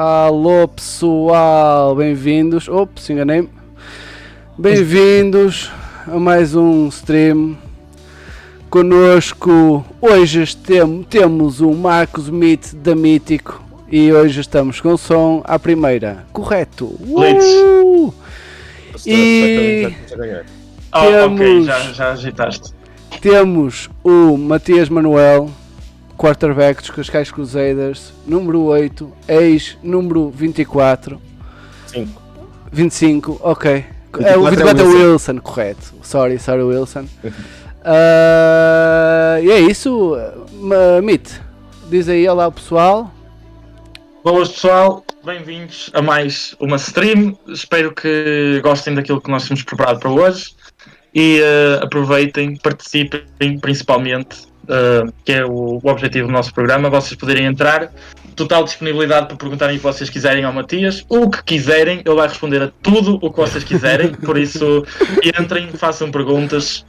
Alô pessoal, bem-vindos. Ops, enganei-me. Bem-vindos a mais um stream. Conosco hoje tem, temos o Marcos Meet da Mítico e hoje estamos com som à primeira. Correto. Uh! E Oh, Temos- ok, já, já agitaste. temos o Matias Manuel, quarterback dos Cascais Crusaders, número 8, ex número 24. Cinco. 25, ok. É, 24 o é 24 é o Wilson. Wilson, correto. Sorry, sorry, Wilson. Ah, e é isso. Meet, diz aí olá ao pessoal. Boas pessoal, bem-vindos a mais uma stream. Espero que gostem daquilo que nós temos preparado para hoje e eh, aproveitem, participem principalmente, eh, que é o, o objetivo do nosso programa, vocês poderem entrar. Total disponibilidade para perguntarem o que vocês quiserem ao Matias, o que quiserem, ele vai responder a tudo o que vocês quiserem, por isso entrem, façam perguntas.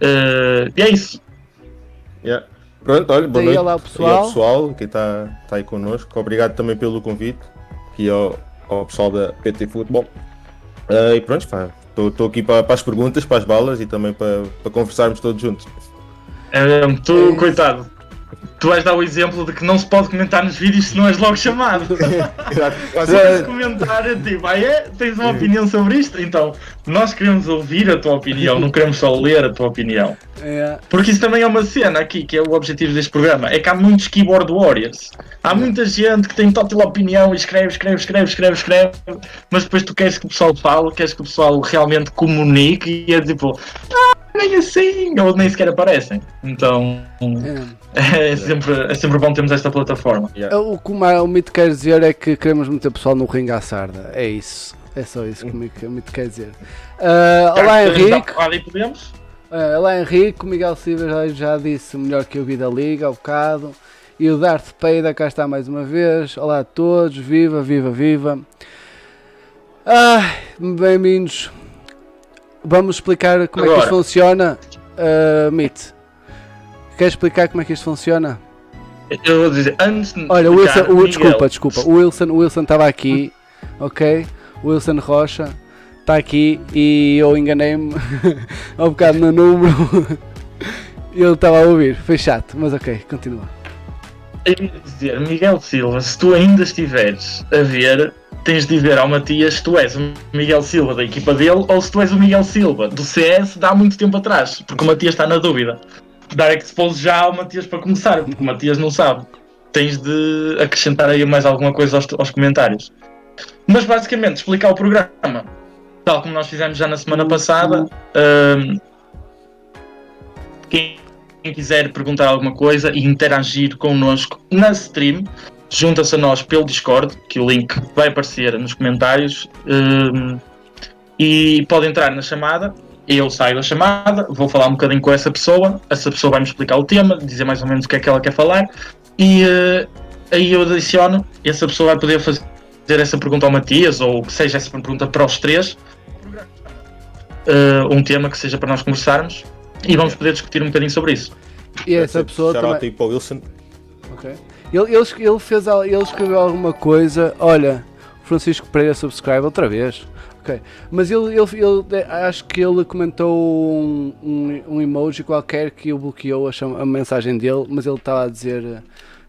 eh, e é isso. Yeah. Pronto, olha, boa noite. olá, E ao pessoal. pessoal que está tá aí connosco. Obrigado também pelo convite aqui ao, ao pessoal da PT Futebol. Ah, e pronto, estou aqui para, para as perguntas, para as balas e também para, para conversarmos todos juntos. É, tu, É coitado, tu vais dar o exemplo de que não se pode comentar nos vídeos se não és logo chamado. Se vais comentar, é tipo, ah, é? Tens uma opinião sobre isto? Então, nós queremos ouvir a tua opinião, não queremos só ler a tua opinião. É, Porque isso também é uma cena aqui, que é o objetivo deste programa, é que há muitos keyboard warriors. Há muita gente que tem total opinião e escreve, escreve, escreve, escreve, escreve, mas depois tu queres que o pessoal fale, queres que o pessoal realmente comunique e é tipo, ah, nem assim, ou nem sequer aparecem. Então, é. é sempre, é sempre bom termos esta plataforma. Yeah. O que o Ma- o Meet quer dizer é que queremos meter o pessoal no ringue à sarda. É isso. É só isso que o Meet- o Meet quer dizer. Ah, olá Henrique. Ali podemos? Ah, olá Henrique, o Miguel Silva já, disse melhor que eu vi da Liga ao bocado. E o Darth Peida cá está mais uma vez. Olá a todos, viva, viva, viva. Ai, bem-vindos. Vamos explicar como é que Agora. isto funciona. Uh, Meet, queres explicar como é que isto funciona? Eu vou dizer, antes de Olha, Wilson, o, Miguel, desculpa, desculpa. O Wilson, o Wilson estava aqui, ok? Wilson Rocha está aqui e eu enganei-me há um bocado no número. Ele estava a ouvir, foi chato, mas ok, continua. Eu ia dizer, Miguel Silva, se tu ainda estiveres a ver, tens de dizer ao Matias se tu és o Miguel Silva da equipa dele ou se tu és o Miguel Silva do CS de há muito tempo atrás, porque o Matias está na dúvida. Dar expose já ao Matias para começar, porque o Matias não sabe. Tens de acrescentar aí mais alguma coisa aos, aos comentários. Mas basicamente, explicar o programa, tal como nós fizemos já na semana passada. quem quem quiser perguntar alguma coisa e interagir connosco na stream, junta-se a nós pelo Discord, que o link vai aparecer nos comentários, hum, e pode entrar na chamada. Eu saio da chamada, vou falar um bocadinho com essa pessoa, essa pessoa vai-me explicar o tema, dizer mais ou menos o que é que ela quer falar, e eh, aí eu adiciono, e essa pessoa vai poder fazer essa pergunta ao Matias, ou que seja essa pergunta para os três, eh, um tema que seja para nós conversarmos, e vamos poder discutir um bocadinho sobre isso. E essa pessoa Shout out também. aí para o Wilson. Ok. Ele, ele, ele fez, ele escreveu alguma coisa. Olha, Francisco Pereira subscribe outra vez. Ok. Mas ele, ele, ele- acho que ele comentou um, um, um emoji qualquer que o bloqueou a, cham- a mensagem dele, mas ele estava a dizer.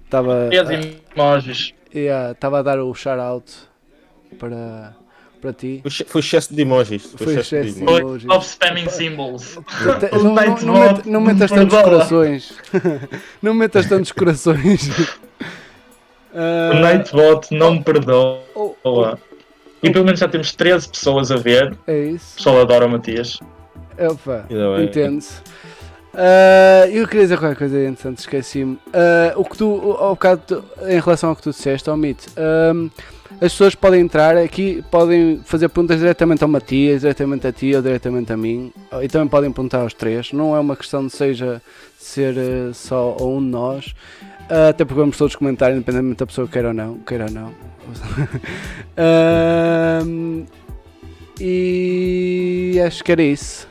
Estava Três emojis. yeah, estava a dar o shout out para, para ti. Foi exce- Foi excesso de emojis. Foi Foi excesso excesso de emojis. Of spamming symbols. Não, não, Knights não, Vote met- não metas tantos corações. não metas tantos corações. Ah, O Nightbot não me perdoa. oh, oh, E pelo menos já temos 13 pessoas a ver. é O isso. pessoal adora o Matias. Opa, entende-se. Ah, eu queria dizer qualquer coisa interessante, esqueci-me. Ah, o que tu, o- ao bocado, em relação ao que tu disseste, ao Meet, ahm, as pessoas podem entrar aqui, podem fazer perguntas diretamente ao Matias, diretamente a ti ou diretamente a mim, e também podem perguntar aos três. Não é uma questão de seja ser eh, só um de nós, Ah, até porque vamos todos comentar, independentemente da pessoa queira ou não. Queira ou não. Ahm, e acho que era isso.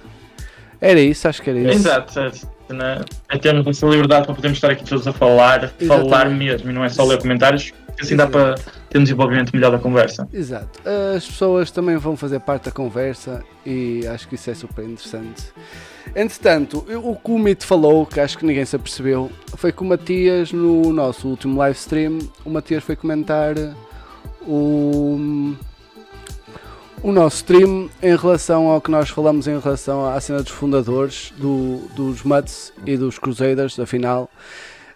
Era isso, acho que era isso. Exato. é, né? Termos essa liberdade para podermos estar aqui todos a falar, Exatamente. falar mesmo, e não é só ler comentários, assim dá para ter um desenvolvimento melhor da conversa. Exato. As pessoas também vão fazer parte da conversa e acho que isso é super interessante. Entretanto, o que o Mito falou, que acho que ninguém se apercebeu, foi que o Matias, no nosso último live stream, o Matias foi comentar o, o nosso stream em relação ao que nós falamos em relação à cena dos fundadores do, dos Mutts e dos Crusaders, da final.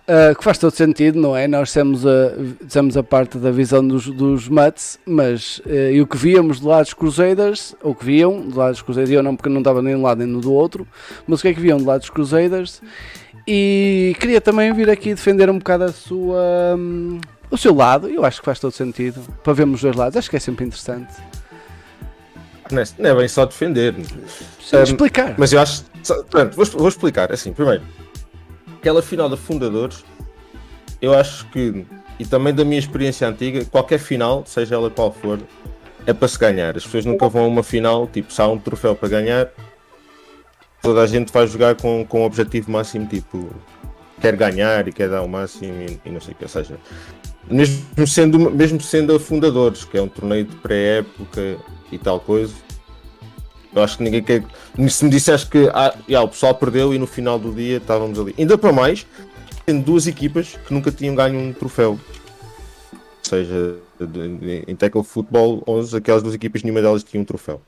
Uh, que faz todo sentido, não é? Nós dissemos a, dissemos a parte da visão dos, dos Mutts, mas uh, e o que víamos do lado dos Crusaders, ou que viam do lado dos Crusaders, eu não porque não estava nem de um lado nem no do outro, mas o que é que viam do lado dos Crusaders? E queria também vir aqui defender um bocado a sua, hum, o seu lado, eu acho que faz todo sentido, para vermos os dois lados, acho que é sempre interessante. Não é, é bem só defender. Sim, Um, explicar. Mas eu acho. Pronto, vou, vou explicar. Assim, primeiro, aquela final da Fundadores, eu acho que, e também da minha experiência antiga, qualquer final, seja ela qual for, é para se ganhar. As pessoas nunca vão a uma final, tipo, se há um troféu para ganhar, toda a gente vai jogar com, com o objetivo máximo, tipo, quer ganhar e quer dar o máximo e, e não sei o que. Ou seja, mesmo sendo, mesmo sendo a Fundadores, que é um torneio de pré-época e tal coisa. Eu acho que ninguém quer. Se me disseste que ah, já, o pessoal perdeu e no final do dia estávamos ali. Ainda para mais, tendo duas equipas que nunca tinham ganho um troféu. Ou seja, em Tackle Football 11, aquelas duas equipas, nenhuma delas tinha um troféu.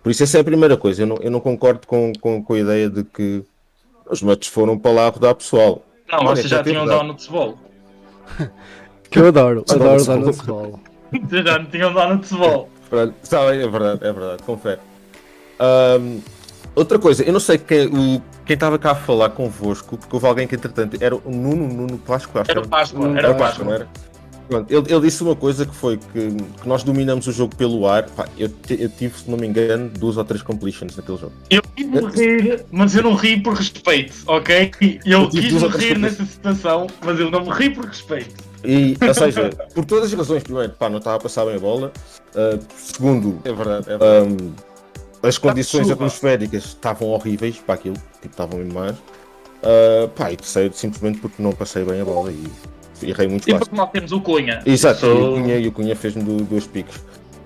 Por isso, essa é a primeira coisa. Eu não, eu não concordo com, com, com a ideia de que os matos foram para lá rodar pessoal. Não, Olha, vocês já já teve tinham dado. Donuts Ball. Que eu adoro, Sim, adoro. Donuts Ball. Vocês já tinham Donuts bem, é verdade, é verdade, confere. Ahm, outra coisa, eu não sei quem o- quem estava cá a falar convosco, porque houve alguém que entretanto era o Nuno, Nuno Páscoa, acho Era que o Páscoa, Não era o Era Páscoa, não era? Pronto, ele, ele disse uma coisa que foi que, que nós dominamos o jogo pelo ar. Pá, eu, eu tive, se não me engano, duas ou três completions naquele jogo. Eu quis me rir, mas eu não ri por respeito, ok? Eu Eu quis coisas. nessa situação, mas eu não me ri por respeito. E, ou seja, por todas as razões, primeiro, pá, não estava a passar bem a bola. ah, segundo, É verdade, é verdade. ahm, as condições atmosféricas estavam horríveis para aquilo, tipo, estavam mesmo más. Ah, pá, e terceiro, simplesmente porque não passei bem a bola e errei muito E porque nós temos o Cunha. Exato, Sou- e o Cunha, e o Cunha fez-me duas picos.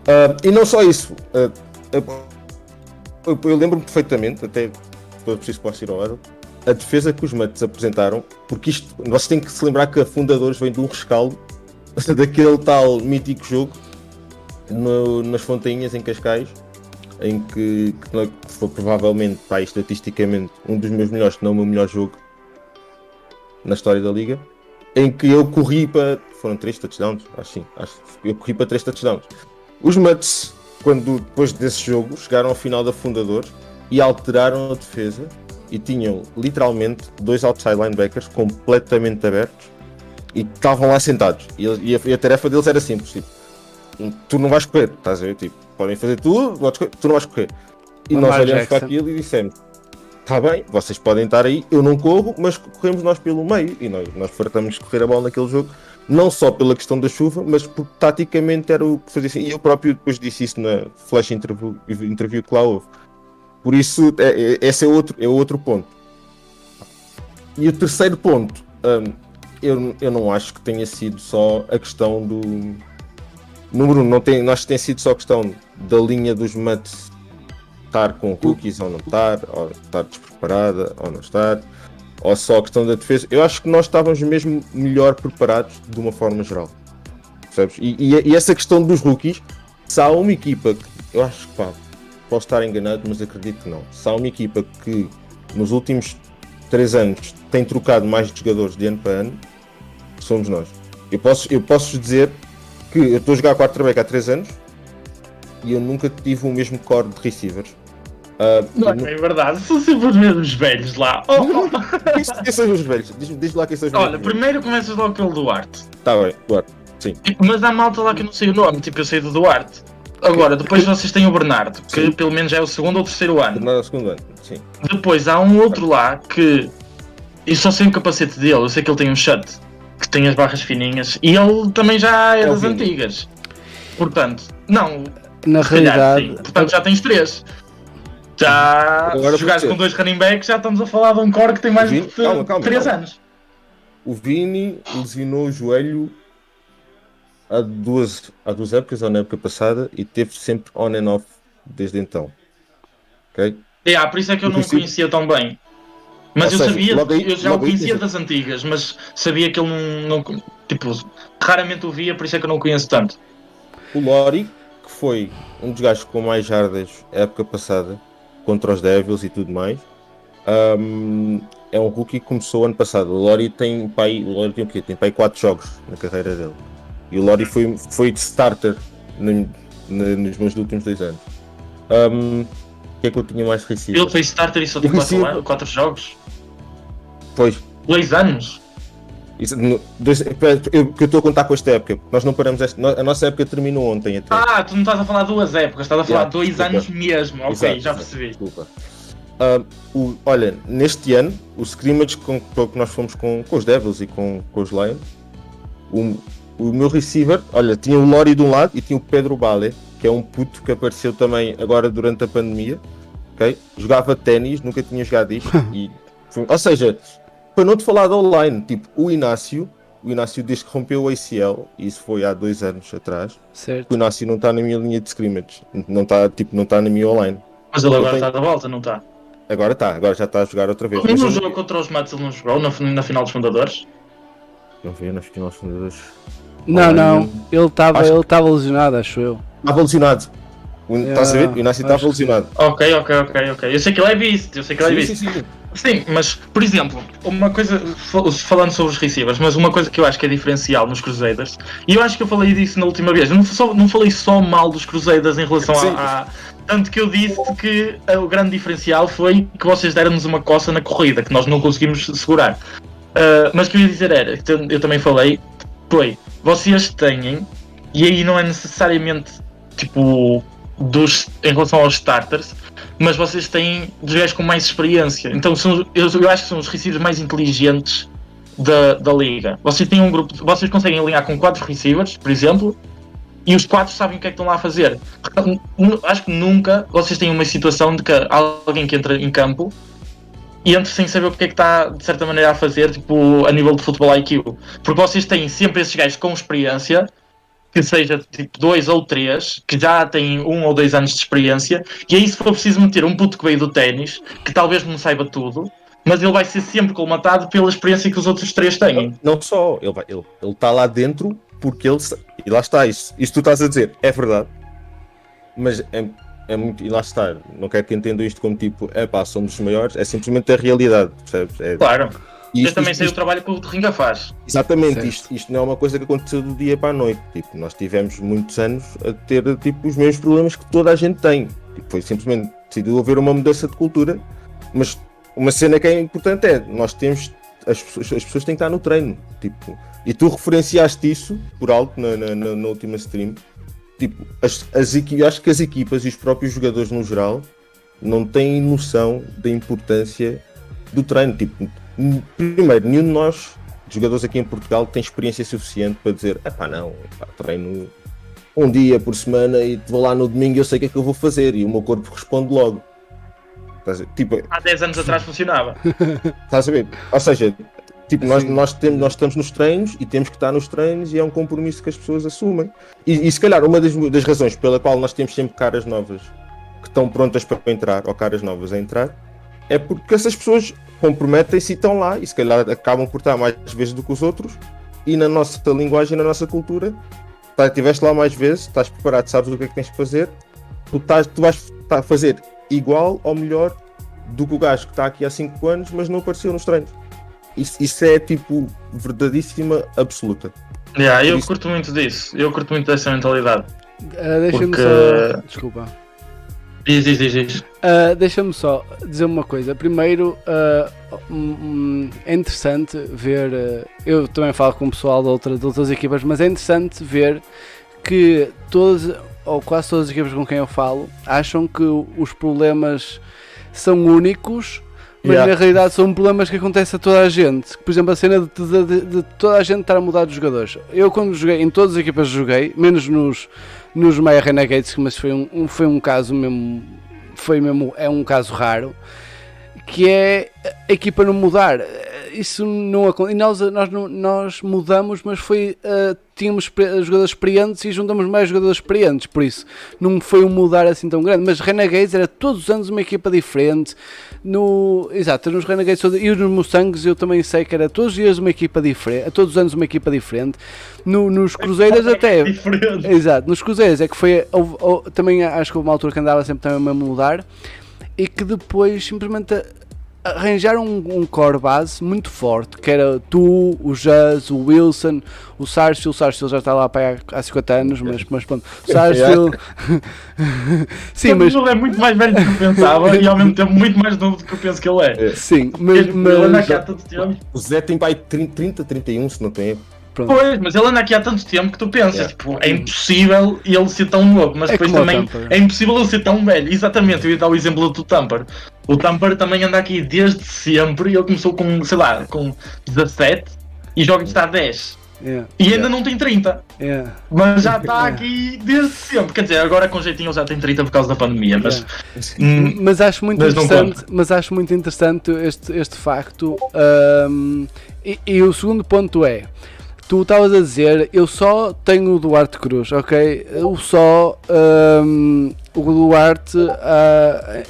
Ah, e não só isso, ah, eu, eu- lembro-me perfeitamente, até foi preciso que possa ir ao lado, a defesa que os mates apresentaram, porque isto, vocês têm que se lembrar que a Fundadores vem de um rescaldo daquele tal mítico jogo no- nas Fontainhas em Cascais, em que, não- que foi provavelmente, pá, estatisticamente, um dos meus melhores, se não o meu melhor jogo na história da Liga em que eu corri para. Foram três touchdowns, acho sim. Acho, eu corri para três touchdowns. Os Mutts, quando depois desse jogo, chegaram ao final da Fundadores e alteraram a defesa e tinham literalmente dois outside linebackers completamente abertos e estavam lá sentados. E, e a, e a tarefa deles era simples: tipo, tu não vais correr, estás a ver? Tipo, podem fazer tudo, tu não vais correr. E Lamar nós olhamos para Jackson. aquilo e dissemos: Está bem, vocês podem estar aí, eu não corro, mas corremos nós pelo meio. E nós, nós fartamos de correr a bola naquele jogo, não só pela questão da chuva, mas porque taticamente era o que fazia assim. E eu próprio depois disse isso na flash interview, interview que lá houve. Por isso, é, é- esse é outro, é outro ponto. E o terceiro ponto, hum, eu, eu não acho que tenha sido só a questão do, número um, não tem, nós tem sido só questão da linha dos Mets estar com rookies ou não estar, ou estar despreparada ou não estar, ou só a questão da defesa. Eu acho que nós estávamos mesmo melhor preparados de uma forma geral. Percebes? E, e, e essa questão dos rookies, se há uma equipa que eu acho que pá, posso estar enganado, mas acredito que não. Se há uma equipa que nos últimos 3 anos tem trocado mais de jogadores de ano para ano, somos nós. Eu posso, eu posso dizer que eu estou a jogar quarterback há 3 anos e eu nunca tive o mesmo core de receivers. Uh, não é verdade, são sempre os mesmos velhos lá. Oh, oh. Quem são os velhos? Diz, diz lá quem são os Olha, primeiro começas logo pelo Duarte. Tá bem, Duarte, sim. Mas há malta lá que eu não sei o nome, tipo eu sei do Duarte. Agora, depois vocês têm o Bernardo, que sim. pelo menos é o segundo ou terceiro ano. Bernardo é o segundo ano, sim. Depois há um outro lá que. Eu só sei o capacete dele, eu sei que ele tem um shut, que tem as barras fininhas, e ele também já é, é das antigas. Portanto, não. Na realidade. Calhar, Portanto, já tens três. Já, Agora, se jogares com dois running backs, já estamos a falar de um core que tem mais Vini, de 3 anos. O Vini lesionou o joelho há duas, há duas épocas, ou na época passada, e teve sempre on and off desde então. Ok? Yeah, por isso é que eu não o conhecia tão bem. Mas ou eu seja, sabia, aí, eu já o conhecia aí, das antigas, mas sabia que ele não, não, Tipo, raramente o via, por isso é que eu não o conheço tanto. O Lori, que foi um dos gajos com mais jardas época passada, contra os Devils e tudo mais, um, é um rookie que começou ano passado. O Lori tem pai, o Lori tem o quê? Tem pai 4 jogos na carreira dele. E o Lori foi, foi de starter no, no, nos meus últimos dois anos. Um, que é que eu tinha mais recebido? Ele foi starter e só tem 4 jogos? Pois. Dois anos? Isso, no, dois, eu, que eu estou a contar com esta época. Nós não paramos esta, a nossa época terminou ontem até. Ah, tu não estás a falar duas épocas, estás a falar yeah, dois desculpa. anos mesmo. Ok, Exato, já percebi. Desculpa. Uh, o, olha, neste ano, o scrimmage com, que nós fomos com, com os Devils e com, com os Lions, o, o meu receiver, olha, tinha o Lori de um lado e tinha o Pedro Bale, que é um puto que apareceu também agora durante a pandemia. Okay? Jogava ténis, nunca tinha jogado isto. e, ou seja, para não te falar da online, tipo, o Inácio, o Inácio diz que rompeu o ACL, e isso foi há dois anos atrás. Certo. O Inácio não está na minha linha de scrimmage, não está, tipo, não está na minha online. Mas ele agora está de volta, não está? Agora está, agora já está a jogar outra vez. Mas no jogo contra os Mats ele não jogou na, na final dos fundadores? Não veio na final dos fundadores. Não, não, ele estava acho... ele lesionado, acho eu. Estava lesionado. Estás a ver? O Inácio estava lesionado. Ok, ok, ok, ok. Eu sei que ele é visto, eu sei que ele é visto. Sim, sim, sim. Sim, mas, por exemplo, uma coisa, falando sobre os receivers, mas uma coisa que eu acho que é diferencial nos Crusaders, e eu acho que eu falei disso na última vez, não, só, não falei só mal dos Crusaders em relação a, a, Tanto que eu disse que o grande diferencial foi que vocês deram-nos uma coça na corrida, que nós não conseguimos segurar. Uh, mas o que eu ia dizer era, eu também falei, foi, vocês têm, e aí não é necessariamente tipo dos, em relação aos starters, mas vocês têm jogadores com mais experiência. Então são, eu, eu, acho que são os receivers mais inteligentes da, da liga. Vocês têm um grupo, vocês conseguem alinhar com quatro receivers, por exemplo, e os quatro sabem o que é que estão lá a fazer. Acho que nunca vocês têm uma situação de que alguém que entra em campo e entra sem saber o que é que está de certa maneira a fazer, tipo, a nível de futebol IQ. Porque vocês têm sempre esses gajos com experiência que seja tipo dois ou três, que já têm um ou dois anos de experiência, e aí se for preciso meter um puto que veio do ténis, que talvez não saiba tudo, mas ele vai ser sempre colmatado pela experiência que os outros três têm. Não, não só, ele está ele, ele tá lá dentro porque ele. E lá está, isso, isso tu estás a dizer, é verdade, mas é, é muito. E lá está, não quero que entendam isto como tipo, é pá, somos os maiores, é simplesmente a realidade, percebes? É, claro isto, eu também isto, sei isto, o trabalho que o Ringa faz. Exatamente, isto, isto não é uma coisa que aconteceu do dia para a noite. Tipo, nós tivemos muitos anos a ter tipo, os mesmos problemas que toda a gente tem. Tipo, foi simplesmente decidiu haver uma mudança de cultura, mas uma cena que é importante é nós temos as, as pessoas têm que estar no treino. Tipo, e tu referenciaste isso por alto na, na, na, na última stream. Tipo, as, as, acho que as equipas e os próprios jogadores no geral não têm noção da importância do treino. Tipo, primeiro, nenhum de nós, jogadores aqui em Portugal, tem experiência suficiente para dizer: é pá, não, pá, treino um dia por semana e vou lá no domingo e eu sei o que é que eu vou fazer e o meu corpo responde logo. Tipo, Há 10 anos atrás funcionava. Estás a ver? Ou seja, Tipo, nós, nós, temos, nós estamos nos treinos e temos que estar nos treinos e é um compromisso que as pessoas assumem. E, e se calhar uma das, das razões pela qual nós temos sempre caras novas que estão prontas para entrar, ou caras novas a entrar, é porque essas pessoas comprometem-se e estão lá e se calhar acabam por estar mais vezes do que os outros e na nossa linguagem, na nossa cultura, tá, estiveste lá mais vezes, estás preparado, sabes o que é que tens de fazer, tu, estás, tu vais tá, fazer igual ou melhor do que o gajo que está aqui há 5 anos, mas não apareceu nos treinos. Isso, isso é tipo verdadíssima absoluta. Yeah, eu Isso- curto muito disso. Eu curto muito dessa mentalidade. Ah, Deixa-me Porque- só. Desculpa. Diz, diz, diz, diz. Ah, Deixa-me só dizer uma coisa. Primeiro, hum, hum, é interessante ver. ah, eu também falo com o pessoal de, outra, de outras equipas, mas é interessante ver que todas, ou quase todas as equipas com quem eu falo, acham que os problemas são únicos. Mas Yeah. na realidade são problemas que acontecem a toda a gente. Por exemplo, a cena de, de- de- de toda a gente estar a mudar de jogadores. Eu quando joguei, em todas as equipas joguei, menos nos, nos Maya Renegades, mas foi um, um- foi um caso mesmo, foi mesmo, é um caso raro, que é a equipa não mudar. Isso não acontece. Nós, nós, nós mudamos, mas foi, ah, tínhamos jogadores experientes e juntamos mais jogadores experientes, por isso não foi um mudar assim tão grande. Mas Renegades era todos os anos uma equipa diferente. No, exato, nos Renegades e nos Mustangs eu também sei que era todos os dias uma equipa diferente, todos os anos uma equipa diferente. No- nos Cruzeiros até. Diferente. Exato, nos cruzeiros é que foi. também acho que houve uma altura que andava sempre também a mudar e que depois simplesmente arranjaram um, um core base muito forte, que era tu, o Jazz, o Wilson, o Sarsfield, o Sarsfield já está lá para há, há 50 anos, mas, mas pronto, o Sarsfield. sim, mas. Ele é muito mais velho do que eu pensava e ao mesmo tempo muito mais novo do que eu penso que ele é. Sim, mas. Ele anda mas. O Zé tem pai 30, 30 31, se não tem. Pronto. Pois, mas ele anda aqui há tanto tempo que tu pensas, Yeah. tipo, é impossível ele ser tão novo, mas É depois também é impossível ele ser tão velho. Exatamente, eu ia dar o exemplo do Tamper. O Tamper também anda aqui desde sempre e ele começou com, sei lá, com 17 e joga está a 10. Yeah, E ainda Yeah. não tem 30, yeah. mas já está aqui desde sempre. Quer dizer, agora com jeitinho ele já tem 30 por causa da pandemia, mas. hum, Mas acho muito Mas interessante, mas acho muito interessante este, este facto. ahm, e, e o segundo ponto é, tu estavas a dizer, eu só tenho o Duarte Cruz, ok? Eu só ahm, o Duarte ah,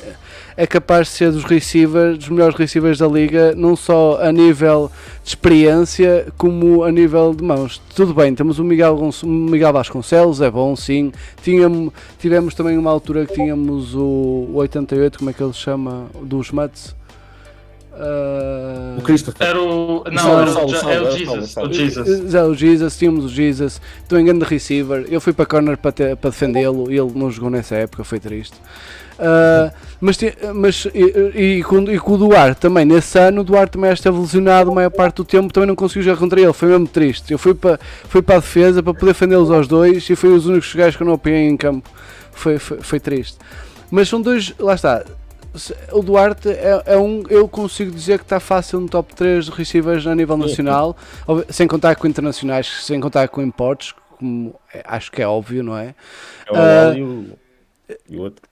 é capaz de ser dos receivers, dos melhores receivers da liga, não só a nível de experiência como a nível de mãos. Tudo bem, temos o Miguel, Miguel Vasconcelos, é bom sim. Tínhamos, tivemos também uma altura que tínhamos o, o 88, como é que ele se chama? Dos Mats. Ah, O Christopher. Era o. Não, Salve, era o, salve, é o Jesus. O Jesus. Já, o Jesus, tínhamos o Jesus, estou em grande receiver. Eu fui para corner para, ter- para defendê-lo e ele não jogou nessa época, foi triste. Ah, mas mas e, e, com, e com o Duarte também, nesse ano, o Duarte também esteve lesionado a maior parte do tempo, também não conseguiu jogar contra ele, foi mesmo triste. Eu fui para, fui para a defesa para poder defendê-los aos dois e foi os únicos gajos que eu não apanhei em campo. Foi, foi, foi triste. Mas são dois, lá está. O Duarte é, é um, eu consigo dizer que está fácil no top 3 de receivers a nível nacional, sem contar com internacionais, sem contar com importes, como é- acho que é óbvio, não é? É o Lali e o, e o outro.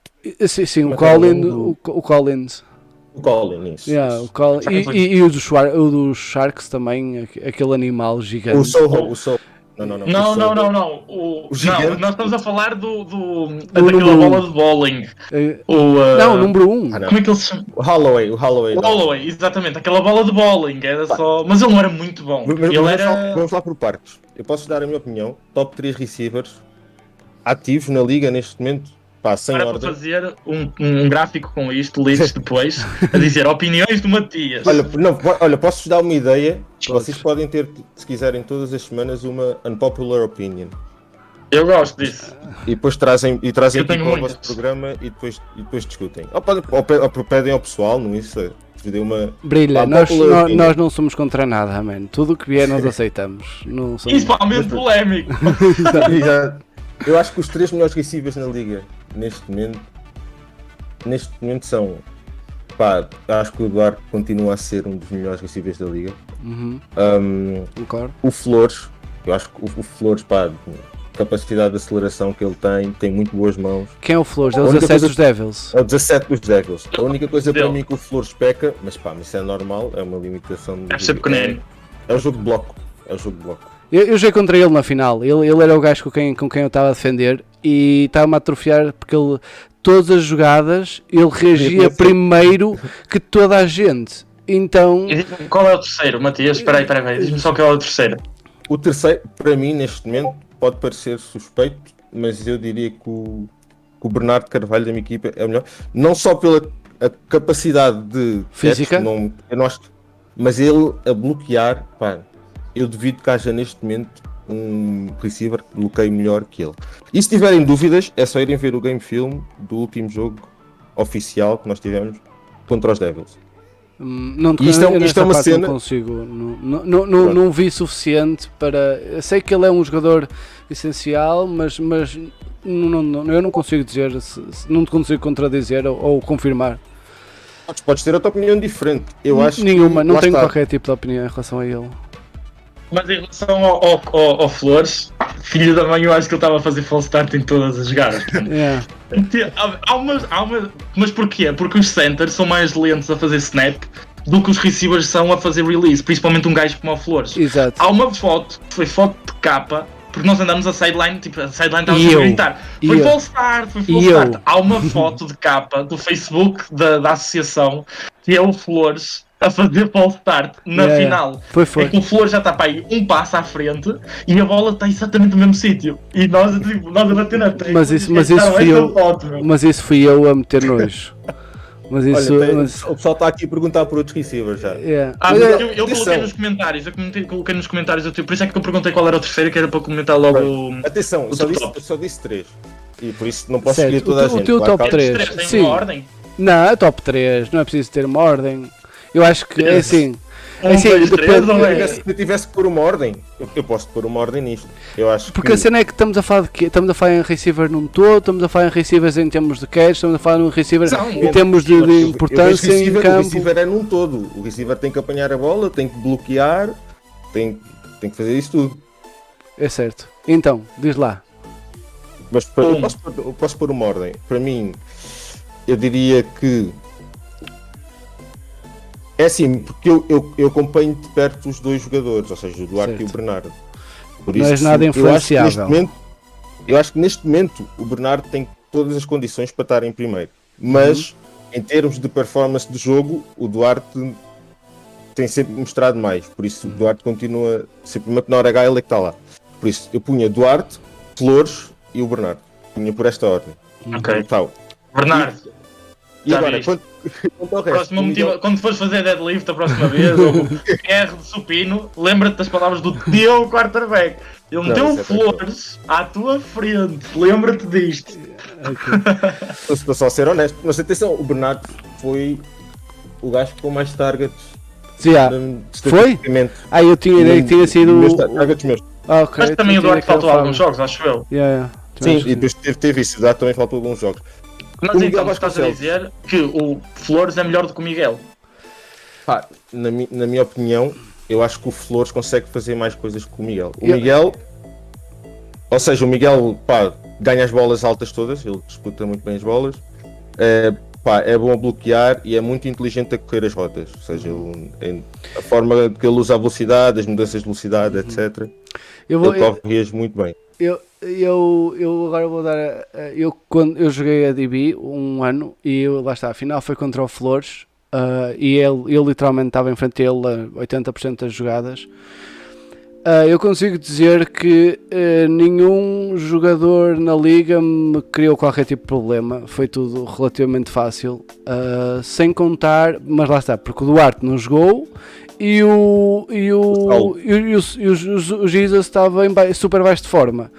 Sim, sim o, é Colin, o, o Collins. O Colin, isso. Yeah, o Colin e, e, e o, do Schwar, o dos Sharks também, aqu- aquele animal gigante. O Soho, o Soho. Não, não, não. Não, o não, não, não. O, O não, nós estamos a falar do, do, número daquela um. bola de bowling. Eh, O, uh, não, número 1. Um. Ah. Como é que ele se chama? O Holloway, o Holloway. O. Holloway, exatamente, aquela bola de bowling, era só. Mas ele não era muito bom. Mas- Ele vamos, era. lá, vamos lá por partes. Eu posso dar a minha opinião. Top 3 receivers ativos na liga neste momento. Pá, sem Para ordem. fazer um, um gráfico com isto, lides depois, a dizer opiniões do Matias. Olha, não, olha posso-vos dar uma ideia. Vocês podem ter, se quiserem, todas as semanas uma unpopular opinion. Eu gosto disso. E depois trazem, e trazem aqui para o vosso programa e depois, e depois discutem. Ou, podem, ou, pe- ou pedem ao pessoal, não isso? é, vos dê uma. Brilha, nós, nós não somos contra nada, man. Tudo o que vier nós aceitamos. Não somos... Principalmente polémico. Eu acho que os três melhores receivers na liga neste momento, neste momento são. Pá, acho que o Eduardo continua a ser um dos melhores receivers da liga. Uhum, Um, concordo. o Flores, eu acho que o, o Flores, pá, capacidade de aceleração que ele tem, tem muito boas mãos. Quem é o Flores? É o única 17 coisa- dos Devils. É o 17 dos Devils. A única coisa para mim que o Flores peca, mas pá, mas isso é normal, é uma limitação. Deve ser pequenino. É o jogo de bloco. É o jogo de bloco. Eu, eu joguei contra ele na final. Ele, ele era o gajo com quem, com quem eu estava a defender e estava-me a atrofiar porque ele, todas as jogadas, ele reagia primeiro que toda a gente. Então, Qual é o terceiro, Matias? Espera aí, espera aí. Diz-me só qual é o terceiro. O terceiro, para mim, neste momento, pode parecer suspeito, mas eu diria que o, que o Bernardo Carvalho da minha equipa é o melhor. Não só pela a capacidade de Física? catch, não, eu não acho, mas ele a bloquear, pá, eu duvido que haja neste momento um receiver que bloqueie melhor que ele. E se tiverem dúvidas, é só irem ver o game film do último jogo oficial que nós tivemos contra os Devils. hum, não te- Isto é- isto é uma cena- Não consigo, não, não, não, não, não vi suficiente para. Eu sei que ele é um jogador essencial, mas, mas não, não- eu não consigo dizer, não te consigo contradizer ou, ou confirmar. Podes, podes ter outra opinião diferente. Eu acho que- Nenhuma, não lá tenho está. qualquer tipo de opinião em relação a ele. Mas em relação ao, ao, ao- ao Flores, filho da mãe, eu acho que ele estava a fazer false start em todas as jogadas. Yeah. Há, uma, há uma, mas porquê? Porque os centers são mais lentos a fazer snap do que os receivers são a fazer release, principalmente um gajo como o Flores. Exato. Há uma foto, foi foto de capa, porque nós andamos a sideline, tipo, a sideline estava a gritar. Foi eu? false start, foi false start. Há uma foto de capa do Facebook da, da associação que é o Flores a fazer false start na Yeah, yeah. final. Foi, É foi. que o Flores já está para aí um passo à frente e a bola está exatamente no mesmo sítio. E nós, tipo, nós a bater na tecla. Mas isso- mas isso fui eu. foto. Mas isso fui eu a meter nojo. Mas isso. Olha, tem- mas- o pessoal está aqui a perguntar por outros receivers já. yeah. Ah, Mas é- eu, eu coloquei atenção. nos comentários, eu comentei- coloquei nos comentários, eu, por isso é que eu perguntei qual era o terceiro, que era para comentar logo o. Atenção, eu O só top disse, só disse três. E por isso não posso Certo, escolher toda o a teu- o gente. teu Claro top que há- três. Três, tem sim. uma ordem. Não, é top 3, não é preciso ter uma ordem. Eu acho que é assim. Um, É assim, dois, três, eu é? tivesse- se eu tivesse que pôr uma ordem, eu, eu posso pôr uma ordem nisto. Eu acho Porque que a cena é que estamos a falar de quê? Estamos a falar em receiver num todo, estamos a falar em receivers em termos de catch, estamos a falar num receiver Não, em termos de, de eu- eu vejo importância em receiver, O campo. receiver é num todo. O receiver tem que apanhar a bola, tem que bloquear, tem, tem que fazer isso tudo. É certo. Então, diz lá. Mas para- eu Um. posso, pôr- eu posso pôr uma ordem. Para mim, eu diria que. É assim, porque eu, eu, eu acompanho de perto os dois jogadores, ou seja, o Duarte Certo. e o Bernardo. Por Não és se- nada eu acho que neste influenciável. momento- Eu acho que neste momento o Bernardo tem todas as condições para estar em primeiro. Mas, Uhum. em termos de performance de jogo, o Duarte tem sempre mostrado mais. Por isso, Uhum. o Duarte continua. Simplesmente na hora H ele é que está lá. Por isso, eu punha Duarte, Flores e o Bernardo. Punha por esta ordem. Ok. Tal. Bernardo, E Já agora, quanto, próxima motiva- quando fores fazer deadlift a próxima vez, ou R de supino, lembra-te das palavras do teu quarterback. Ele Não, meteu isso é flores à tua frente. Lembra-te disto. Eu Estou só a ser honesto, mas atenção, o Bernardo foi o gajo com mais targets. Já. hum, Foi? Ah, eu tinha ideia que tinha sido. Meus ta- targets meus. Ah, ok. Mas também o Duarte faltou alguns jogos, acho eu. Yeah, yeah. Sim, e depois teve, teve isso, o Duarte também faltou alguns jogos. Mas O então, estás a dizer que o Flores é melhor do que o Miguel. Pá, na, mi- na minha opinião, eu acho que o Flores consegue fazer mais coisas que o Miguel. O Eu- Miguel, ou seja, o Miguel pá, ganha as bolas altas todas, ele disputa muito bem as bolas. É, pá, é bom a bloquear e é muito inteligente a correr as rotas. Ou seja, ele- em- a forma que ele usa a velocidade, as mudanças de velocidade, etc. Eu vou, Ele eu, corre muito bem. eu, eu, eu agora vou dar. a- Eu, quando eu joguei a DB um ano e eu, lá está, a final foi contra o Flores ah, e ele, eu literalmente estava em frente a ele a 80% das jogadas. Ah, eu consigo dizer que eh, nenhum jogador na liga me criou qualquer tipo de problema, foi tudo relativamente fácil, ah, sem contar, mas lá está, porque o Duarte não jogou e o, e o, Saulo. e o, e o, e o, o Jesus estava em super baixo de forma,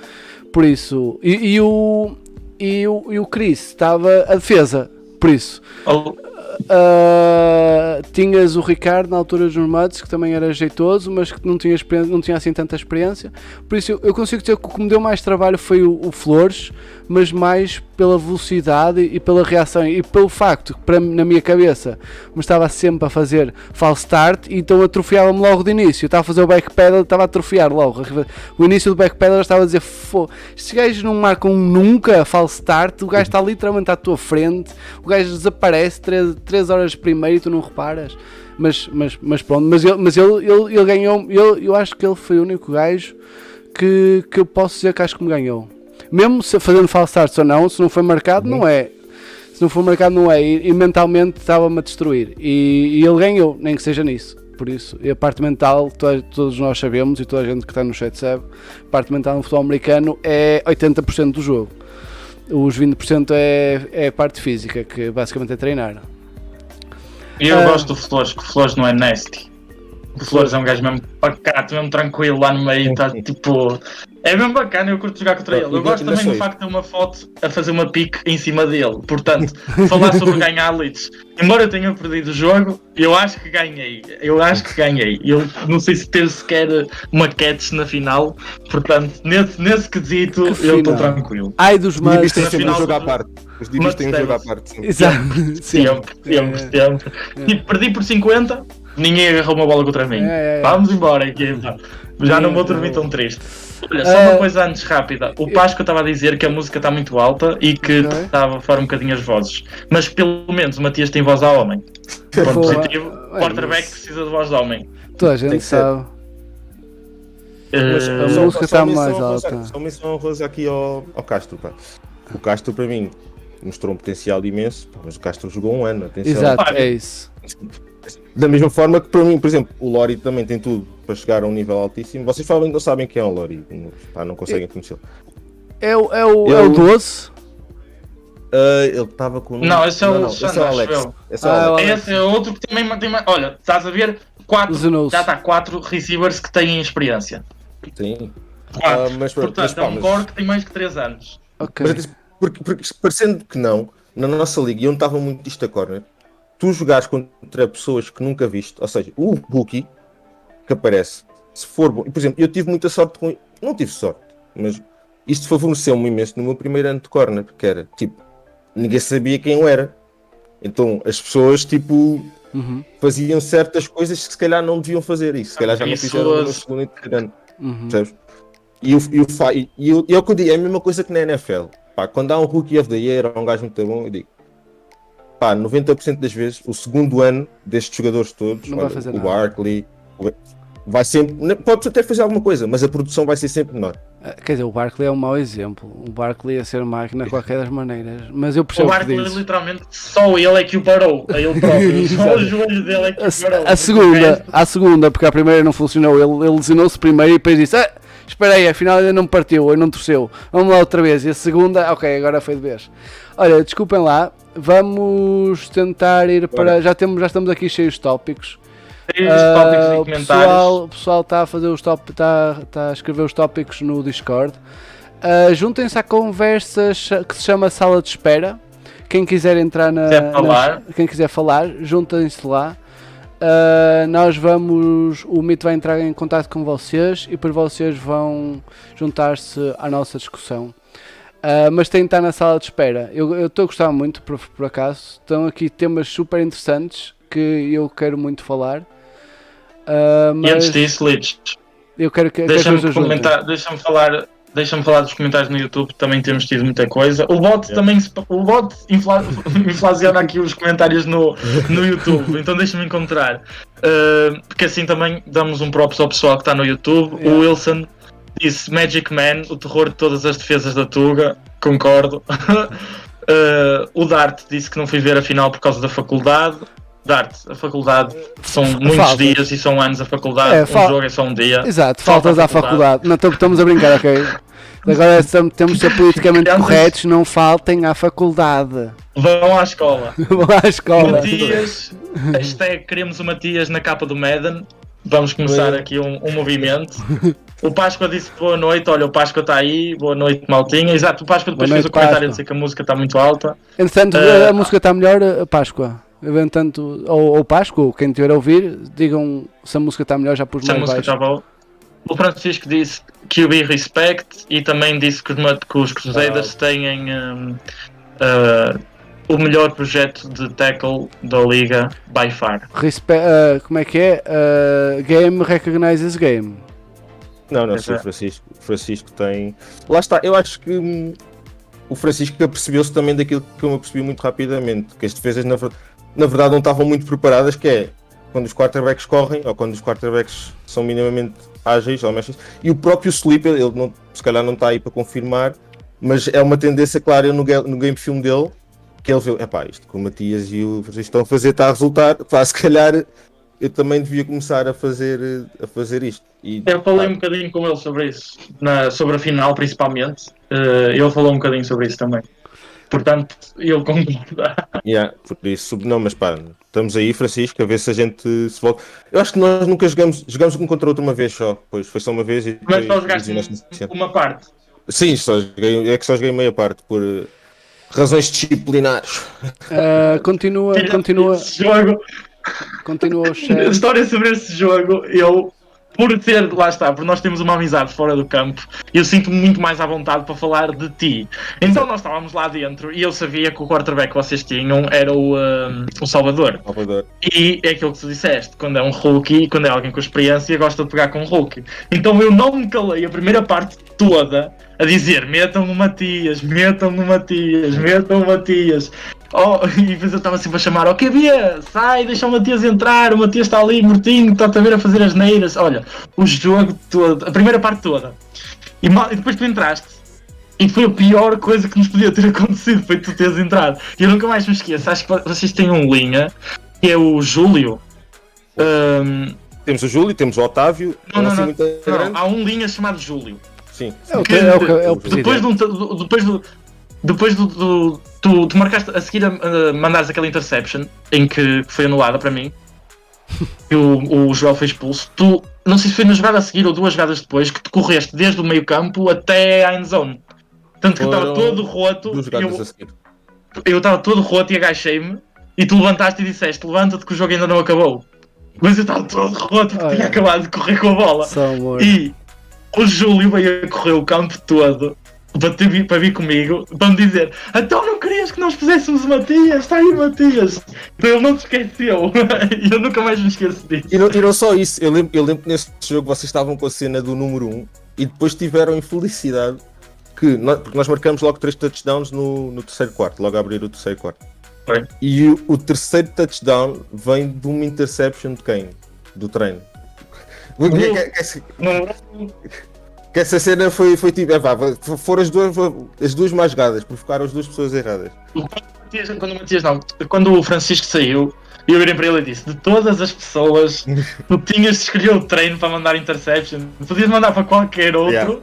por isso, e, e o, e, o, e o Chris estava a defesa, por isso. Ou- Uh, tinhas o Ricardo na altura dos Normados que também era jeitoso, mas que não tinha, não tinha assim tanta experiência. Por isso eu, eu consigo dizer que o que me deu mais trabalho foi o, o Flores, mas mais pela velocidade e pela reação e pelo facto que na minha cabeça me estava sempre a fazer false start e então atrofiava-me logo de início. Eu estava a fazer o backpedal estava a atrofiar logo. O início do backpedal estava a dizer: Fô, estes gajos não marcam nunca false start, o gajo está literalmente à tua frente, o gajo desaparece 3, horas primeiro e tu não reparas. Mas, mas, mas pronto, mas, ele, mas ele, ele, ele ganhou, ele, eu acho que ele foi o único gajo que, que eu posso dizer que acho que me ganhou. Mesmo se, fazendo false starts ou não, se não foi marcado, não é. Se não for marcado, não é. E, e mentalmente estava-me a destruir. E, e, ele ganhou, nem que seja nisso. Por isso, e a parte mental, todos, todos nós sabemos e toda a gente que está no chat sabe, a parte mental no futebol americano é 80% do jogo. Os 20% é, é a parte física, que basicamente é treinar. E eu ah, gosto do Flores, que o Flores não é nasty. O Flores é um gajo mesmo pacato, mesmo tranquilo lá no meio, está tipo. É mesmo bacana, eu curto jogar contra ele. Eu gosto também do facto de ter uma foto a fazer uma pique em cima dele. Portanto, falar sobre ganhar leads. Embora eu tenha perdido o jogo, eu acho que ganhei. Eu acho que ganhei. Eu não sei se teve sequer uma catch na final. Portanto, nesse, nesse quesito, que eu estou tranquilo. Ai dos mas na final um jogo à parte. Os divis têm um jogo à parte. Exato. Sempre, sempre, sempre. E perdi por 50 Ninguém agarrou uma bola contra mim. É, é, é. Vamos embora, equipa. Já não vou dormir tão triste. Olha, só uma coisa antes rápida. O Páscoa estava a dizer que a música está muito alta e que estava fora um bocadinho as vozes. Mas pelo menos o Matias tem voz a homem. Ponto positivo. O quarterback precisa de voz de homem. Toda a gente sabe. Uh, a música está mais alta. Só menção honrosa aqui ao, ao Castro. Pá. O Castro, para mim, mostrou um potencial imenso, mas o Castro jogou um ano. Atenção. Exato, é isso. Da mesma forma que para mim, por exemplo, o Lori também tem tudo para chegar a um nível altíssimo. Vocês falam não sabem quem é o Lori, pá, não conseguem conhecê-lo. É, o, é, o, é o 12? Uh, ah, ele estava com. Não, esse é o, não, não, esse é o Alex. Esse é, o ah, Alex. esse é outro que também tem mais. Olha, estás a ver? Quatro, já está quatro receivers que têm experiência. Sim. Quatro. Uh, mas, Portanto, mas, pá, é um mas... core que tem mais que 3 anos. Ok. Mas, porque, porque, parecendo que não, na nossa liga, eu não estava muito disto a corner tu jogares contra pessoas que nunca viste, ou seja, o rookie que aparece, se for bom, por exemplo, eu tive muita sorte com. Não tive sorte, mas isto favoreceu-me imenso no meu primeiro ano de corner, que era tipo, ninguém sabia quem eu era. Então as pessoas tipo uhum. faziam certas coisas que se calhar não deviam fazer isso, se calhar já não fizeram no meu segundo ano. Uhum. E, eu, eu, e, eu, e é o que eu digo, é a mesma coisa que na NFL. Pá, quando há um rookie of the year, um gajo muito bom, eu digo, pá, 90% das vezes, o segundo ano destes jogadores todos, olha, o Barkley, vai sempre, pode até fazer alguma coisa, mas a produção vai ser sempre menor. Ah, quer dizer, o Barkley é um mau exemplo. O Barkley ia ser máquina de qualquer das maneiras. Mas eu percebo. O Barkley, literalmente, só ele é que o parou. A ele próprio. só os joelhos dele é que o parou. A segunda, a segunda, porque a primeira não funcionou. Ele, ele lesionou-se primeiro e depois disse: ah, Espera aí, afinal ainda não partiu, ou não torceu. Vamos lá outra vez. E a segunda, ok, agora foi de vez. Olha, desculpem lá, vamos tentar ir para. Já, temos, já estamos aqui cheios de tópicos. Uh, o pessoal, o pessoal está a fazer os top, está, está a escrever os tópicos no Discord. Uh, Juntem-se à conversa que se chama Sala de Espera. Quem quiser entrar na. Nas, quem quiser falar, juntem-se lá. Uh, nós vamos. O Mito vai entrar em contato com vocês e depois vocês vão juntar-se à nossa discussão. Uh, mas tem que estar na sala de espera. Eu estou a gostar muito, por, por acaso. Estão aqui temas super interessantes que eu quero muito falar. Uh, e antes disso, Lides, eu quero que deixa-me comentar, deixa-me falar, deixa-me falar dos comentários no YouTube. Também temos tido muita coisa. O bot yeah. também, o bot infla, inflaciona aqui os comentários no, no YouTube. então deixa-me encontrar, uh, porque assim também damos um props ao pessoal que está no YouTube. Yeah. O Wilson Disse Magic Man, o terror de todas as defesas da Tuga, concordo. uh, o Dart disse que não fui ver a final por causa da faculdade. Dart, a faculdade são muitos Falta. dias e são anos a faculdade, é, um jogo é só um dia. Exato, faltas à faculdade. Não, estamos a brincar, ok? Agora temos de ser politicamente corretos, não faltem à faculdade. Vão à escola. Vão à escola. Matias, hashtag queremos o Matias na capa do Madden. Vamos começar aqui um, um movimento. O Páscoa disse boa noite, olha, o Páscoa está aí, boa noite, maltinha. Exato, o Páscoa depois noite, fez o comentário Páscoa. a dizer que a música está muito alta. Entretanto, uh, a música está melhor, a Páscoa. Entretanto, ou, ou Páscoa, quem tiver a ouvir, digam se a música está melhor, já pus mais baixo. Boa. o Francisco disse QB Respect e também disse que os, que os Crusaders têm um, uh, o melhor projeto de tackle da liga by far. Respe ah, como é que é? Ah, game recognizes game. Não, não, sim, é. o Francisco, o Francisco tem. Lá está, eu acho que hum, o Francisco percebeu-se também daquilo que eu me apercebi muito rapidamente, que as defesas na, na verdade não estavam muito preparadas, que é quando os quarterbacks correm ou quando os quarterbacks são minimamente ágeis ou mexem. E o próprio Sleeper, ele não, se calhar não está aí para confirmar, mas é uma tendência clara no, no game film dele, que ele viu, epá, isto que o Matias e o Francisco estão a fazer está a resultar, pá, se calhar eu também devia começar a fazer, a fazer isto. E, Eu falei um bocadinho com ele sobre isso, na- sobre a final principalmente. Uh, ele falou um bocadinho sobre isso também. Portanto, ele concorda. Yeah, por isso, não, mas pá, estamos aí, Francisco, a ver se a gente se volta. Eu acho que nós nunca jogamos, jogamos um contra o outro uma vez só, pois foi só uma vez e Mas só jogaste uma parte. Sim, só joguei, é que só joguei meia parte por eh, razões disciplinares. Ah, continua, continua, Esse jogo, continua o a chat. história sobre esse jogo, eu, por ter, lá está, porque nós temos uma amizade fora do campo, eu sinto-me muito mais à vontade para falar de ti. Então nós estávamos lá dentro e eu sabia que o quarterback que vocês tinham era o, um, o Salvador. Salvador. E é aquilo que tu disseste, quando é um rookie, quando é alguém com experiência, gosta de pegar com um rookie. Então eu não me calei a primeira parte toda a dizer metam no Matias, metam no Matias, metam no Matias. Oh, e depois eu estava sempre a chamar, ó QB, sai, deixa o Matias entrar, o Matias está ali mortinho, está a ver a fazer as neiras. Olha, o jogo todo, a primeira parte toda. E, mal- e depois tu entraste. E foi a pior coisa que nos podia ter acontecido, foi tu teres entrado. E eu nunca mais me esqueço, acho que vocês têm um linha, que é o Júlio. Ahm, Temos o Júlio, temos o Otávio, não, não, assim não, não, grande. há um linha chamado Júlio. Sim, É o, que- é o, que- é o Depois, de um, do- depois do. Depois do. do- tu, tu marcaste a seguir a, a mandares aquela interception em que foi anulada para mim. Que o, o Joel foi expulso. Tu, não sei se foi na jogada a seguir ou duas jogadas depois, que tu correste desde o meio campo até à endzone. Tanto que eu estava todo roto. e eu- a estava todo roto e agachei-me e tu levantaste e disseste levanta-te que o jogo ainda não acabou. Mas eu estava todo roto porque Olha. tinha acabado de correr com a bola. E o Júlio veio a correr o campo todo para, vi- para vir comigo para me dizer então não querias que nós fizéssemos Matias? Está aí Matias. Então ele não te esqueceu. E eu nunca mais me esqueço disso. E não, e não só isso, eu lembro, eu lembro que nesse jogo vocês estavam com a cena do número 1 e depois tiveram infelicidade que nós, porque nós marcamos logo três touchdowns no, no terceiro quarto, logo a abrir o terceiro quarto. Foi. E o, o terceiro touchdown vem de uma interception de quem? Do treino. Que- Não, que essa cena foi, foi tipo, é, vá, foram as duas, as duas mais jogadas, porque ficaram as duas pessoas erradas. Quando o Matias não, quando o Francisco saiu, eu virei para ele e disse: De todas as pessoas, tu tinhas de escolher o treino para mandar interception, podias mandar para qualquer outro,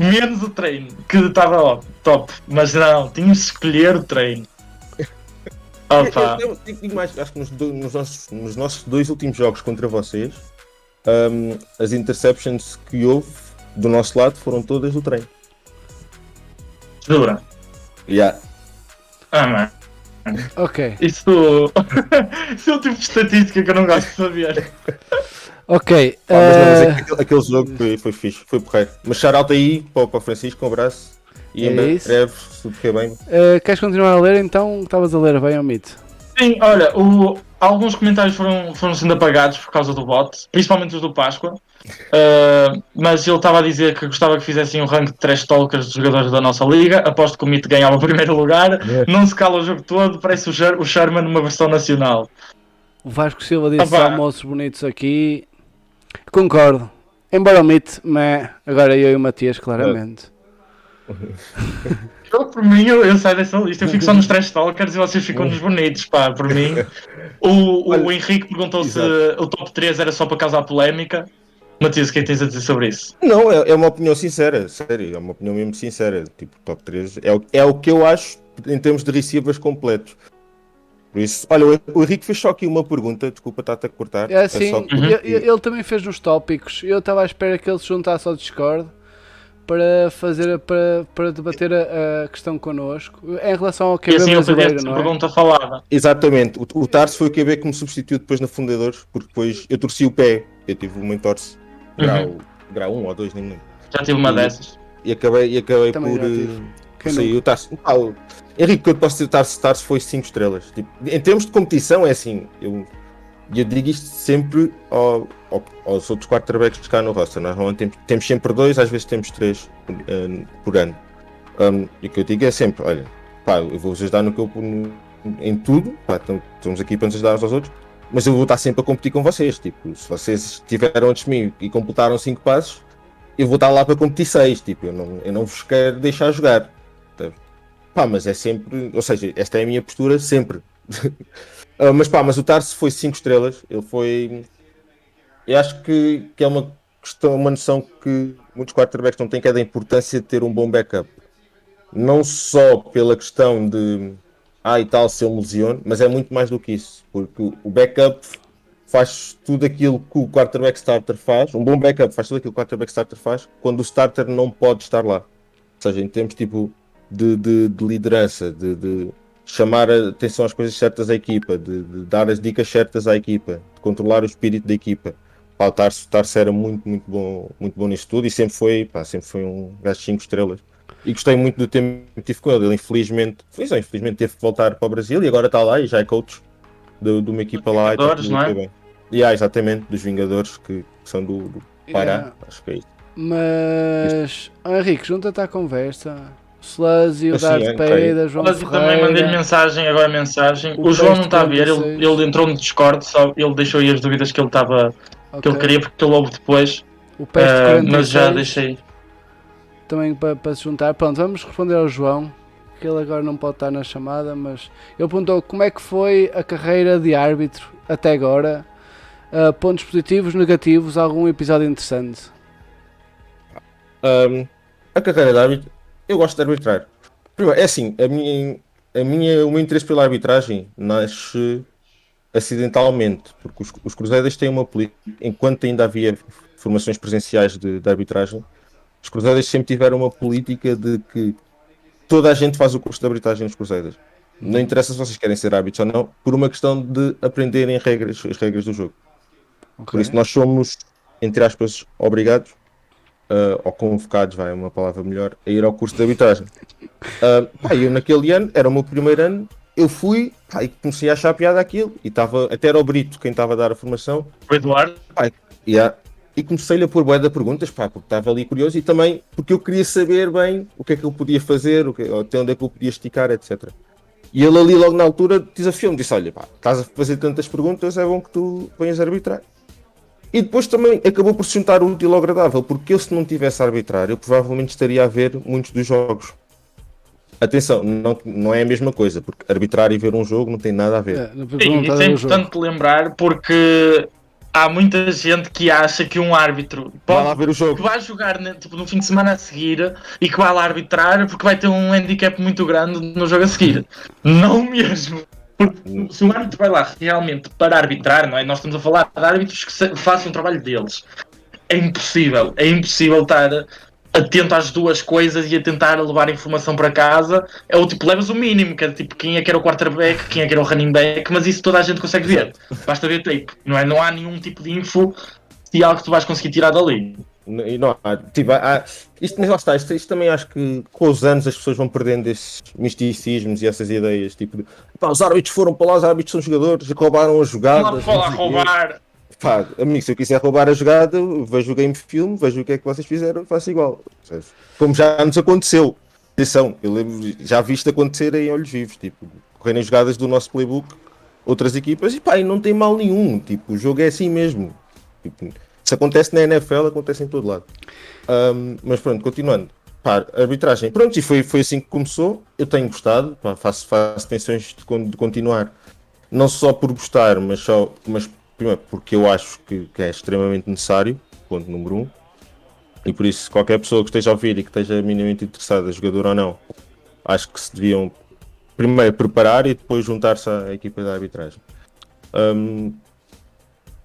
Yeah. menos o treino, que estava ó, top, mas não, tinhas de escolher o treino. Opa, Eu- eu digo mais, acho que nos, nos nossos, nos nossos dois últimos jogos contra vocês, hum, as interceptions que houve do nosso lado foram todas do treino. jura? Yeah. Ah, mano, Ok, isso, isso é o tipo de estatística que eu não gosto de saber. ok. Pá, mas não, mas ah, aquele, aquele jogo foi, foi fixe, foi porreiro. Mas shout aí para, o- para o Francisco, um abraço. E É em breve, se tudo correr bem. ah, queres continuar a ler então? Estavas a ler bem ao mito. Sim, olha, o- alguns comentários foram, foram sendo apagados por causa do bot, principalmente os do Páscoa. Uh, mas ele estava a dizer que gostava que fizessem um ranking de trash talkers dos jogadores da nossa liga. Aposto que o Mito ganhava o primeiro lugar. Não se cala o jogo todo, parece o, Sher o Sherman numa versão nacional. O Vasco Silva disse Opa. almoços bonitos aqui. Concordo. Embora o mito, mas agora eu e o Matias, claramente. Eu, por mim, eu, eu saio dessa lista. Eu fico só nos trash talkers e vocês ficam nos bonitos, pá, por mim. O, o Olha, Henrique perguntou se exato. o top 3 era só para causar polémica. Matias, o que é que tens a dizer sobre isso? Não, é, é uma opinião sincera, sério, é uma opinião mesmo sincera. Tipo, top 3 é o, é o que eu acho em termos de receivers completos. Por isso, olha, o, Henrique fez só aqui uma pergunta, desculpa estar-te a cortar. É assim, só Uhum. ele, ele também fez nos tópicos. Eu estava à espera que ele se juntasse ao Discord para fazer para, para debater a, a questão connosco em relação ao E QB assim eu brasileiro, não é? pergunta falada. Exatamente, o, o Tarso foi o QB que me substituiu depois na Fundadores, porque depois eu torci o pé, eu tive uma entorse grau grau 1 ou 2, nem me lembro. Já tive uma E- dessas. E acabei, e acabei Também por. eh, sair o Tarso. Ah, o- Henrique, o que eu posso dizer do Tarso Tarso foi 5 estrelas. Tipo, em termos de competição, é assim. Eu, eu digo isto sempre ao- ao- aos outros quarterbacks cá no roster. Nós temos, temos sempre dois, às vezes temos três eh, por ano. Um, e o que eu digo é sempre: olha, pá, eu vou-vos ajudar no que eu, no- em tudo. Pá, então, estamos aqui para nos ajudar uns aos outros. Mas eu vou estar sempre a competir com vocês. Tipo, se vocês estiveram antes de mim e completaram 5 passos, eu vou estar lá para competir 6. Tipo, eu não, eu não vos quero deixar jogar. Tá? Pá, mas é sempre. Ou seja, esta é a minha postura sempre. Ah, mas pá, mas o Tarso foi 5 estrelas. Ele foi. Eu acho que, que é uma questão, uma noção que muitos quarterbacks não têm, que é da importância de ter um bom backup. Não só pela questão de. Ah, e tal, se eu me lesiono, mas é muito mais do que isso. Porque o backup faz tudo aquilo que o quarterback starter faz. Um bom backup faz tudo aquilo que o quarterback starter faz quando o starter não pode estar lá. Ou seja, em termos tipo de, de- de liderança, de, de chamar a atenção às coisas certas à equipa, de, de dar as dicas certas à equipa, de controlar o espírito da equipa. Pá, o Tarso, Tarso era muito, muito bom, muito bom nisso tudo e sempre foi, pá, sempre foi um gajo de 5 estrelas. E gostei muito do tempo que tive com ele. Ele infelizmente, foi só, infelizmente teve que voltar para o Brasil e agora está lá e já é coach de, de uma equipa lá. e Vingadores, tudo não é? bem. E ah, exatamente, dos Vingadores que, que são do, do Pará, Yeah. acho que é isso. Mas, Henrique, junta-te à conversa. Sluzzy, o Assim, Darth é, Peida, João Mas eu também mandei-lhe Ferreira. mensagem, agora mensagem. O O, João não está a ver, 46. ele, ele entrou no Discord, só ele deixou aí as dúvidas que ele estava que ele queria porque ele ouve depois. O Peste 46 mas já deixei. também para, para se juntar. Pronto, vamos responder ao João, que ele agora não pode estar na chamada, mas ele perguntou como é que foi a carreira de árbitro até agora. Ah, pontos positivos, negativos, algum episódio interessante. Um, a carreira de árbitro, eu gosto de arbitrar. Primeiro, é assim, a minha, a minha, o meu interesse pela arbitragem nasce acidentalmente, porque os, os Cruzeiros têm uma política, enquanto ainda havia formações presenciais de, de arbitragem, os Cruzeiros sempre tiveram uma política de que toda a gente faz o curso de arbitragem nos Cruzeiros. Não interessa se vocês querem ser árbitros ou não, por uma questão de aprenderem regras, as regras do jogo. Por Ok. isso nós somos, entre aspas, obrigados, ah, ou convocados, vai, é uma palavra melhor, a ir ao curso de arbitragem. Ah, pá, eu naquele ano, era o meu primeiro ano, eu fui pá, e comecei a achar piada aquilo, e estava, até era o Brito quem estava a dar a formação, O Eduardo, e, a- e comecei-lhe a pôr bué de perguntas, pá, porque estava ali curioso, e também porque eu queria saber bem o que é que eu podia fazer, o que, até onde é que eu podia esticar, etc. E ele ali logo na altura desafiou-me, disse, olha pá, estás a fazer tantas perguntas, é bom que tu venhas arbitrar. E depois também acabou por se juntar o útil ao agradável, porque eu se não tivesse a arbitrar, eu provavelmente estaria a ver muitos dos jogos. Atenção, não, não é a mesma coisa, porque arbitrar e ver um jogo não tem nada a ver. É, sim, isso é do jogo. importante lembrar porque há muita gente que acha que um árbitro Vai lá pode ver o que jogo. vai jogar né, tipo, no fim de semana a seguir e que vai lá arbitrar porque vai ter um handicap muito grande no jogo a seguir. Não mesmo. Porque se o árbitro vai lá realmente para arbitrar, não é? Nós estamos a falar de árbitros que façam o trabalho deles. É impossível, é impossível estar atento às duas coisas e a tentar levar informação para casa. É o tipo, levas o mínimo, que é tipo quem é que era o quarterback, quem é que era o running back, mas isso toda a gente consegue ver. Basta ver tape, não é? Não há nenhum tipo de info e algo que tu vais conseguir tirar dali. E não, há, tipo, há- isto, mas lá está, isto, isto também acho que com os anos as pessoas vão perdendo esses misticismos e essas ideias, tipo, de, pá, os árbitros foram para lá, os árbitros são jogadores, roubaram as jogadas. não quê. roubar. Pá, amigo, se eu quiser roubar a jogada, vejo o game film, vejo o que é que vocês fizeram faço igual. Como já nos aconteceu. Atenção, eu lembro, já vi isto acontecer em olhos vivos, tipo, correrem jogadas do nosso playbook, outras equipas, e pá, e não tem mal nenhum, tipo, o jogo é assim mesmo. Tipo, se acontece na NFL, acontece em todo lado. Ahm, mas pronto, continuando. Pá, arbitragem. Pronto, e foi, foi assim que começou. Eu tenho gostado, pá, faço, faço tensões de, de continuar. Não só por gostar, mas só mas primeiro porque eu acho que, que é extremamente necessário, ponto número um. E por isso, qualquer pessoa que esteja a ouvir e que esteja minimamente interessada, jogador ou não, acho que se deviam primeiro preparar e depois juntar-se à equipa da arbitragem. Ahm,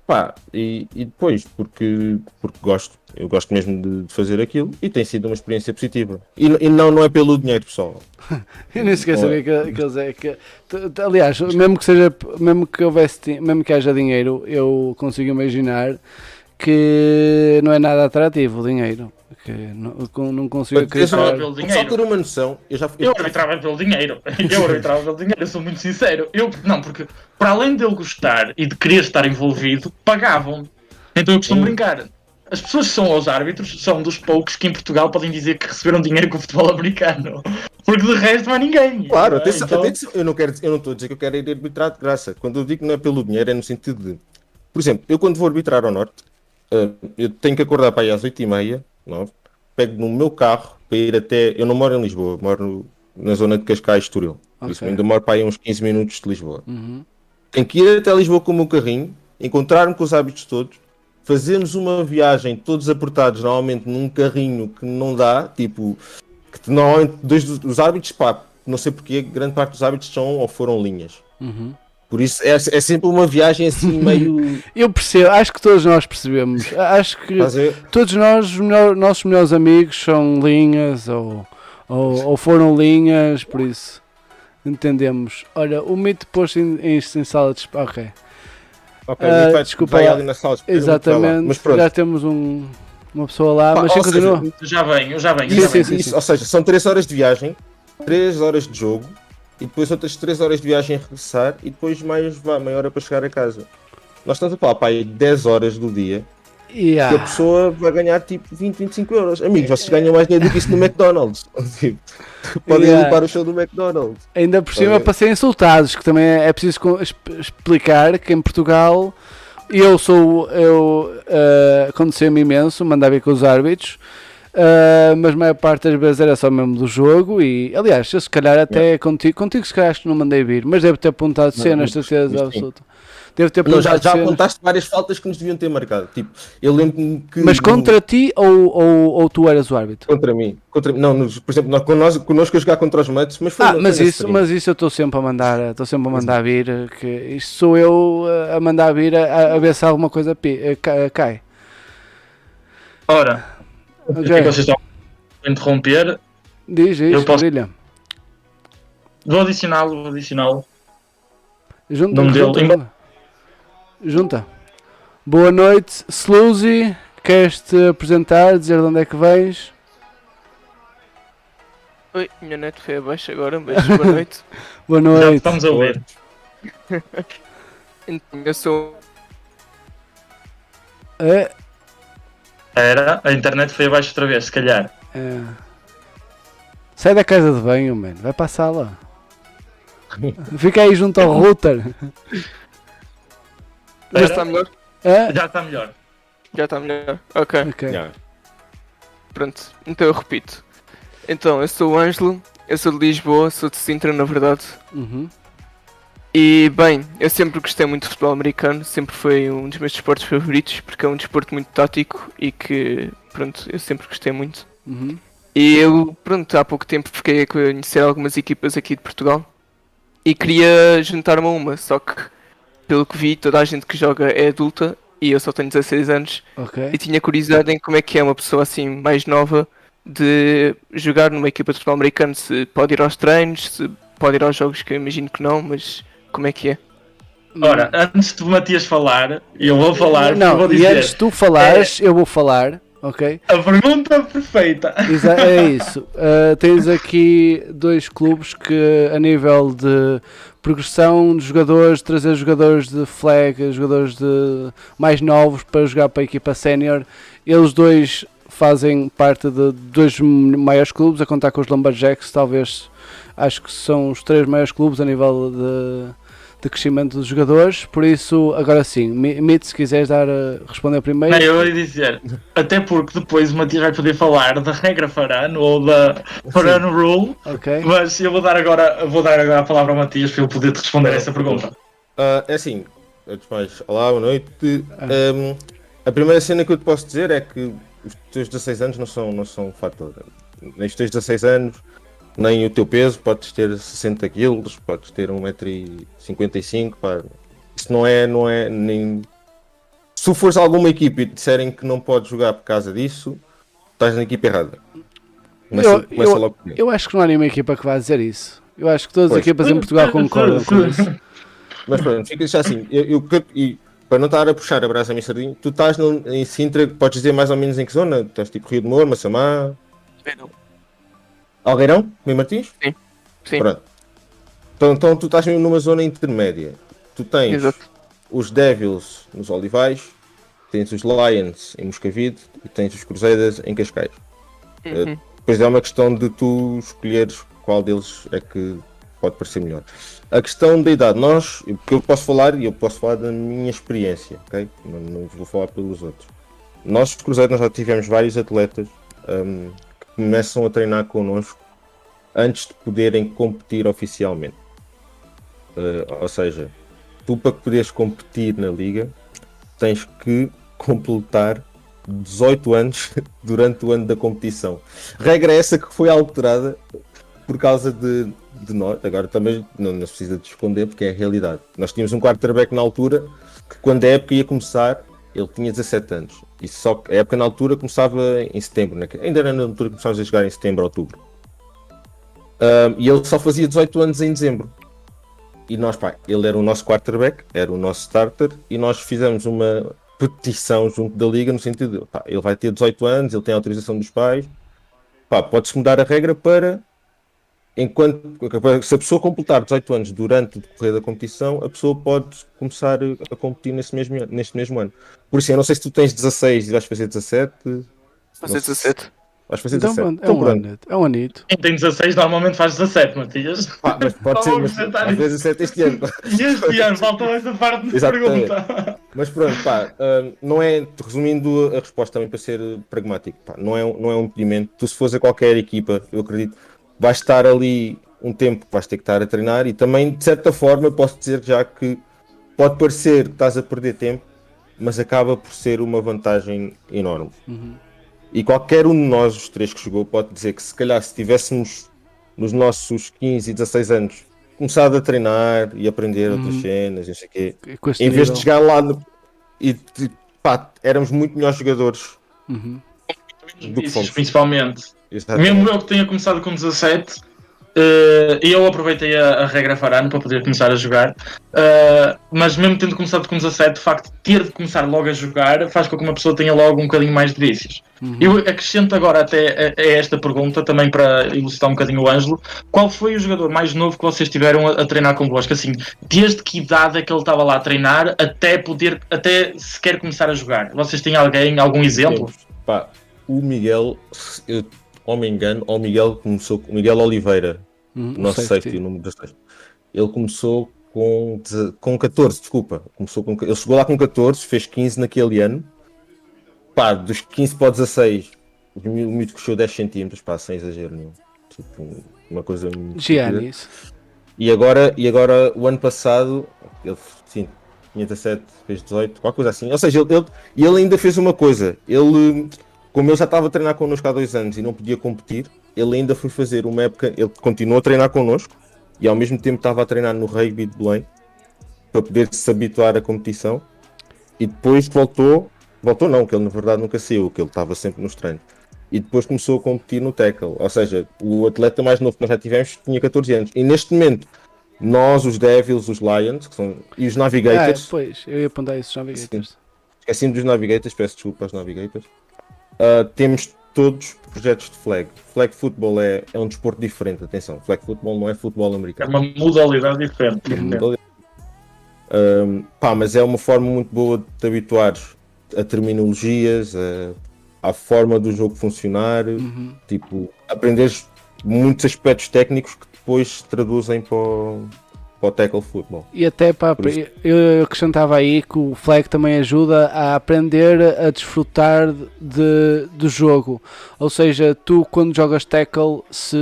pá, e, e depois, porque, porque gosto, eu gosto mesmo de, de fazer aquilo e tem sido uma experiência positiva. E, e não, não é pelo dinheiro, pessoal. Eu nem sequer sabia que, que eles é que. Aliás, mesmo que seja, mesmo que houvesse, mesmo que haja dinheiro, eu consigo imaginar que não é nada atrativo o dinheiro. Que não, não consigo acreditar. Só ter uma noção, eu já Eu arbitrava pelo dinheiro. Eu arbitrava pelo dinheiro, eu sou muito sincero. Eu, não, porque para além de eu gostar e de querer estar envolvido, pagavam. Então eu costumo Sim. brincar. As pessoas que são aos árbitros são dos poucos que em Portugal podem dizer que receberam dinheiro com o futebol americano. Porque de resto não há ninguém. Claro, É, atenção, então- atenção, eu não quero eu não estou a dizer que eu quero ir arbitrar de graça. Quando eu digo que não é pelo dinheiro, é no sentido de, por exemplo, eu quando vou arbitrar ao norte, eh, eu tenho que acordar para aí às 8h30, 9, pego no meu carro para ir até. Eu não moro em Lisboa, moro no- na zona de Cascais, Estoril. Por isso ainda moro para aí uns 15 minutos de Lisboa. Uhum. Tenho que ir até Lisboa com o meu carrinho, encontrar-me com os hábitos todos, fazermos uma viagem todos apertados, normalmente num carrinho que não dá, tipo, que normalmente dois dos os hábitos, pá, não sei porque, grande parte dos hábitos são ou foram linhas. Uhum. Por isso é, é sempre uma viagem assim meio. Eu percebo, acho que todos nós percebemos. Acho que todos nós, melhor- nossos melhores amigos, são linhas ou, ou, ou foram linhas, por isso entendemos. Olha, o mito posto em, em, em sala de espera. Ok, Ok, mas vai, desculpa vai lá. ali na sala. lá. exatamente. Mas pronto. Já temos um, uma pessoa lá, Pá, mas ou seja, continua. Já venho, eu já venho. Sim, já Isso, venho. sim, isso, sim. Ou seja, são 3 horas de viagem, 3 horas de jogo e depois outras 3 horas de viagem a regressar e depois mais vá, meia hora para chegar a casa. Nós estamos a falar para aí 10 horas do dia E que a pessoa vai ganhar tipo 20, 25 euros. Amigos, vocês ganham mais dinheiro do que isso no McDonald's. Tipo, podem Yeah. limpar o show do McDonald's. ainda por cima Ok. para serem insultados, que também é preciso explicar que em Portugal eu sou, eu uh, aconteceu-me imenso, mandava ir com os árbitros, uh, mas a maior parte das vezes era só mesmo do jogo e aliás, eu se calhar até contigo, contigo se calhar acho que não mandei vir, mas devo ter apontado cenas, certeza sim. absoluta. Devo ter Não, já, apontado já cenas. apontaste várias faltas que nos deviam ter marcado. Tipo, eu lembro-me que. Mas contra ti ou, ou, ou tu eras o árbitro? Contra mim. Contra, não, nos- por exemplo, nós, con- nós, connosco a jogar contra os Mets, mas foi Ah, mas isso, mas isso eu estou sempre a mandar, estou sempre a mandar vir, que isto sou eu uh, a mandar vir a, a ver se alguma coisa cai. Ora, o que vocês estão a interromper? diz, diz, Eu posso- brilha. Vou adicioná-lo, vou adicioná-lo. Junta, Nome dele, junta, em- junta. Junta. Boa noite, Sluzy. Queres-te apresentar, dizer de onde é que vens? Oi, minha net foi abaixo agora, mas boa noite. Boa Já noite. estamos a ouvir. Então, Eu sou. É, Era, a internet foi abaixo outra vez, se calhar. é. Sai da casa de banho, mano. Vai para a sala. Fica aí junto ao router. Já está melhor? É? Já está melhor. Já está melhor. Ok, Ok. Yeah. pronto. Então eu repito. Então, eu sou o Ângelo, eu sou de Lisboa, sou de Sintra na verdade. Uhum. E bem, eu sempre gostei muito de futebol americano, sempre foi um dos meus desportos favoritos, porque é um desporto muito tático e que, pronto, eu sempre gostei muito. Uhum. E eu, pronto, há pouco tempo fiquei a conhecer algumas equipas aqui de Portugal e queria juntar-me a uma, só que pelo que vi, toda a gente que joga é adulta e eu só tenho 16 anos Ok. e tinha curiosidade em como é que é uma pessoa assim mais nova de jogar numa equipa de futebol americano, se pode ir aos treinos, se pode ir aos jogos, que eu imagino que não, mas como é que é? Ora, antes de o Matias falar, eu vou falar, Não, vou e dizer. antes de tu falares, eu vou falar, ok? A pergunta perfeita. Exa- é isso. Uh, tens aqui dois clubes que, a nível de progressão de jogadores, trazer jogadores de flag, jogadores de mais novos para jogar para a equipa sénior, eles dois fazem parte de dois maiores clubes, a contar com os Lumberjacks, talvez acho que são os três maiores clubes a nível de, de crescimento dos jogadores. Por isso, agora sim, Mi- Mito, se quiseres dar, uh, responder primeiro. Não, eu ia dizer, até porque depois o Matias vai poder falar da regra Farano ou da Farano Rule, Ok. mas eu vou dar agora, vou dar agora a palavra ao Matias para ele poder te responder essa pergunta. Ah, é assim, antes de mais, olá, boa noite. Ah. Ahm, a primeira cena que eu te posso dizer é que os teus 16 anos não são, não são um fator. Nem os teus 16 anos, nem o teu peso, podes ter 60 quilos, podes ter 1,55m, pá. Isso não é, não é nem. Se fores alguma equipe e te disserem que não podes jogar por causa disso, estás na equipe errada. Começa, Eu- começa eu- logo. Eu acho que não há nenhuma equipa que vá dizer isso. Eu acho que todas as Pois. equipas em Portugal concordam com isso. Mas pronto, fica já assim. Eu, eu, e para não estar a puxar a brasa a minha sardinha, tu estás no, em Sintra, podes dizer mais ou menos em que zona? Estás tipo Rio de Moro, Massamá, Não. Algueirão, Mãe Martins? Sim, Pronto. Então, então tu estás mesmo numa zona intermédia. Tu tens exato. os Devils nos Olivais, tens os Lions em Moscavide e tens os Crusaders em Cascais. Uhum. Depois é uma questão de tu escolheres qual deles é que pode parecer melhor. A questão da idade, nós, porque eu posso falar e eu posso falar da minha experiência, ok? Não, não vou falar pelos outros. Nós, os Cruzeiros, nós já tivemos vários atletas que começam a treinar connosco antes de poderem competir oficialmente. Uh, ou seja, tu para poderes competir na liga tens que completar 18 anos durante o ano da competição. Regra essa que foi alterada por causa de, de nós. Agora também não, não se precisa de esconder porque é a realidade. Nós tínhamos um quarterback na altura que quando a época ia começar ele tinha 17 anos. E só a época na altura começava em setembro. Né? Ainda era na altura que começávamos a jogar em setembro, outubro. Um, e ele só fazia 18 anos em dezembro. E nós, pá, ele era o nosso quarterback, era o nosso starter, e nós fizemos uma petição junto da liga no sentido de, pá, ele vai ter 18 anos, ele tem autorização dos pais, pá, pode-se mudar a regra para enquanto se a pessoa completar 18 anos durante o decorrer da competição, a pessoa pode começar a competir nesse mesmo, neste mesmo ano. Por isso, eu não sei se tu tens 16 e vais fazer 17. Fazer 17. Vais fazer Então, 17. pronto, é Então, um anito. É um anito. Quem tem 16 normalmente faz 17, Matias. Pá, mas pode ser, mas vezes 17 este ano. Este ano faltou essa parte de Exatamente. pergunta. Mas pronto, pá, hum, não é, resumindo a resposta também para ser pragmático, pá, não, é, um- não é um impedimento. Tu se fores a qualquer equipa, eu acredito, vais estar ali um tempo que vais ter que estar a treinar e também, de certa forma, posso dizer já que pode parecer que estás a perder tempo, mas acaba por ser uma vantagem enorme. E qualquer um de nós, os três que chegou, pode dizer que se calhar se tivéssemos nos nossos 15 e 16 anos começado a treinar e aprender outras cenas, não sei o quê, em vez de chegar lá no- e de- pá, éramos muito melhores jogadores Uhum. do que fomos. principalmente. Exatamente. Mesmo eu que tenha começado com 17, eh, eu aproveitei a, a regra Farano para poder começar a jogar, eh, mas mesmo tendo começado com 17, de facto, ter de começar logo a jogar faz com que uma pessoa tenha logo um bocadinho mais de vícios. Eu acrescento agora até a, a esta pergunta, também para ilustrar um bocadinho o Ângelo, qual foi o jogador mais novo que vocês tiveram a, a treinar convosco? Assim, desde que idade é que ele estava lá a treinar até poder, até sequer começar a jogar? Vocês têm alguém, algum exemplo? Pá, o Miguel, eu, ou me engano, ou o Miguel começou, o Miguel Oliveira, Uhum. o nosso Safety. safety, o número 16. Ele começou com, com 14, desculpa. Começou com, ele chegou lá com 14, fez 15 naquele ano. Pá, dos 15 para o 16, o mi- o miúdo cresceu 10 centímetros, pá, sem exagero nenhum. Tipo, uma coisa muito. Giannis. E agora, e agora o ano passado, ele sim, tinha 17, fez 18, qualquer coisa assim. Ou seja, ele, ele, ele ainda fez uma coisa. Ele, como ele já estava a treinar connosco há dois anos e não podia competir, ele ainda foi fazer uma época. Ele continuou a treinar connosco e ao mesmo tempo estava a treinar no rugby de Belém para poder se habituar à competição. E depois voltou, voltou não, que ele na verdade nunca saiu, que ele estava sempre nos treinos. E depois começou a competir no tackle. Ou seja, o atleta mais novo que nós já tivemos tinha 14 anos. E neste momento, nós, os Devils, os Lions que são, e os Ah, Navigators, pois, eu ia apontar isso, Navigators. esqueci-me dos Navigators, peço desculpa aos Navigators, ah, temos todos projetos de flag. Flag football é, é um desporto diferente, atenção. Flag football não é futebol É americano. uma modalidade diferente. Um, pá, mas é uma forma muito boa de te habituares a terminologias, a, à forma do jogo funcionar, Uhum. tipo, aprenderes muitos aspectos técnicos que depois se traduzem para o, para o tackle football. E até para eu acrescentava aí que o flag também ajuda a aprender a desfrutar de, do jogo. Ou seja, tu quando jogas tackle, se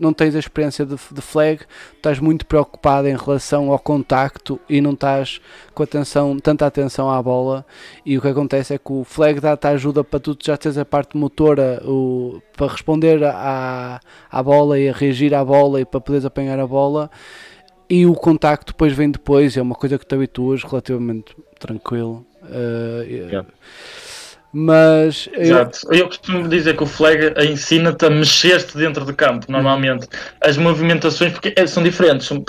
não tens a experiência de, de flag, estás muito preocupado em relação ao contacto e não estás com atenção, tanta atenção à bola. E o que acontece é que o flag dá-te ajuda para tu já teres a parte motora, o, para responder à, à bola e a reagir à bola e para poderes apanhar a bola e o contacto depois vem depois, é uma coisa que te habituas relativamente tranquilo. Uh, Yeah. Mas eu, Exato. Eu costumo dizer que o flag ensina-te a mexer-te dentro de campo, normalmente. As movimentações, porque é- são diferentes. São-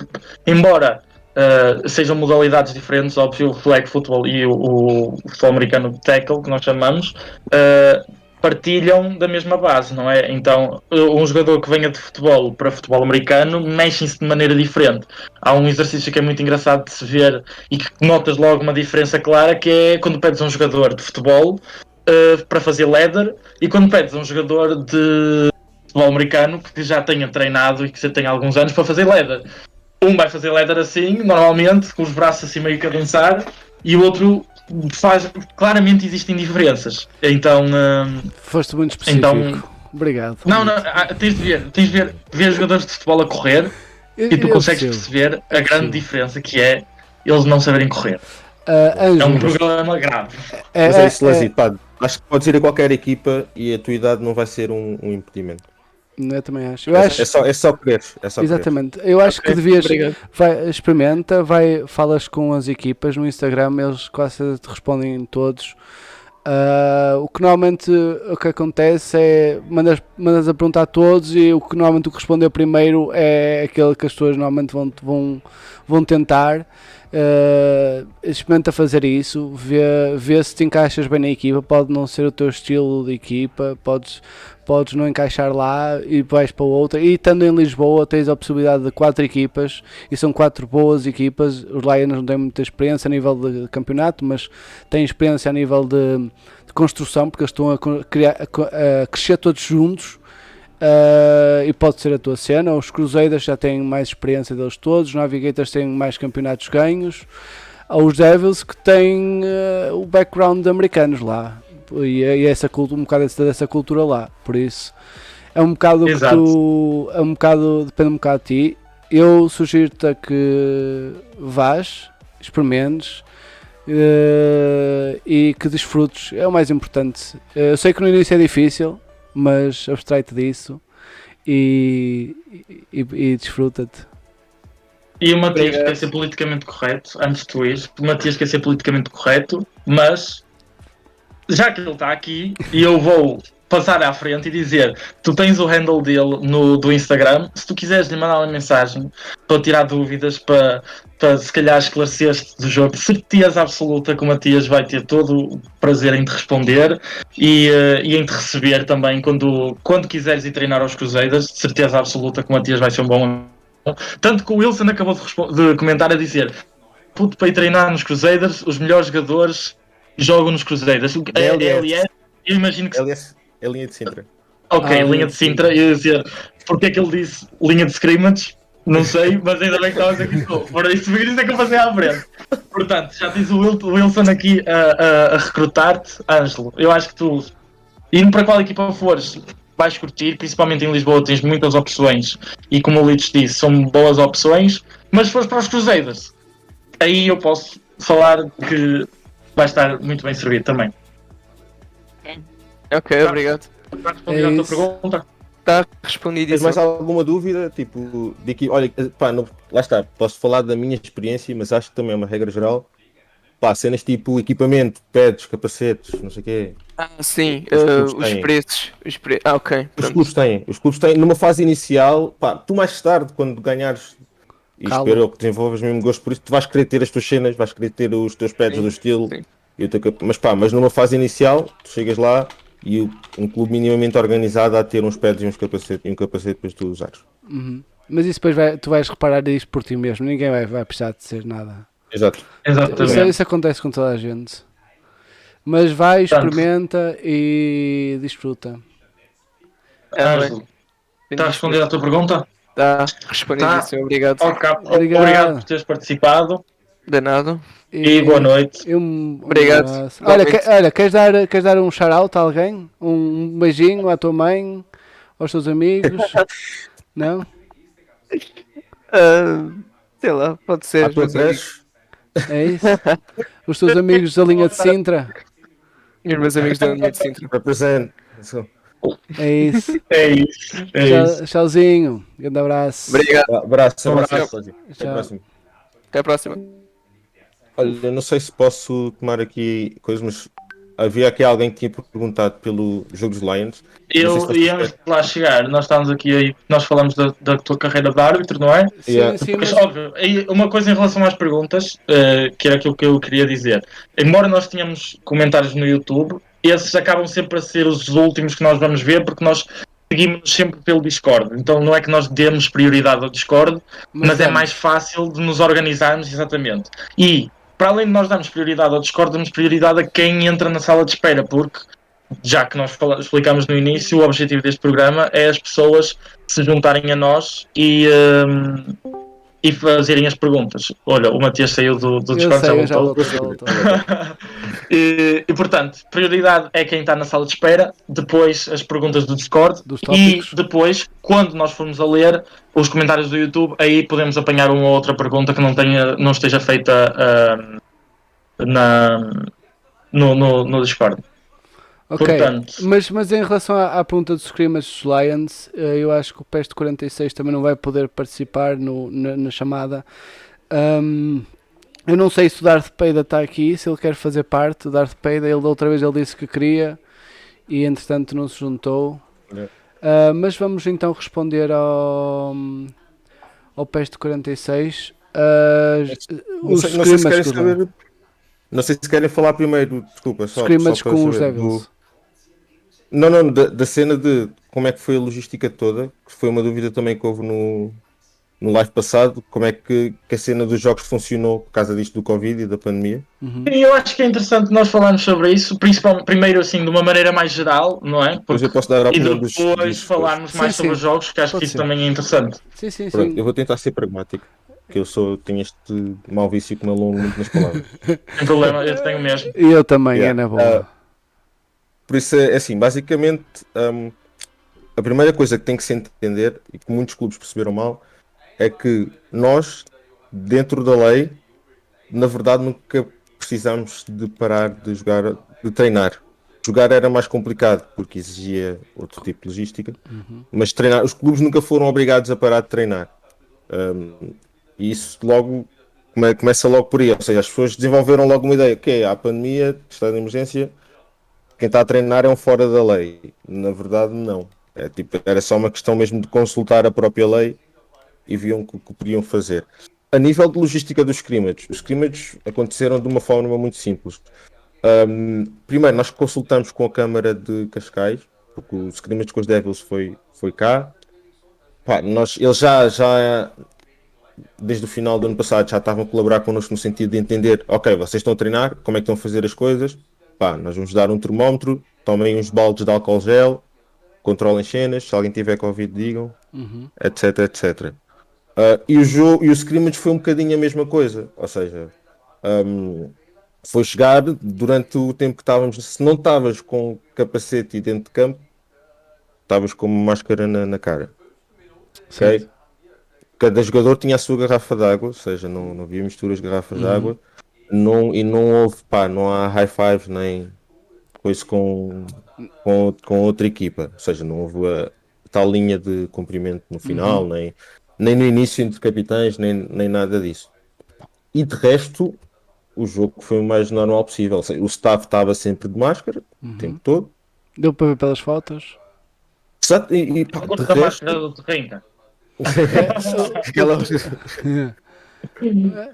Embora uh, sejam modalidades diferentes, óbvio, o flag football e o, o futebol americano de tackle, que nós chamamos, uh, partilham da mesma base, não é? Então, um jogador que venha de futebol para futebol americano mexem-se de maneira diferente. Há um exercício que é muito engraçado de se ver e que notas logo uma diferença clara, que é quando pedes um jogador de futebol uh, para fazer leather e quando pedes um jogador de futebol americano que já tenha treinado e que já tenha alguns anos para fazer leather. Um vai fazer leather assim, normalmente, com os braços assim meio que dançar, e o outro faz. Claramente existem diferenças. Então. Hum, Foste muito específico. Então, Obrigado. Não, não, ah, tens de ver, tens de ver, ver jogadores de futebol a correr eu, e tu consegues perceber a grande diferença que é eles não saberem correr. Uh, é um problema grave. É, Mas é isso, é, é, pá, acho que podes ir a qualquer equipa e a tua idade não vai ser um, um impedimento. Eu também acho. Eu é, acho... É, só, é só querer. É só Exatamente. Eu acho okay. que devias. Vai, experimenta, vai, falas com as equipas no Instagram, eles quase te respondem todos. Uh, o que normalmente o que acontece é mandas, mandas a perguntar a todos e o que normalmente o que respondeu primeiro é aquele que as pessoas normalmente vão, vão, vão tentar. Uh, experimenta fazer isso, vê, vê se te encaixas bem na equipa. Pode não ser o teu estilo de equipa, podes, podes não encaixar lá e vais para outra. E estando em Lisboa, tens a possibilidade de quatro equipas e são quatro boas equipas. Os Lions não têm muita experiência a nível de campeonato, mas têm experiência a nível de, de construção, porque eles estão a, criar, a, a crescer todos juntos. Uh, e pode ser a tua cena. Os Cruzeiros já têm mais experiência deles todos, os Navigators têm mais campeonatos ganhos. Há os Devils que têm uh, o background de americanos lá e, e essa cultura, um bocado dessa cultura lá. Por isso é um bocado que tu, é um bocado, depende um bocado de ti. Eu sugiro-te que vás, experimentes uh, e que desfrutes, é o mais importante. Eu sei que no início é difícil, mas abstrai-te disso e, e, e desfruta-te. E o Matias quer ser politicamente correto, antes de tu ires, o Matias quer ser politicamente correto, mas já que ele está aqui, e eu vou passar à frente e dizer: tu tens o handle dele no, do Instagram. Se tu quiseres lhe mandar uma mensagem para tirar dúvidas, para, para se calhar esclarecer do jogo, certeza absoluta que o Matias vai ter todo o prazer em te responder e, uh, e em te receber também quando, quando quiseres ir treinar aos Cruzeiros. Certeza absoluta que o Matias vai ser um bom. Tanto que o Wilson acabou de, de comentar a dizer: puto, para ir treinar nos Cruzeiros, os melhores jogadores jogam nos Cruzeiros. É, LS, eu imagino que. LS é linha de Sintra. Ok, ah, linha de Sintra. Eu ia dizer, porque é que ele disse linha de scrimmage? Não sei, mas ainda bem que estavas aqui. Por isso, por isso é que eu passei à frente. Portanto, já tens o Wilson aqui a, a, a recrutar-te, Ângelo. Eu acho que tu, indo para qual equipa fores, vais curtir, principalmente em Lisboa tens muitas opções e como o Leeds disse, são boas opções, mas se fores para os Cruzeiros, aí eu posso falar que vai estar muito bem servido também. Ok, tá. obrigado. Está respondida é a tua pergunta? Está respondido. Tens mais alguma dúvida? Tipo, de que, olha, pá, não, lá está, posso falar da minha experiência, mas acho que também é uma regra geral. Pá, cenas tipo equipamento, pads, capacetes, não sei o quê. Ah, sim, os, uh, os preços. Os pre... Ah, ok. Pronto. Os clubes têm. Os clubes têm, numa fase inicial, pá, tu mais tarde, quando ganhares e Calma. espero que desenvolvas mesmo gosto por isso, tu vais querer ter as tuas cenas, vais querer ter os teus pads do estilo. Sim. E teu, mas pá, mas numa fase inicial, tu chegas lá, e um clube minimamente organizado a ter uns pads e uns capacete, e um capacete para tu usares. Uhum. Mas isso depois vai, tu vais reparar isto por ti mesmo, ninguém vai, vai precisar de ser nada. Exato. Exatamente. Isso, isso acontece com toda a gente. Mas vai, experimenta e desfruta. É, Está respondendo a tua pergunta? Está respondido, tá. obrigado. Okay. obrigado. Obrigado por teres participado. De nada. E, e boa noite. Eu, um, Obrigado. olha, que, olha, queres dar, queres dar um shout-out a alguém? Um, beijinho à tua mãe, aos teus amigos? Não? Uh, sei lá, pode ser. É isso? Os teus amigos da linha de Sintra? E os meus amigos da linha de Sintra. Represent. É isso. É isso. É Tchau, isso. Tchauzinho. Grande abraço. Obrigado. Abraço. abraço. abraço. Até a próxima. Até a próxima. Olha, não sei se posso tomar aqui coisas, mas havia aqui alguém que tinha perguntado pelo jogo dos Lions. Eu, de lá chegar, nós estamos aqui aí, nós falamos da, da tua carreira de árbitro, não é? Sim, Yeah. sim, Mas, mas óbvio, aí uma coisa em relação às perguntas, eh, que era aquilo que eu queria dizer. Embora nós tenhamos comentários no YouTube, esses acabam sempre a ser os últimos que nós vamos ver, porque nós seguimos sempre pelo Discord. Então não é que nós demos prioridade ao Discord, mas, é vamos. mais fácil de nos organizarmos, exatamente. E, para além de nós darmos prioridade ao Discord, damos prioridade a quem entra na sala de espera, porque, já que nós explicamos no início, o objetivo deste programa é as pessoas se juntarem a nós e, hum, e fazerem as perguntas. Olha, o Matias saiu do, do Discord, sei, já já voltou. já voltou. E, e, portanto, prioridade é quem está na sala de espera, depois as perguntas do Discord e depois, quando nós formos a ler os comentários do YouTube, aí podemos apanhar uma ou outra pergunta que não, tenha, não esteja feita ah, na, no, no, no Discord. Ok, Portanto- mas, mas em relação à, à pergunta dos scrimmage dos Lions, eh, eu acho que o Peste 46 também não vai poder participar no, na, na chamada. Ahm, eu não sei se o Darth Vader está aqui, se ele quer fazer parte. O Darth Vader, ele da outra vez ele disse que queria e entretanto não se juntou. É. Ah, mas vamos então responder ao, ao Peste 46. Ah, Não os sei, não sei se querem os-. Não sei se querem falar primeiro, desculpa, só, só com os Devils. do- Não, não, da, da cena de como é que foi a logística toda, que foi uma dúvida também que houve no, no live passado, como é que, que a cena dos jogos funcionou por causa disto do Covid e da pandemia. Uhum. E eu acho que é interessante nós falarmos sobre isso, principalmente primeiro assim, de uma maneira mais geral, não é? Depois Porque, eu posso dar a e opinião dos, depois dos- falarmos mais Sim, sobre sim. os jogos, que acho Pode que isso ser. também é interessante. Sim, sim, Pronto, sim. eu vou tentar ser pragmático, que eu sou, tenho este mau vício que me alongo muito nas palavras. Sem problema, eu tenho mesmo. E eu também, Yeah. é na boa. Por isso é é assim, basicamente hum, a primeira coisa que tem que se entender e que muitos clubes perceberam mal é que nós, dentro da lei, na verdade nunca precisamos de parar de jogar, de treinar. Jogar era mais complicado porque exigia outro tipo de logística, mas treinar, os clubes nunca foram obrigados a parar de treinar. Hum, e isso logo come- começa logo por aí, ou seja, as pessoas desenvolveram logo uma ideia, que é a pandemia, estado de emergência, quem está a treinar é um fora da lei. Na verdade, não. É, tipo, era só uma questão mesmo de consultar a própria lei e viam o que, que podiam fazer. A nível de logística dos scrimmages, os scrimmages aconteceram de uma forma muito simples. Ahm, primeiro, nós consultamos com a Câmara de Cascais, porque o scrimmage com os Devils foi, foi cá. Pá, nós, eles já, já, desde o final do ano passado, já estavam a colaborar connosco no sentido de entender, ok, vocês estão a treinar, como é que estão a fazer as coisas? Pá, nós vamos dar um termómetro, tomem uns baldes de álcool gel, controlem cenas, se alguém tiver Covid digam, Uhum. etc, etc. Ah, e o jogo e o scrimmage foi um bocadinho a mesma coisa, ou seja, ahm, foi chegar durante o tempo que estávamos, se não estavas com capacete e dentro de campo, estavas com uma máscara na, na cara. Ok? Cada jogador tinha a sua garrafa de água, ou seja, não, não havia misturas de garrafas de água, não, e não houve, pá, não há high five nem coisa com, com, com outra equipa, ou seja, não houve a tal linha de cumprimento no final, nem, nem no início entre capitães, nem, nem nada disso. E de resto, o jogo foi o mais normal possível. Ou seja, o staff estava sempre de máscara o tempo todo. Deu para ver pelas fotos. Exato, E, e pá, de está resto, mais do terreno. aquela-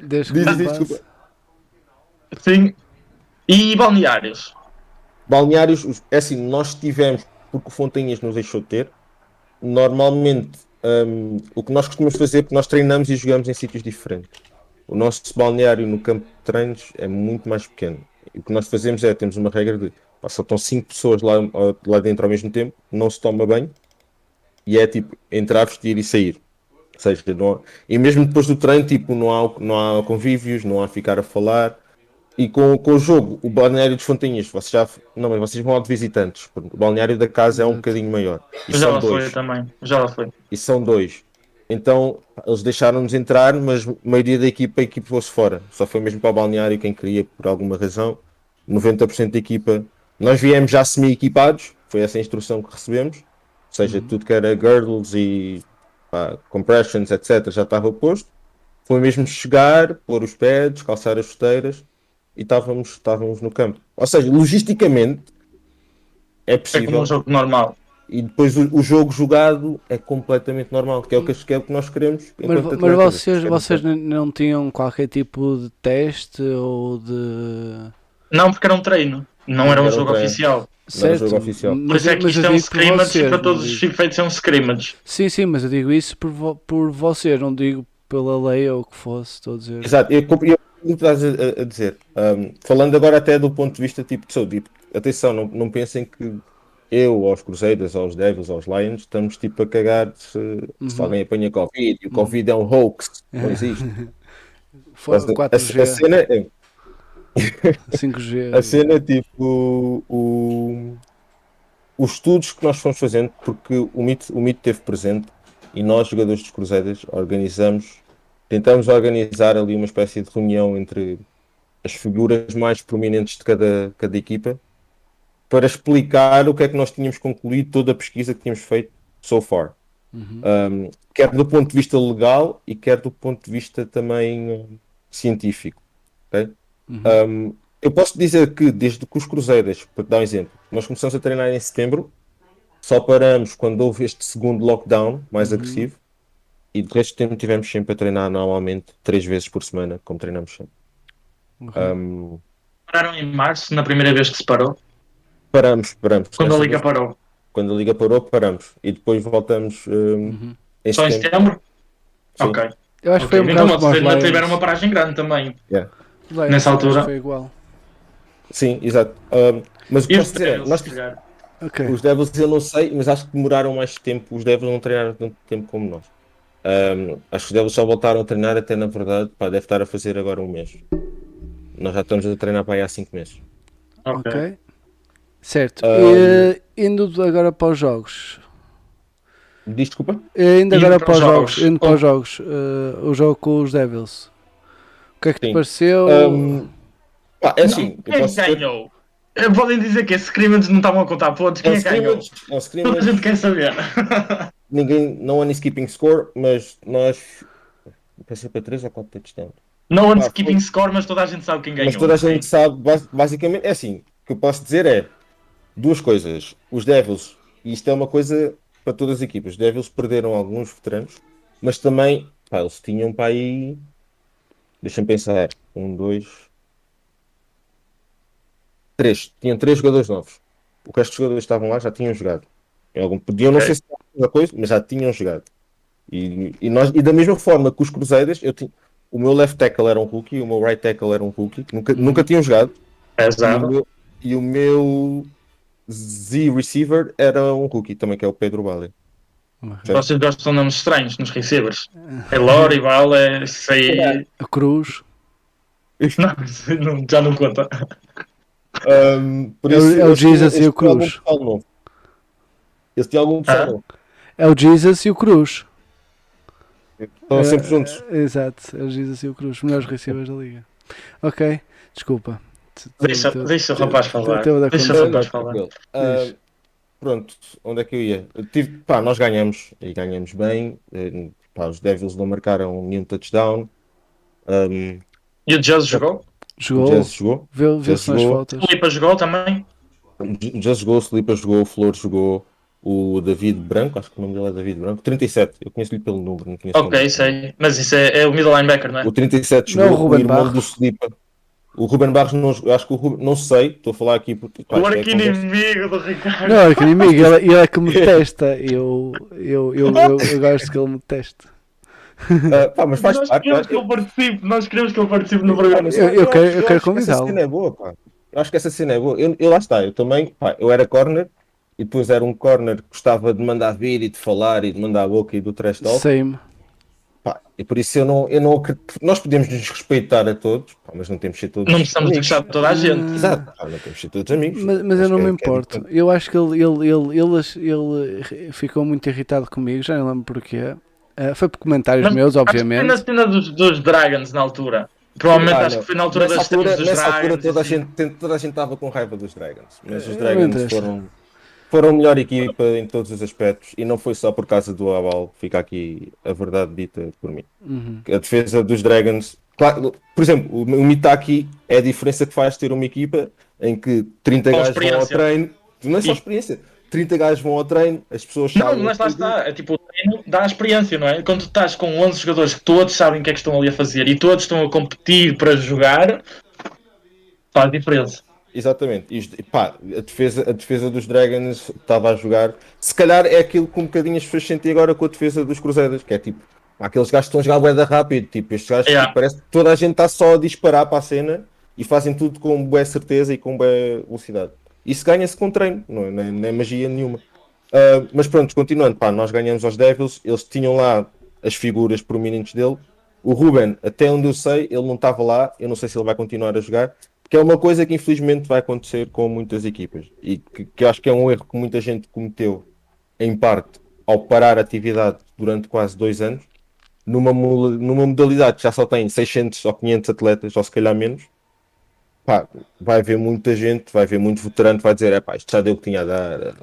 Diz, não diz, passe. desculpa. Sim. E balneários? Balneários, os- é assim, nós tivemos, porque o Fontanhas nos deixou de ter, normalmente hum, o que nós costumamos fazer é que nós treinamos e jogamos em sítios diferentes. O nosso balneário no campo de treinos é muito mais pequeno. E o que nós fazemos é, temos uma regra de, pá, só estão 5 pessoas lá, lá dentro ao mesmo tempo, não se toma banho, e é tipo, entrar, vestir e sair. Ou seja, não e mesmo depois do treino, tipo, não há, não há convívios, não há ficar a falar. E com, com o jogo, o balneário dos Fontinhas, vocês já. Não, mas vocês vão ao de visitantes. porque O balneário da casa é um bocadinho maior. E Já são lá foi dois. também. Já lá foi. E são dois. Então eles deixaram-nos entrar, mas a maioria da equipa, a equipa fosse fora. Só foi mesmo para o balneário quem queria, por alguma razão. 90% da equipa. Nós viemos já semi-equipados, foi essa a instrução que recebemos. Ou seja, tudo que era girdles e pá, compressions, etc., já estava posto. Foi mesmo chegar, pôr os pads, calçar as chuteiras e estávamos, estávamos no campo. Ou seja, logisticamente é É possível. como um jogo normal. E depois o, o jogo jogado é completamente normal, que é o que, que, é o que nós queremos. Mas, mas vocês, É vocês não tinham qualquer tipo de teste ou de. Não, porque era um treino. Não Não era um era um jogo treino. oficial. Certo, jogo oficial. Mas, isso é que mas isto é um scrimmage vocês, e para todos os efeitos é um scrimmage. Sim, sim, mas eu digo isso por, vo- por vocês, não digo pela lei ou o que fosse, estou a dizer. Exato, eu, eu, eu, o que estás a, a- dizer. Um, falando agora até do ponto de vista tipo de saúde, tipo, atenção, não, não pensem que eu, aos Cruzeiros, aos Devils, aos Lions, estamos tipo a cagar se, se Uhum. alguém apanha Covid e o Covid é um hoax, não existe. Foi Mas a, a 4G, cena é, 5G. a cena é tipo o, os estudos que nós fomos fazendo, porque o mito, o mito teve presente e nós, jogadores dos Cruzeiros, organizamos, tentamos organizar ali uma espécie de reunião entre as figuras mais prominentes de cada, cada equipa para explicar o que é que nós tínhamos concluído toda a pesquisa que tínhamos feito so far. Uhum. Um, quer do ponto de vista legal e quer do ponto de vista também científico. ok? Uhum. Um, eu posso dizer que desde que os Cruzeiros, para te dar um exemplo, nós começamos a treinar em setembro, só paramos quando houve este segundo lockdown mais Uhum. agressivo e de resto tempo tivemos sempre a treinar normalmente três vezes por semana, como treinamos sempre. Ok. Um, Pararam em março, na primeira vez que se parou, paramos, paramos. quando a liga vez, parou. quando a liga parou, paramos e depois voltamos um, Uhum. em Só em setembro. Sim. Ok. Eu acho que Ok. foi um Então vocês ainda tiveram uma paragem grande também. Yeah. Lions, nessa que altura. Foi igual. Sim, exato. Um, mas o que posso os dizer é, Devils, nós se calhar? Ok. Os Devils eu não sei, mas acho que demoraram mais tempo. Os Devils não treinaram tanto tempo como nós. Ahm, acho que os Devils só voltaram a treinar até na verdade, pá, deve estar a fazer agora um mês. Nós já estamos a treinar para aí há 5 meses. Ok. Ok. Certo. Um, E, indo agora para os jogos. Diz desculpa? E Indo Indo agora para para os os jogos. jogos. Indo para Oh. os jogos. eh, o jogo com os Devils. O que é que te Sim. pareceu? Ahm, pá, é assim, Quem ganhou? Eh, Podem dizer que esses scrimmage não estavam a contar pontos. é Quem um é que ganhou? é um Toda a gente quer saber. Ninguém, não há skipping score, mas nós pensei para 3 ou 4 touchdowns. Ah, keeping foi- score, mas toda a gente sabe quem ganhou. Mas toda a gente sabe, bas- basicamente, é assim, o que eu posso dizer é duas coisas. Os Devils, e isto é uma coisa para todas as equipas, os Devils perderam alguns veteranos, mas também, pá, eles tinham para aí, deixa-me pensar, um, dois, três, tinham três jogadores novos. O resto dos jogadores estavam lá já tinham jogado. Algum, podiam não Ok. ser se mesma coisa, mas já tinham jogado. E, e, nós, e da mesma forma que os Cruzeiros, eu tinha, o meu left tackle era um rookie, o meu right tackle era um rookie, que nunca, nunca tinham jogado. E o, Exato. meu, e o meu Z receiver era um rookie também, que é o Pedro Bale. Vocês gostam de nomes estranhos nos receivers. É Lore, Val, é isso aí. A Cruz. Não, já não conta. Um, por É o- isso, é o eles Jesus e eles o tinham algum Cruz. pessoal novo. Eles tinham algum pessoal Ah. novo. É o Jesus e o Cruz. Estão sempre É, juntos. é, Exato, é o Jesus e o Cruz. Melhores receivers da liga. Ok, desculpa. Deixa, tu- deixa o rapaz tu- falar. tu- tu- Deixa tu- o rapaz falar. Ah, pronto, onde é que eu ia? Tive, pá, nós ganhamos e ganhamos bem. Eh, pá, os Devils não marcaram nenhum touchdown. Um, E o Jazz jogou? o Jogou. Jazz jogou. Vê- Vê-se nas jogou. fotos. O Lipa jogou também? O Jazz jogou, o Slipa jogou, o Flor jogou, o David Branco, acho que o nome dele é David Branco. 37, eu conheço-lhe pelo número, não conheço o Ok, nome. sei. Mas isso é, é o middle linebacker, não é? O 37 Não, jogou, o Ruben o irmão Barros. do Slipa. O Ruben Barros, não, eu acho que o Ruben, não sei, estou a falar aqui porque. pá, O é arqui-inimigo do Ricardo. Não, é que inimigo, ele, ele é que me detesta. Eu, eu, eu, eu, eu gosto que ele me deteste. Ah, pá, mas faz nós parte. queremos que eu- ele participe, nós queremos que ele participe no programa. Eu- eu acho- quero- eu quero acho que Essa convidá-lo. cena é boa, pá. Eu acho que essa cena é boa. Eu, eu lá está, eu também, pá, eu era corner e depois era um corner que gostava de mandar vir e de falar e de mandar a boca e do trash talk. Same. Pá, e por isso eu não, eu não acredito. Nós podemos nos respeitar a todos, pá, mas não temos de ser todos. Não precisamos de amigos. gostar de toda a gente. Exato, pá, não temos de ser todos amigos. Mas, mas eu não me é- é importo. diferente. Eu acho que ele, ele, ele, ele, ele ficou muito irritado comigo, já não lembro porquê. Eh, foi por comentários Mas meus, Acho que foi obviamente. na cena dos, dos Dragons na altura. Provavelmente Ah, acho que foi na altura das altura, dos nessa altura Dragons. toda, a assim. gente, toda a gente estava com raiva dos Dragons. Mas os Dragons foram, foram a melhor equipa em todos os aspectos e não foi só por causa do Aval, fica aqui a verdade dita por mim. Uhum. A defesa dos Dragons, claro, por exemplo, o, Mitaki é a diferença que faz ter uma equipa em que 30 Com gajos vão ao treino, não é só experiência, 30 gajos vão ao treino, as pessoas Não, sabem mas lá está. É tipo, o treino dá a experiência, não é? Quando tu estás com 11 jogadores que todos sabem o que é que estão ali a fazer e todos estão a competir para jogar, faz diferença. Exatamente. E, pá, a defesa, a defesa dos Dragons estava a jogar. Se calhar é aquilo que um bocadinho as pessoas sentem agora com a defesa dos Crusaders, que é tipo, aqueles gajos que estão a jogar bué da rápido. Tipo, estes gajos Yeah. tipo, parece que toda a gente está só a disparar para a cena e fazem tudo com boa certeza e com boa velocidade. Isso ganha-se com treino, não é, não é- não é magia nenhuma. Ah, mas pronto, continuando, pá, nós ganhamos aos Devils, eles tinham lá as figuras prominentes dele. O Ruben, até onde eu sei, ele não estava lá, eu não sei se ele vai continuar a jogar, que é uma coisa que infelizmente vai acontecer com muitas equipas e que, que acho que é um erro que muita gente cometeu, em parte, ao parar a atividade durante quase dois anos, numa, numa modalidade que já só tem 600 ou 500 atletas, ou se calhar menos. Pá, vai haver muita gente, vai haver muito veterano vai dizer: é pá, isto já deu o que tinha a dar, vai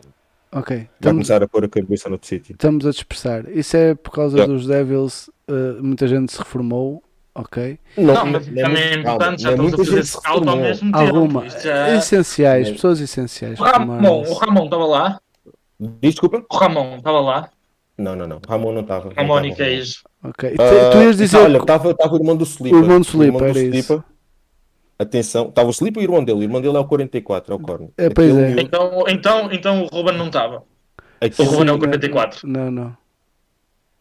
Ok. Estamos, começar a pôr a cabeça no sítio. estamos a dispersar. Isso é por causa Yeah. dos Devils. uh, muita gente se reformou. Ok. Não, mas não também é importante, já não é estamos a fazer scout ao mesmo tempo. Alguma. Já- Essenciais. É. Pessoas essenciais. O Ramon, o Ramon estava lá. Desculpa? O Ramon estava lá. Não, não, não. Ramon não estava. Ramon e Cage. Ok. Tu, Ah, tu ias dizer. Olha, que- estava o irmão do Slipa. O irmão do Slipa, era isso. Atenção, estava o Slipa e o irmão dele. O irmão dele é o 44, é o Corno. É, pois Aquele é. Então, então, então o Ruben não estava. O Ruben é o Sim, 44. Não, não.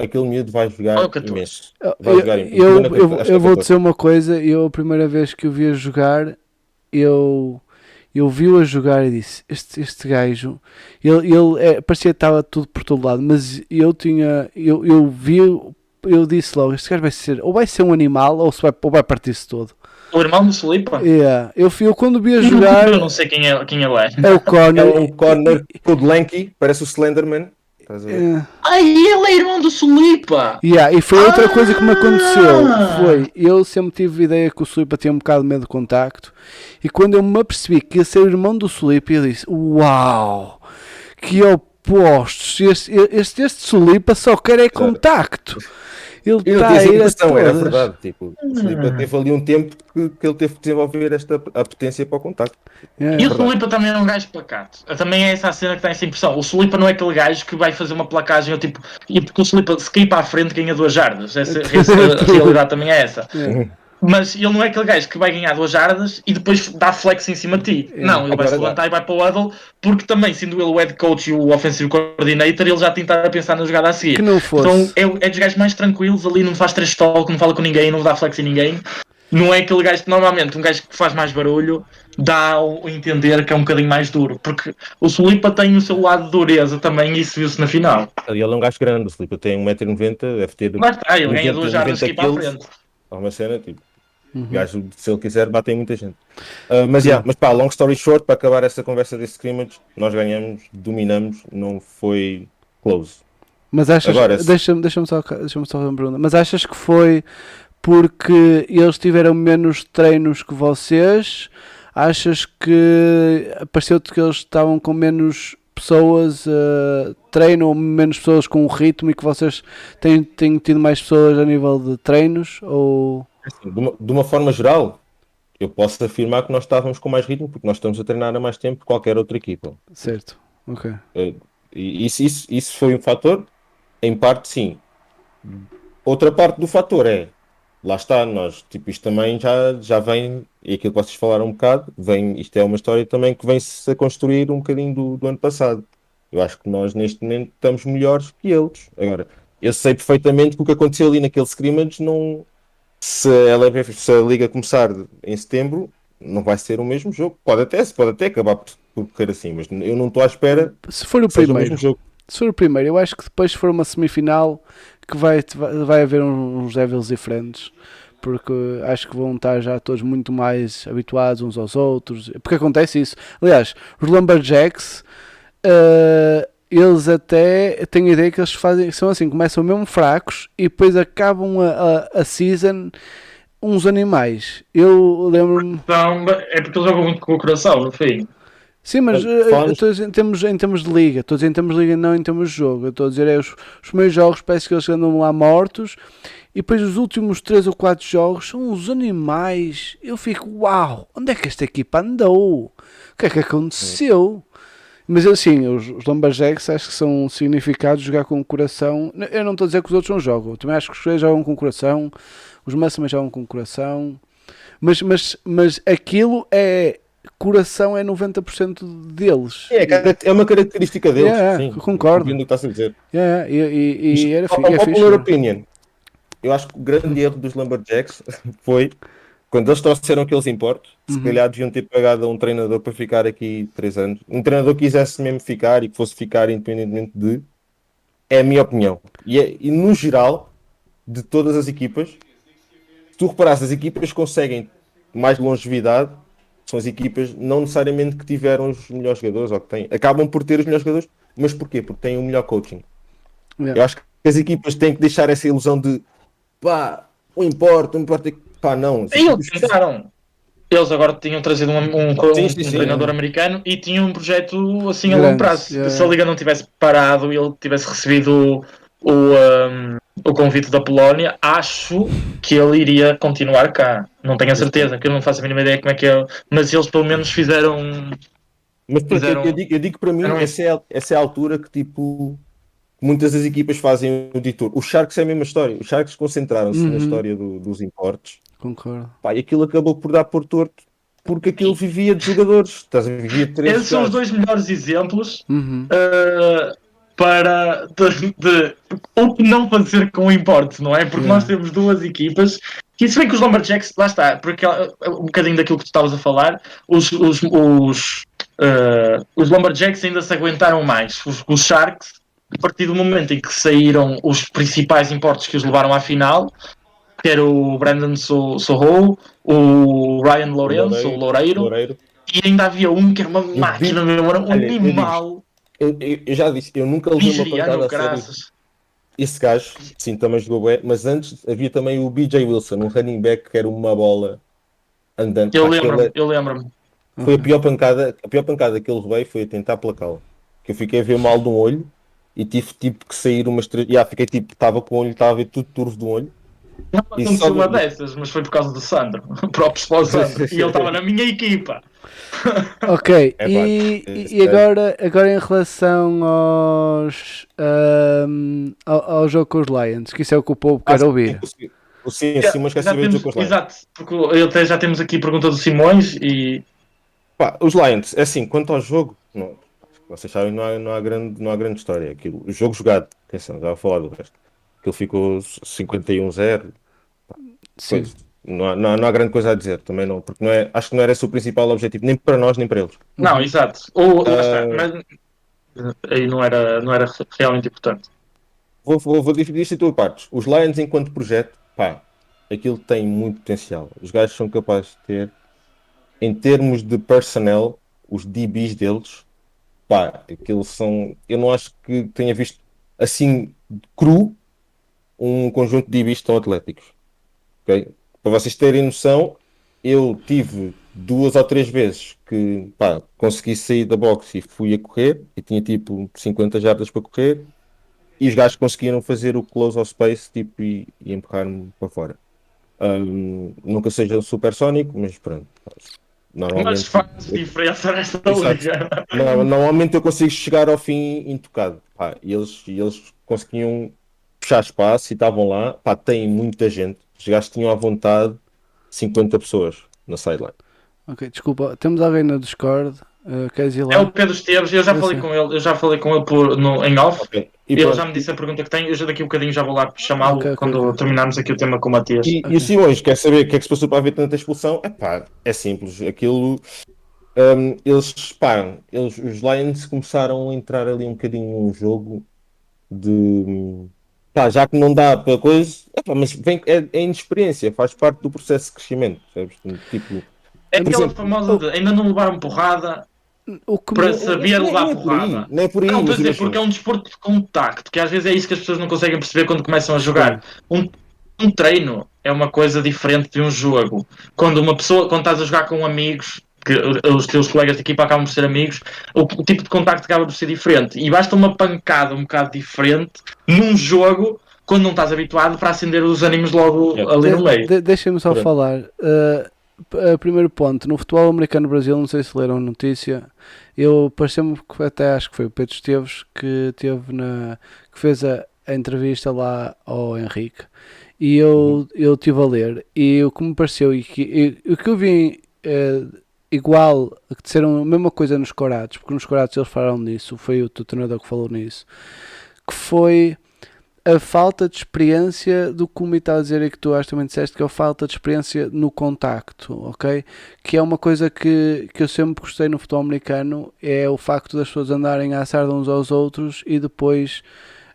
Aquele miúdo vai jogar o 14. imenso. Eu, Vai jogar em- eu, acho que eu, é eu vou 14. dizer uma coisa, eu a primeira vez que o vi a jogar, eu, eu vi-o a jogar e disse, este, este gajo, ele, ele é, parecia que estava tudo por todo lado, mas eu tinha, eu, eu vi, eu disse logo, este gajo vai ser, ou vai ser um animal, ou, se vai, ou vai partir-se todo. O irmão do Slipa. Yeah. Eu, fui- eu quando vi a jogar, Eu não sei quem, é, quem ele é. é o É Connor, um corner todo lanky, parece o Slenderman. Estás a ver? eh, Ai, ele é irmão do Slipa! Yeah, e foi outra coisa que me aconteceu. Ah! Foi, eu sempre tive a ideia que o Sulipa tinha um bocado de medo de contacto. E quando eu me apercebi que ia ser irmão do Sulipa, eu disse: Uau, que opostos! Este, este, este Sulipa só quer é contacto. Ele E não está a essa ir a impressão, era verdade. Tipo, o Slipa teve ali um tempo que, que ele teve que desenvolver esta a potência para o contacto. Yeah. E o Sulipa também é um gajo pacato. Também é essa a cena que dá essa impressão. O Sulipa não é aquele gajo que vai fazer uma placagem, ou tipo, e porque o Sulipa se cair para a frente ganha duas jardas. Essa, essa- a realidade também é essa. Yeah. Mas ele não é aquele gajo que vai ganhar duas jardas e depois dá flex em cima de ti. É. Não, ele vai se dá. levantar e vai para o huddle, porque também, sendo ele o head coach e o offensive coordinator, ele já tentar a pensar na jogada a seguir. Que não fosse. Então é, é dos gajos mais tranquilos ali, não faz três talk, não fala com ninguém, não dá flex em ninguém. Não é aquele gajo que normalmente, um gajo que faz mais barulho, dá a entender que é um bocadinho mais duro. Porque o Sulipa tem o seu lado de dureza também, e isso viu-se na final. Ele é um gajo grande, o Slipa tem 1,90m, deve ter Lá está, ele ganha 90, duas jardas aqui para a 90 frente. uma cena tipo. Uhum. Gajo, se ele quiser, bate em muita gente. Ah, mas, yeah, mas pá, long story short, para acabar essa conversa desse scrimmage, nós ganhamos, dominamos, não foi close. Mas achas, Agora, se- deixa-me deixa só, deixa só fazer uma pergunta, mas achas que foi porque eles tiveram menos treinos que vocês? Achas que pareceu-te que eles estavam com menos pessoas uh, treino ou menos pessoas com o ritmo e que vocês têm, têm tido mais pessoas a nível de treinos? Ou Assim, de, uma, de uma forma geral, eu posso afirmar que nós estávamos com mais ritmo, porque nós estamos a treinar há mais tempo que qualquer outra equipa. certo? Ok. E isso, isso, isso foi um fator? Em parte, sim. Outra parte do fator é, lá está, nós, tipo, isto também já, já vem, e aquilo que vocês falaram um bocado, vem, isto é uma história também que vem-se a construir um bocadinho do, do ano passado. Eu acho que nós, neste momento, estamos melhores que eles. Agora, eu sei perfeitamente que o que aconteceu ali naquele scrimmage não. Se a, LFF se a liga começar em setembro, não vai ser o mesmo jogo. Pode até, pode até acabar por, por correr assim, mas eu não estou à espera Se for o o primeiro, jogo. se for o primeiro, eu acho que depois se for uma semifinal que vai, vai, haver uns Devils diferentes. Porque acho que vão estar já todos muito mais habituados uns aos outros. Porque acontece isso. Aliás, os Lumberjacks, eh, eles até têm a ideia que eles fazem, são assim, começam mesmo fracos e depois acabam a, a, a season uns animais. Eu lembro-me. Então, é porque ele joga muito com o coração, no fim. Sim, mas eh, estou a dizer em termos, em termos de liga, estou a dizer em termos de liga, não em termos de jogo. Estou a dizer é os, os meus jogos, parece que eles andam lá mortos, e depois os últimos 3 ou 4 jogos são os animais. Eu fico, uau, onde é que esta equipa andou? O que é que aconteceu? Mas assim, os, os Lumberjacks acho que são significados jogar com o coração. Eu não estou a dizer que os outros não jogam, eu também acho que os três jogam com o coração, os também jogam com o coração, mas, mas, mas aquilo é. Coração é 90% deles. É, cara- é uma característica deles. Yeah, sim. concordo. O que estás a dizer. Yeah, e, e, e era, é fixe. popular né? opinion, eu acho que o grande erro dos Lumberjacks foi quando eles trouxeram aqueles importos, se Uhum. calhar deviam ter pagado a um treinador para ficar aqui três anos. Um treinador que quisesse mesmo ficar e que fosse ficar independentemente de. É a minha opinião. E, é- e no geral, de todas as equipas, se tu reparares, as equipas conseguem mais longevidade são as equipas não necessariamente que tiveram os melhores jogadores ou que têm. Acabam por ter os melhores jogadores, mas porquê? Porque têm o melhor coaching. Yeah. Eu acho que as equipas têm que deixar essa ilusão de pá, o importa, o importa. Pá, não. Eles tentaram. Eles agora tinham trazido um, um, um- Sim, sim, um sim. treinador americano e tinham um projeto assim a Grande, longo prazo. yeah. Se a Liga não tivesse parado e ele tivesse recebido o, um, o convite da Polónia, acho que ele iria continuar cá. Não tenho a certeza, que eu não faço a mínima ideia como é que é. Mas eles pelo menos fizeram. Mas fizeram- eu, digo, eu digo para mim, essa é, a- essa é a altura que tipo. Muitas das equipas fazem o detour. Os Sharks é a mesma história. Os Sharks concentraram-se na Uhum. história do- dos importes. Concordo. Pá, e aquilo acabou por dar por torto. Porque aquilo vivia de jogadores. Estás a vivia três Esses são os dois melhores exemplos Uhum. uh, para de, de- o que não fazer com o importe, não é? Porque Yeah. nós temos duas equipas que se bem que os Lumberjacks, lá está, porque uh, um bocadinho daquilo que tu estavas a falar, os, os, os, uh, os Lumberjacks ainda se aguentaram mais. Os, os Sharks, a partir do momento em que saíram os principais importes que os levaram à final, que era o Brandon So- Soho, o Ryan Lourenço, o Loureiro, Loureiro. e ainda havia um que era uma máquina mesmo, era um animal Eu, eu- eu já disse, eu nunca levei uma pancada a sério. graças. Esse gajo, sim, também jogou bem, mas antes havia também o BJ Wilson, um running back que era uma bola andante. Eu lembro-me, é- eu lembro-me. Foi a pior pancada, a pior pancada que ele levei foi a tentar placá-lo. Que eu fiquei a ver mal de um olho e tive tipo que sair umas três. Já, fiquei tipo, estava com o olho, estava a ver tudo turvo de um olho. Não E aconteceu só- uma dessas, mas foi por causa do Sandro. O próprio para o Sandro. E ele estava na minha equipa. Ok, É, e, esse e- agora, agora em relação aos, ahm, ao, ao jogo com os Lions, que isso é o que o povo quer ouvir. O sim, o Simões quer Já saber do jogo com os Lions. Exato, porque eu até já temos aqui a pergunta do Simões e Pá, os Lions, é assim, quanto ao jogo, não, vocês sabem, não há, não há, grande, não há grande história. Aquilo, o jogo jogado, atenção, já vou falar do resto. Aquilo ficou 51-0, Sim. Pois, não, há, não, há, não há grande coisa a dizer também não, porque não é, acho que não era esse o principal objetivo, nem para nós nem para eles. Não, exato. Ou, Ah. mas aí não era, não era realmente importante. Vou, vou, vou dividir isto em duas partes. Os Lions, enquanto projeto, pá, aquilo tem muito potencial. Os gajos são capazes de ter, em termos de personnel, os DBs deles, pá, aquilo são. Eu não acho que tenha visto assim cru um conjunto de DBs tão atléticos. ok? Para vocês terem noção, eu tive duas ou três vezes que pá, consegui sair da box e fui a correr e tinha tipo 50 jardas para correr e os gajos conseguiram fazer o close ao space tipo, e, e empurrar-me para fora. Ahm, nunca seja supersónico, mas pronto. Normalmente, Mas faz diferença nesta liga. não, normalmente eu consigo chegar ao fim intocado. Pá, e eles, e eles conseguiam puxar espaço e estavam lá. Pá, tem muita gente. Os gajos tinham à vontade 50 pessoas na sideline. Ok, desculpa, temos alguém no Discord, uh, queres ir lá? É o Pedro Esteves, eu já Eu falei sei. com ele, eu já falei com ele por, no, em off. Ok. E, ele pronto. já me disse a pergunta que tem, eu já daqui a um bocadinho já vou lá chamá-lo Ok, ok, quando ok. terminarmos aqui o tema com o Matias. E, Ok. e o Simões quer saber o que é que se passou para haver tanta expulsão? É pá, é simples. Aquilo. hum, eles, pá, eles, os Lions começaram a entrar ali um bocadinho num jogo de. Pá, já que não dá para coisa. É pá, mas vem, é, é inexperiência, faz parte do processo de crescimento. Sabes? Tipo, É por aquela exemplo, famosa de ainda não levaram porrada O que para me- saber não, levar não é por porrada. aí, não é por aí. Não, estou a dizer, porque é um desporto de contacto, que às vezes é isso que as pessoas não conseguem perceber quando começam a jogar. Um, um treino é uma coisa diferente de um jogo. Quando uma pessoa, quando estás a jogar com amigos, que os teus colegas de equipa acabam por ser amigos, o, o tipo de contacto acaba por ser diferente. E basta uma pancada um bocado diferente num jogo quando não estás habituado para acender os ânimos logo É. ali no meio. De, de, Deixem-me só Pronto. falar. Uh, uh, primeiro ponto, no futebol americano Brasil, não sei se leram a notícia, eu pareceu-me que até acho que foi o Pedro Esteves que teve na que fez a, a entrevista lá ao Henrique e eu, eu estive a ler e o que me pareceu e, que, e o que eu vi eh, igual que disseram a mesma coisa nos corados, porque nos corados eles falaram nisso, foi o treinador que falou nisso, que foi a falta de experiência do que o Mi está a dizer e que tu acho também disseste que é a falta de experiência no contacto, ok? Que é uma coisa que, que eu sempre gostei no futebol americano, é o facto das pessoas andarem a assar uns aos outros e depois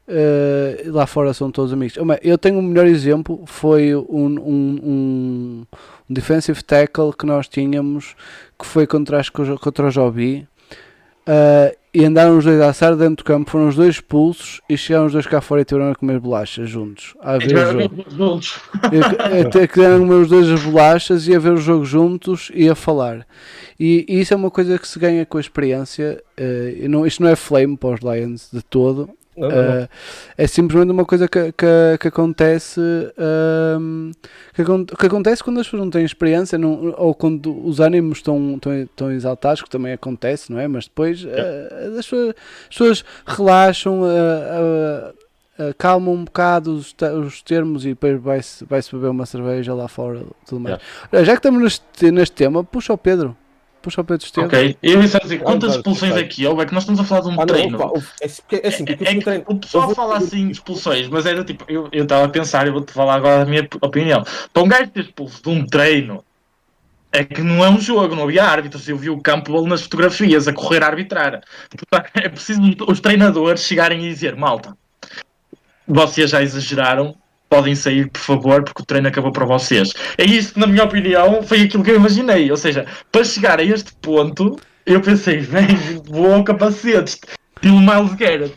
eh, lá fora são todos amigos. Eu tenho o melhor exemplo, foi um, um, um, um defensive tackle que nós tínhamos, que foi contra, que contra o Jobi, Uh, e andaram os dois a assar dentro do campo, foram os dois expulsos e chegaram os dois cá fora e tiveram a comer bolachas juntos. A ver o jogo. Até que comer os dois as bolachas e a ver o jogo juntos e a falar. E, e isso é uma coisa que se ganha com a experiência. uh, não, isto não é flame para os Lions de todo. Não, não, não. Uh, é simplesmente uma coisa que, que, que acontece um, que, acon- que acontece quando as pessoas não têm experiência não- ou quando os ânimos estão, estão, estão exaltados, que também acontece, não é? Mas depois uh, as, pessoas, as pessoas relaxam, uh, uh, acalmam um bocado os, os termos e depois vai-se vai -se beber uma cerveja lá fora tudo mais. Olha, Já que estamos neste, neste tema, puxa o Pedro. Puxa o Pedro Esteves. Ok, eu ia dizer, quantas claro, expulsões aqui houve? É que nós estamos a falar de um Ah, não, treino. opa, é, é assim, É o pessoal vou- fala assim de expulsões, mas era tipo, eu eu estava a pensar, eu vou-te falar agora a minha opinião. Para um gajo ter expulso de um treino, é que não é um jogo, não havia árbitros. Eu vi o campo nas fotografias a correr a arbitrar. É preciso os treinadores chegarem e dizer: malta, vocês já exageraram, podem sair, por favor, porque o treino acabou para vocês. É isso que, na minha opinião, foi aquilo que eu imaginei. Ou seja, para chegar a este ponto, eu pensei: vem, voam capacetes, estilo Miles Garrett.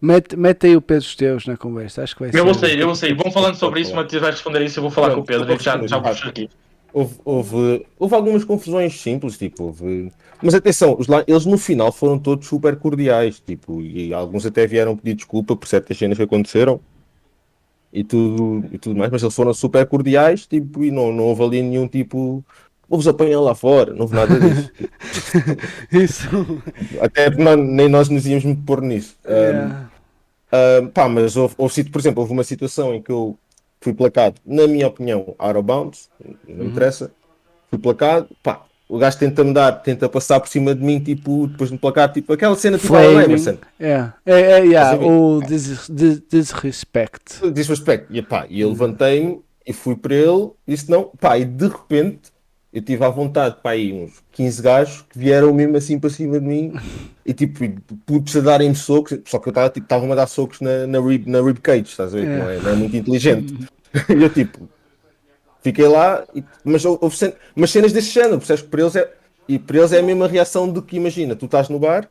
Mete, mete aí o Pedro Esteves na conversa, acho que vai ser. Eu vou sair, eu vou sair. Vão falando sobre isso, Matias vai responder isso. Eu vou falar Pronto, com o Pedro e já, vou já vou puxar aqui. Houve, houve, houve algumas confusões simples, tipo, houve... Mas atenção, os lá, eles no final foram todos super cordiais, tipo, e alguns até vieram pedir desculpa por certas cenas que aconteceram e tudo, e tudo mais, mas eles foram super cordiais, tipo, e não, não houve ali nenhum tipo, vou-vos apanhar lá fora, não houve nada disso. Isso. até não- nem nós nos íamos pôr nisso. Um, Yeah. Uh, pá, mas houve, houve por exemplo, houve uma situação em que eu fui placado, na minha opinião, out of bounds, não Uhum. interessa, fui placado, pá, o gajo tenta-me dar, tenta passar por cima de mim, tipo, depois de me placar, tipo, aquela cena tipo Flaming. Yeah. É, é, yeah. Ver? O dis, dis, disrespect. disrespect, e pá, e Uhum. eu levantei-me e fui para ele, disse não, pá, e de repente eu tive à vontade, pá, aí uns 15 gajos que vieram mesmo assim para cima de mim e tipo, e a darem-me socos, só que eu estava tipo, estavam a dar socos na, na, rib, na rib cage, estás a ver? É. Não, é, não é muito inteligente. e eu tipo, fiquei lá, e- mas houve cen- mas cenas desse género, percebes que para eles é, e para eles é a mesma reação do que imagina, tu estás no bar,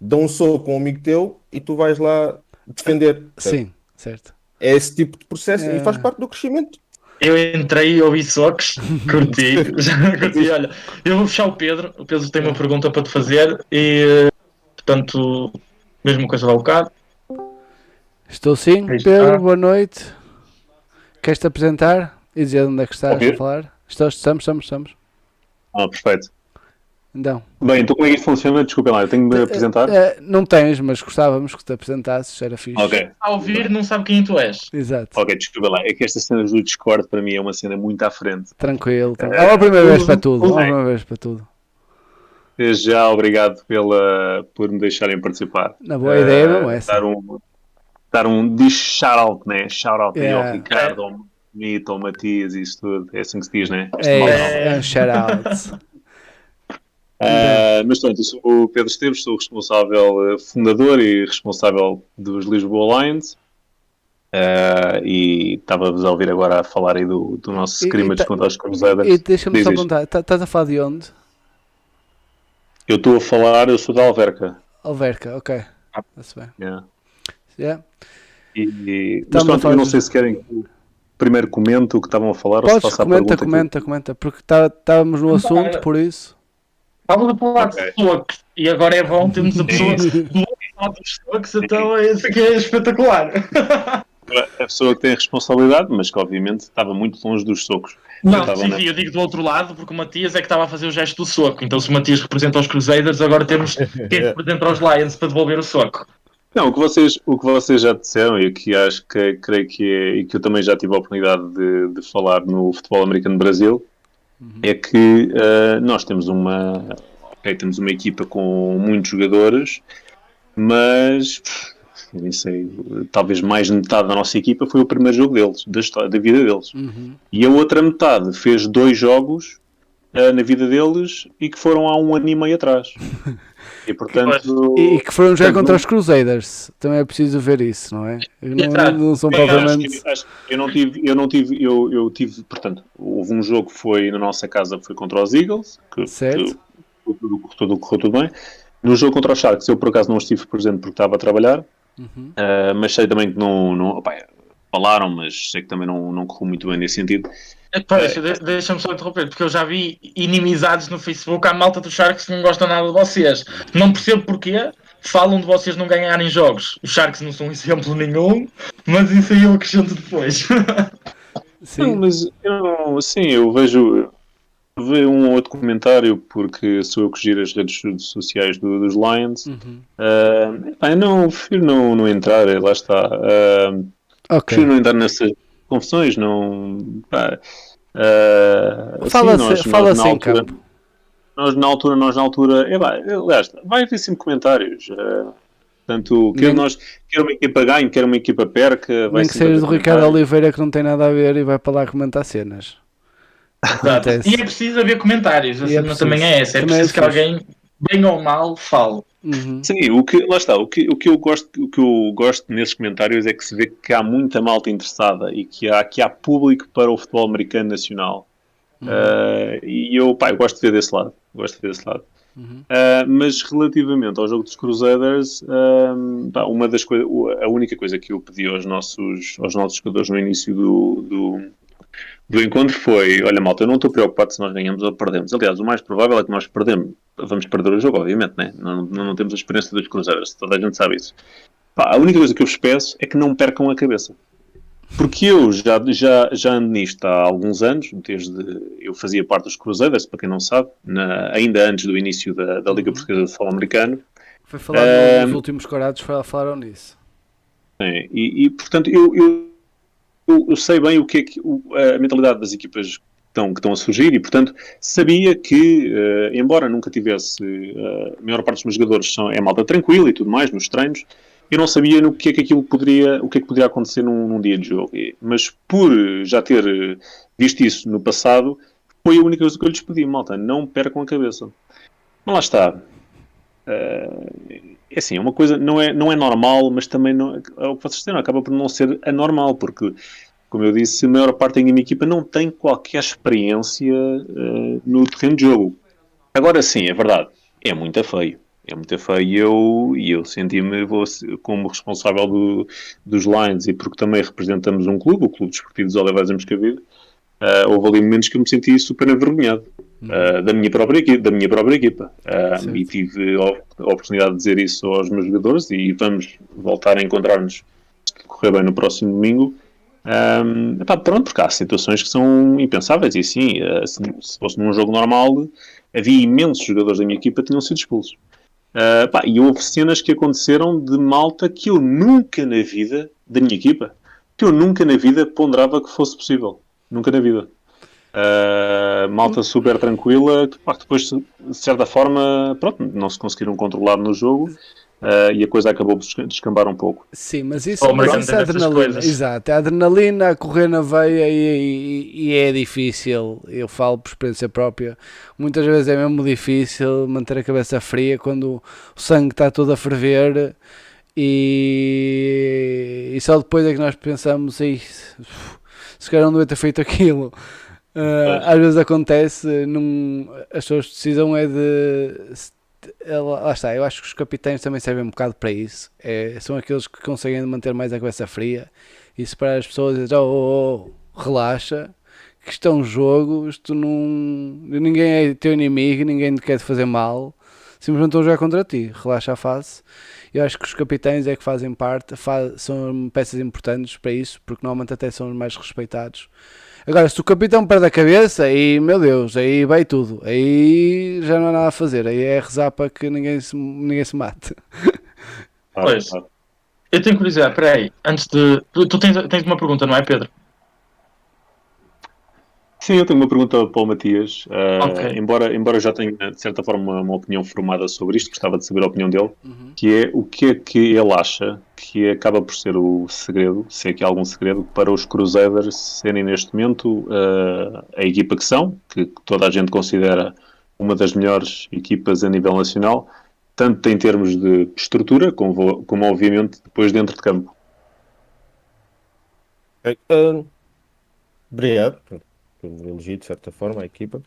dão um soco com um amigo teu e tu vais lá defender. percebes? Sim, certo. É esse tipo de processo É. e faz parte do crescimento. Eu entrei e ouvi socos, curti, já curti. Olha, eu vou fechar o Pedro. O Pedro tem uma pergunta para te fazer e, portanto, mesma coisa lá um bocado. Estou sim. Pedro, boa noite. Queres-te apresentar e dizer onde é que estás a falar? Estamos, estamos, estamos, estamos. Ah, perfeito. Então, Bem, então como é que isto funciona? Desculpem lá, eu tenho de me apresentar? eh, não tens, mas gostávamos que te apresentasses, era fixe. Ok, A ouvir, não sabe quem tu és. Exato, ok, desculpem lá. É que esta cena do Discord para mim é uma cena muito à frente. tranquilo. tranquilo. É uma primeira vez para tudo, é uma primeira vez para tudo. Desde já, obrigado pela, por me deixarem participar. Na boa ideia, Eh, não é. Dar um, dar um diz shout-out, né? Shout-out aí Yeah. ao Ricardo, ao Mito, Matias e isso tudo. É assim que se diz, né? É, malta. é um shout-out. Ah, mas pronto, eu sou o Pedro Esteves, sou o responsável, eh, fundador e responsável dos Lisboa Lions. Ah, e estava-vos a ouvir agora a falar aí do, do nosso E- scrimmage e tá- contra os Crusaders. E deixa-me só perguntar, tá- estás a falar de onde? Eu estou a falar, eu sou da Alverca. Alverca, ok. Está-se bem. yeah. Yeah. E, e- mas pronto, eu não de- sei se querem primeiro comente o que estavam a falar ou se Podes, faça a comenta, comenta, comenta, porque tá- estávamos no assunto, por isso. Estávamos a falar de socos e agora é bom termos a pessoa do outro lado dos socos, então isso aqui é espetacular. A pessoa que tem a responsabilidade, mas que obviamente estava muito longe dos socos. Não, sim, na- sim, eu digo do outro lado porque o Matias é que estava a fazer o gesto do soco. Então se o Matias representa os Crusaders, agora temos quem representa os Lions para devolver o soco. Não, o que vocês, o que vocês já disseram e que acho que creio que é, e que eu também já tive a oportunidade de, de falar no futebol americano Brasil é que eh, nós temos uma ok, temos uma equipa com muitos jogadores, mas nem sei, talvez mais de metade da nossa equipa foi o primeiro jogo deles, da, história, da vida deles. Uhum. E a outra metade fez dois jogos eh, na vida deles e que foram há um ano e meio atrás. E portanto. E, e que foram jogar Portanto, contra os Crusaders. Também é preciso ver isso, não é? Não, não são Sim, acho que- acho que eu não tive, eu não tive, eu, eu tive, portanto, houve um jogo que foi na nossa casa, foi contra os Eagles, que, Certo. que tudo, tudo, correu tudo bem. No jogo contra os Sharks, eu por acaso não estive presente porque estava a trabalhar, Uhum. ah, mas sei também que não, não opá, falaram, mas sei que também não, não correu muito bem nesse sentido. Epá, deixa- de- Deixa-me só interromper, porque eu já vi inimizades no Facebook à malta dos Sharks que não gostam nada de vocês. Não percebo porquê. Falam de vocês não ganharem jogos. Os Sharks não são um exemplo nenhum, mas isso aí eu acrescento depois. Não, Sim. mas eu não, sim, eu vejo, vejo um ou outro comentário porque sou eu que giro as redes sociais do- dos Lions. Uhum. Epá, eu não, prefiro não, não entrar, eh, lá está. Ah, Ok. prefiro não entrar nessas confusões, não. Pá, assim, Fala, nós- se- fala nós na sem altura- campo. Nós na altura, nós na altura, epá, aliás, vai haver sempre comentários. ah, portanto, quer, Nem- nós, quer uma equipa ganhe, quer uma equipa perca. vai Nem que seja do Ricardo. Oliveira que não tem nada a ver e vai para lá comentar cenas. E é preciso haver comentários, a E é cena preciso. também é essa. É Também é preciso que fixe. alguém, bem ou mal, fale. Uhum. Sim, o que, lá está, o que, o, que eu gosto, o que eu gosto nesses comentários é que se vê que há muita malta interessada e que há, que há público para o futebol americano nacional. Ah, e eu, pá, eu gosto de ver desse lado. Gosto de ver desse lado. Uhum. Ah, mas relativamente ao jogo dos Crusaders, ah, pá, uma das coisas, a única coisa que eu pedi aos nossos, aos nossos jogadores no início do, do, do encontro foi: olha, malta, eu não estou preocupado se nós ganhamos ou perdemos. Aliás, o mais provável é que nós perdemos. Vamos perder o jogo, obviamente, né? não, não, não temos a experiência dos Crusaders, toda a gente sabe isso. Pá, a única coisa que eu vos peço é que não percam a cabeça. Porque eu já, já, já ando nisto há alguns anos, desde eu fazia parte dos Crusaders, para quem não sabe, na- ainda antes do início da, da Liga Portuguesa de Futebol Americano. Foi falado Ehm, nos últimos corados, fal- falaram nisso. Sim, e, e, portanto eu, eu, eu- eu sei bem o que é que o- a mentalidade das equipas que estão, a surgir e portanto sabia que, eh, embora nunca tivesse eh, a maior parte dos meus jogadores são, é malta tranquila e tudo mais nos treinos, eu não sabia no que é que aquilo poderia, o que é que poderia acontecer num, num dia de jogo. E- mas por já ter eh, visto isso no passado, foi a única coisa que eu lhes pedi, malta, não percam a cabeça. Mas lá está. É assim, é uma coisa, não é, não é normal, mas também não, é o que vocês disseram, acaba por não ser anormal, porque, como eu disse, a maior parte da minha equipa não tem qualquer experiência eh, no terreno de jogo. Agora sim, é verdade, é muito feio. É muito feio e eu, e eu senti-me como responsável do- dos Lions e porque também representamos um clube, o Clube Desportivo dos Oliveiras em Moscavide, eh, houve ali momentos que eu me senti super envergonhado. Uh, da, minha própria equipa, da minha própria equipa. Uh, e tive a oportunidade de dizer isso aos meus jogadores e vamos voltar a encontrar-nos se correr bem no próximo domingo. Um, epá, pronto, porque há situações que são impensáveis e sim, uh, se, se fosse num jogo normal, havia imensos jogadores da minha equipa que tinham sido expulsos. Uh, e houve cenas que aconteceram de malta que eu nunca na vida, da minha equipa, que eu nunca na vida ponderava que fosse possível. Nunca na vida. Uh, malta super tranquila, que pá, depois, de certa forma, pronto, não se conseguiram controlar no jogo uh, e a coisa acabou por desca- descambar um pouco. Sim, mas isso, O mas isso é adrenalina. Exato, é adrenalina a correr na veia e, e- e é difícil. Eu falo por experiência própria. Muitas vezes é mesmo difícil manter a cabeça fria quando o sangue está todo a ferver e, e só depois é que nós pensamos "Ei, se calhar não devia ter feito aquilo. Pois. às vezes acontece, num, as suas decisão é de é, lá lá está, eu acho que os capitães também servem um bocado para isso. É, são aqueles que conseguem manter mais a cabeça fria e separar as pessoas e dizer, oh, oh, oh, relaxa, que isto é um jogo, isto não. Ninguém é teu inimigo, ninguém te quer te fazer mal. Simplesmente estão a jogar contra ti. Relaxa a face. Eu acho que os capitães é que fazem parte, fa- são peças importantes para isso, porque normalmente até são os mais respeitados. Agora, se o capitão perde a cabeça, aí, meu Deus, aí vai tudo. Aí já não há nada a fazer. Aí é rezar para que ninguém se, ninguém se mate. Pois. Eu tenho curiosidade, peraí, antes de. Tu tens, tens uma pergunta, não é, Pedro? Sim, eu tenho uma pergunta para o Matias. Uh, Ok. embora, embora eu já tenha, de certa forma, uma, uma opinião formada sobre isto, gostava de saber a opinião dele, Uhum. que é o que é que ele acha que acaba por ser o segredo, se é que há algum segredo, para os Crusaders serem neste momento uh, a equipa que são, que toda a gente considera uma das melhores equipas a nível nacional, tanto em termos de estrutura, como, como obviamente depois dentro de campo. Ah, obrigado pelo elogio, de certa forma, à equipa.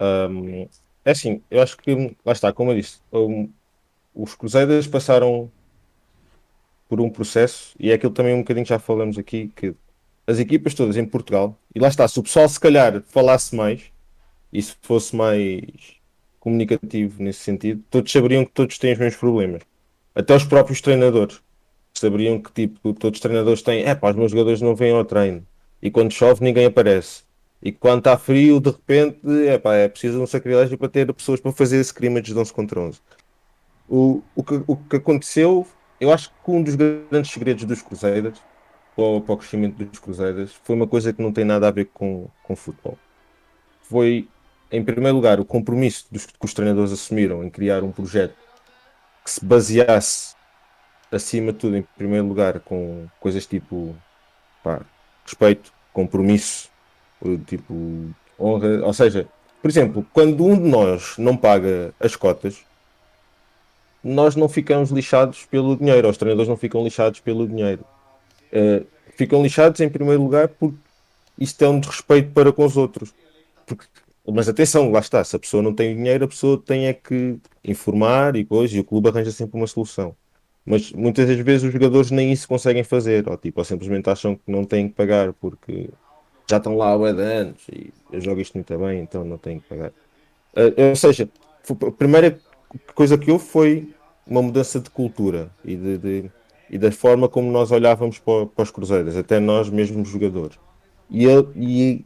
Ahm, é assim, eu acho que, lá está, como eu disse, um, os Crusaders passaram por um processo, e é aquilo também um bocadinho que já falamos aqui, que as equipas todas em Portugal, e lá está, se o pessoal se calhar falasse mais, e se fosse mais comunicativo nesse sentido, todos saberiam que todos têm os mesmos problemas. Até os próprios treinadores saberiam que tipo, todos os treinadores têm, é pá, os meus jogadores não vêm ao treino. E quando chove ninguém aparece. E quando está frio, de repente, é pá, é preciso um sacrilégio para ter pessoas para fazer scrimmage de 11 contra 11. O, o, que, o que aconteceu, eu acho que um dos grandes segredos dos Crusaders, para o, para o crescimento dos Crusaders, foi uma coisa que não tem nada a ver com, com futebol. Foi, em primeiro lugar, o compromisso dos, que os treinadores assumiram em criar um projeto que se baseasse acima de tudo, em primeiro lugar, com coisas tipo pá, respeito, compromisso, tipo honra. Ou seja, por exemplo, quando um de nós não paga as cotas, nós não ficamos lixados pelo dinheiro, os treinadores não ficam lixados pelo dinheiro. Eh, ficam lixados em primeiro lugar porque isto é um desrespeito para com os outros. Porque- mas atenção, lá está, se a pessoa não tem dinheiro, a pessoa tem é que informar e coisa, e o clube arranja sempre uma solução. Mas muitas das vezes os jogadores nem isso conseguem fazer, ou, tipo, ou simplesmente acham que não têm que pagar porque já estão lá há de anos e eu jogo isto muito bem, então não têm que pagar. Eh, ou seja, a primeira coisa que houve foi uma mudança de cultura e, de, de- e da forma como nós olhávamos para, para os cruzeiros, até nós mesmos jogadores. E, eu- e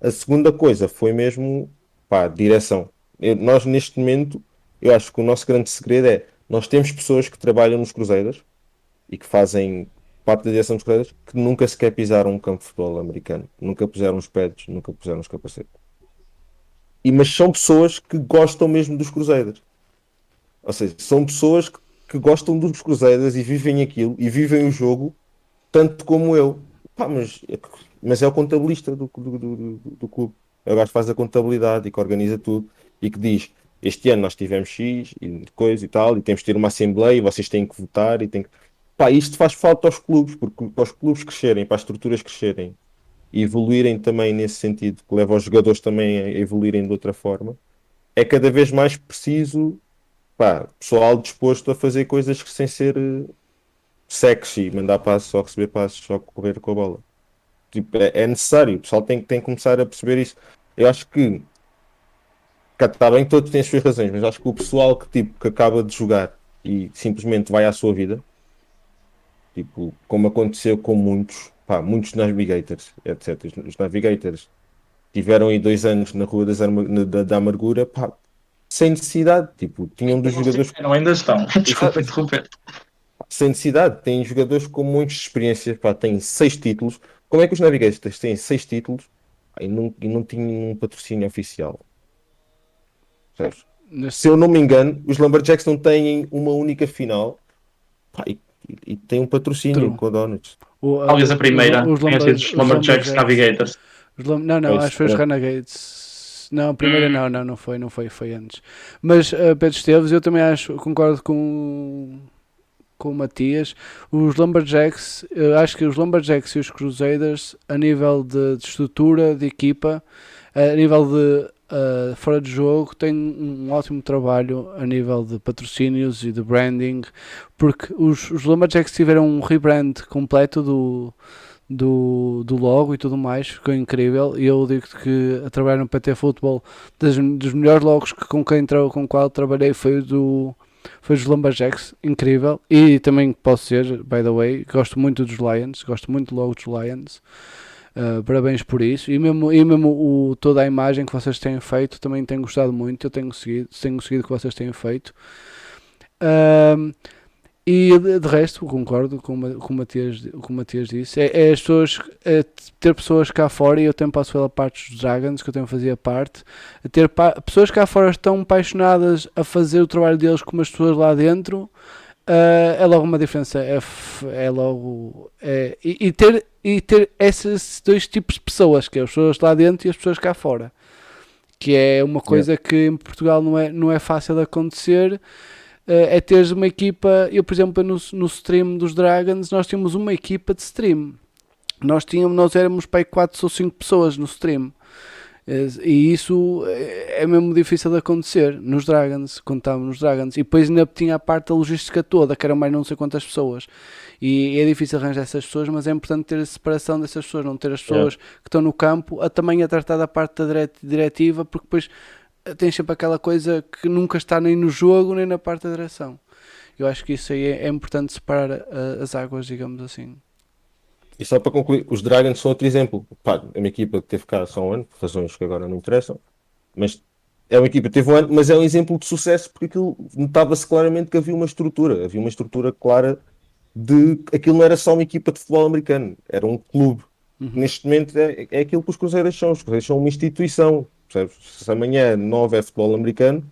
a segunda coisa foi mesmo pá, direção. Eu- nós neste momento, eu acho que o nosso grande segredo é nós temos pessoas que trabalham nos cruzeiros e que fazem parte da direção dos cruzeiros que nunca sequer pisaram um campo de futebol americano, nunca puseram os pads, nunca puseram os capacetes. E, mas são pessoas que gostam mesmo dos cruzeiros. Ou seja, são pessoas que, que gostam dos cruzeiros e vivem aquilo e vivem o jogo tanto como eu. Pá, mas, mas é o contabilista do, do, do, do, do clube. É o gajo que faz a contabilidade e que organiza tudo e que diz este ano nós tivemos X e coisa e tal, e temos de ter uma assembleia e vocês têm que votar e têm que. Pá, isto faz falta aos clubes, porque para os clubes crescerem, para as estruturas crescerem e evoluírem também nesse sentido, que leva os jogadores também a evoluírem de outra forma, é cada vez mais preciso pá, pessoal disposto a fazer coisas que sem ser eh, sexy, mandar passos, só receber passos, só correr com a bola. Tipo, é, é necessário, o pessoal tem, tem que começar a perceber isso. Eu acho que está bem que todos têm as suas razões, mas acho que o pessoal que, tipo, que acaba de jogar e simplesmente vai à sua vida, tipo, como aconteceu com muitos, pá, muitos navigators, etc. Os- navigators tiveram aí dois anos na Rua das Arma- na- da, da Amargura, pá, sem necessidade, tipo, tinham dos jogadores Não, ainda estão. Desculpa interromper. sem necessidade. Tem jogadores com muitas experiências, pá, têm seis títulos. Como é que os Navigators têm seis títulos pá, e não, e não tinham um patrocínio oficial? Neste- Se eu não me engano, os Lumberjacks não têm uma única final pá, e, e, e têm um patrocínio True. com a Donuts. o- Talvez a primeira os Lumber- sido os Lumberjacks. Navigators. Os Lum- Não, não, Pois, acho que foi os é. Renegades. Não, a primeira não, não, não foi, não foi, foi antes. Mas uh, Pedro Esteves, eu também acho, concordo com, com o Matias. Os Lumberjacks, eu acho que os Lumberjacks e os Crusaders, a nível de, de estrutura, de equipa, a nível de uh, fora de jogo, têm um ótimo trabalho a nível de patrocínios e de branding, porque os, os Lumberjacks tiveram um rebrand completo do, do, do logo e tudo mais, ficou incrível. E eu digo que a trabalhar no PT Futebol, das, dos melhores logos que, com quem com qual trabalhei foi o do foi os Lumberjacks, incrível. E também posso ser, by the way, gosto muito dos Lions, gosto muito logo dos Lions. Uh, parabéns por isso. E mesmo, e mesmo o, toda a imagem que vocês têm feito também tenho gostado muito. Eu tenho seguido, tenho seguido o que vocês têm feito. E de, resto, concordo com, com, o Matias, com o Matias disse. É, é as pessoas, é ter pessoas cá fora, e eu também passo pela parte dos Dragons, que eu também fazia parte. Ter pessoas cá fora estão apaixonadas a fazer o trabalho deles como as pessoas lá dentro. Uh, é logo uma diferença. É, é logo. É, e, e, ter, e ter esses dois tipos de pessoas, que é as pessoas lá dentro e as pessoas cá fora. Que é uma coisa yeah. que em Portugal não é, não é fácil de acontecer. Eh, é teres uma equipa. Eu, por exemplo, no, no stream dos Dragons, nós tínhamos uma equipa de stream. Nós, tínhamos, nós éramos para aí 4 ou 5 pessoas no stream. Eh, e isso é mesmo difícil de acontecer nos Dragons, quando estávamos nos Dragons. E depois ainda tinha a parte da logística toda, que eram mais não sei quantas pessoas. E é difícil arranjar essas pessoas, mas é importante ter a separação dessas pessoas, não ter as pessoas yeah. que estão no campo a também a tratar da parte da diretiva, porque depois tens sempre aquela coisa que nunca está nem no jogo nem na parte da direção. Eu acho que isso aí é, é importante separar uh, as águas, digamos assim. E só para concluir, os Dragons são outro exemplo. Pá, é uma equipa que teve cá só um ano, por razões que agora não interessam, mas é uma equipa que teve um ano, mas é um exemplo de sucesso porque aquilo notava-se claramente que havia uma estrutura, havia uma estrutura clara de aquilo não era só uma equipa de futebol americano, era um clube. Uhum. Neste momento é, é aquilo que os Cruzeiros são. Os Cruzeiros são uma instituição. Percebes? Se amanhã não houver futebol americano,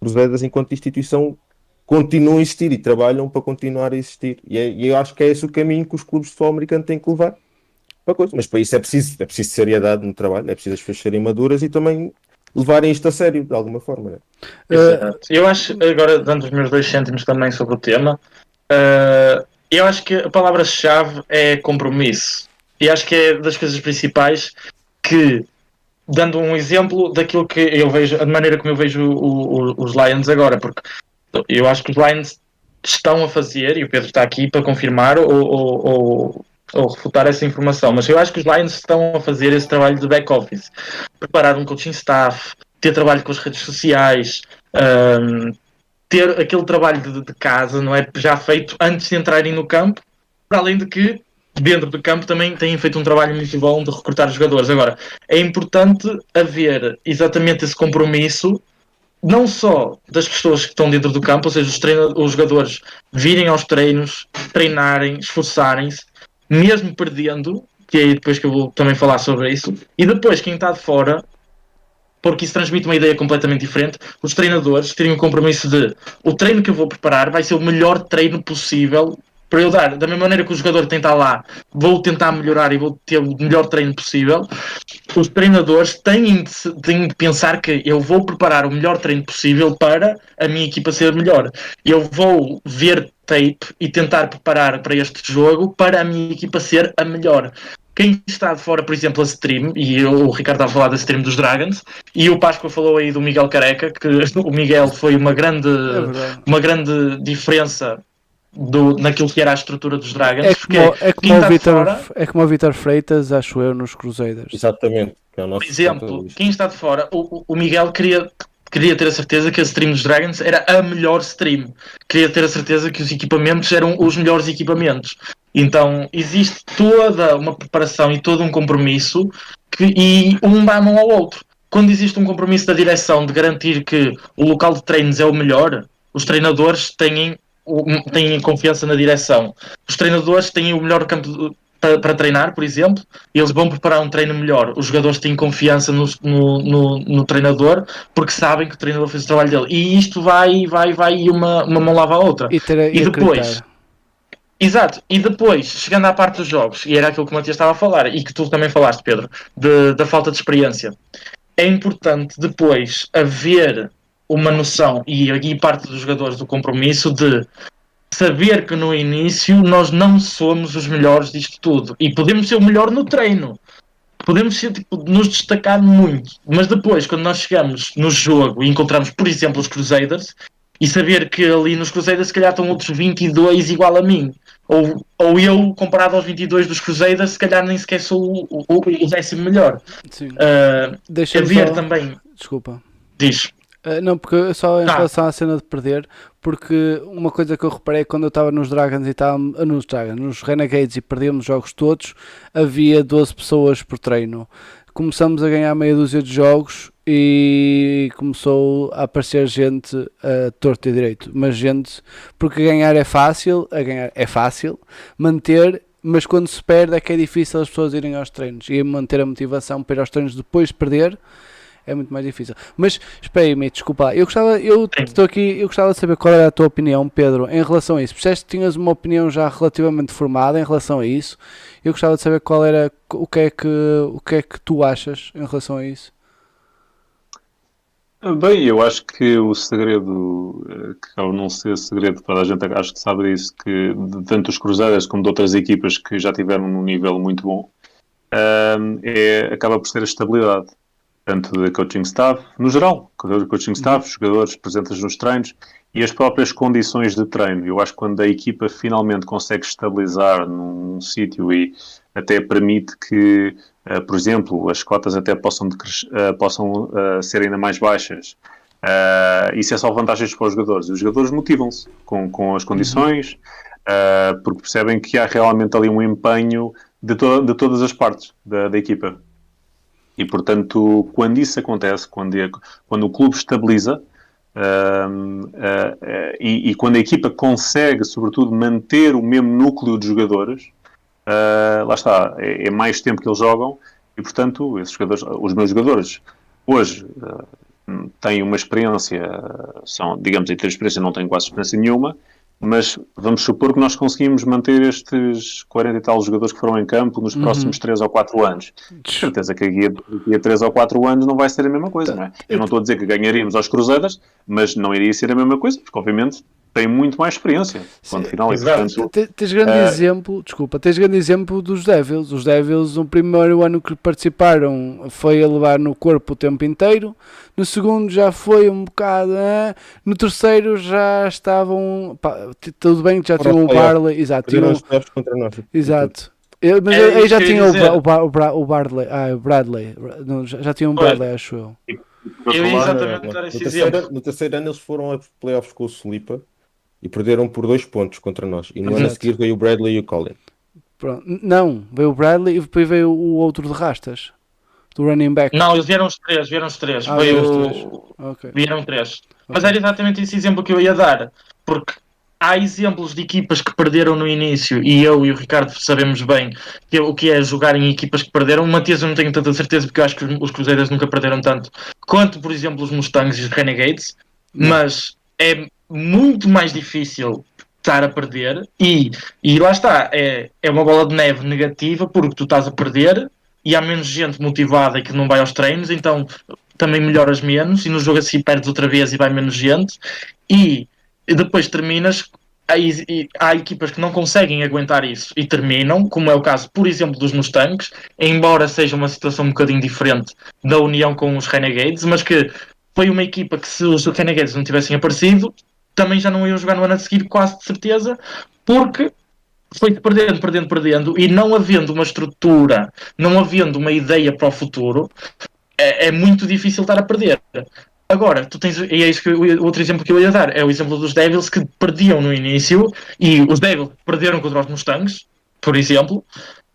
Cruzeiras, enquanto instituição, continuam a existir e trabalham para continuar a existir. E, é, e, eu acho que é esse o caminho que os clubes de futebol americano têm que levar. Para coisa. Mas para isso é preciso, é preciso seriedade no trabalho, é preciso as pessoas serem maduras e também levarem isto a sério, de alguma forma. Né? Uh, eu acho, agora dando os meus dois cêntimos também sobre o tema, uh, eu acho que a palavra-chave é compromisso. E acho que é das coisas principais que dando um exemplo daquilo que eu vejo, a maneira como eu vejo o, o, os Lions agora, porque eu acho que os Lions estão a fazer, e o Pedro está aqui para confirmar ou, ou, ou, ou, refutar essa informação, mas eu acho que os Lions estão a fazer esse trabalho de back-office, preparar um coaching staff, ter trabalho com as redes sociais, um, ter aquele trabalho de, de casa, não é? Já feito antes de entrarem no campo, para além de que dentro do campo também têm feito um trabalho muito bom de recrutar jogadores. Agora, é importante haver exatamente esse compromisso, não só das pessoas que estão dentro do campo, ou seja, os, os jogadores virem aos treinos, treinarem, esforçarem-se, mesmo perdendo, que é aí depois que eu vou também falar sobre isso, e depois quem está de fora. Porque isso transmite uma ideia completamente diferente. Os treinadores terem o compromisso de o treino que eu vou preparar vai ser o melhor treino possível para eu dar, da mesma maneira que o jogador tem estar lá, vou tentar melhorar e vou ter o melhor treino possível, os treinadores têm de, têm de pensar que eu vou preparar o melhor treino possível para a minha equipa ser melhor. Eu vou ver tape e tentar preparar para este jogo para a minha equipa ser a melhor. Quem está de fora, por exemplo, a stream, e eu, o Ricardo estava a falar da stream dos Dragons, e o Páscoa falou aí do Miguel Careca, que o Miguel foi uma grande, é uma grande diferença do, naquilo que era a estrutura dos Dragons. É como, é como, o, Vitor, fora, é como o Vitor Freitas, acho eu, nos Crusaders. Exatamente. É por exemplo, quem está de fora, o, o Miguel queria, queria ter a certeza que a stream dos Dragons era a melhor stream. Queria ter a certeza que os equipamentos eram os melhores equipamentos. Então existe toda uma preparação e todo um compromisso que, e um dá a mão ao outro. Quando existe um compromisso da direção de garantir que o local de treinos é o melhor, os treinadores têm têm confiança na direção. Os treinadores têm o melhor campo para, para, treinar, por exemplo, e eles vão preparar um treino melhor. Os jogadores têm confiança no, no, no, no treinador porque sabem que o treinador fez o trabalho dele. E isto vai, vai, vai e uma, uma mão lava a outra. E, ter, e depois. Exato, e depois, chegando à parte dos jogos, e era aquilo que o Matias estava a falar, e que tu também falaste, Pedro, de, da falta de experiência, é importante depois haver uma noção, e aqui parte dos jogadores do compromisso, de saber que no início nós não somos os melhores disto tudo e podemos ser o melhor no treino. Podemos ser, tipo, nos destacar muito, mas depois, quando nós chegamos no jogo e encontramos, por exemplo, os Crusaders, e saber que ali nos Crusaders se calhar estão outros 22 igual a mim. Ou, ou eu, comparado aos 22 dos Crusaders, se calhar nem sequer sou o, o, o décimo melhor. Sim. Uh, Deixa-me ver só- também. Desculpa. Diz. Uh, não, porque só em Tá. relação à cena de perder, porque uma coisa que eu reparei quando eu estava nos Dragons e estava uh, nos Dragons, nos Renegades e perdíamos os jogos todos, havia 12 pessoas por treino. Começamos a ganhar meia dúzia de jogos e começou a aparecer gente a torto e direito, mas gente, porque ganhar é fácil, a ganhar é fácil, manter, mas quando se perde é que é difícil as pessoas irem aos treinos e manter a motivação para ir aos treinos depois de perder é muito mais difícil. Mas mate, desculpa. Eu gostava, eu estou aqui, eu gostava de saber qual era a tua opinião, Pedro, em relação a isso. Percebeste que tinhas uma opinião já relativamente formada em relação a isso. Eu gostava de saber qual era o que é que o que é que tu achas em relação a isso. Bem, eu acho que o segredo, eh, que ao não ser segredo, toda a gente acho que sabe disso, que de tanto os Crusaders como de outras equipas que já tiveram um nível muito bom, ahm, é, acaba por ser a estabilidade, tanto da coaching staff, no geral, coaching staff, jogadores presentes nos treinos e as próprias condições de treino. Eu acho que quando a equipa finalmente consegue estabilizar num sítio e até permite que, eh, por exemplo, as cotas até possam, eh, possam eh, ser ainda mais baixas. Isso é só vantagens para os jogadores. Os jogadores motivam-se com, com as condições, eh, porque percebem que há realmente ali um empenho de, to- de todas as partes da, da equipa. E, portanto, quando isso acontece, quando, é- quando o clube estabiliza, Ahm, ah, ah, e, e quando a equipa consegue, sobretudo, manter o mesmo núcleo de jogadores, ah, lá está, é, é mais tempo que eles jogam e, portanto, esses jogadores, os meus jogadores hoje ah, têm uma experiência, são, digamos, em ter experiência, não têm quase experiência nenhuma, mas vamos supor que nós conseguimos manter estes 40 e tal jogadores que foram em campo nos próximos 3 ou 4 anos. De certeza que daqui a, daqui a 3 ou 4 anos não vai ser a mesma coisa, não é? Eu não estou a dizer que ganharíamos aos Crusaders, mas não iria ser a mesma coisa, porque obviamente tem muito mais experiência. Ponto final. Exato. Tens grande eh, exemplo, desculpa, tens grande exemplo dos Devils. Os Devils, no primeiro ano que participaram, foi a levar no corpo o tempo inteiro. No segundo já foi um bocado. ah, no terceiro já estavam. pá, tudo bem que já tinham o. Barley. Exato, tinham, exato. Eu- mas Era aí já tinham o, o, o, o Bradley. Ah, o Bradley. Não, já, já tinham o Pois. Bradley, acho eu. Eu ia exatamente No dar esse terceiro, exemplo. no terceiro ano eles foram aos playoffs com o Slipa e perderam por dois pontos contra nós. E no ano a Exato. seguir veio o Bradley e o Colin. Pronto. Não, veio o Bradley e depois veio o outro de rastas. Do running back. Não, eles vieram os três, vieram os três. Ah, Veio vieram os três. o- Ok. Vieram três. Mas Ok. era exatamente esse exemplo que eu ia dar, porque há exemplos de equipas que perderam no início, e eu e o Ricardo sabemos bem que o que é jogar em equipas que perderam. O Matias eu não tenho tanta certeza, porque eu acho que os- os Cruzeiros nunca perderam tanto quanto, por exemplo, os Mustangs e os Renegades, mas é muito mais difícil estar a perder, e, e lá está, é, é uma bola de neve negativa, porque tu estás a perder. E há menos gente motivada e que não vai aos treinos, então também melhoras menos e no jogo assim perdes outra vez e vai menos gente e depois terminas há, e- há equipas que não conseguem aguentar isso e terminam, como é o caso, por exemplo, dos Mustangs, embora seja uma situação um bocadinho diferente da união com os Renegades, mas que foi uma equipa que se os Renegades não tivessem aparecido, também já não iam jogar no ano a seguir, quase de certeza, porque foi perdendo, perdendo, perdendo, e não havendo uma estrutura, não havendo uma ideia para o futuro, é, é muito difícil estar a perder. Agora, tu tens, e é isso que o outro exemplo que eu ia dar, é o exemplo dos Devils que perdiam no início, e os Devils perderam contra os Mustangs, por exemplo,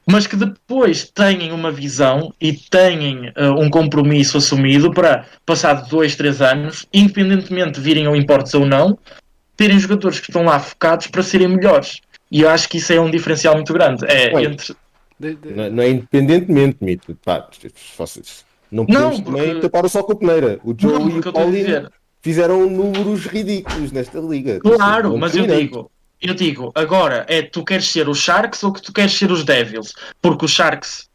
mas que depois têm uma visão e têm eh, um compromisso assumido para, passado dois, três anos, independentemente de virem ao importes ou não, terem jogadores que estão lá focados para serem melhores. E eu acho que isso é um diferencial muito grande. É Bem, entre. De- de- Não, é- não é independentemente, Mito. Pá, vocês não podemos Não, também porque- tapar o sol com a peneira. O Joe Não, e o dizer. fizeram números ridículos nesta liga. Claro, mas eu digo, eu digo, agora é tu queres ser os Sharks ou que tu queres ser os Devils? Porque os Sharks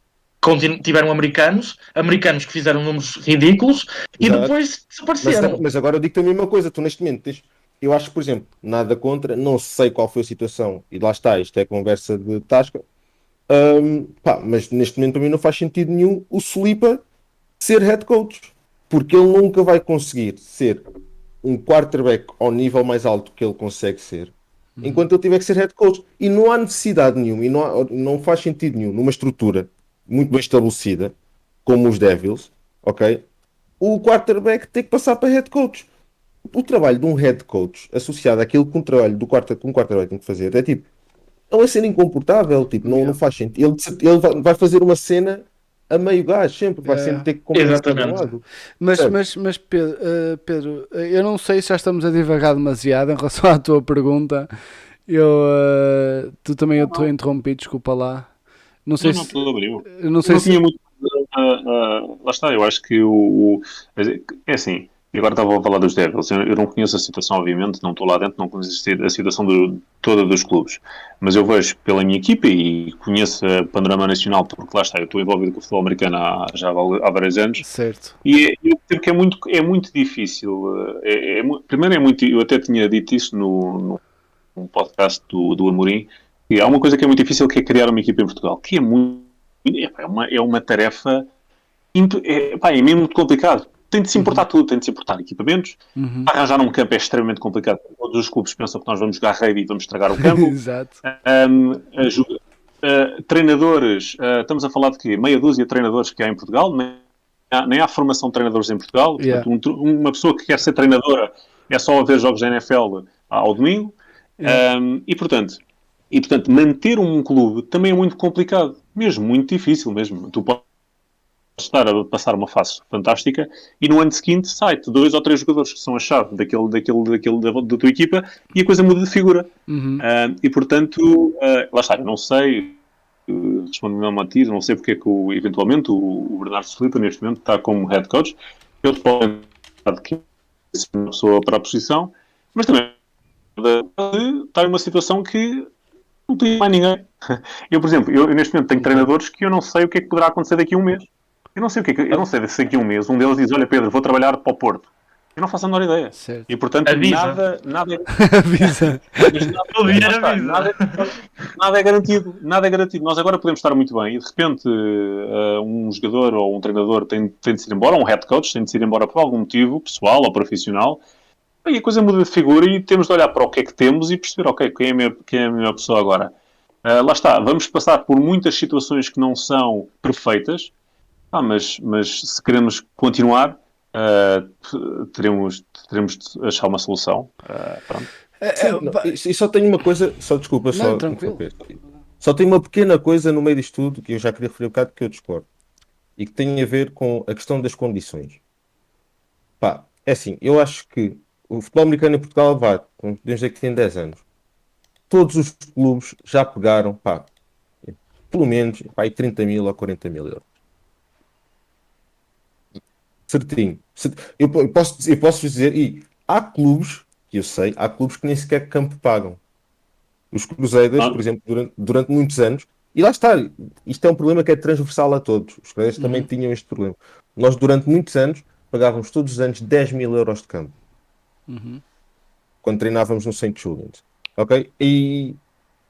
tiveram americanos, americanos que fizeram números ridículos e Exato. depois Mas, desapareceram. mas agora eu digo-te a mesma coisa. Tu neste momento tens. Eu acho que, por exemplo, nada contra, não sei qual foi a situação, e lá está, isto é conversa de tasca. Ahm, pá, mas neste momento para mim não faz sentido nenhum o Slipa ser head coach, porque ele nunca vai conseguir ser um quarterback ao nível mais alto que ele consegue ser, enquanto ele tiver que ser head coach. E não há necessidade nenhuma, e não, há- não faz sentido nenhum, numa estrutura muito bem estabelecida, como os Devils, ok? O quarterback tem que passar para head coach. O trabalho de um head coach associado àquilo que um trabalho do quarter, que um quarterback tem que fazer é tipo, é uma cena incomportável, tipo, não, não faz sentido. Ele, ele vai fazer uma cena a meio gás, sempre, vai É. sempre ter que Exatamente. de um lado. Mas, mas, mas Pedro, eh, Pedro, eh, eu não sei se já estamos a divagar demasiado em relação à tua pergunta. Eu, eh, tu também eu te interrompi, desculpa lá. Não sei Não, não, se. Não sei não se. tinha muito. ah, lá está, eu acho que o. o- é assim, e agora estava a falar dos Devils. Eu, eu não conheço a situação, obviamente, não estou lá dentro, não conheço a situação do- toda dos clubes. Mas eu vejo pela minha equipa e conheço o panorama nacional, porque lá está, eu estou envolvido com o futebol americano há, já há, vários anos. Certo. E é- eu percebo que é muito, é muito difícil. eh, É, é primeiro, é muito. Eu até tinha dito isso no, no, podcast do, do Amorim. E há uma coisa que é muito difícil que é criar uma equipa em Portugal, que é muito. É uma, é uma tarefa. É, pá, é mesmo muito complicado. Tem de se importar tudo, tem de se importar equipamentos. Uhum. Arranjar um campo é extremamente complicado. Todos os clubes pensam que nós vamos jogar rugby e vamos estragar o campo. Exato. Um, uh, treinadores, uh, estamos a falar de quê? Meia dúzia de treinadores que há em Portugal, nem há, nem há formação de treinadores em Portugal. Yeah. Portanto, um uma pessoa que quer ser treinadora é só ver jogos da NFL ao domingo. Yeah. Um, e, portanto, e, portanto, manter um clube também é muito complicado, mesmo muito difícil mesmo. Tu podes estar a passar uma fase fantástica e no ano seguinte sai-te dois ou três jogadores que são a chave daquele, daquele, daquele, da, da tua equipa e a coisa muda de figura. Uhum. Ah, e portanto, ah, lá está, eu não sei, uh, respondendo ao Matias, não sei porque é que o, eventualmente o, o Bernardo Filipe neste momento está como head coach. Eu podem que uma pessoa para a posição, mas também pode estar numa situação que não tem mais ninguém. Eu, por exemplo, eu neste momento tenho treinadores que eu não sei o que é que poderá acontecer daqui a um mês. Eu não sei o que é eu não sei se daqui a um mês um deles diz, olha Pedro, vou trabalhar para o Porto. Eu não faço a menor ideia. Certo. E portanto, Avisa. nada, nada, Avisa. O dinheiro Lá está, avisa. nada, nada é garantido, nada é garantido. Nós agora podemos estar muito bem e de repente eh, um jogador ou um treinador tem, tem de se ir embora, um head coach tem de se ir embora por algum motivo, pessoal ou profissional, e a coisa muda de figura e temos de olhar para o que é que temos e perceber, ok, quem é a minha, quem é a minha pessoa agora. Eh, lá está, vamos passar por muitas situações que não são perfeitas, ah, mas, mas se queremos continuar, eh, teremos, teremos de achar uma solução. Eh, pronto. É, Sim, é, não, e, só tenho uma coisa, só desculpa, Não, só, tranquilo. interromper. só tenho uma pequena coisa no meio disto tudo que eu já queria referir um bocado que eu discordo e que tem a ver com a questão das condições. Pá, é assim, eu acho que o futebol americano em Portugal vai, dizer que tem 10 anos. Todos os clubes já pegaram, pá, pelo menos pá, aí 30 mil ou 40 mil euros. Certinho. Cert- Eu, po- eu posso, eu posso dizer, e há clubes, que eu sei, há clubes que nem sequer campo pagam. Os Crusaders, Ah. por exemplo, durante, durante muitos anos, e lá está, isto é um problema que é transversal a todos. Os Crusaders também tinham este problema. Nós, durante muitos anos, pagávamos todos os anos 10 mil euros de campo Uhum. quando treinávamos no St. Julian's. Ok? E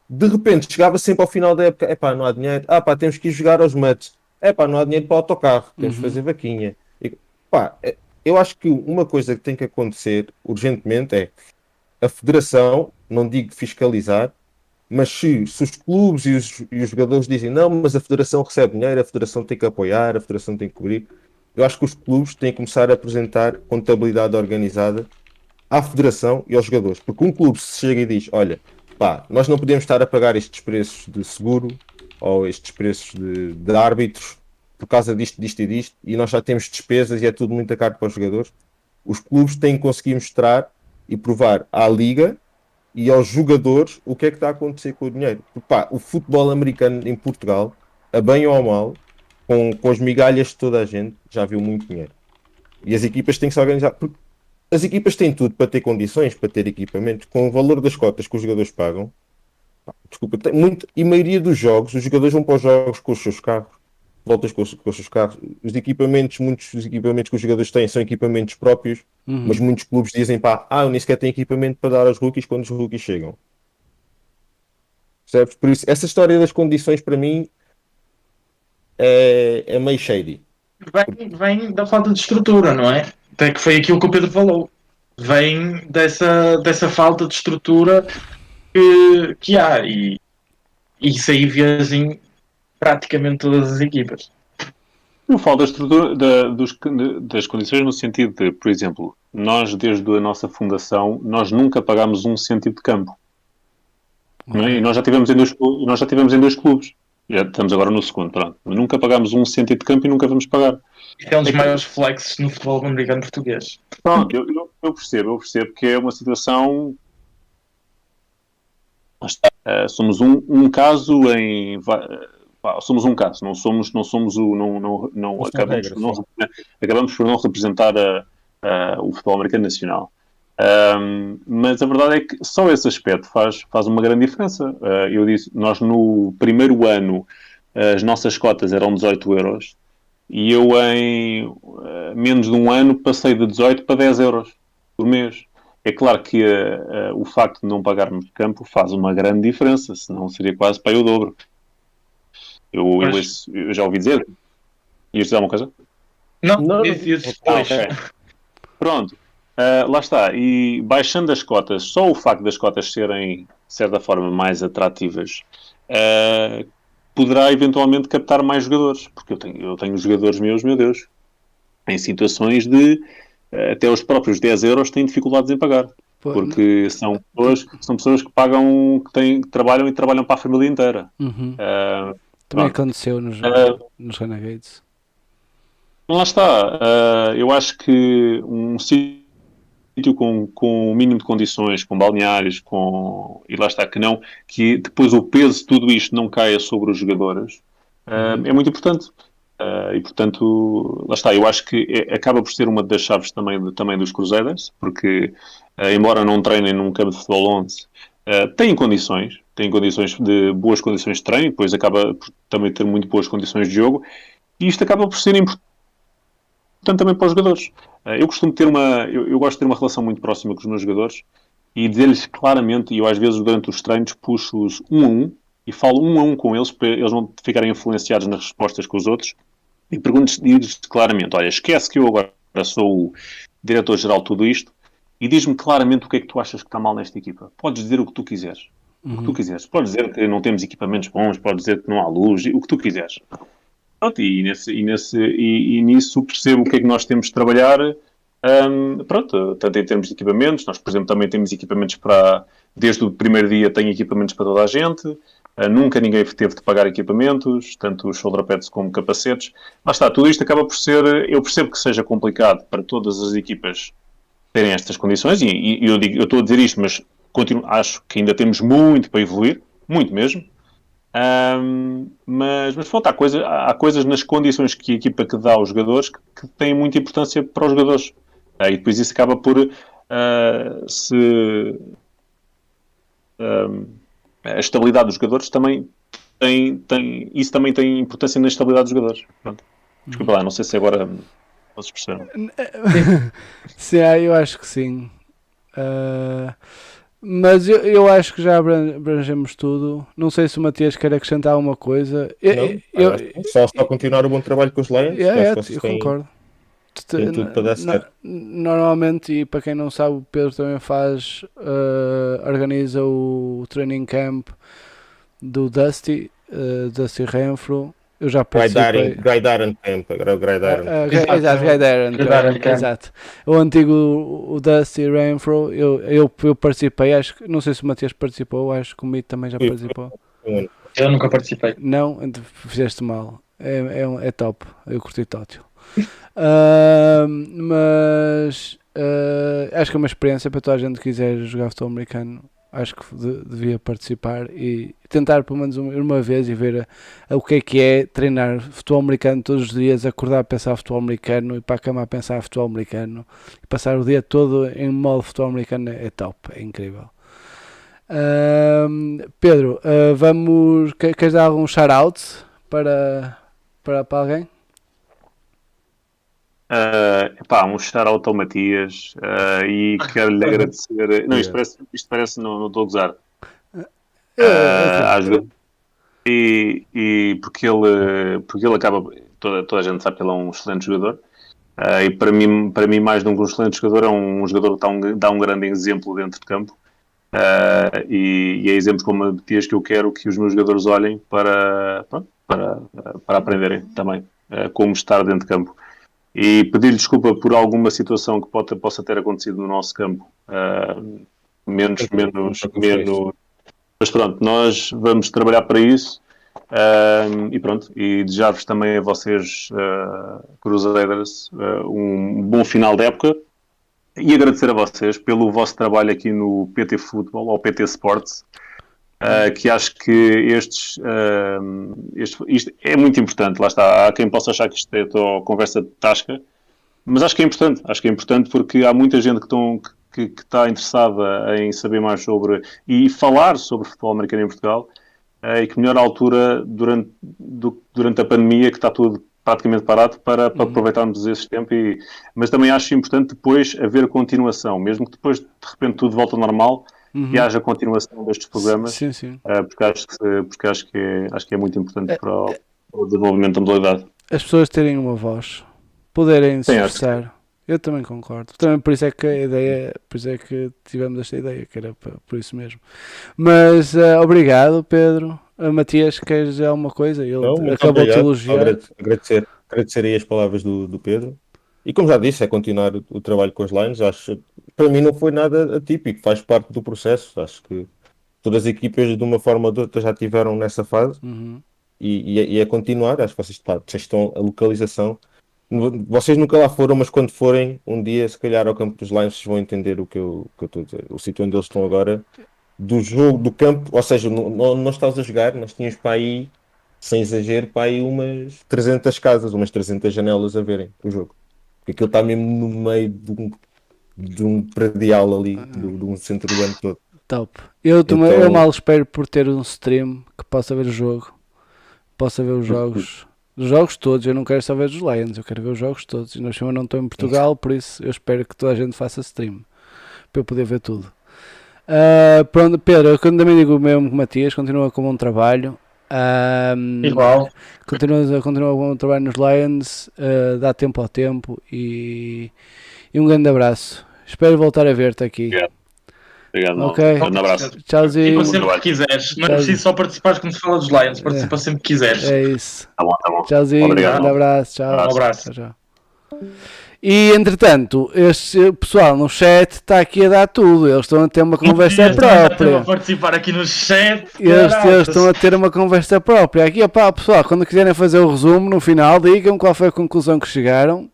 de repente chegava sempre ao final da época: epá, não há dinheiro, ah pá, temos que ir jogar aos Mets, epá, não há dinheiro para o autocarro, temos que fazer vaquinha. Pá, é- eu acho que uma coisa que tem que acontecer urgentemente é a federação, não digo fiscalizar, mas se, se os clubes e os, e os jogadores dizem não, mas a federação recebe dinheiro, a federação tem que apoiar, a federação tem que cobrir, eu acho que os clubes têm que começar a apresentar contabilidade organizada à federação e aos jogadores. Porque um clube se chega e diz: olha, pá, nós não podemos estar a pagar estes preços de seguro ou estes preços de, de árbitros por causa disto, disto e disto, e nós já temos despesas e é tudo muito caro para os jogadores. Os clubes têm que conseguir mostrar e provar à liga e aos jogadores o que é que está a acontecer com o dinheiro. Porque, pá, o futebol americano em Portugal, a bem ou a mal, com, com as migalhas de toda a gente, já viu muito dinheiro. E as equipas têm que se organizar. Porque as equipas têm tudo para ter condições, para ter equipamentos, com o valor das cotas que os jogadores pagam. Desculpa, tem muito, e maioria dos jogos, os jogadores vão para os jogos com os seus carros, voltas com os, com os seus carros. Os equipamentos, muitos dos equipamentos que os jogadores têm são equipamentos próprios, Uhum. mas muitos clubes dizem, pá, ah, eu nem sequer tenho equipamento para dar aos rookies quando os rookies chegam. Percebes? Por isso, essa história das condições para mim é, é meio shady. Vem, vem da falta de estrutura, não é? Até que foi aquilo que o Pedro falou. vem dessa, dessa falta de estrutura que, que há. E, e isso aí vês em praticamente todas as equipas. Não falo da estrutura da, dos, das condições no sentido de, por exemplo, nós desde a nossa fundação, nós nunca pagámos um cêntimo de campo. É? E nós já tivemos em dois, nós já tivemos em dois clubes. Já estamos agora no segundo, pronto. Nunca pagámos um cêntimo de campo e nunca vamos pagar. É um dos maiores flexes no futebol americano português. Pronto, eu, eu, eu percebo, eu percebo que é uma situação. Uh, somos um, um caso em. Somos um caso, não somos, não somos o. Não, não, não, acabamos, regras, não acabamos por não representar a, a, o futebol americano nacional. Um, mas a verdade é que só esse aspecto faz, faz uma grande diferença. Uh, eu disse, nós no primeiro ano as nossas cotas eram 18 euros e eu em uh, menos de um ano passei de 18 para 10 euros por mês. É claro que uh, o facto de não pagarmos de campo faz uma grande diferença, senão seria quase para o dobro. Eu, eu, eu, já ouvi dizer. Ias dizer alguma coisa? Não, não. Ah, okay. Pronto. Uh, lá está, e baixando as cotas, só o facto das cotas serem, de certa forma, mais atrativas, uh, poderá eventualmente captar mais jogadores, porque eu tenho, eu tenho jogadores meus, meu Deus, em situações de uh, até os próprios 10 euros têm dificuldades em pagar. Porque são pessoas, são pessoas que pagam, que, têm, que trabalham e trabalham para a família inteira. Uhum. Também aconteceu nos, nos Renegades. Lá está. eu acho que um sítio com, com o mínimo de condições, com balneários, com. e lá está, que não, que depois o peso de tudo isto não caia sobre os jogadores, uh, é muito importante. Uh, e portanto, lá está, eu acho que é, acaba por ser uma das chaves também, de, também dos Crusaders, porque, uh, embora não treinem num campo de futebol 11, têm condições, têm condições de boas condições de treino, depois acaba por também ter muito boas condições de jogo, e isto acaba por ser importante também para os jogadores. Eh, eu costumo ter uma, eu, eu, gosto de ter uma relação muito próxima com os meus jogadores e dizer-lhes claramente, e eu às vezes durante os treinos puxo-os um a um e falo um a um com eles para eles não ficarem influenciados nas respostas com os outros e pergunto-lhes claramente, olha, esquece que eu agora sou o diretor-geral de tudo isto e diz-me claramente o que é que tu achas que está mal nesta equipa. Podes dizer o que tu quiseres. Uhum. O que tu uhum. quiseres. Podes dizer que não temos equipamentos bons, podes dizer que não há luz, o que tu quiseres. Pronto, e, nesse, e, nesse, e, e, nisso percebo o que é que nós temos de trabalhar. Um, pronto, tanto em termos de equipamentos, nós, por exemplo, também temos equipamentos para. Desde o primeiro dia, tenho equipamentos para toda a gente. Uh, nunca ninguém teve de pagar equipamentos, tanto os shoulder pads como capacetes. Lá está, tudo isto acaba por ser. Eu percebo que seja complicado para todas as equipas terem estas condições, e, e eu, digo, eu estou a dizer isto, mas continuo, acho que ainda temos muito para evoluir, muito mesmo. Um, mas, mas pronto, há, coisa, há coisas nas condições que a equipa que dá aos jogadores que, que têm muita importância para os jogadores. Uh, e depois isso acaba por uh, se. Um, a estabilidade dos jogadores também tem, tem. Isso também tem importância na estabilidade dos jogadores. Pronto. Desculpa lá, não sei se agora vocês perceberam. sim, eu acho que sim. Uh... Mas eu, eu acho que já abrangemos tudo. Não sei se o Matias quer acrescentar alguma coisa. Eu, eu, eu, só, só continuar o bom trabalho com os Lions. É, é, eu têm, concordo. Tem tudo para dar certo. Normalmente, e para quem não sabe, o Pedro também faz, uh, organiza o training camp do Dusty, uh, Dusty Renfro, eu já participei. Graidaran Camp, agora é o Graidaran. Uh, exato, Graidaran Camp. Exato. O antigo, o Dusty Renfro, eu, eu, eu participei, acho que, não sei se o Matias participou, acho que o Mito também já participou. Eu nunca participei. Não, fizeste mal. É, é, é top, eu curti Tótil. uh, mas uh, acho que é uma experiência para toda a gente que quiser jogar futebol americano acho que de, devia participar e tentar pelo menos uma, uma vez e ver a, a, o que é que é treinar futebol americano todos os dias, acordar a pensar futebol americano e para a cama a pensar futebol americano e passar o dia todo em modo futebol americano é top, é incrível. Uh, Pedro, uh, vamos. Queres dar algum shout-out para, para, para alguém? Uh, epá, um shout-out ao Matias uh, e quero-lhe agradecer. Não, isto parece, isto parece não, não estou a gozar. Uh, e, e porque ele, porque ele acaba, toda, toda a gente sabe que ele é um excelente jogador. Uh, e para mim, para mim, mais do que um excelente jogador, é um jogador que dá um, dá um grande exemplo dentro de campo. Uh, e, e, é exemplos como a Matias que eu quero que os meus jogadores olhem para, para, para aprenderem também uh, como estar dentro de campo. E pedir-lhe desculpa por alguma situação que pode, possa ter acontecido no nosso campo. menos, menos, menos. Mas pronto, nós vamos trabalhar para isso Uh, e pronto, e desejar-vos também a vocês, uh, Cruzeiras, uh, um bom final de época e agradecer a vocês pelo vosso trabalho aqui no PT Futebol ou PT Sports, uh, que acho que estes, este, isto é muito importante. Lá está, há quem possa achar que isto é conversa de tasca, mas acho que é importante. Acho que é importante porque há muita gente que, estão, que, que está interessada em saber mais sobre e falar sobre futebol americano em Portugal e que melhor altura durante, do, durante a pandemia, que está tudo praticamente parado, para, para uhum. aproveitarmos esse tempo. E, mas também acho importante depois haver continuação, mesmo que depois de repente tudo volta ao normal. Uhum. E haja continuação destes programas, sim, sim. Uh, porque, acho que, porque acho, que é, acho que é muito importante é, para, o, para o desenvolvimento da modalidade. As pessoas terem uma voz, poderem se expressar. Eu também concordo. Também por isso é que a ideia, por isso é que tivemos esta ideia, que era por isso mesmo. Mas uh, obrigado, Pedro. Uh, Matias, queres dizer alguma coisa? Ele Não, acabou de elogiar. Agradecer, agradecer aí as palavras do, do Pedro. E como já disse, é continuar o, o, trabalho com as lines. Acho, para mim não foi nada atípico, faz parte do processo. Acho que todas as equipas, de uma forma ou de outra, já tiveram nessa fase. Uhum. E, e, é, e, é, continuar. Acho que vocês, pá, vocês estão a localização vocês nunca lá foram, mas quando forem, um dia, se calhar, ao campo dos Lions, vocês vão entender o que eu, que eu estou a dizer. O sítio onde eles estão agora, do jogo, do campo, ou seja, não, não, estás a jogar, nós tínhamos para aí, sem exagero, para aí umas 300 casas, umas 300 janelas a verem o jogo. Porque aquilo está mesmo no meio de um, de um predial ali, de, de um centro do ano todo. Top. Eu, então... eu mal espero por ter um stream que possa ver o jogo, possa ver os jogos os jogos todos, eu não quero só ver os Lions, eu quero ver os jogos todos. E nós eu não estou em Portugal, por isso eu espero que toda a gente faça stream para eu poder ver tudo. Uh, pronto, Pedro, eu também digo o mesmo que Matias, continua com um trabalho. Um, Igual. Continua, continua com um trabalho nos Lions, uh, dá tempo ao tempo e, e um grande abraço. Espero voltar a ver-te aqui. Yeah. Obrigado, okay. um abraço. Tchauzinho. Participa sempre que quiseres. Não é preciso só participar quando se fala dos Lions. Participa é. sempre que quiseres. É isso. Tá bom, tá bom. Tchauzinho. Obrigado. Um abraço. Tchau. Um abraço. Tchau, tchau. E entretanto, este pessoal no chat está aqui a dar tudo. Eles estão a ter uma conversa própria. Estão a participar aqui no chat. Eles, eles, estão a ter uma conversa própria. Aqui, opá, pessoal, quando quiserem fazer o resumo no final, digam qual foi a conclusão que chegaram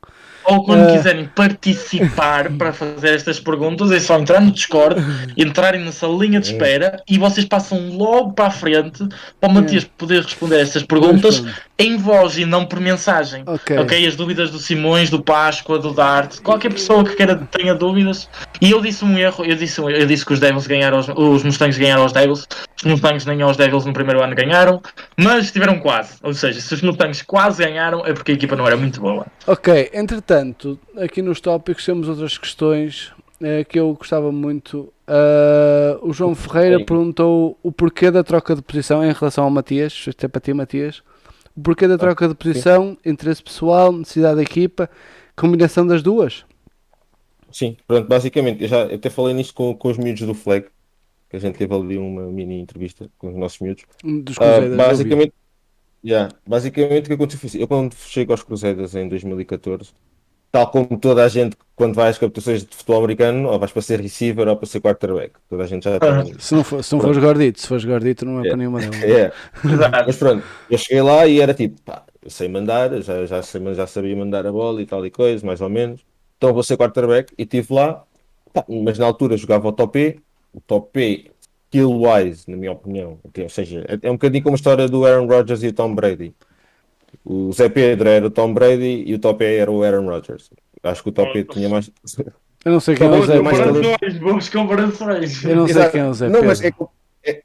ou quando uh... quiserem participar para fazer estas perguntas, é só entrar no Discord, entrarem nessa linha de espera e vocês passam logo para a frente para o Matias poder responder estas perguntas em voz e não por mensagem. Okay. ok. As dúvidas do Simões, do Páscoa, do Dart, qualquer pessoa que queira tenha dúvidas. E eu disse um erro, eu disse, eu disse que os Devils ganharam, os, os Mustangs ganharam aos Devils. Os Mustangs nem aos Devils no primeiro ano ganharam, mas estiveram quase. Ou seja, se os Mustangs quase ganharam é porque a equipa não era muito boa. Ok, entretanto, aqui nos tópicos temos outras questões é, que eu gostava muito. Uh, o João Ferreira Sim. perguntou o porquê da troca de posição em relação ao Matias, até para ti, Matias. O porquê da ah, troca de posição, Sim. interesse pessoal, necessidade da equipa, combinação das duas? Sim, pronto, basicamente, eu já eu até falei nisto com, com os miúdos do Flag, que a gente teve ali uma mini entrevista com os nossos miúdos. Dos uh, basicamente, yeah, basicamente o que aconteceu foi assim, eu quando chego aos Cruzadas em 2014, tal como toda a gente quando vai às captações de futebol americano, ou vais para ser receiver ou para ser quarterback. Toda a gente já está. Se não, for, se não fores gordito, se fores gordito, não é yeah. para nenhuma delas. Yeah. Mas pronto, eu cheguei lá e era tipo, pá, eu sei mandar, já, já, sei, já sabia mandar a bola e tal e coisa, mais ou menos. Então vou ser quarterback e estive lá, pá, mas na altura jogava o top E, o top E, skill-wise, na minha opinião. Ou seja, é, é um bocadinho como a história do Aaron Rodgers e o Tom Brady. O Zé Pedro era o Tom Brady e o top E era o Aaron Rodgers. Acho que o top tinha mais. Eu não sei quem é o Zé Boas comparações. Eu não sei Exato. quem é o Zé Pedro. Não, mas é, é...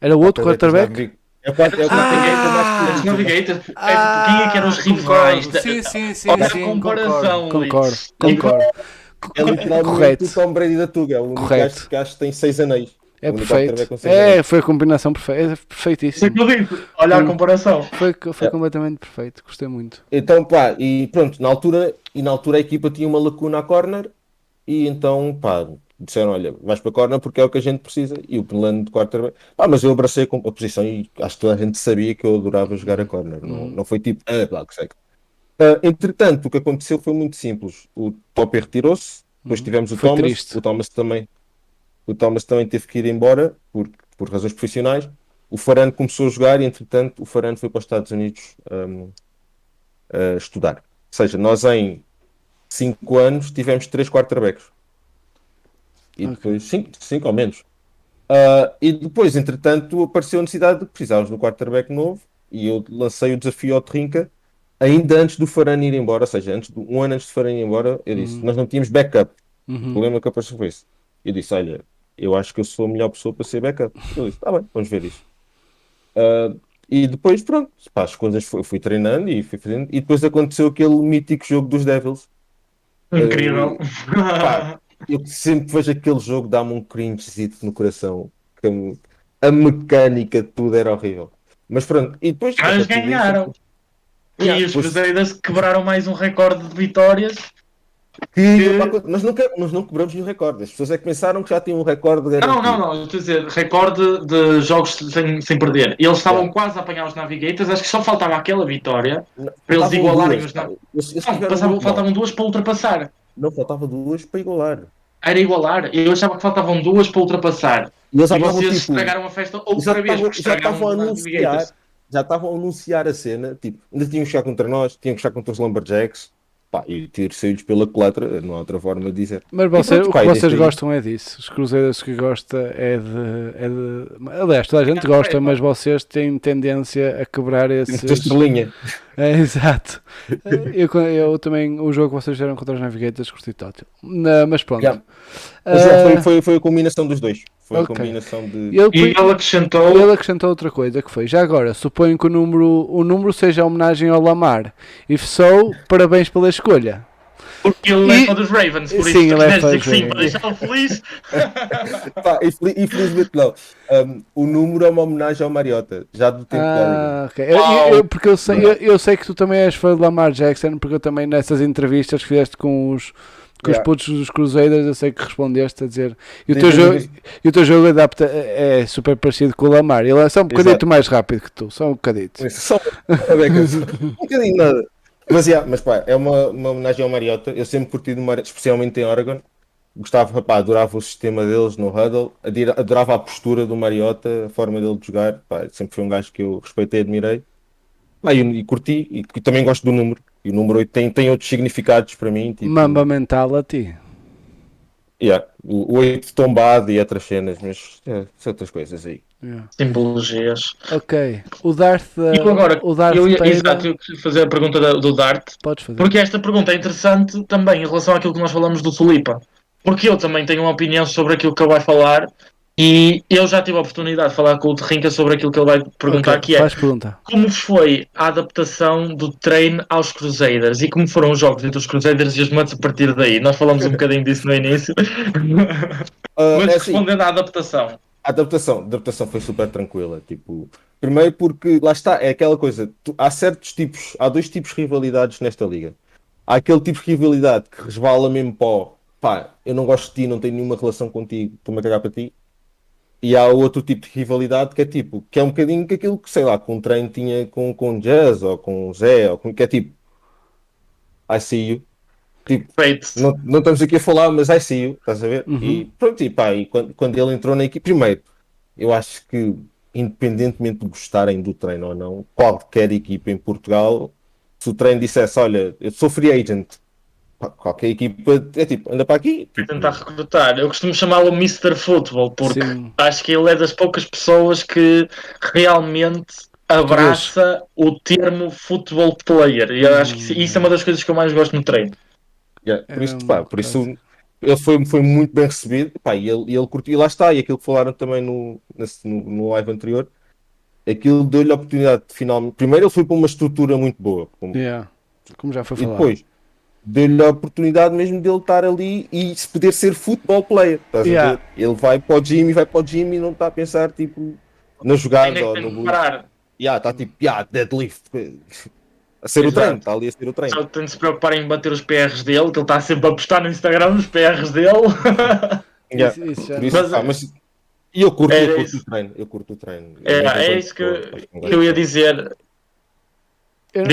Era o outro quarterback? É o é o ah, os Navigators. Ah, quem é que eram os rivais? Sim, sim, sim. Olha sim, a comparação. Concordo, concordo. É literalmente Correto. o Tom Brady da Tuga. É o único que acho que tem seis anéis. É O perfeito. quarterback com 100 É, foi a combinação perfeita. É Isso perfeitíssimo. que eu digo. Olha a Hum. comparação. Foi, foi É. completamente perfeito. Gostei muito. Então, pá, e pronto, na altura, e na altura a equipa tinha uma lacuna à corner e então, pá, disseram, olha, vais para a corner porque é o que a gente precisa e o plano de quarterback. Pá, mas eu abracei com- a posição e acho que toda a gente sabia que eu adorava jogar a corner. Não, não foi tipo, ah, lá que sei. Ah, entretanto, o que aconteceu foi muito simples. O Topi retirou-se, depois tivemos o Foi Thomas, triste. o Thomas também, o Thomas também teve que ir embora por, por razões profissionais. O Farano começou a jogar e, entretanto, o Farano foi para os Estados Unidos hum, a estudar. Ou seja, nós em 5 anos tivemos 3 quarterbacks. E depois 5 ou menos. Ah, e depois, entretanto, apareceu a necessidade de precisarmos de um quarterback novo e eu lancei o desafio ao Trinca ainda antes do Farano ir embora, ou seja, antes do, um ano antes do Farano ir embora, eu disse, nós não tínhamos backup. O Uhum. problema que apareceu foi esse. Eu disse, olha, eu acho que eu sou a melhor pessoa para ser backup. Eu disse, tá bem, vamos ver isso. Ah, e depois, pronto, pá, as coisas fui, fui treinando e fui fazendo. E depois aconteceu aquele mítico jogo dos Devils. Incrível. Pá, eu sempre vejo aquele jogo, dá-me um cringezito no coração. Que a, mecânica de tudo era horrível. Mas pronto, e depois. Daí, ganharam. Yeah, e os depois- Crusaders quebraram mais um recorde de vitórias. Que- nós, nunca, nós não quebramos nenhum recorde. As pessoas é que pensaram que já tinham um recorde Não, garantido. não, não. Estou a dizer, recorde de jogos sem, sem perder. E eles estavam Yeah. quase a apanhar os Navigators. Acho que só faltava aquela vitória para eles igualarem duas, os. Navigators. Não, passavam- mal. faltavam duas para ultrapassar. Não, faltava duas para igualar. Era igualar. Eu achava que faltavam duas para ultrapassar. E eles já E vocês tipo. estragaram a festa Já outra vez. estavam, já a anunciar. Já estavam a anunciar a cena. Tipo, ainda tinham que chegar contra nós, tinham que chegar contra os Lumberjacks. Pá, e ter saídos pela culatra, não há outra forma de dizer. Mas você, pronto, o que vocês desde aí- gostam é disso. Os cruzeiros que gosta é de, é de. Aliás, toda a gente gosta, mas vocês têm tendência a quebrar Esta esses. estrelinha. É, exato. Eu, eu também, o jogo que vocês fizeram contra os Navigators, curti tótil. Não, Mas pronto. Yeah. Mas é, Ah, foi, foi, foi a combinação dos dois. Foi ok. a combinação de. ele, E ele acrescentou. ele acrescentou outra coisa que foi, já agora, suponho que o número, o número seja homenagem ao Lamar. If so, parabéns pela escolha. Porque ele E- é fã dos Ravens, por Sim, isso ele é fã dizer que sim, para deixá-lo feliz. Pá, infel- infelizmente não. Um, o número é uma homenagem ao Mariota, já do tempo da. Ah, ok. Eu- Uau. eu- porque eu sei, eu, eu sei que tu também és fã de Lamar Jackson, porque eu também nessas entrevistas que fizeste com os, com os Yeah. putos dos Cruzeiros, eu sei que respondeste a dizer. E o, teu tenho jogo, e o teu jogo adapta, é é super parecido com o Lamar. Ele é só um bocadito mais rápido que tu, só um bocadito. Só um bocadinho nada. Mas, yeah, mas pá, é uma, uma homenagem ao Mariota. Eu sempre curti do Mariota, especialmente em Oregon. Gostava, pá, adorava o sistema deles no huddle, adorava a postura do Mariota, a forma dele de jogar. Pá, sempre foi um gajo que eu respeitei e admirei. Pá, e, e curti, e, e também gosto do número. E o número 8 tem, tem outros significados para mim. Tipo, Mamba mental a ti. yeah, o, o 8 tombado e outras cenas, mas é, outras coisas aí. Yeah. Simbologias. Ok. O Darth. E eu agora, o Darth eu ia, Vader- exato, eu queria fazer a pergunta do Dart, Podes fazer. porque esta pergunta é interessante também em relação àquilo que nós falamos do Tulipa. Porque eu também tenho uma opinião sobre aquilo que ele vai falar e eu já tive a oportunidade de falar com o Terrinca sobre aquilo que ele vai perguntar, Ok, que é Faz pergunta. como foi a adaptação do treino aos Crusaders e como foram os jogos entre os Crusaders e os Mets a partir daí. Nós falamos um bocadinho disso no início, Ah, mas é assim, respondendo à adaptação. A adaptação, a adaptação foi super tranquila. Tipo, primeiro porque lá está, é aquela coisa. tu- há certos tipos, há dois tipos de rivalidades nesta liga. Há aquele tipo de rivalidade que resvala mesmo o, pá, eu não gosto de ti, não tenho nenhuma relação contigo, estou-me a cagar para ti. E há outro tipo de rivalidade que é tipo, que é um bocadinho que aquilo que, sei lá, com um treino tinha com, com Jazz ou com Zé, ou com, que é tipo, I see you. Tipo, Feito. não, não estamos aqui a falar, mas I see you, estás a ver? Uhum. E pronto, e pá, e quando, quando ele entrou na equipe, primeiro, eu acho que, independentemente de gostarem do treino ou não, qualquer equipa em Portugal, se o treino dissesse, olha, eu sou free agent, qualquer equipa é tipo, anda para aqui. Tipo, tentar recrutar. Eu costumo chamá-lo Mr. Football, porque Sim. acho que ele é das poucas pessoas que realmente abraça o termo football player. E eu acho que isso é uma das coisas que eu mais gosto no treino. Yeah, por É isso, um pá, por isso ele foi, foi muito bem recebido, pá, e ele, e ele curtiu, e lá está, e aquilo que falaram também no, nesse- no, no live anterior, aquilo deu-lhe a oportunidade de finalmente. Primeiro, ele foi para uma estrutura muito boa, como- Yeah. Como já foi E falado. depois, deu-lhe a oportunidade mesmo dele estar ali e se poder ser futebol player. Estás a Yeah. ver? Ele vai para o gym e vai para o gym e não está a pensar tipo na jogada ou no parar. Yeah, está tipo, yeah, deadlift. A ser o Exato. treino, está ali a ser o treino. Só tem de se preocupar em bater os PRs dele, que ele está sempre a postar no Instagram os PRs dele. Yeah. Isso, isso isso, Mas- pá, mas- E eu curto, eu curto o treino. Eu curto o treino. É, é isso que, que eu ia dizer. Eu-.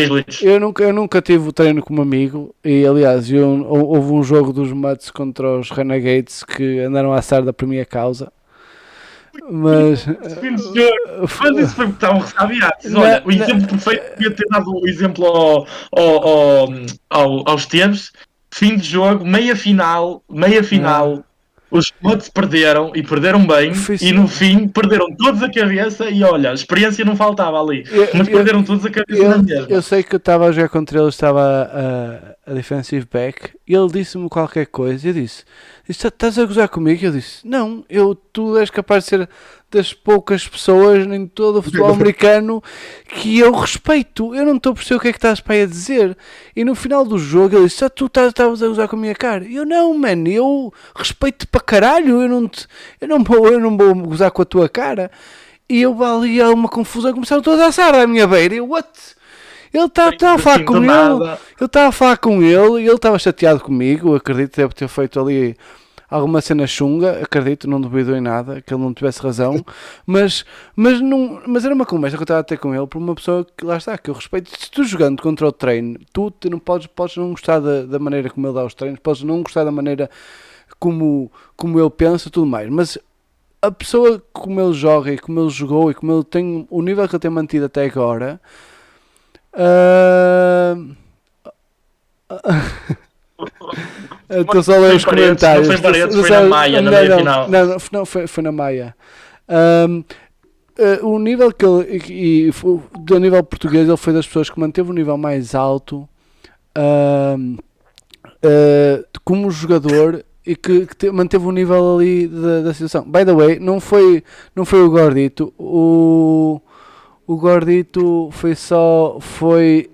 Eu nunca, eu nunca tive o treino como amigo e aliás eu, hou- houve um jogo dos Mutts contra os Renegades que andaram a assar por minha causa. Mas Fim de jogo. Mas isso foi estavam ressabiados. Olha, o exemplo perfeito podia ter dado o exemplo ao, ao, ao, ao, aos tempos. Fim de jogo, meia final, meia final. Os Mutts perderam e perderam bem. Foi E no fim perderam todos a cabeça. E olha, a experiência não faltava ali. Eu- Mas eu- perderam todos a cabeça na eu, mesma. eu sei que eu estava a jogar contra ele, estava a, a defensive back e ele disse-me qualquer coisa. Eu disse: "Isto- Estás a gozar comigo? Eu disse: Não, eu, tu és capaz de ser das poucas pessoas em todo o futebol americano que eu respeito. Eu não estou a perceber o que é que estás para aí a dizer. E no final do jogo ele disse: ah, Tu estás estavas a gozar com a minha cara. Eu não, man, eu respeito-te para caralho. Eu não, te, eu, não vou, eu não vou gozar com a tua cara. E eu ali há uma confusão, começaram todos a assar à minha beira. Eu, what? Ele está tá a falar com ele, eu estava a falar com ele e ele estava chateado comigo. Acredito que deve ter feito ali alguma cena chunga. Acredito, não duvido em nada que ele não tivesse razão. Mas, mas, não, mas era uma conversa que eu estava a ter com ele por uma pessoa que lá está, que eu respeito. Se tu jogando contra o treino, tu te não podes, podes não gostar da, da maneira como ele dá os treinos, podes não gostar da maneira como, como ele pensa e tudo mais. Mas a pessoa como ele joga e como ele jogou e como ele tem o nível que ele tem mantido até agora. ah, Estou só a ler os paredes, comentários. não foi paredes, foi na Maia, na não, meia não, final. Não, não, foi, foi na Maia. Eh, o nível que ele, e, e do nível português, ele foi das pessoas que manteve o nível mais alto ahm, eh, como jogador e que, que te- manteve o nível ali da, da situação. By the way, não foi, não foi o Gordito, o, o Gordito foi só, foi,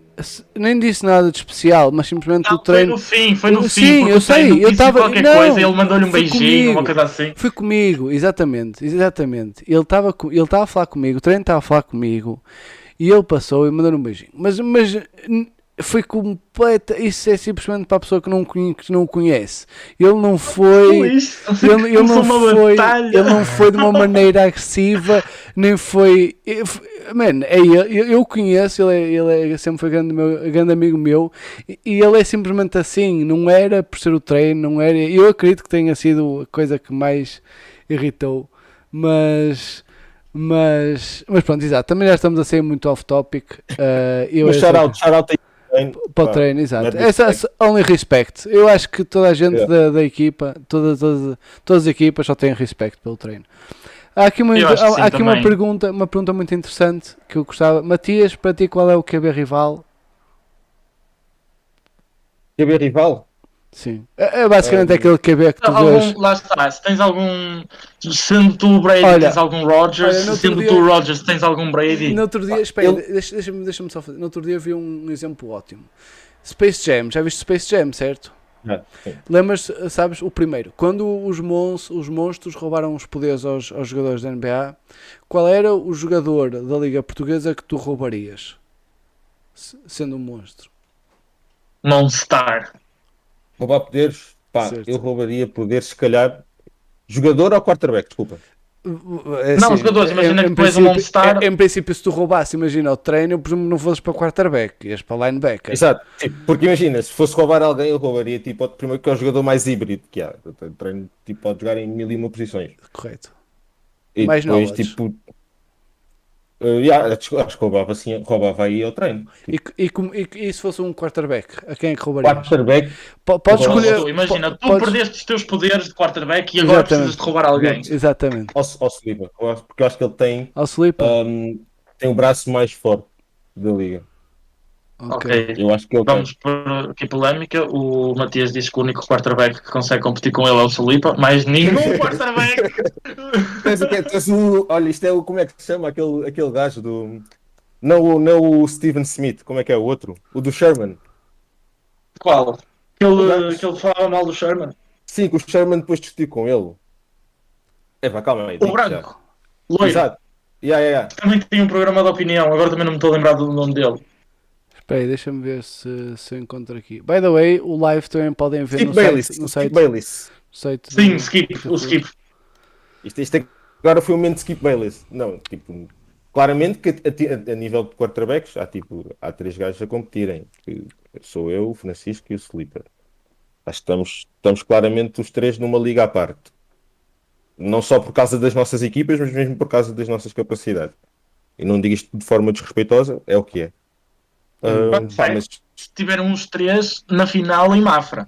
nem disse nada de especial, mas simplesmente Não, o treino... Foi no fim, foi no Eu- fim. sim, eu sei, eu disse tava- qualquer não, coisa, ele mandou-lhe um beijinho, comigo. uma coisa assim. Foi comigo, exatamente, exatamente. Ele estava ele estava a falar comigo, o treino estava a falar comigo e ele passou e mandou um beijinho. Mas, mas foi completa. Isso é simplesmente para a pessoa que não, que não o conhece. Ele não foi. Luís, Ele, ele não foi, ele não foi de uma maneira agressiva, nem foi. eu- Man, é ele, eu, eu o conheço, ele, é, ele é- sempre foi grande, meu, grande amigo meu, e, ele é simplesmente assim, não era por ser o treino, não era. Eu acredito que tenha sido a coisa que mais irritou, mas. Mas, mas pronto, exato, também já estamos a ser muito off-topic. eh, eu Mas é shout aí. para o treino, exato. mad Essa, only respect. Eu acho que toda a gente Yeah. da, da equipa, todas, todas, todas as equipas só têm respeito pelo treino. Há aqui, uma, sim há aqui uma, pergunta, uma pergunta muito interessante que eu gostava. Matias, para ti qual é o QB rival? QB rival? Sim. É, é basicamente Um, aquele QB que tu Algum, vês. lá está, se tens algum. Sendo tu o Brady, Olha, tens algum Rodgers, olha, sendo dia- tu o Rodgers, tens algum Brady. No outro dia, espera, ele- deixa- deixa-me deixa só fazer. No outro dia vi um exemplo ótimo. Space Jam, já viste Space Jam, certo? Ah. Lembras, sabes, o primeiro, quando os, mons, os monstros roubaram os poderes aos, aos jogadores da NBA, qual era o jogador da Liga Portuguesa que tu roubarias? Se- Sendo um monstro. Monster. Roubar poderes? Pá, Certo. eu roubaria poderes, se calhar. Jogador ou quarterback? Desculpa. É Não, os jogadores, imagina que tu és um princípio- All-Star. Em, em princípio, se tu roubasses, imagina o treino, eu presumo que não fosses para quarterback, ias para linebacker. Exato. Tipo, porque imagina, se fosse roubar alguém, eu roubaria tipo, o primeiro que é o jogador mais híbrido que há. Eu tenho treino, tipo, pode jogar em mil e uma posições. Correto. E Mais depois, knowledge. tipo. Uh, yeah, acho que acho que roubava, assim, roubava aí ao treino. E, e, e- e se fosse um quarterback, a quem é que roubarias? Quarterback, Po- Podes escolher. Tu, imagina, tu podes- perdeste os teus poderes de quarterback e agora Exatamente. precisas de roubar alguém. Exatamente. ao, ao porque eu acho que ele tem, Ao Slipa? um, tem o braço mais forte da liga. Ok. Ok. Eu acho que ele Vamos por aqui polémica. O Matias disse que o único quarterback que consegue competir com ele é o Salipa, mais nenhum quarterback. Tens o olha, isto é o. Como é que se chama aquele, aquele gajo do. Não, o- não o Steven Smith, como é que é o outro? O do Sherman. Qual? Que ele, Vamos. que ele falava mal do Sherman. Sim, que o Sherman depois discutiu com ele. É pá, calma aí. O já. branco. Loiro. Exato. Yeah, yeah, yeah. Também tem um programa de opinião, agora também não me estou a lembrar do nome dele. Espera aí, deixa-me ver se, se eu encontro aqui. By the way, o live também podem ver Skip no Bayless. site, no Skip site, Bayless. no site Sim, do- skip, o skip. Isto, isto é- agora foi o momento de Skip Bayless. Não, tipo, claramente que a, a- a nível de quarterbacks há, tipo, há três gajos a competirem. Sou eu, o Francisco e o Sleeper. Acho que estamos, estamos claramente os três numa liga à parte. Não só por causa das nossas equipas, mas mesmo por causa das nossas capacidades. E não digo isto de forma desrespeitosa, é o que é. Ah, Hum, pá, mas, Tiveram os três na final em Mafra.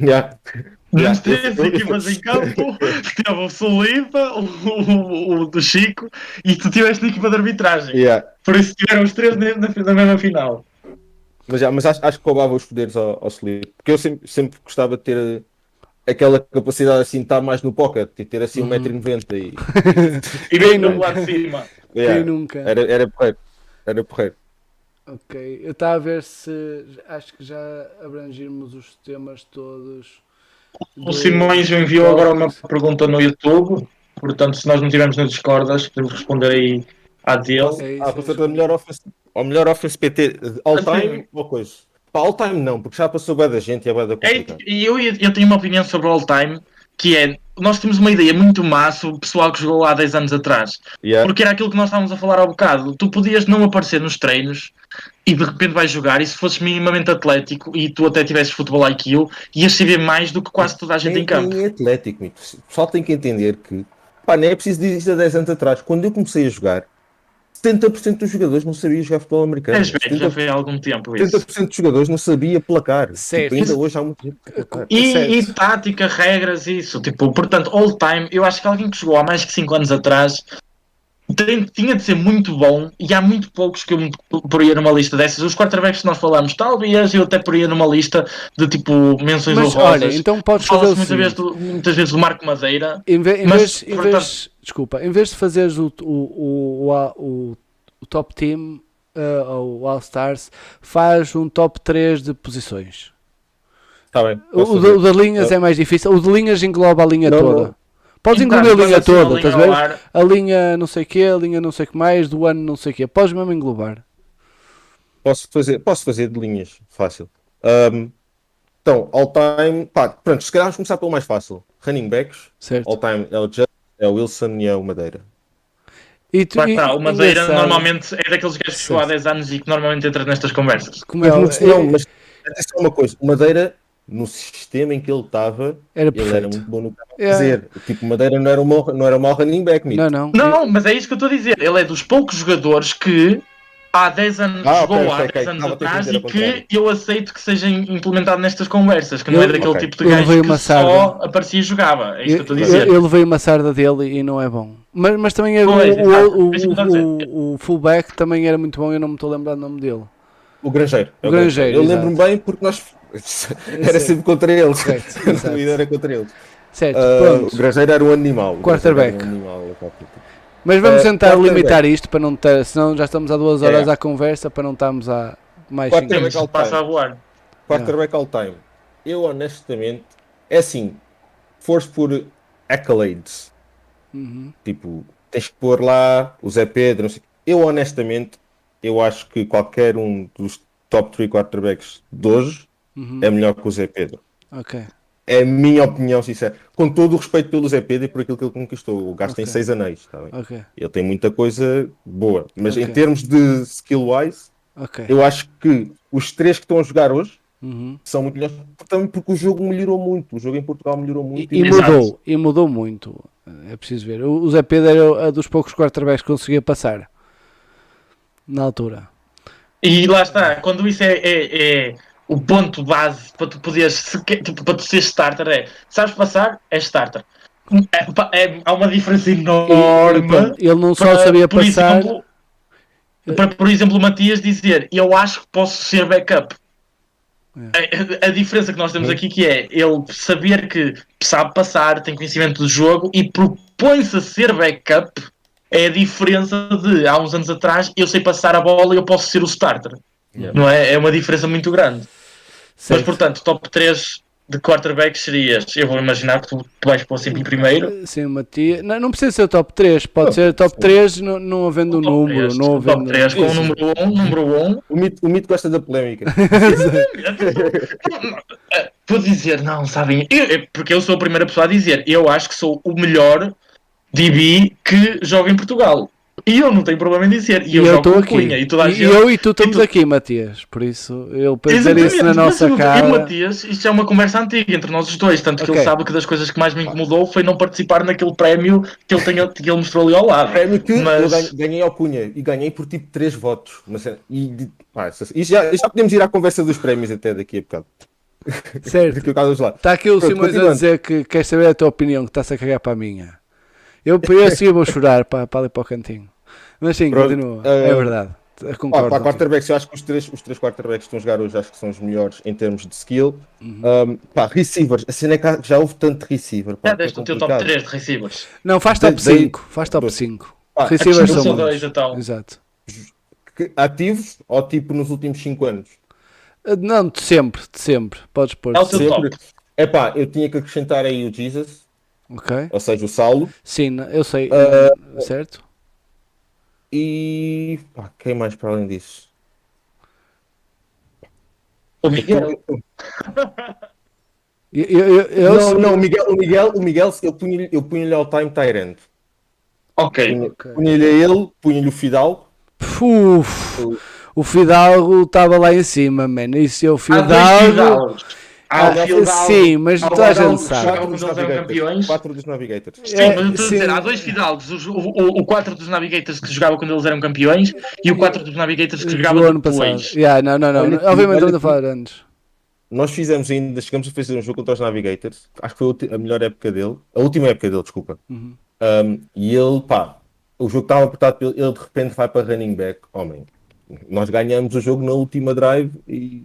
yeah. Yeah, três equipas em campo, teve o Solipa, o, o, o do Chico e tu tiveste na equipa de arbitragem. Yeah. Por isso tiveram os três na, na, mesma final. Mas, já, mas acho, acho que roubava os poderes ao, ao Sleep. Porque eu sempre, sempre gostava de ter eh, aquela capacidade assim de estar mais no pocket e ter assim 1,90m e E veio no lado de cima. yeah, Quem nunca? era, era porreiro. Era porreiro. Ok, eu estava a ver se acho que já abrangimos os temas todos. O Simões enviou agora uma pergunta no YouTube. Portanto, se nós não tivermos no Discord, acho que podemos responder aí à dele. É isso, Ah, é para isso. ser melhor offense, ao melhor offense PT all Assim. time ou coisa? Para all time não, porque já passou bem da gente e é bem da É, complicado. e eu, eu tenho uma opinião sobre o all time, que é, nós temos uma ideia muito sobre o pessoal que jogou há 10 anos atrás. Yeah. Porque era aquilo que nós estávamos a falar há bocado. Tu podias não aparecer nos treinos e de repente vais jogar e se fosses minimamente atlético e tu até tivesses futebol IQ, ias saber mais do que quase toda a gente Nem, em campo. nem é atlético, o pessoal tem que entender que pá, nem é preciso dizer isto há 10 anos atrás. Quando eu comecei a jogar, 70% dos jogadores não sabiam jogar futebol americano. És velho, já 70%, foi há algum tempo isso. 70% dos jogadores não sabia placar. Certo. Tipo, ainda hoje há muito tempo. placar. E, e tática, regras, isso. Tipo, portanto, all time, eu acho que alguém que jogou há mais que 5 anos atrás tem- tinha de ser muito bom e há muito poucos que eu me poria numa lista dessas. Os quarterbacks que nós falamos, talvez eu até poria numa lista de tipo menções Mas honrosas. olha, então podes fazer muitas vezes, do, muitas vezes do Marco Madeira. Em, ve- em Mas, vez, em portanto- vez- desculpa, em vez de fazeres o, o, o, o, o- o top team uh, ou o All Stars, faz um top 3 de posições. Tá bem. O, de, o de linhas é mais difícil. O de linhas engloba a linha Não, toda. não. Podes Então, englobar a linha toda, linha estás a ver? A linha não sei o que, a linha não sei o que mais, do ano não sei o que. Podes mesmo englobar. Posso fazer, posso fazer de linhas, fácil. Ahm, então, all time, pá, pronto, se calhar vamos começar pelo mais fácil. Running backs, Certo? all time é o Just, é o Wilson e é o Madeira. E tu, Lá e- está, o Madeira engraçado, normalmente é daqueles gajos que jogou há 10 anos e que normalmente entra nestas conversas. como é, Mas, é- não, mas atenção uma coisa, o Madeira, no sistema em que ele estava, era ele era perfeito. muito bom no que estava a É. Tipo, o Madeira não era um mau, não era um mau running back, mito. Não, não. Não, mas é isso que eu estou a dizer. Ele é dos poucos jogadores que há 10 anos Ah, jogou ok, há ok, 10 ok. anos Estava a atrás e que eu aceito que seja implementado nestas conversas, que não é Eu- daquele ok. tipo de Eu gajo que uma só sarda. aparecia e jogava. É isso que eu estou a Eu, dizer. eu levei uma sarda dele e não é bom. Mas, mas também é, Pois, o, o, É eu a dizer. o, o fullback também era muito bom, eu não me estou a lembrar do nome dele. O Grangeiro. é O Grangeiro, Eu lembro-me bem porque nós era sempre contra eles. Vida era contra eles. Certo, pronto. o Grangeiro era um animal. O Quarterback. Grangeiro era um animal, Mas vamos eh, tentar limitar isto para não ter, senão já estamos há duas É. horas à conversa para não estarmos a mais Quarterback. Temos, passa a voar. Quarterback all time. Eu honestamente, é assim, fores por accolades, Uhum. tipo, tens que pôr lá o Zé Pedro, não sei. Eu honestamente, eu acho que qualquer um dos top 3 quarterbacks de hoje Uhum. é melhor que o Zé Pedro. Ok. É a minha opinião sincera. Com todo o respeito pelo Zé Pedro e por aquilo que ele conquistou. O gajo tem Ok. seis anéis, tá bem? Ok. Ele tem muita coisa boa. Mas Ok. em termos de skill-wise, eu acho que os três que estão a jogar hoje Uhum. são muito melhores. Também porque o jogo melhorou muito. O jogo em Portugal melhorou E, muito. e Exato. mudou, e mudou muito. É preciso ver. O o Zé Pedro era um dos poucos quarterbacks que conseguia passar na altura. E lá está, quando isso é, é- é o ponto base para tu poderes, tipo, para tu ser starter, é sabes passar, é starter. É, é- há uma diferença enorme. ele não só para, sabia por passar. exemplo, para, por exemplo, o Matias dizer eu acho que posso ser backup. A, a- a diferença que nós temos aqui que é ele saber que sabe passar, tem conhecimento do jogo e propõe-se a ser backup é a diferença de há uns anos atrás eu sei passar a bola e eu posso ser o starter. Yeah. Não é? É uma diferença muito grande. Mas Certo. portanto, top 3 de quarterbacks serias. Eu vou imaginar que tu, tu vais pôr sempre em primeiro. Sim, Matias. Não, não precisa ser o top 3, pode Não, ser top sim. 3 não, não havendo um Top número. três, Não top havendo... 3 com o número 1, número 1. O mito, o mito gosta da polémica. Vou dizer, não, sabem? Eu- porque eu sou a primeira pessoa a dizer. Eu acho que sou o melhor DB que joga em Portugal. E eu não tenho problema em dizer. E E eu, eu jogo estou aqui. Cunha. E toda a E gente. eu e tu estamos tu- aqui, Matias. Por isso, ele para dizer isso na nossa eu- E o cara. Matias, isto é uma conversa antiga entre nós os dois, tanto que Ok. ele sabe que das coisas que mais me incomodou foi não participar naquele prémio que ele, tenha, que ele mostrou ali ao lado. Prémio que Mas- eu ganhei, ao Cunha e ganhei por tipo 3 votos. Mas, e, de- pá, isso- isso já, já podemos ir à conversa dos prémios até daqui a bocado. Certo. Está aqui o Simões a dizer que quer saber a tua opinião, que está-se a cagar para a minha. Eu, eu a seguir vou chorar para, para ali para o cantinho. Mas sim, Pronto, continua. eh, é verdade. Eu Ó, Concordo. para quarterbacks, eu acho que os três, os três quarterbacks que estão a jogar hoje acho que são os melhores em termos de skill. Uhum. Um, pá, receivers, a cena é que já houve tanto receiver. Pá, Já é deste o teu top complicado. 3 de receivers. Não, faz top Dei- 5. Faz top dois. 5. Ah, Receivers são dois, então. Exato. Ativos ou tipo nos últimos 5 anos? Eh, Não, de sempre, de sempre. Podes pôr. É o teu Sempre. top. É pá, eu tinha que acrescentar aí o Jesus, Ok. ou seja, o Saulo. Sim, eu sei. Ah, certo? E pá, quem mais para além disso? O Miguel. Eu, eu, eu, eu não, não, o Miguel, o Miguel, o Miguel eu punha-lhe eu punha ao time Tyrant. Ok. Punha- Ok. Punha-lhe a ele, punha-lhe o Fidal. Uf, o Fidalgo estava lá em cima, mano. Isso é o Fidalgo. Ah, Fidalgo. sim, mas toda a gente sabe. Quatro dos campeões. Quatro dos Navigators. Sim, É, mas estou a dizer, há dois Fidalgos, os- o, o, o 4 dos Navigators que jogava quando eles eram campeões e o 4 dos Navigators que Do jogava ano passado. Yeah, não, não, não. Olha Obviamente estamos a falar antes. Nós fizemos ainda, chegamos a fazer um jogo contra os Navigators. Acho que foi a melhor época dele. A última época dele, desculpa. Uhum. Um, e ele, pá, o jogo estava apertado pelo ele de repente vai para running back. Homem, nós ganhamos o jogo na última drive e,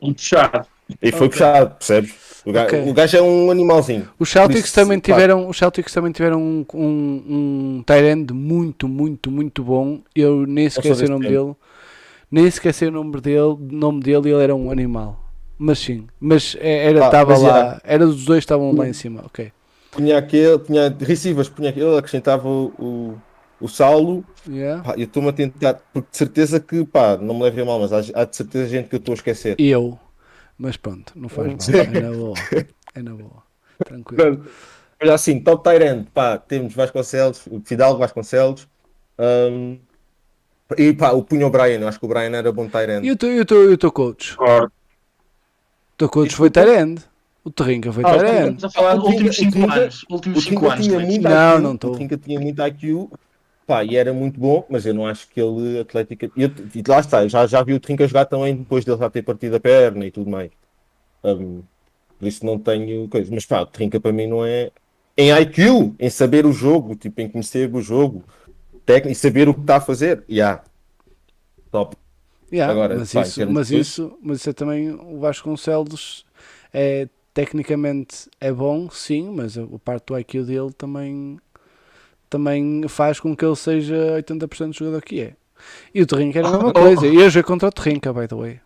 Muito chato. E foi puxado, percebes? O gajo, Ok. o gajo é um animalzinho. Os Celtics isso, também tiveram, os Celtics também tiveram um, um, um end muito, muito, muito bom. Eu nem sequer sei o nome deste dele. Nem sequer sei o nome dele, nome dele, ele era um animal. Mas sim, mas é- era Ah, estava mas lá, era- era dos dois que estavam lá em cima, ok. Punha aquele, punha receivers, punha aquele, ele acrescentava o, o, o Saulo. Yeah. Pá, eu estou-me a tentar, porque de certeza que, pá, não me levem a mal, mas há, há de certeza gente que eu estou a esquecer. Eu, mas pronto, não faz mal, é na boa, é na boa, tranquilo. Pronto. Olha assim, top Tyrant, pá, temos Vasconcelos, o Fidalgo Vasconcelos, hum, e pá, o Punho Brian, eu acho que o Brian era bom Tyrant. E o teu- e o teu e o teu coach? Concordo. O teu coach foi end. O Terrinca foi Ah, o end. Estamos a falar dos O últimos o 5 Trinca- anos. O Últimos 5 Trinca anos. tinha Luís. muito Não, IQ, não tô. o Trinca tinha muito IQ, pá, e era muito bom, mas eu não acho que ele, atlética, e eu- e lá está, já, já vi o Trinca jogar também depois dele já ter partido a perna e tudo mais. Hum, por isso não tenho coisa, mas pá, o Trinca para mim não é, em IQ, em saber o jogo, tipo, em conhecer o jogo, técnico, e saber o que está a fazer, yeah. top. Yeah, Agora, mas, pá, isso, mas, de- isso, mas isso é também o Vasconcelos é tecnicamente é bom, sim, mas a parte do IQ dele também também faz com que ele seja 80% do jogador que é. E o Terrinca era a mesma Oh. coisa. E eu joguei contra o Terrinca, by the way.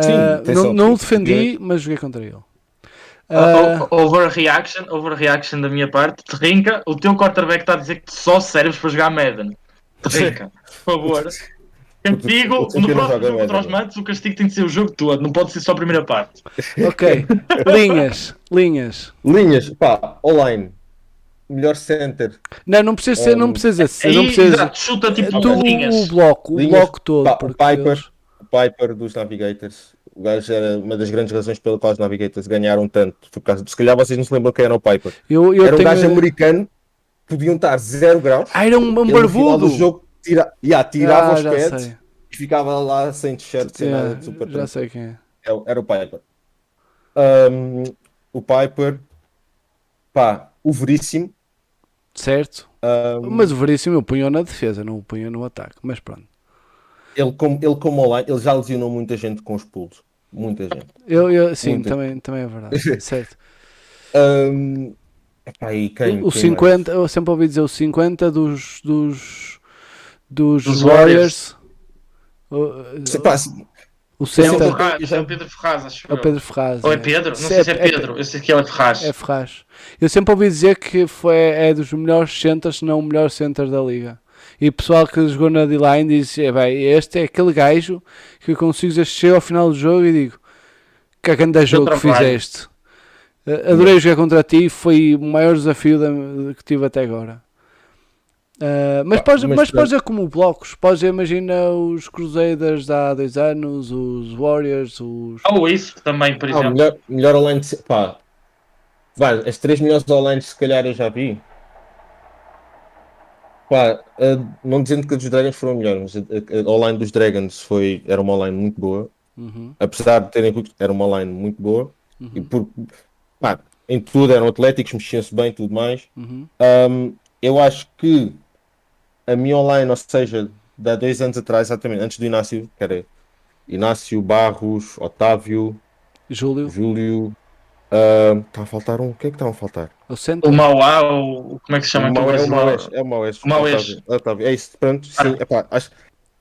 Sim, Ah, atenção, não, não o sim, defendi, mas joguei contra ele. Ah, Uh, overreaction, overreaction da minha parte. Terrinca, o teu quarterback está a dizer que só serves para jogar Madden. Terrinca, por favor. Castigo, no próximo contra os Madden. Matos, o castigo tem de ser o jogo todo, não pode ser só a primeira parte. ok. linhas, linhas. Linhas, pá, online, melhor center, Não, não precisa ser, não Um, precisa ser, Aí, não precisa. exato, chuta tipo Tu, o bloco, o Linhas, bloco todo. o Piper. eles- o Piper dos Navigators. O gajo era uma das grandes razões pela qual os Navigators ganharam tanto. Foi por causa, se calhar vocês não se lembram quem era o Piper. eu, eu era um tenho... gajo americano, podiam estar zero graus. Ah, era um, um barbudo. do jogo tira, yeah, tirava Ah, os sei. e ficava lá sem t-shirt, sem Yeah, nada super já tranquilo. sei quem é. Era- Era o Piper. Um, o Piper, pá, o Veríssimo. Certo? um, Mas o Veríssimo eu punho na defesa, não o punho no ataque. Mas pronto. ele, como, ele, como online, ele já lesionou muita gente com os pulos. Muita gente. Eu, eu, sim, Muito. também, também é verdade. certo. Um, e quem, o quem 50, eu sempre ouvi dizer o 50 dos, dos, dos, Dos Warriors. O- mais? Se- O É o Ferraz, é o Pedro Ferraz, acho é o. Pedro Ferraz. Ou é é. Pedro? Não Se sei se é é- é- Pedro. Eu sei que ele é Ferraz. É Ferraz. Eu sempre ouvi dizer que foi, é dos melhores centers, se não o melhor center da liga. E o pessoal que jogou na D-Line diz: é, bem, este é aquele gajo que eu consigo assistir ao final do jogo e digo: que grande jogo que fizeste. Eh, Adorei jogar contra ti, foi o maior desafio da- que tive até agora. Ah, mas, Pá, podes, mas mas podes ver como blocos, podes ver, imagina os Crusaders de há dois anos, os Warriors, os. Ou isso também, por Ah, exemplo. melhor, melhor online de pá. Vai, as três melhores online se calhar eu já vi. Pá, a- não dizendo que a dos Dragons foram melhores, mas a, a- a online dos Dragons foi, era uma online muito boa. Uhum, Apesar de terem era uma online muito boa. E uhum, por, pá, em tudo eram atléticos, mexiam-se bem tudo mais. uhum. Um, eu acho que a minha online, ou seja, de há dois anos atrás, exatamente, antes do Inácio, que era Inácio, Barros, Otávio, Júlio, Júlio. um, Está a faltar um. Quem é que está a faltar? o center. O Mauá, o como é que se chama o é o? Maués, é o Maués. O Maués. Otávio, Otávio. É isso, pronto. Sim, Ah. epá, acho,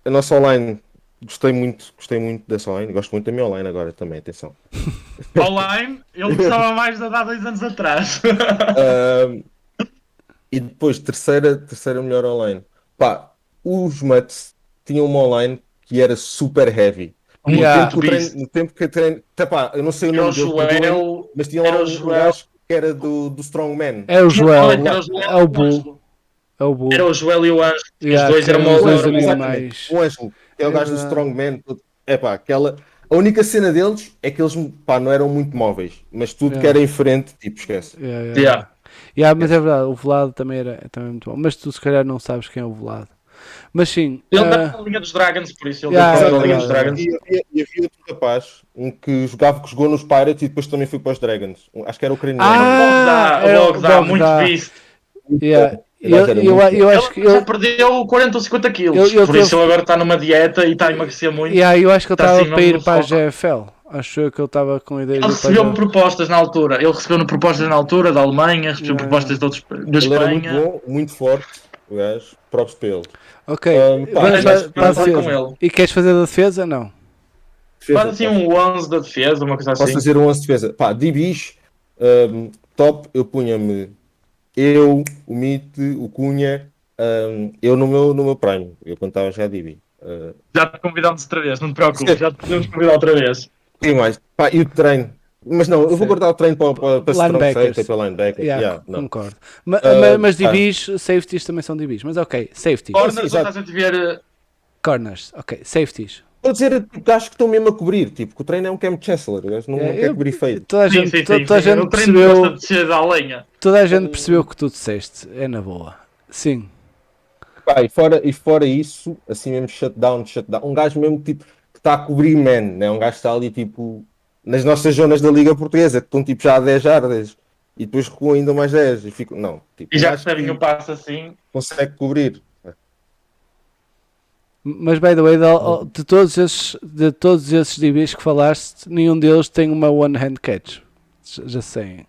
a nossa online, gostei muito, gostei muito dessa online. Gosto muito da minha online agora também, atenção. Online, ele gostava mais de há dois anos atrás. Um, e depois, terceira, terceira melhor online. Pá, os Mutts tinham uma online que era super heavy. No, Yeah. tempo, que o treino, no tempo que treino. Tá, pá, eu não sei o nome dele, Joel. mas tinha lá era o um Joel. gajo que era do, do Strongman. É o Joel, Joel é o Bull, Ângelo. é o Bull. Era o Joel e o Anjo. Yeah, os dois que eram os dois animais. O Ângelo, que é o gajo do Era- Strongman. É pá, aquela. A única cena deles é que eles pá, não eram muito móveis, mas tudo que Yeah. era em frente, tipo, esquece. Yeah, yeah, Yeah. mas é verdade, o Velado também era também é muito bom. Mas tu se calhar não sabes quem é o Velado. Mas sim, Ele ah, está na linha dos Dragons, por isso ele Yeah, yeah, na linha dos. Dragons. E havia, e havia outro rapaz, um que jogava, que jogou nos Pirates e depois também foi para os Dragons. Acho que era o ucraniano. Ah, o o Bogdá, muito visto. yeah, Ele eu, eu, eu acho que já ele, perdeu 40 ou 50 quilos, por isso ele agora está numa dieta e está a emagrecer muito. yeah, eu acho que ele Tá estava assim, para ir para a. GFL. Acho eu que ele estava com ideias Ele para a recebeu propostas na altura. Ele recebeu propostas na altura da Alemanha, recebeu Yeah. propostas de outros da Ele era muito Espanha. bom, muito forte, o gajo, props para ele. Ok, Um, pá, vamos para, a falar com ele. E queres fazer da defesa? Não. Defesa, Faz assim posso- um 11 da defesa, uma coisa Posso assim. fazer um 11 de defesa. Pá, DBs, um, top, eu punha-me eu, o Mite, o Cunha, um, eu no meu, no meu prime, eu quando estava já DB. Uh, Já te convidamos outra vez, não te preocupes, já te podemos convidar outra vez. Quem mais? Pá, e o treino? Mas não, eu vou Sim. guardar o treino para, para, para strong Linebackers. safety, para linebacker. Yeah, Yeah, não. concordo. Ma- Ah, ma- mas tá. DBs, safeties também são DBs. Mas ok, safeties. Corners, estás a ver. eh, Corners, ok, safeties. Vou dizer, tipo, acho que estão mesmo a cobrir, tipo, que o treino é um Cam Chancellor, não, não É, quer eu- cobrir feio. Toda a Sim, gente, sim, to- sim. toda a sim. gente O treino percebeu. gosta de descer da lenha. Toda a gente percebeu o que tu disseste, é na boa. Sim, Pá, e, fora, e fora isso, assim mesmo shutdown, shutdown, um gajo mesmo tipo está a cobrir man, né? um gajo que está ali tipo nas nossas zonas da Liga Portuguesa, que estão tipo já a 10 jardas e depois recuam ainda mais 10 e fico, não, tipo, E um já recebem que o passo assim. consegue cobrir. mas by the way, de, de todos esses, de todos esses DBs que falaste, nenhum deles tem uma one hand catch. Já sei.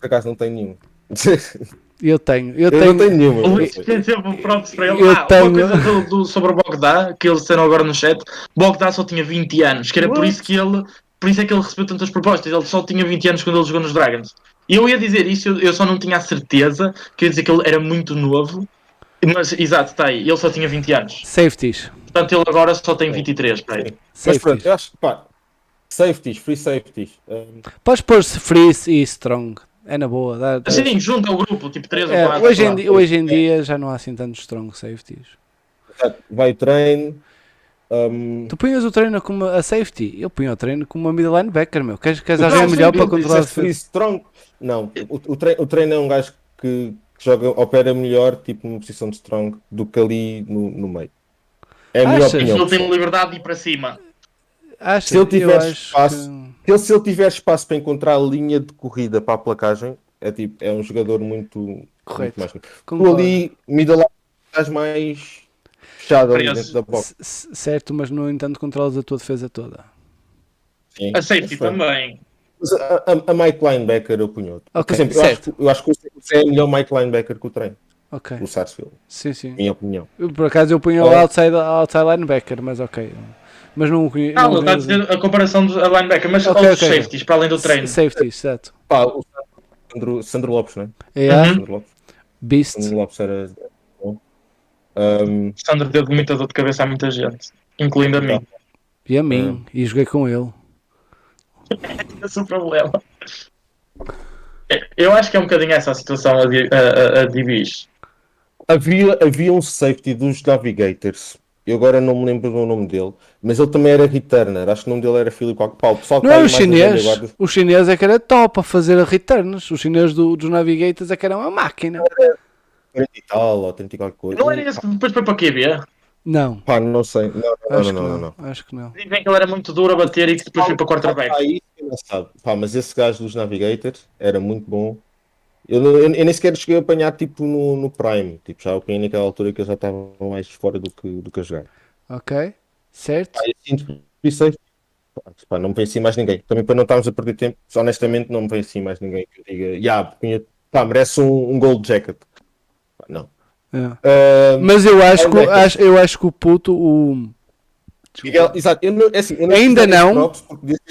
Por acaso não tenho nenhum. Eu tenho, eu Eu tenho. não tenho nenhuma. O Luís não sei. tem sempre props para ele. Eu Ah, tenho- uma coisa do, do- sobre o Bogdá, que eles disseram agora no chat. Bogdá só tinha 20 anos, que era por What? isso que ele. Por isso é que ele recebeu tantas propostas. Ele só tinha 20 anos quando ele jogou nos Dragons. E eu ia dizer isso, eu, eu só não tinha a certeza, que eu ia dizer que ele era muito novo. Mas, exato, está aí. Ele só tinha 20 anos. Safeties. Portanto, ele agora só tem 23. Para. Mas pronto, Safeties. eu acho que pá, safeties, free safeties. um, Podes pôr-se freeze e strong. É na boa. dá- dá- Assim, junta o grupo, tipo 3 É, ou 4. hoje, em, hoje em dia já não há assim tantos strong safeties. vai o treino. um, Tu punhas o treino como a safety. Eu punho o treino como uma middle linebacker, meu. Queres, queres alguém melhor para controlar a disseste free strong. Não, o, o, treino, o treino é um gajo que, que joga, opera melhor, tipo, numa posição de strong, do que ali no, no meio. É a minha Achas? opinião. Ele tem liberdade de ir para cima. Acho, Se ele tiver espaço- ele, se ele tiver espaço para encontrar a linha de corrida para a placagem, é, tipo, é um jogador muito, Correto. muito mais. Tu ali, middle line, estás mais fechado ali dentro da box. Certo, mas no entanto controlas a tua defesa toda. Sim. A safety pronto. também. Mas a, a, a Mike Linebacker eu punho outro. Ok, Por exemplo, eu acho, eu acho que o é melhor Mike Linebacker que o treino, Ok, o Sarsfield, sim, sim. minha opinião. Por acaso eu punho o É. outside, outside linebacker, mas ok. Mas não o conhe- Não, não ele está a conheço. dizer a comparação do a linebacker, mas Ok, outros ok. safeties para além do treino. Safety, exato. Pá, o Sandro, Sandro Lopes, né? É, Uhum. Sandro Lopes. Beast. Sandro Lopes era bom. Um, Sandro deu muita dor de cabeça a muita gente, incluindo a mim. E a mim. E joguei com ele. Esse é o problema. É, Eu acho que é um bocadinho essa a situação a, de- a, a, a de Ibis. havia, havia um safety dos Navigators. Eu agora não me lembro do nome dele, mas ele também era returner. Acho que o nome dele era Philip o pessoal que Não é o chinês. O chinês é que era top a fazer a returns. O chinês do- dos Navigators é que era uma máquina. 40 e tal, ou 30 e qualquer coisa. Não era esse que depois foi para o QB? Não. Pá, não sei. Não, não, Acho não, que não, não. não. Acho que não. Dizem que ele era muito duro a bater e que depois foi para quarterback. Ah, isso não sabe. Pá, mas esse gajo dos Navigators era muito bom. Eu, não- eu, eu nem sequer cheguei a apanhar tipo no, no Prime. Tipo, já apanhei naquela altura que eu já estava mais fora do que, do que a jogar. Ok. Certo? Pá, isso pá, não me venci mais ninguém. Também para não estarmos a perder tempo, honestamente não me venci mais ninguém que eu diga, yeah, pá, merece um, um gold jacket. Pá, não. É. Ah, Mas eu acho, que, Linebacker. acho, eu acho que o puto, o. Miguel, exato, eu não, é assim, eu não Ainda dar não.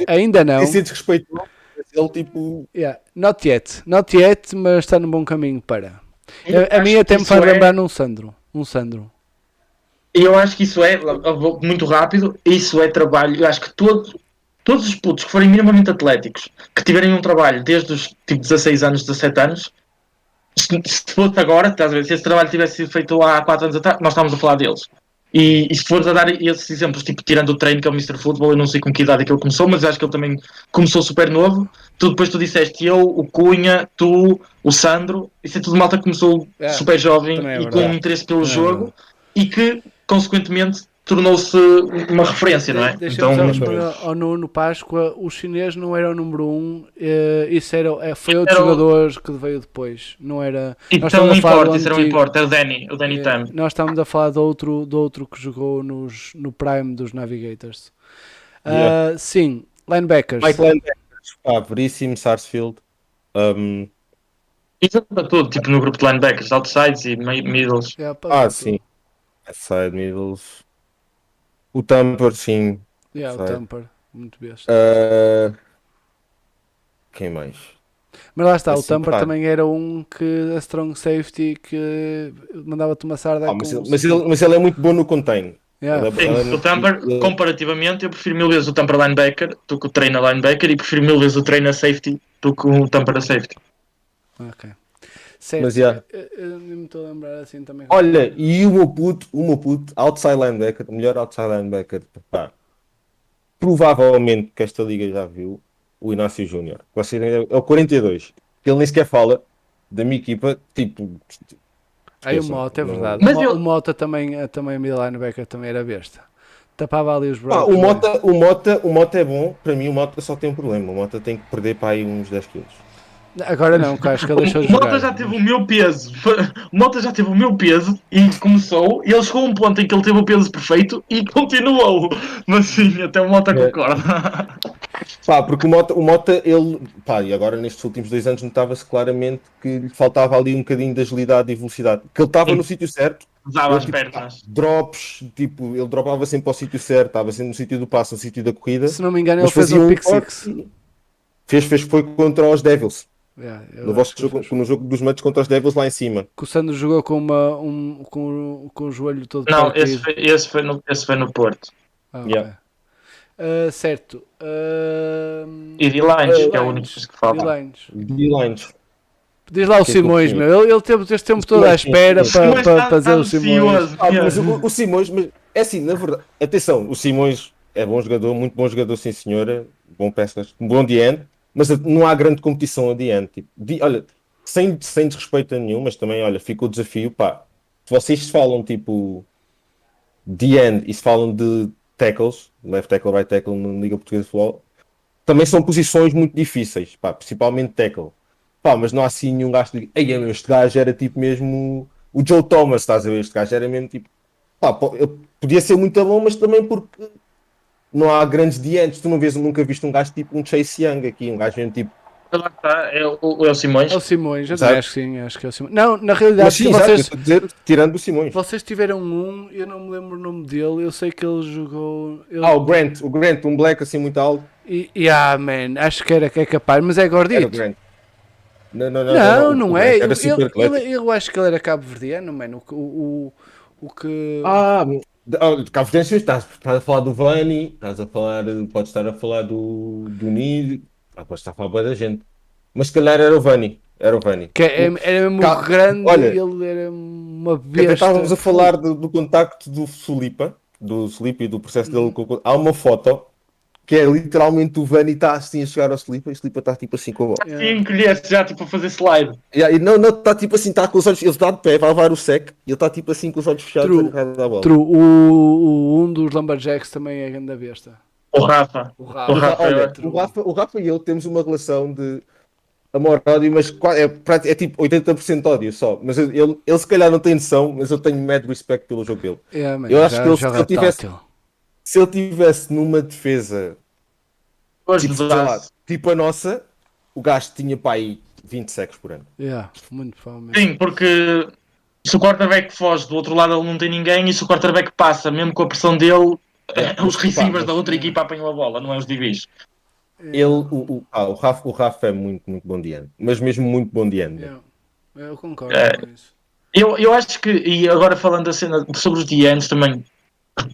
Ainda não. desrespeitoso, mas ele tipo. Yeah. Not yet. Not yet, mas está no bom caminho para. Eu A, a mim acho até me faz é- lembrar num Sandro. Um Sandro. Eu acho que isso é, muito rápido, isso é trabalho. Eu acho que todo, todos os putos que forem minimamente atléticos, que tiverem um trabalho desde os tipo 16 anos, 17 anos, se, se fosse agora, estás a ver, se esse trabalho tivesse sido feito há 4 anos atrás, nós estamos a falar deles. E, e se fores a dar esses exemplos, tipo, tirando o treino que é o Mr. Football, eu não sei com que idade é que ele começou, mas acho que ele também começou super novo. Tu depois tu disseste eu, o Cunha, tu, o Sandro, isso é tudo malta que começou É, super jovem é e com interesse pelo é jogo verdade. e que, consequentemente, tornou-se uma referência, não é? Deixa-me Então, responder ao Nuno Páscoa. O chinês não era o número 1. Um, eh, isso era, eh, foi outro Era o- jogador que veio depois. Não era. então não importa, do isso era um importa, era o Danny, o Danny Eh, Tam. Nós estamos a falar de outro, de outro que jogou nos, no Prime dos Navigators. Ah, Yeah. sim, linebackers. Mike Linebackers, pá, Veríssimo, Sarsfield. Um, Isso para tudo, tipo no grupo de linebackers, outsides e mi- middles. Yeah, ah, ser sim. Side Middles. O Tamper, sim. tudo. Yeah, o. Tamper. Muito besta. Ah, quem mais? Mas lá está, o assim, Tamper pá. também era um que a strong safety que mandava-te uma sarda Ah, mas, com ele, mas, ele, mas ele é muito bom no contain. Yeah, é- Sim, é o Tamper, comparativamente, eu prefiro mil vezes o Tamper linebacker do que o treino a linebacker e prefiro mil vezes o treino a safety do que o Tamper a safety. Ok. Certo. Mas, yeah. Eu, eu nem me estou a lembrar assim também. Olha, e o meu puto, o meu puto, outside linebacker, o melhor outside linebacker, pá, provavelmente que esta liga já viu, o Inácio Júnior. É o 42. que Ele nem sequer fala da minha equipa, tipo. Aí o Mota, é verdade. Mas o, eu- o Mota também, eh, também middle linebacker também era besta. Tapava ali os Ah, buracos. o, Mota, o, Mota, o Mota é bom, para mim o Mota só tem um problema. O Mota tem que perder para aí uns 10 quilos. Agora não, acho que ele deixou de O Mota jogar. já teve o meu peso. O Mota já teve o meu peso e começou. E ele chegou a um ponto em que ele teve o peso perfeito e continuou. Mas sim, até o Mota É. concorda. Pá, porque o Mota, o Mota, ele, pá, e agora nestes últimos dois anos notava-se claramente que lhe faltava ali um bocadinho de agilidade e velocidade. Que ele estava no sítio certo, Usava as tipo, pernas. drops, tipo, ele dropava sempre ao sítio certo, estava sempre no sítio do passo, no sítio da corrida. Se não me engano, ele fez fazia um um pick six. Fez, fez, foi contra os Devils. Yeah, vosso que jogo, no jogo dos matos contra os Devils lá em cima. Que o Sandro jogou com, uma, um, com, com o joelho todo Não, partido. esse foi, esse, foi no, esse foi no Porto. Ah. Yeah. Ah, certo. Ah, E de Lines, Ah, que é o único que falta. D-lines. D-lines. Diz lá o Que Simões, meu. Ele, ele teve este tempo todo à espera para para está- fazer está o Simões. Ah, mas o, o Simões, mas é assim, na verdade, atenção, o Simões é bom jogador, muito bom jogador, sim senhora, bom peças, bom de end, mas não há grande competição a de end. Tipo, olha, sem, sem desrespeito a nenhum, mas também, olha, fica o desafio, pá, se vocês falam tipo de end e se falam de tackles, left tackle, right tackle na Liga Portuguesa de Futebol, também são posições muito difíceis, pá, principalmente tackle. Pá, mas não há assim nenhum gajo que diga, "Ei, meu, este gajo era tipo mesmo o Joe Thomas, estás a ver? Este gajo era mesmo tipo, pá, ele podia ser muito bom, mas também porque não há grandes diantes. Tu não vês, nunca viste um gajo tipo um Chase Young aqui, um gajo mesmo tipo Lá está, é o, é o Simões. É o Simões, eu Exato. acho que sim, acho que é o Simões. Não, na realidade, Mas sim, exato, vocês, a dizer, tirando o Simões. vocês tiveram um, eu não me lembro o nome dele, eu sei que ele jogou. ele- Ah, o Grant, o Grant, um black assim muito alto. e, e ah, man, acho que era que é capaz, mas é Era o gordito. Grant. Não, não, não. Não, não, o é. Ele, ele, eu acho que ele era cabo-verdiano, mano. O, o, o que. Ah, Cabo Verdean, estás, estás a falar do Vani, estás a falar, podes estar a falar do, do Nid, ah, podes estar a falar bué da gente. Mas se calhar era o Vani, era o Vani. que é- era mesmo Cal- grande, olha, ele era uma besta. Estávamos a falar do, do contacto do Sulipa, do Sulipa e do processo dele. com- Há uma foto que é literalmente o Vani está assim a chegar ao Sulipa e o Sulipa está tipo assim com a bola. Sim, encolhesse já tipo a fazer slide. E aí, não, não, está tipo assim, está com os olhos, ele está de pé, vai levar o sec e ele está tipo assim com os olhos fechados True. à bola. True, o, o- um dos Lumberjacks também é grande besta. O Rafa. O O Rafa. Rafa Olha, é o Rafa, o Rafa e eu temos uma relação de amor-ódio, mas é, é tipo 80% ódio só. Mas ele, ele se calhar não tem noção, mas eu tenho mad respect pelo jogo dele. É, man, Eu acho já que ele- se ele tivesse- tátil. Se ele tivesse numa defesa tipo, sei lá, tipo a nossa, o gajo tinha para aí 20 secs por ano. Yeah, muito provavelmente. Sim, porque se o quarterback foge do outro lado ele não tem ninguém e se o quarterback passa, mesmo com a pressão dele, eh, os receivers da outra equipa apanham a bola, não é os divis. Ele, o, o, ah, o, Rafa, o Rafa é muito, muito bom de ano, mas mesmo muito bom de ano. Yeah. Eu concordo É. com isso. Eu, eu acho que, e agora falando da cena sobre os DNs também,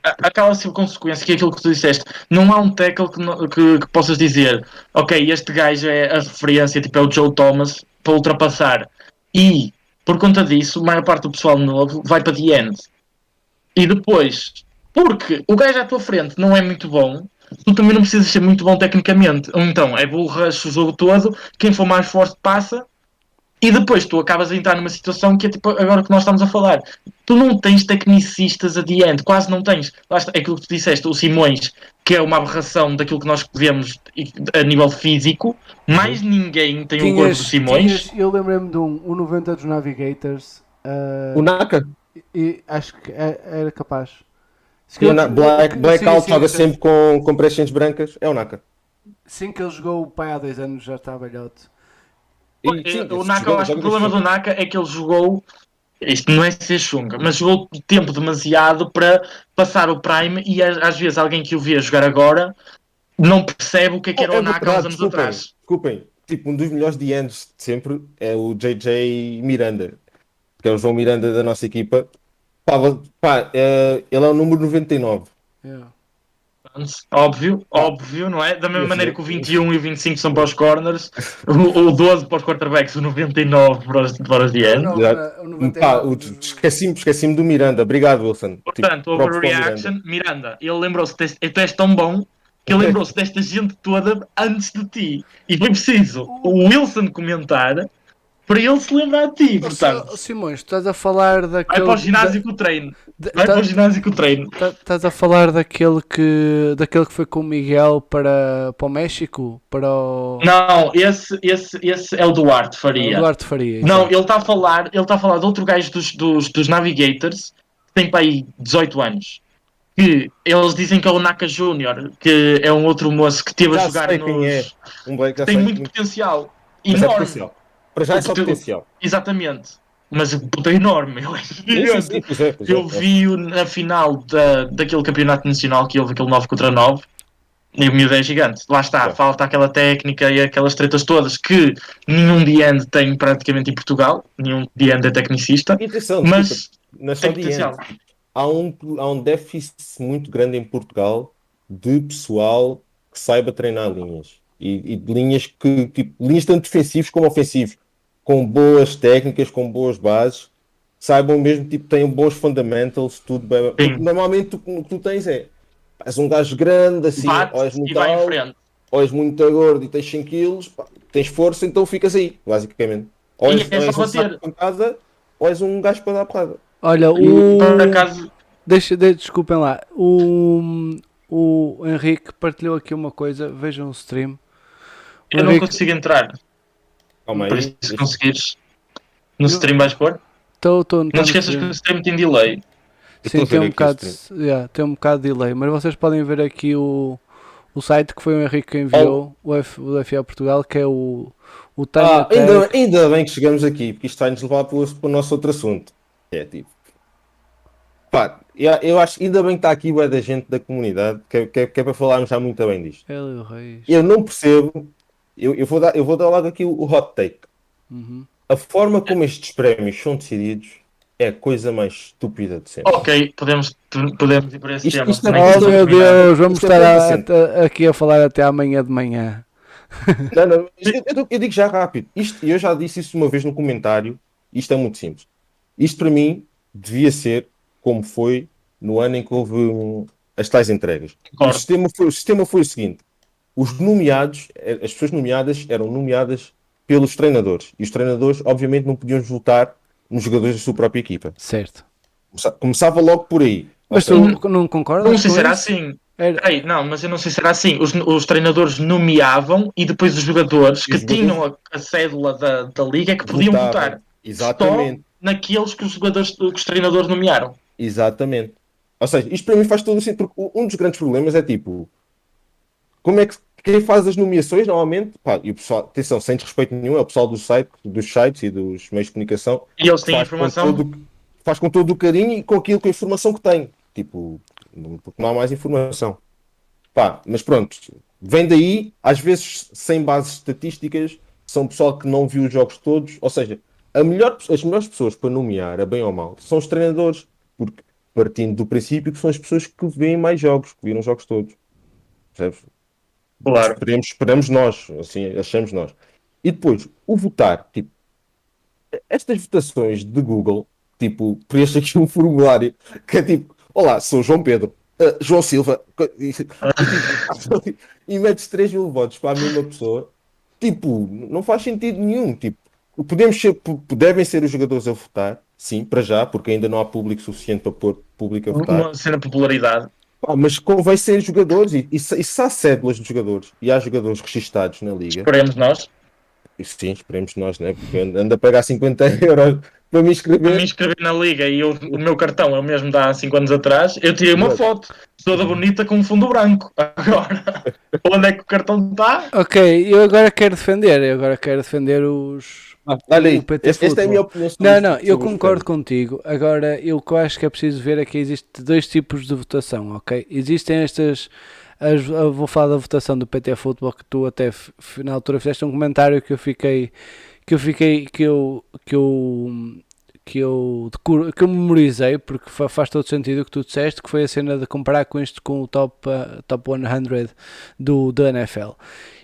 a- aquela assim, consequência que é aquilo que tu disseste, não há um tackle que, que, que possas dizer, ok, este gajo é a referência, tipo é o Joe Thomas, para ultrapassar. E, por conta disso, a maior parte do pessoal novo vai para the end. E depois, porque o gajo à tua frente não é muito bom, tu também não precisas ser muito bom tecnicamente. Então, é bull rush o jogo todo, quem for mais forte passa, e depois tu acabas a entrar numa situação que é tipo agora que nós estamos a falar. Tu não tens tecnicistas adiante, quase não tens. Lá está, é aquilo que tu disseste, o Simões, que é uma aberração daquilo que nós vemos a nível físico, mais ninguém tem o corpo do Simões. tinhas- eu lembrei-me de um, o 90 dos Navigators. ah, O Naka, e acho que é- era capaz. Na- Black, Blackout sim, joga sim, sempre com, com pressions brancas, é o Naka. Sim, que ele jogou o pai há dois anos, já está velhote. E, Eh, sim, o esse Naka, eu jogo- acho que o problema do. Naka é que ele jogou. Isto não é ser chunga, mas jogou tempo demasiado para passar o Prime e às vezes alguém que o vê jogar agora não percebe o que é que era Oh, o é Naka há verdade, uns anos desculpem, atrás. Desculpem, tipo, um dos melhores DNs de sempre é o JJ Miranda, que é o João Miranda da nossa equipa. Pá, pá, é- ele é o número 99. Yeah. Óbvio, óbvio, não é? Da mesma maneira sei. que o 21 e o 25 são para os corners, o, o 12 para os quarterbacks, o 99 para os, para os DN. Não, Exato. era o Pá, 99 o- de- esqueci-me esqueci do Miranda. Obrigado, Wilson. Portanto, Tipo, props para o overreaction, Miranda, ele lembrou-se, deste- tu és tão bom que ele lembrou-se desta gente toda antes de ti. E foi preciso o Wilson comentar para ele se lembrar de ti. Portanto, Simões, Simões, estás a falar vai daquele. para o ginásio com o treino. da- Vai da- para o ginásio com o treino. tá- Estás a falar daquele que daquele que foi com o Miguel para, para o México? Para o, Não, esse, esse, esse é o Duarte o Faria. Duarte Faria. Não, exato. ele está a falar, ele está a falar de outro gajo dos, dos, dos Navigators que tem para aí 18 anos. Que eles dizem que é o Naka Júnior, que é um outro moço que teve a Já jogar sei nos. quem é. Um Tem muito potencial. mas é Enorme. potencial. Para já é só potencial. Exatamente. Mas o puto é enorme. Ele é Sim, sim, gigante. sim, pois é, pois Eu é. vi-o na final da, daquele campeonato nacional que houve, aquele 9 contra 9, e o miúdo é gigante. Lá está, falta aquela técnica e aquelas tretas todas que nenhum D-end tem praticamente em Portugal, nenhum D-end é tecnicista, mas só tem potencial. há um, há um déficit muito grande em Portugal de pessoal que saiba treinar linhas. E, e de linhas que, tipo, linhas tanto defensivos como ofensivos, com boas técnicas, com boas bases, saibam mesmo, tipo, tenham bons fundamentals, tudo bem. Porque normalmente tu- o que tu tens é, és um gajo grande, assim, Bate ou és e muito vai em alto, frente. ou és muito gordo e tens 100 kg, tens força, então ficas aí, basicamente. Ou és, é ou és um saco pancada, ou és um gajo para dar porrada. Olha, o. acaso, Deixa, de, desculpem lá. O, o Henrique partilhou aqui uma coisa. Vejam o stream. O eu não Henrique, consigo entrar. Calma Por aí. isso, se conseguires, no stream vais pôr. tô, tô, Não te esqueças que o stream tem delay. Sim, tem um, o bocado, yeah, tem um bocado de delay, mas vocês podem ver aqui o, o site que foi o Henrique que enviou, o, F, o FA Portugal, que é o, o Time Ah, Attack. ainda, ainda bem que chegamos aqui, porque isto vai-nos levar para o, para o nosso outro assunto. É tipo. Pá, eu, eu acho ainda bem que está aqui bué da gente da comunidade, que, é- que, é- que é para falarmos já muito bem disto. Eu não percebo, eu, eu, vou, dar, eu vou dar logo aqui o, o hot take. Uhum. A forma como estes prémios são decididos é a coisa mais estúpida de sempre. Ok, podemos, podemos ir por esse Isto- tema. isto é Oh meu terminar. Deus, vamos Isto é estar bem a- aqui a falar até amanhã de manhã. Não, não, eu, eu- eu digo já rápido. Isto, eu já disse isso uma vez no comentário. Isto é muito simples. Isto para mim devia ser como foi no ano em que houve hum, as tais entregas. O sistema, foi, o sistema foi o seguinte: os nomeados, eh, as pessoas nomeadas eram nomeadas pelos treinadores. E os treinadores, obviamente, não podiam votar nos jogadores da sua própria equipa. Certo. Começa- Começava logo por aí. Mas tu não concordas? Não sei se era assim. Era- Ei, não, mas eu não sei se era assim. Os, os treinadores nomeavam e depois os jogadores que Os tinham a, a cédula da, da liga é que podiam votavam. votar Exatamente. naqueles que os jogadores que os treinadores nomearam. Exatamente. Ou seja, isto para mim faz todo o sentido, porque um dos grandes problemas é tipo, como é que quem faz as nomeações normalmente, pá, e o pessoal, atenção, sem desrespeito nenhum, é o pessoal do site, dos sites e dos meios de comunicação, E eles têm faz com, informação. todo, faz com todo o carinho e com aquilo, com a informação que tem. Tipo, porque não há mais informação. Pá, mas pronto, vem daí, às vezes sem bases estatísticas, são pessoal que não viu os jogos todos, ou seja, a melhor, as melhores pessoas para nomear, a bem ou mal, são os treinadores, porque partindo do princípio que são as pessoas que veem mais jogos, que viram os jogos todos. Percebes? Claro. Esperemos, esperamos nós, assim achamos nós. E depois, o votar, tipo, estas votações de Google, tipo, preenche aqui um formulário que é tipo, olá, sou João Pedro, ah, João Silva, e, e, metes 3 mil votos para a mesma pessoa, tipo, não faz sentido nenhum, tipo, podemos ser, devem ser os jogadores a votar, sim, para já, porque ainda não há público suficiente para pôr público a votar. Uma cena de popularidade. Pá, mas convém ser jogadores e, e, se, e se há cédulas de jogadores e há jogadores registados na liga, Esperemos nós. e sim, esperemos nós, né? Porque anda a pagar 50 euros para me Para inscrever. me inscrever na liga e eu- o meu cartão é o mesmo de há 5 anos atrás, eu tirei uma foto toda bonita com um fundo branco. Agora, onde é que o cartão está? Ok, eu agora quero defender, eu agora quero defender os. Olha PT esta, esta é a Futebol. minha opinião. Não, não, eu concordo contigo. Agora, eu acho que é preciso ver é que existe dois tipos de votação, ok? Existem estas. As, vou falar da votação do PT Futebol que tu até na altura fizeste um comentário que eu fiquei que eu fiquei que eu que eu que eu, decoro- que eu memorizei porque fa- faz todo sentido o que tu disseste que foi a cena de comparar com isto com o top uh, top 100 do da NFL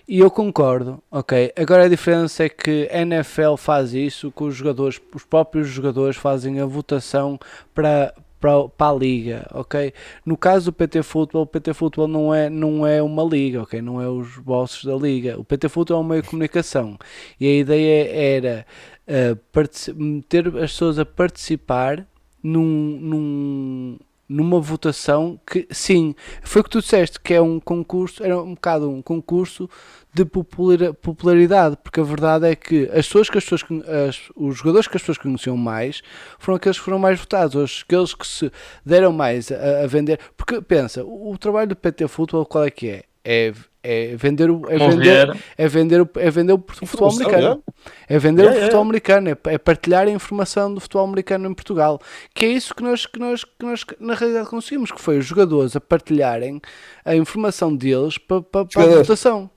e eu concordo, ok. Agora a diferença é que a NFL faz isso com os jogadores, os próprios jogadores fazem a votação para, para, para a liga, ok? No caso do PT Futebol, o PT Futebol não é, não é uma liga, ok? Não é os bosses da liga. O PT Futebol é um meio de comunicação e a ideia era uh, partici- meter as pessoas a participar num, num, numa votação que, sim, foi o que tu disseste, que é um concurso, era um bocado um concurso de popular- popularidade, porque a verdade é que as pessoas que as pessoas, as- os jogadores que as pessoas conheciam mais foram aqueles que foram mais votados, os- aqueles que se deram mais a, a vender, porque pensa, o, o trabalho do PT Futebol qual é que é? É, é vender o é vender, é vender o, é vender o futebol Informação, americano. É vender Yeah, o yeah. futebol americano, é, é partilhar a informação do futebol americano em Portugal. Que é isso que nós, que nós, que nós na realidade conseguimos, que foi os jogadores a partilharem a informação deles para, para, para a votação.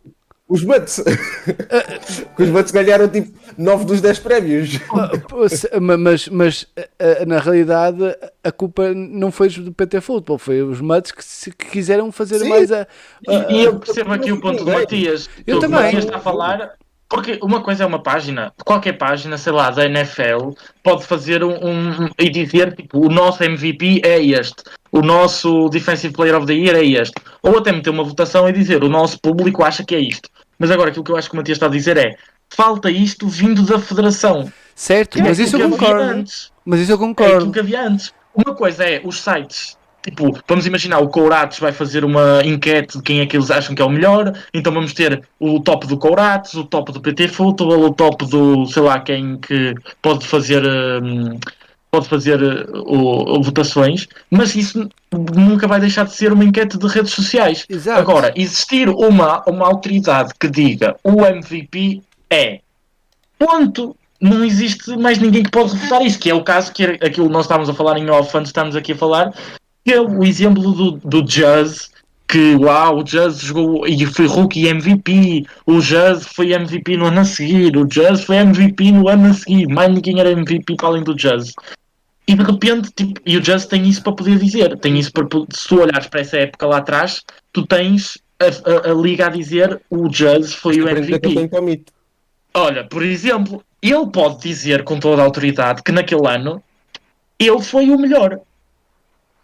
Os Bucks. Os Bucks ganharam tipo 9 dos 10 prémios. Mas, mas na realidade a culpa não foi do PT Futebol, foi os Mets que, se- que quiseram fazer Sim. mais a. E, e eu percebo aqui o ponto do. Matias. Eu O que o também. Matias está a falar. Porque uma coisa é uma página, qualquer página, sei lá, da NFL, pode fazer um, um- e dizer tipo, o nosso MVP é este, o nosso Defensive Player of the Year é este, ou até meter uma votação e dizer o nosso público acha que é isto. Mas agora aquilo que eu acho que o Matias está a dizer é falta isto vindo da Federação. Certo, é mas isso eu concordo. antes. Mas isso eu É aquilo concordo. que havia antes. Uma coisa é os sites. Tipo, vamos imaginar, o Couratos vai fazer uma enquete de quem é que eles acham que é o melhor. Então vamos ter o top do Couratos, o top do PT Futebol, o top do, sei lá, quem que pode fazer. hum, pode fazer eh, o, o votações, mas isso nunca vai deixar de ser uma enquete de redes sociais. Exato. Agora, existir uma, uma autoridade que diga o MVP é ponto. Não existe mais ninguém que pode refutar isso, que é o caso que aquilo nós estávamos a falar em off antes estamos aqui a falar, que é o exemplo do, do Jazz, que uau, o Jazz jogou e foi rookie MVP, o Jazz foi MVP no ano a seguir, o Jazz foi MVP no ano a seguir, mais ninguém era MVP para além do Jazz. E de repente, tipo, e o Jazz tem isso para poder dizer, tem isso para se tu olhares para essa época lá atrás, tu tens a, a, a liga a dizer o Jazz foi o MVP. Olha, por exemplo, ele pode dizer com toda a autoridade que naquele ano ele foi o melhor.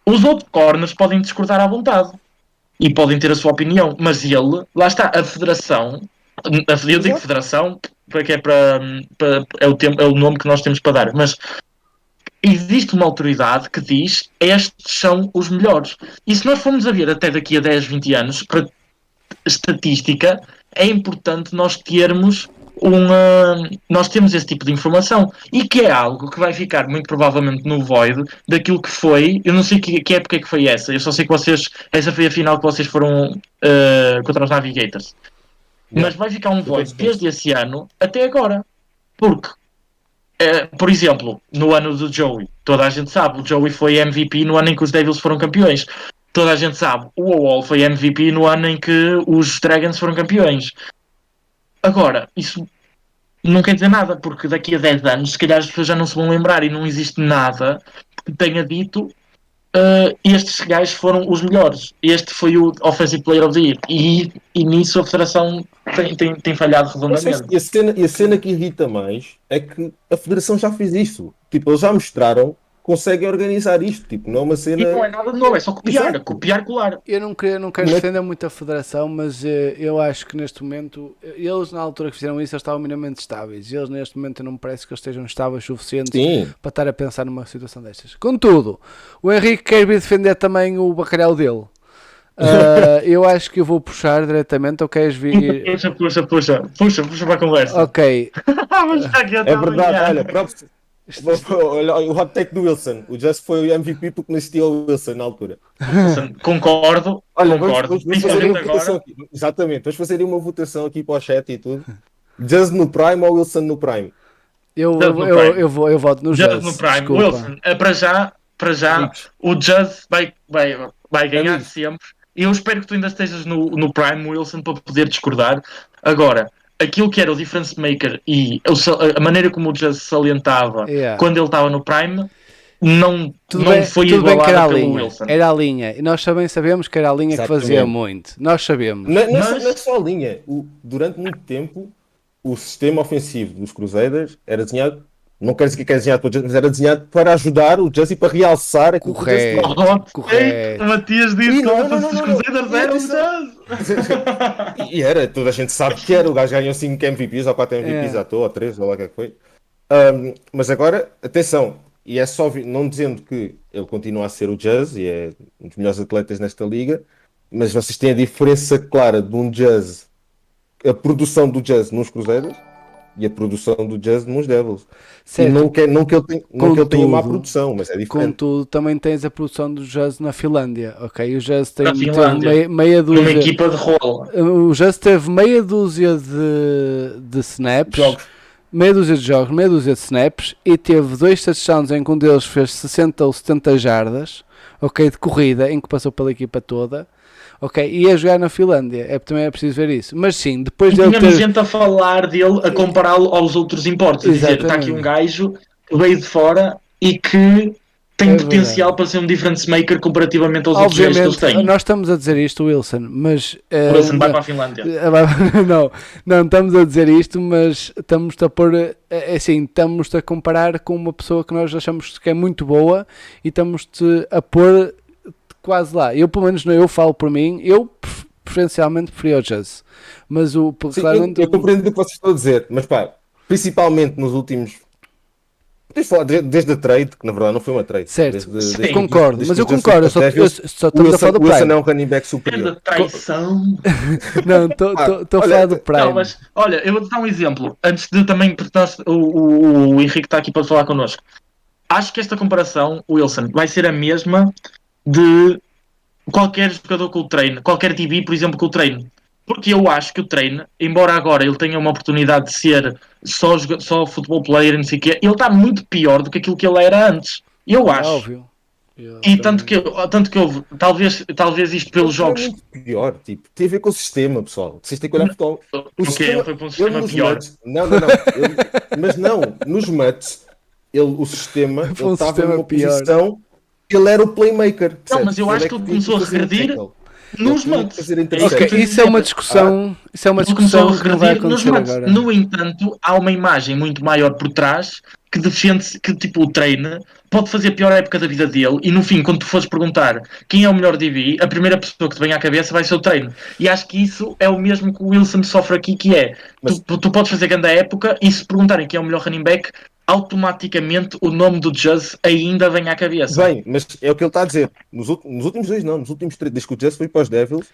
Os outros corners podem discordar à vontade e podem ter a sua opinião, mas ele, lá está, a federação, a, eu digo federação porque é para, para- é, o tempo, é o nome que nós temos para dar, mas existe uma autoridade que diz estes são os melhores. E se nós formos a ver até daqui a 10, 20 anos, para estatística, é importante nós termos uma. Nós temos esse tipo de informação e que é algo que vai ficar muito provavelmente no void daquilo que foi. Eu não sei que, que época é que foi essa, eu só sei que vocês. Essa foi a final que vocês foram eh, contra os Navigators. Mas vai ficar um void desde esse ano até agora. Porque, eh, por exemplo, no ano do Joey, toda a gente sabe, o Joey foi MVP no ano em que os Devils foram campeões. Toda a gente sabe, o Wall foi MVP no ano em que os Dragons foram campeões. Agora, isso não quer dizer nada, porque daqui a 10 anos, se calhar as pessoas já não se vão lembrar e não existe nada que tenha dito "Ah, estes gajos foram os melhores. Este foi o Offensive Player of the Year. E, e nisso a Federação tem, tem, tem falhado redondamente. E a, cena, e a cena que irrita mais é que a Federação já fez isso. Tipo, eles já mostraram conseguem organizar isto. Tipo, não é uma cena. E não é nada de novo, é só copiar, Exato. copiar, colar. Eu não quero, não quero defender muito a federação, mas eh, eu acho que neste momento, eles na altura que fizeram isso, eles estavam minimamente estáveis. E eles neste momento não me parece que eles estejam estáveis suficientes Sim. para estar a pensar numa situação destas. Contudo, o Henrique quer vir defender também o bacalhau dele. Ah, eu acho que eu vou puxar diretamente, ou queres vir? Puxa, puxa, puxa, puxa, puxa para a conversa. Ok, Vamos ficar aqui É verdade, olha, próprio- olha, o hot take do Wilson. O Just foi o MVP porque não existia o Wilson na altura. Concordo, Olha, concordo. vamos- vamos fazer Principalmente uma votação agora. aqui. Exatamente, vamos fazer uma votação aqui para o chat e tudo. Just no Prime ou Wilson no Prime? eu, Just no eu, Prime. eu, vou, eu voto no Jazz Jazz. no Prime. desculpa. Wilson, eh, para já, para já o Jazz vai, vai, vai ganhar Amigos. sempre. E eu espero que tu ainda estejas no, no Prime, Wilson, para poder discordar. Agora, aquilo que era o difference maker e a maneira como o Jazz salientava Yeah. quando ele estava no Prime não, Tudo, não bem, foi tudo bem que era a linha. Wilson. Era a linha. E nós também sabemos que era a linha que fazia Exatamente. muito. Nós sabemos. Não, não é só- Mas- não é só a linha. O- durante muito tempo, o sistema ofensivo dos Crusaders era desenhado. Não quero dizer que é desenhado para o Just, mas era desenhado para ajudar o Just e para realçar aquilo que o Correto. faz. Hot Correto. o Matias disse que não, o não, não, Defense não, dos não. Crusaders era o. Jazz. E era, toda a gente sabe que era. O gajo ganhou 5 MVPs ou 4 MVPs É. à toa, ou 3, ou lá o que é que foi. Ahm, mas agora, atenção, e é só não dizendo que ele continua a ser o Jazz e é um dos melhores atletas nesta liga, mas vocês têm a diferença clara de um Jazz, a produção do Jazz nos Cruzeiros e a produção do Jazz nos Devils. E Certo. não, quer, não, que ele tenha, não que ele tenha má produção, mas é diferente. Contudo, também tens a produção do Jazz na Finlândia, ok? O Jazz tem meia, meia dúzia. equipa de rola. O Jazz teve meia dúzia de, de snaps, Jogos. meia dúzia de jogos, meia dúzia de snaps e teve dois touchdowns em que um deles fez 60 ou 70 jardas, ok? De corrida, em que passou pela equipa toda, ok? E a jogar na Finlândia, é, também é preciso ver isso. Mas sim, depois E dele tínhamos ter. gente a falar dele, a compará-lo aos outros importes. A dizer, está aqui um gajo que veio de fora e que tem É potencial para ser um difference maker comparativamente aos outros gajos que eles Obviamente, têm. nós estamos a dizer isto, Wilson, mas. O Wilson vai para a Finlândia. não, não estamos a dizer isto, mas estamos a pôr, eh, assim, estamos a comparar com uma pessoa que nós achamos que é muito boa e estamos a pôr quase lá. Eu, pelo menos, eu falo por mim, eu pref- preferencialmente preferia o Jazz, mas o Sim, claramente, eu, eu compreendo o que vocês estão a dizer, mas pá, principalmente nos últimos. Podemos falar de- desde a trade, que na verdade não foi uma trade. certo, Desde- Sim. desde- concordo, desde mas eu concordo, eu só, eu só estamos a Wilson, falar do o Wilson Prime. é um running back superior. traição. Não, estou Ah, a falar do Prime. Não, mas olha, eu vou-te dar um exemplo. Antes de também, nós, o, o, o Henrique está aqui para falar connosco. acho que esta comparação, Wilson, vai ser a mesma de qualquer jogador com o treino, qualquer TV, por exemplo, com o treino. Porque eu acho que o treino, embora agora ele tenha uma oportunidade de ser só, só futebol player, não sei o quê, ele está muito pior do que aquilo que ele era antes. Eu É acho. óbvio. Eu E também- tanto que, tanto que houve, talvez, talvez isto pelos É jogos. muito pior, tipo, tem a ver com o sistema, pessoal. Vocês têm que olhar para o Ok, o sistema- ele foi para um sistema nos pior. Não, não, não. ele- mas não, nos Mets, ele, o sistema, Foi um ele estava numa pior. posição, ele era o playmaker. percebes? mas eu acho é que ele começou a regredir. Nos a É isso é uma discussão. Isso é uma discussão a que não vai acontecer agora. No entanto, há uma imagem muito maior por trás que defende que tipo o treino pode fazer a pior época da vida dele e no fim, quando tu fores perguntar quem é o melhor DB, a primeira pessoa que te vem à cabeça vai ser o treino. E acho que isso é o mesmo que o Wilson sofre aqui, que é Mas- tu, tu podes fazer grande época e se perguntarem quem é o melhor running back, automaticamente o nome do Jazz ainda vem à cabeça. Bem, mas é o que ele está a dizer. Nos, nos últimos dois, não, nos últimos três, desde que o Jazz foi para os Devils.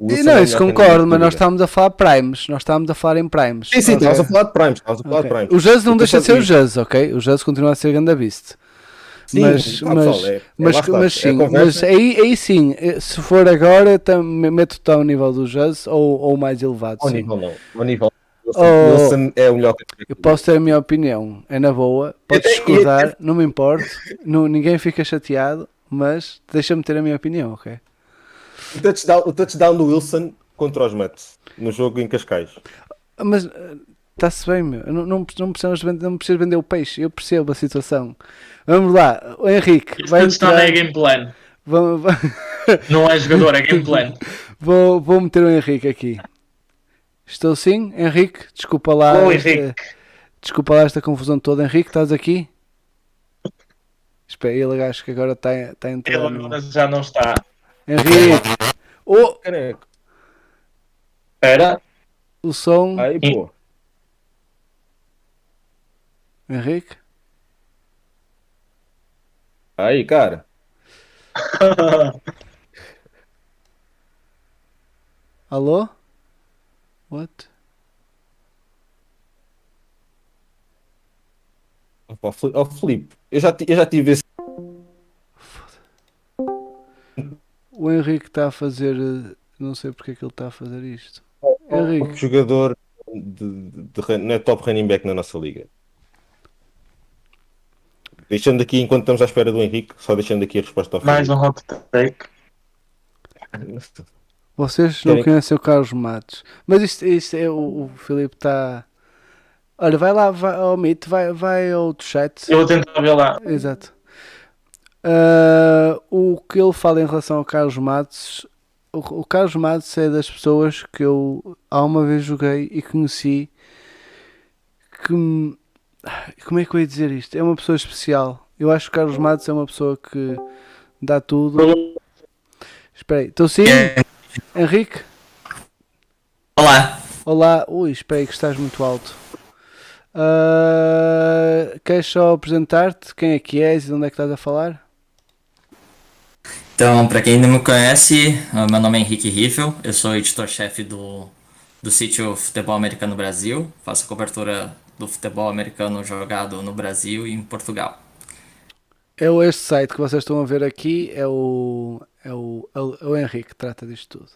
E não, é isso concordo, mas nós estamos a falar primes. Nós estamos a falar em primes. Sim, sim, estávamos a falar de Primes. Estávamos a falar de Ok. Primes. O Jazz não deixa de ser o Jazz, ok? O Jazz continua a ser Ganda Beast. Sim, mas, mas, pessoal, é- é mas, está, mas é sim, conversa. mas aí, aí sim, eh, se for agora, meto-te ao nível do Jazz ou, ou mais elevado. Ao sim. nível não. Ao nível. Wilson, Oh. Wilson é o melhor. Eu posso ter a minha opinião, é na boa, podes Até- discordar, não me importo, não, ninguém fica chateado, mas deixa-me ter a minha opinião, ok? O touchdown, o touchdown do Wilson contra os Mets no jogo em Cascais. Mas está-se bem, meu. Eu Não, não, não, precisamos vender, não precisas vender o peixe. Eu percebo a situação. Vamos lá, o Henrique. Isso Vai está entrar, é game plan. vamos, va- Não é jogador, é game plan. vou, vou meter o Henrique aqui. Estou sim, Henrique. Desculpa lá. Ô, esta- Henrique. desculpa lá esta confusão toda. Henrique, estás aqui? Espera, ele acho que agora está está a Ele agora já não está. Henrique. Oh, Caneco. Espera. o som. Aí, pô. Henrique. Aí, cara. Alô? What? Fli- ó, Filipe, eu já, eu já tive esse. O Henrique está a fazer. eh, Não sei porque é que ele está a fazer isto. Henrique. jogador de, de, de- é top running back na nossa liga. Deixando aqui, enquanto estamos à espera do Henrique, só deixando aqui a resposta ao Mais Filipe. um hot take. Vocês não Querem- conhecem o Carlos Matos. Mas isto, isto é o, o Filipe está. Olha, vai lá, vai ao Meet, vai, vai ao chat. Eu vou tentar ver lá. Exato. Ah, o que ele fala em relação ao Carlos Matos, o, o Carlos Matos é das pessoas que eu há uma vez joguei e conheci que me- como é que eu ia dizer isto? É uma pessoa especial. Eu acho que o Carlos Matos é uma pessoa que dá tudo. Espera aí, estou sim? Henrique? Olá, Olá, ui, espera aí que estás muito alto. Ah, queres só apresentar-te? Quem é que és e de onde é que estás a falar? então para quem não me conhece, ah, meu nome é Henrique Riffel, eu sou editor-chefe do, do sítio Futebol Americano Brasil, faço cobertura do futebol americano jogado no Brasil e em Portugal. É este site que vocês estão a ver aqui, é o, é o, é o, é Henrique que trata disto tudo.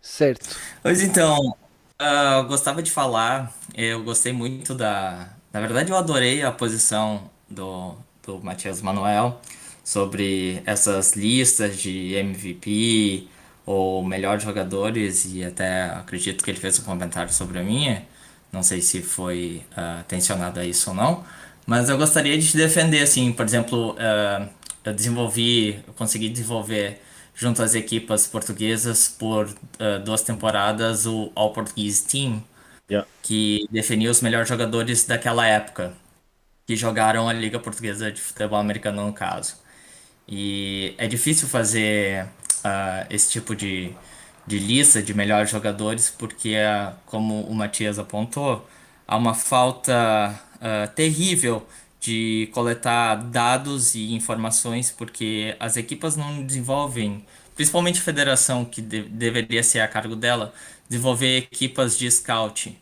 Certo. Pois então, eu gostava de falar, eu gostei muito da. Na verdade, eu adorei a posição do, do Matias Manuel sobre essas listas de MVP ou melhores jogadores, e até acredito que ele fez um comentário sobre a minha. Não sei se foi ah, tensionado a isso ou não, mas eu gostaria de te defender, assim, por exemplo, ah, eu desenvolvi, eu consegui desenvolver junto às equipas portuguesas por ah, duas temporadas o All Portuguese Team, Yeah. que definiu os melhores jogadores daquela época, que jogaram a Liga Portuguesa de Futebol Americano no caso. E é difícil fazer ah, esse tipo de, de lista de melhores jogadores, porque, como o Matias apontou, há uma falta ah, terrível de coletar dados e informações, porque as equipas não desenvolvem, principalmente a federação, que de- deveria ser a cargo dela, desenvolver equipas de scout.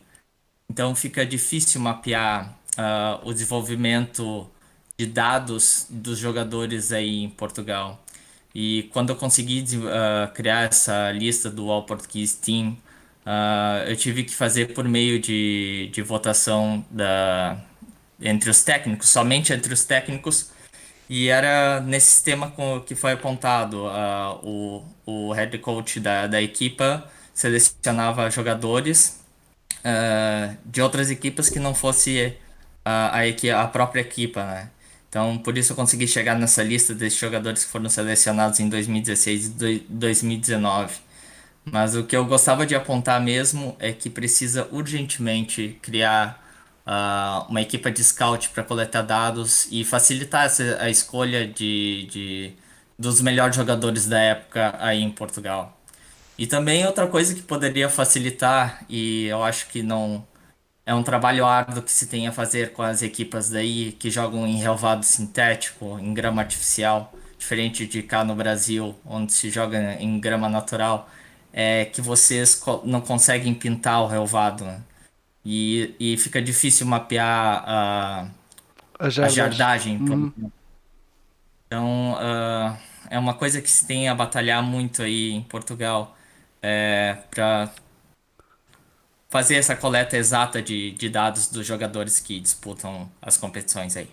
Então fica difícil mapear ah, o desenvolvimento de dados dos jogadores aí em Portugal. E quando eu consegui uh, criar essa lista do All Portuguese Team, uh, eu tive que fazer por meio de, de votação da, entre os técnicos, somente entre os técnicos. E era nesse sistema que foi apontado. Uh, o, o head coach da, da equipa selecionava jogadores de outras equipas que não fosse a, a, a própria equipa, né? Então, por isso eu consegui chegar nessa lista desses jogadores que foram selecionados em 2016 e 2019. Mas o que eu gostava de apontar mesmo é que precisa urgentemente criar uh, uma equipa de scout para coletar dados e facilitar essa, a escolha de, de, dos melhores jogadores da época aí em Portugal. E também outra coisa que poderia facilitar, e eu acho que não é um trabalho árduo que se tem a fazer com as equipas daí que jogam em relvado sintético, em grama artificial, diferente de cá no Brasil, onde se joga em grama natural, é que vocês não conseguem pintar o relvado. Né? E, e fica difícil mapear a, a, jardagem. Uhum. Então, uh, é uma coisa que se tem a batalhar muito aí em Portugal é, para fazer essa coleta exata de, de dados dos jogadores que disputam as competições aí.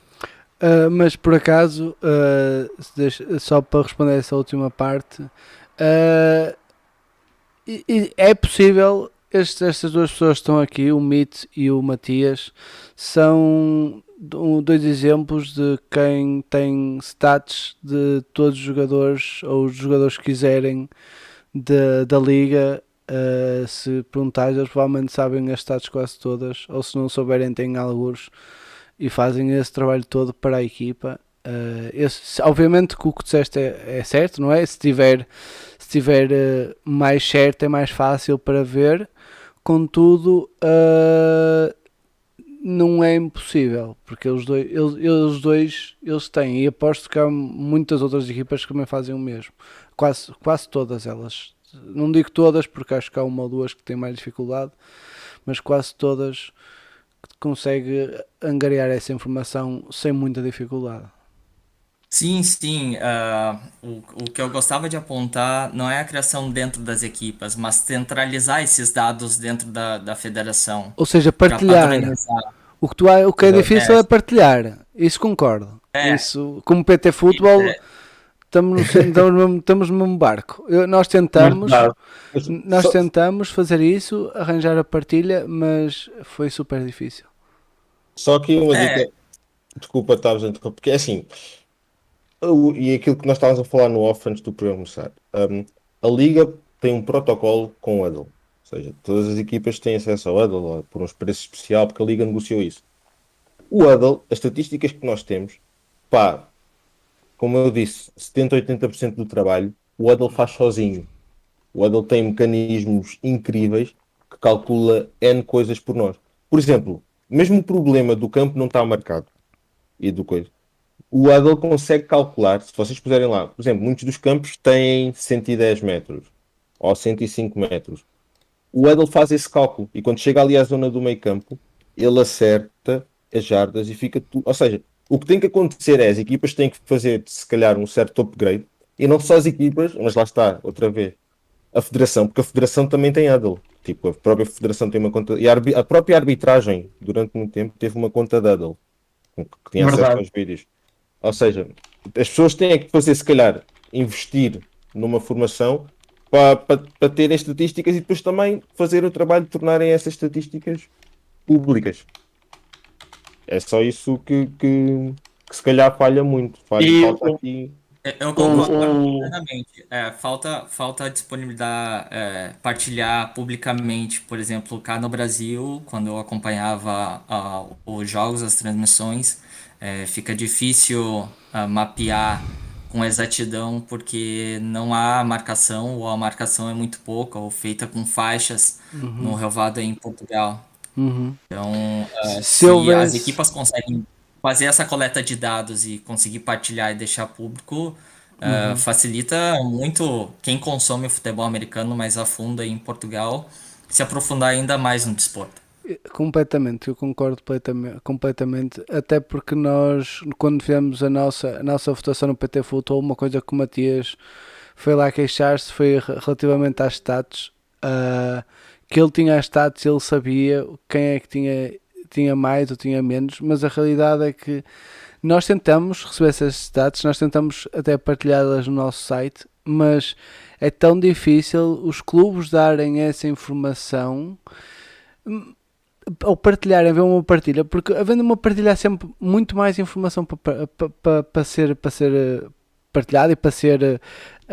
Uh, mas por acaso, uh, deixa, só para responder essa última parte, uh, é possível, estes, estas duas pessoas que estão aqui, o Mit e o Matias, são dois exemplos de quem tem stats de todos os jogadores ou os jogadores que quiserem de, da liga Uh, se perguntares, eles provavelmente sabem as stats quase todas, ou se não souberem, têm alguns e fazem esse trabalho todo para a equipa. Uh, esse, obviamente que o que disseste é, é, certo, não é? Se tiver, se tiver uh, mais certo, é mais fácil para ver, contudo, não é impossível, porque eles dois, eles, eles dois eles têm, e aposto que há muitas outras equipas que também fazem o mesmo, quase, quase todas elas não digo todas, porque acho que há uma ou duas que têm mais dificuldade, mas quase todas consegue angariar essa informação sem muita dificuldade. Sim, sim. Uh, o, o que eu gostava de apontar não é a criação dentro das equipas, mas centralizar esses dados dentro da, da federação. Ou seja, partilhar. O que, tu, o que é difícil é, é partilhar. Isso concordo. É. Isso, como PT Futebol. É estamos, estamos, estamos no mesmo barco. Eu, nós tentamos, nós tentamos fazer isso, arranjar a partilha, mas foi super difícil. Só que uma é. dica, desculpa, estávamos a interromper, porque é assim, e aquilo que nós estávamos a falar no off antes do programa começar, um, a Liga tem um protocolo com o Huddle, ou seja, todas as equipas têm acesso ao Huddle por um preço especial, porque a Liga negociou isso. O Huddle, as estatísticas que nós temos, pá, como eu disse, 70, 80% do trabalho o Huddle faz sozinho. O Huddle tem mecanismos incríveis que calcula N coisas por nós. Por exemplo, mesmo o problema do campo não está marcado e do coisa. O Huddle consegue calcular, se vocês puserem lá, por exemplo, muitos dos campos têm 110 metros ou 105 metros. O Huddle faz esse cálculo e quando chega ali à zona do meio campo, ele acerta as jardas e fica tudo. Ou seja, o que tem que acontecer é as equipas têm que fazer, se calhar, um certo upgrade, e não só as equipas, mas lá está, outra vez, a federação, porque a federação também tem ADL. Tipo, a própria federação tem uma conta. E a, própria arbitragem, durante muito tempo, teve uma conta de ADL, que tinha acesso aos vídeos. Ou seja, as pessoas têm que fazer, se calhar, investir numa formação para, para, para terem estatísticas e depois também fazer o trabalho de tornarem essas estatísticas públicas. É só isso que, que, que se calhar falha muito. Falha, e, falta aqui. É, eu concordo plenamente. É, falta, falta disponibilidade, é, partilhar publicamente, por exemplo, cá no Brasil, quando eu acompanhava uh, os jogos, as transmissões, é, fica difícil uh, mapear com exatidão porque não há marcação ou a marcação é muito pouca ou feita com faixas uhum. no relvado em Portugal. Uhum. Então, uh, se, se as equipas conseguem fazer essa coleta de dados e conseguir partilhar e deixar público, uh, uhum. facilita muito quem consome o futebol americano mais a fundo em Portugal se aprofundar ainda mais no desporto. Completamente, eu concordo completamente, até porque nós, quando fizemos a nossa, a nossa votação no PT Futebol, uma coisa que o Matias foi lá queixar-se foi re- relativamente às stats, ah, que ele tinha as stats, ele sabia quem é que tinha, tinha mais ou tinha menos, mas a realidade é que nós tentamos receber essas stats, nós tentamos até partilhá-las no nosso site, mas é tão difícil os clubes darem essa informação ou partilharem, haver uma partilha, porque havendo uma partilha há sempre muito mais informação para, para, para, para ser, para ser eh, partilhada e para ser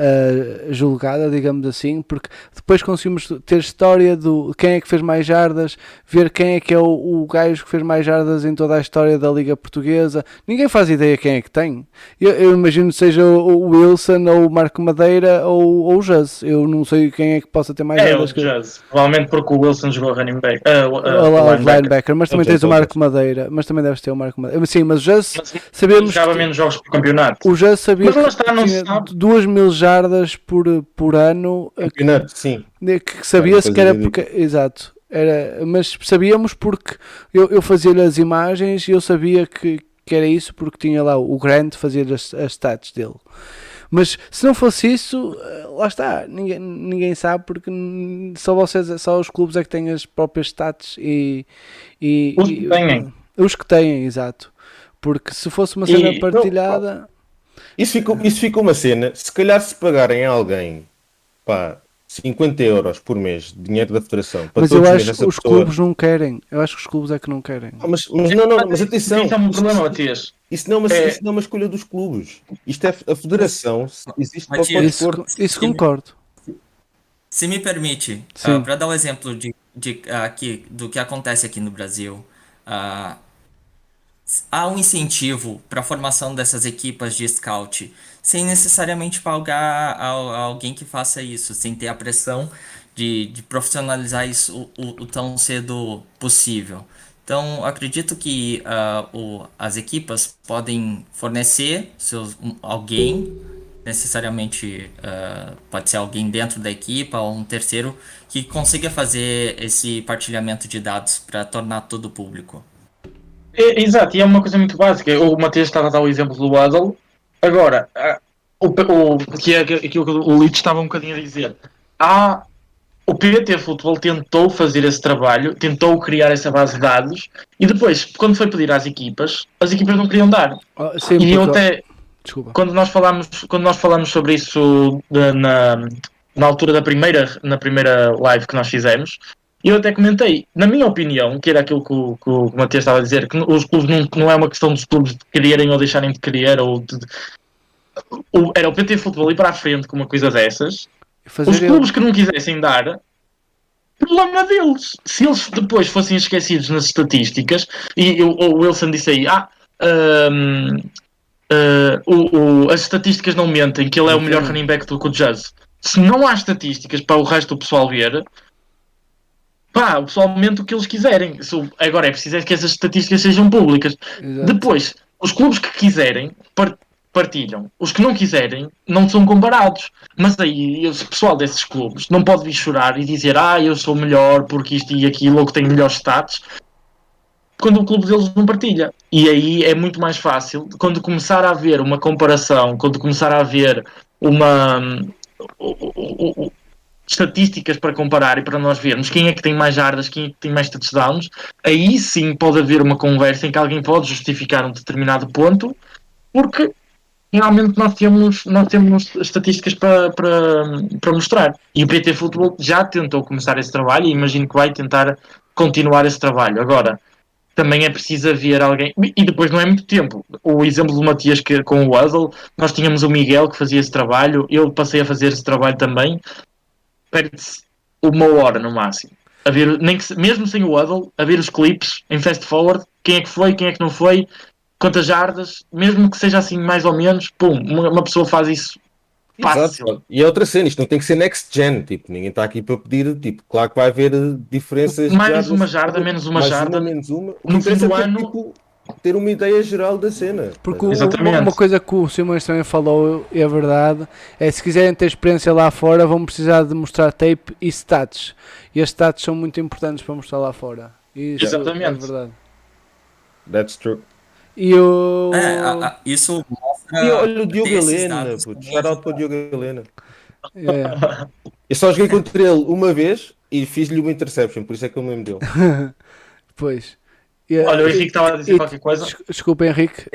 eh, julgada, digamos assim, porque depois conseguimos ter história do quem é que fez mais jardas, ver quem é que é o, o gajo que fez mais jardas em toda a história da Liga Portuguesa. Ninguém faz ideia quem é que tem. Eu, eu imagino que seja o o Wilson ou o Marco Madeira ou, ou o Jazz. Eu não sei quem é que possa ter mais É, o jardas que Jazz. Provavelmente porque o Wilson jogou running back. o- o o linebacker. linebacker, mas também tens o. Marco Madeira, mas também deves ter o Marco Madeira. Sim, mas o Jazz sabemos jogava menos jogos por campeonato. o Jazz sabia Mas lá está, não se sabe. 2 mil jardas por, por ano, Campeonato, sim. que que sabia-se que era porque. Exato. Era, mas sabíamos porque eu, eu fazia-lhe as imagens e eu sabia que, que era isso porque tinha lá o Grant fazer as, as stats dele. Mas se não fosse isso, eh, lá está, ninguém, ninguém sabe porque só vocês, só os clubes é que têm as próprias stats e, e Os e- que têm. os que têm, exato. Porque se fosse uma E- cena não, partilhada, Isso ficou, isso ficou uma cena. Se calhar se pagarem a alguém pá, 50 euros por mês de dinheiro da federação para mas eu todos os acho que os pessoa- clubes não querem. Eu acho que os clubes é que não querem. Ah, mas, mas não, não, mas atenção. Isso é um problema, Matias. Isso não, é uma, É- isso não é uma escolha dos clubes. Isto é a federação. Existe para Matias, pode Isso, pôr. isso concordo. Se me permite, Sim. para dar um exemplo de, de, aqui, do que acontece aqui no Brasil, ah, há um incentivo para a formação dessas equipas de scout, sem necessariamente pagar a, a alguém que faça isso, sem ter a pressão de, de profissionalizar isso o, o- o tão cedo possível. Então, acredito que ah, o- as equipas podem fornecer seus, um- alguém necessariamente ah, pode ser alguém dentro da equipa ou um terceiro que consiga fazer esse partilhamento de dados para tornar tudo público. É, exato, e é uma coisa muito básica. O Matias estava a dar o exemplo do Waddle. Agora, o, o, que é aquilo que o Lito estava um bocadinho a dizer. Há, o PT Futebol tentou fazer esse trabalho, tentou criar essa base de dados e depois, quando foi pedir às equipas, as equipas não queriam dar. Ah, Sim, E eu até, Desculpa. quando nós falamos, quando nós falamos sobre isso de- na, na altura da primeira, na primeira live que nós fizemos, eu até comentei, na minha opinião, que era aquilo que o, que o Matias estava a dizer, que os clubes não, não é uma questão dos clubes de quererem ou deixarem de querer, ou de- o- era o PT Futebol ir para a frente com uma coisa dessas, Fazer os eu- clubes que não quisessem dar, problema deles. Se eles depois fossem esquecidos nas estatísticas, e o, o Wilson disse aí, ah, hum, ah, o- o- as estatísticas não mentem, que ele é o melhor running back do que o Jazz. Se não há estatísticas para o resto do pessoal ver, pá, o pessoal mente o que eles quiserem. Se o- agora é preciso é que essas estatísticas sejam públicas. Exato. Depois, os clubes que quiserem par- partilham. Os que não quiserem não são comparados. Mas aí esse pessoal desses clubes não pode vir chorar e dizer ah, eu sou melhor porque isto e aquilo ou que tenho melhores status quando o clube deles não partilha. E aí é muito mais fácil quando começar a haver uma comparação, quando começar a haver uma hum, o- o- o- estatísticas para comparar e para nós vermos quem é que tem mais jardas, quem é que tem mais touchdowns, aí sim pode haver uma conversa em que alguém pode justificar um determinado ponto, porque realmente nós temos, nós temos estatísticas para, para, para mostrar. E o PT Futebol já tentou começar esse trabalho e imagino que vai tentar continuar esse trabalho. Agora, também é preciso haver alguém. E depois não é muito tempo. O exemplo do Matias que, com o Waddle, nós tínhamos o Miguel que fazia esse trabalho, eu passei a fazer esse trabalho também. Perde-se uma hora no máximo. A ver, nem que, mesmo sem o Waddle, a ver os clipes em fast forward, quem é que foi, quem é que não foi, quantas jardas, mesmo que seja assim mais ou menos, pum, uma, uma pessoa faz isso fácil. Exato. E é outra cena, isto não tem que ser next gen, tipo, ninguém está aqui para pedir, tipo, claro que vai haver diferenças. Mais uma jarda, menos uma jarda. menos uma. No fim do é ano- tipo, ter uma ideia geral da cena. Porque o- uma, uma coisa que o Simões também falou e é verdade é se quiserem ter experiência lá fora vão precisar de mostrar tape e stats. E as stats são muito importantes para mostrar lá fora. Isso Exatamente. é verdade. That's true. E o. É, a- a- isso mostra. E olha o Diogo Helena, puto. Shout out para o. Diogo Helena. É. Eu só joguei contra ele uma vez e fiz-lhe uma interception, por isso é que eu me lembro dele. Pois. E- Olha, o Henrique estava a dizer e- qualquer coisa. des- Desculpa, Henrique.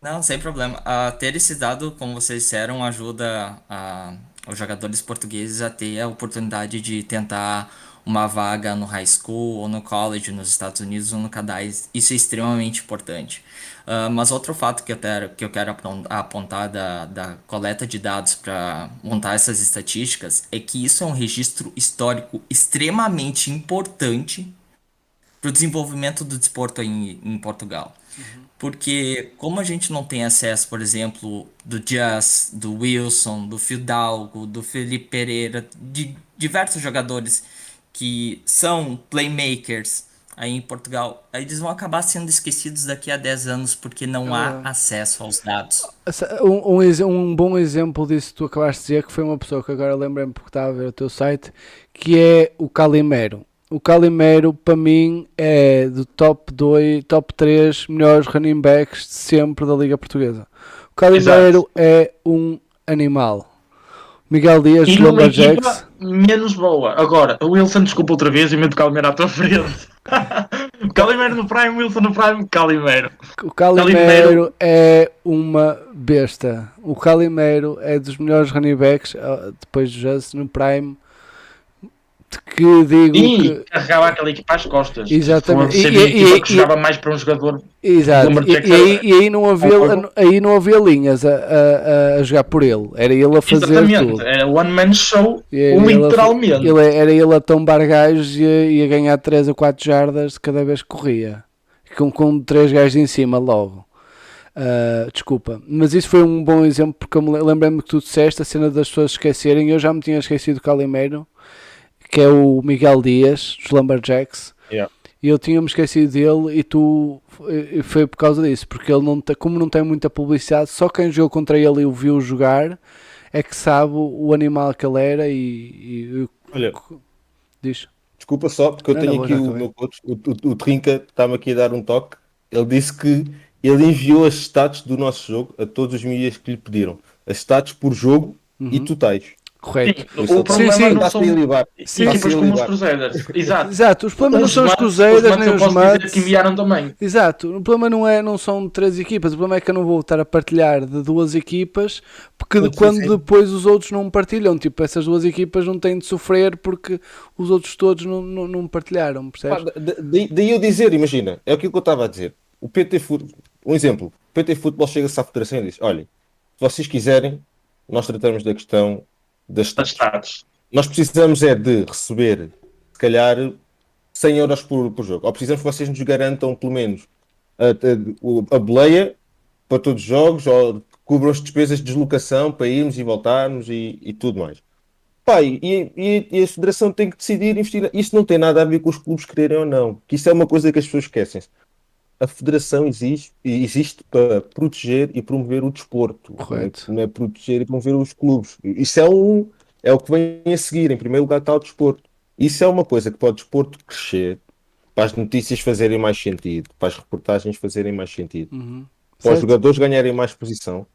Não, sem problema. Ah, ter esse dado, como vocês disseram, ajuda a- os jogadores portugueses a ter a oportunidade de tentar uma vaga no high school ou no college nos Estados Unidos ou no Canadá. Isso é extremamente importante. Ah, mas outro fato que eu quero, que eu quero apon- apontar da, da coleta de dados para montar essas estatísticas é que isso é um registro histórico extremamente importante para o desenvolvimento do desporto em, em Portugal. Porque como a gente não tem acesso, por exemplo, do Jazz, do Wilson, do Fidalgo, do Felipe Pereira, de diversos jogadores que são playmakers aí em Portugal, aí eles vão acabar sendo esquecidos daqui a 10 anos porque não há acesso aos dados. Um, um, um bom exemplo disso que tu acabaste de dizer, que foi uma pessoa que agora lembrei-me porque estava a ver o teu site, que é o Calimero. O Calimero, para mim, é do top 2, top 3 melhores running backs de sempre da Liga Portuguesa. O Calimero é um animal. Miguel Dias, E menos boa. Agora, o Wilson, desculpa outra vez, e meto o Calimero à tua frente. Calimero no Prime, Wilson no Prime, Calimero. O Calimero é uma besta. O Calimero é dos melhores running backs, ah, depois do Just no Prime. Que digo E que. carregava aquela equipa às costas. Exatamente. E- a e- e- que jogava mais para um jogador. Exato. E, aí, não havia, aí não havia linhas a, a, a jogar por ele. Era ele a fazer Exatamente. tudo. Era one man show, Era a- literalmente. ele- era ele a tombar gajos e a, a ganhar 3 ou 4 jardas cada vez que corria. Com, com 3 gajos em cima logo. Ah, desculpa, mas isso foi um bom exemplo porque eu me le- lembrei-me que tu disseste a cena das pessoas esquecerem. Eu já me tinha esquecido do Calimero, que é o Miguel Dias, dos Lumberjacks. Yeah. E eu tinha-me esquecido dele e tu foi por causa disso, porque ele não tem, como não tem muita publicidade, só quem jogou contra ele e o viu jogar é que sabe o animal que ele era e, e- Olha, diz. desculpa só, porque eu Não, tenho não, aqui o meu coach, o, o, o Trinca, está-me aqui a dar um toque. Ele disse que ele enviou as stats do nosso jogo a todos os mídias que lhe pediram. As stats por jogo e totais. Correto. Sim, o problema sim. não Está-se são. Sim, equipas sim. como os Cruzeiros. Exato. Exato, os problemas não Os são os Mats- Mats nem os posso dizer Mats. que enviaram também. Exato, o problema não, é, não são três equipas, o problema é que eu não vou estar a partilhar de duas equipas porque de Sim, quando sim. depois os outros não partilham, tipo, essas duas equipas não têm de sofrer porque os outros todos não, não, não partilharam, Pá, percebes? da- daí, daí eu dizer, imagina, é aquilo que eu estava a dizer. O PT Futebol, um exemplo, o PT Futebol chega-se à federação e diz: olha, se vocês quiserem, nós tratamos da questão das Das stats. Nós precisamos é de receber, se calhar, 100 euros por, por jogo. Ou precisamos que vocês nos garantam, pelo menos, a, a, a boleia para todos os jogos, ou cubram as despesas de deslocação para irmos e voltarmos e, e tudo mais. Pá, e, e- e a Federação tem que decidir investir. Isto não tem nada a ver com os clubes quererem ou não. Que isso é uma coisa que as pessoas esquecem-se. A Federação existe, existe para proteger e promover o desporto. Correto. Não é proteger e promover os clubes. Isso é, um, é o que vem a seguir. Em primeiro lugar está o desporto. Isso é uma coisa que para o desporto crescer, para as notícias fazerem mais sentido, para as reportagens fazerem mais sentido, Uhum. para os jogadores ganharem mais posição,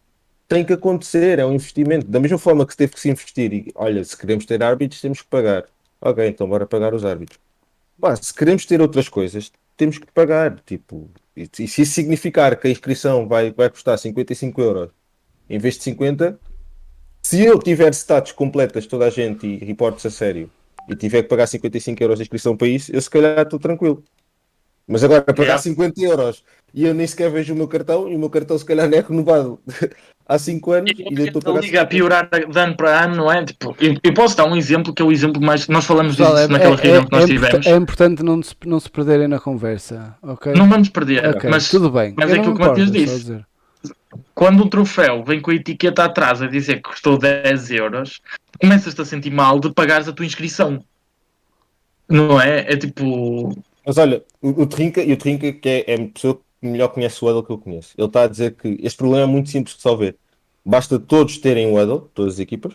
tem que acontecer, é um investimento. Da mesma forma que teve que se investir, e olha, se queremos ter árbitros, temos que pagar. Ok, então bora pagar os árbitros. Bah, se queremos ter outras coisas, temos que pagar. Tipo, e, e se isso significar que a inscrição vai, vai custar 55 euros em vez de 50, se eu tiver stats completas, toda a gente, e reportes a sério, e tiver que pagar 55 euros de inscrição para isso, eu se calhar estou tranquilo. Mas agora, pagar Yeah. 50 euros e eu nem sequer vejo o meu cartão, e o meu cartão se calhar não é renovado há 5 anos, e eu estou a liga a piorar de ano para ano, não é? Tipo, eu, eu posso dar um exemplo que é o exemplo mais. Nós falamos disso é, naquela é- reunião que nós é tivemos. é importante não se, não se perderem na conversa, ok? Não vamos perder, Ok, mas tudo bem. mas Eu é aquilo que o Matias disse. dizer. quando um troféu vem com a etiqueta atrás a dizer que custou 10 euros, começas-te a sentir mal de pagares a tua inscrição. Não é? É tipo. Mas olha, o, o Trinca, e o Trinca que é, é a pessoa que melhor conhece o Huddle que eu conheço, ele está a dizer que este problema é muito simples de resolver. Basta todos terem o Huddle, todas as equipas,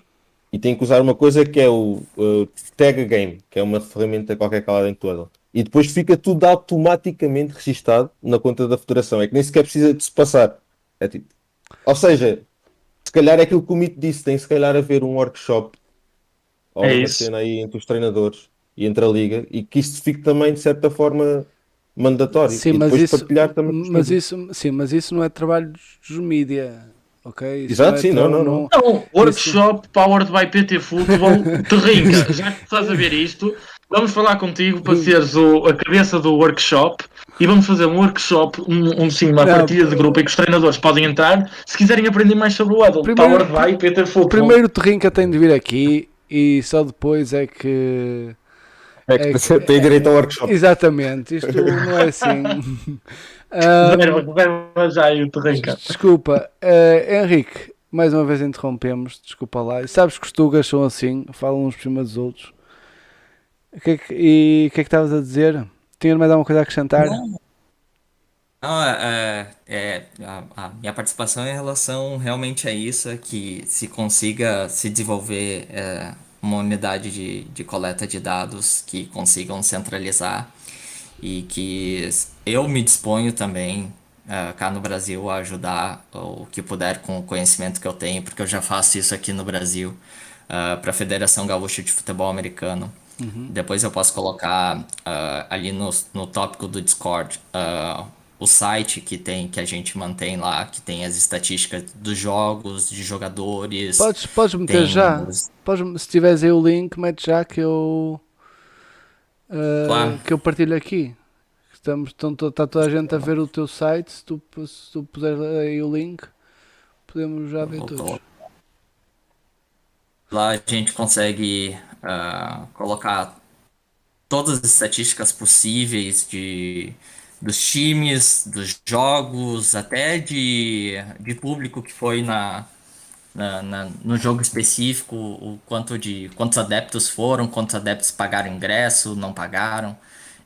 e tem que usar uma coisa que é o uh, Tag Game, que é uma ferramenta qualquer que lá dentro dela. E depois fica tudo automaticamente registado na conta da federação. É que nem sequer precisa de se passar. É tipo... Ou seja, se calhar é aquilo que o Mito disse, tem se calhar haver um workshop ou É uma isso. cena aí entre os treinadores e entre a liga e que isto fique também de certa forma mandatório. Sim, e mas depois isso, partilhar também. mas isso, sim, mas isso não é trabalho dos mídia, ok? Isso Exato, é sim, não, não, não. Não, workshop Powered by PT Futebol Terrinca. Já que estás a ver isto, vamos falar contigo para seres o, a cabeça do workshop e vamos fazer um workshop, um, um sim, uma Não. partida de grupo em que os treinadores podem entrar se quiserem aprender mais sobre o Adel. Primeiro- Powered by PT Futebol. Primeiro Terrinca tem de vir aqui e só depois é que. É que é que- tem direito ao workshop. Exatamente, isto não é assim. Já aí o desculpa, eh, Henrique, mais uma vez interrompemos, desculpa lá. E sabes que os Tugas são assim, falam uns por cima dos outros. Que é que- e o que é que estavas a dizer? Tinha mais alguma coisa a acrescentar? Não, Não, é, é, a, a minha participação em relação realmente a isso é que se consiga se desenvolver é, uma unidade de, de coleta de dados que consigam centralizar e que eu me disponho também é, cá no Brasil a ajudar o que puder com o conhecimento que eu tenho, porque eu já faço isso aqui no Brasil para a Federação Gaúcha de Futebol Americano. Depois eu posso colocar ah, ali no, no tópico do Discord ah, o site que tem que a gente mantém lá, que tem as estatísticas dos jogos, de jogadores. Podes, podes meter já. os- Podes, se tiveres aí o link, mete já que eu. Eh, Claro. Que eu partilho aqui. Estamos, estão, está toda a gente a ver o teu site. Se tu, se tu puser aí o link, podemos já ver todos. Lá a gente consegue ah, colocar todas as estatísticas possíveis de, dos times, dos jogos, até de, de público que foi na, na, na- no jogo específico, o quanto de quantos adeptos foram, quantos adeptos pagaram ingresso, não pagaram.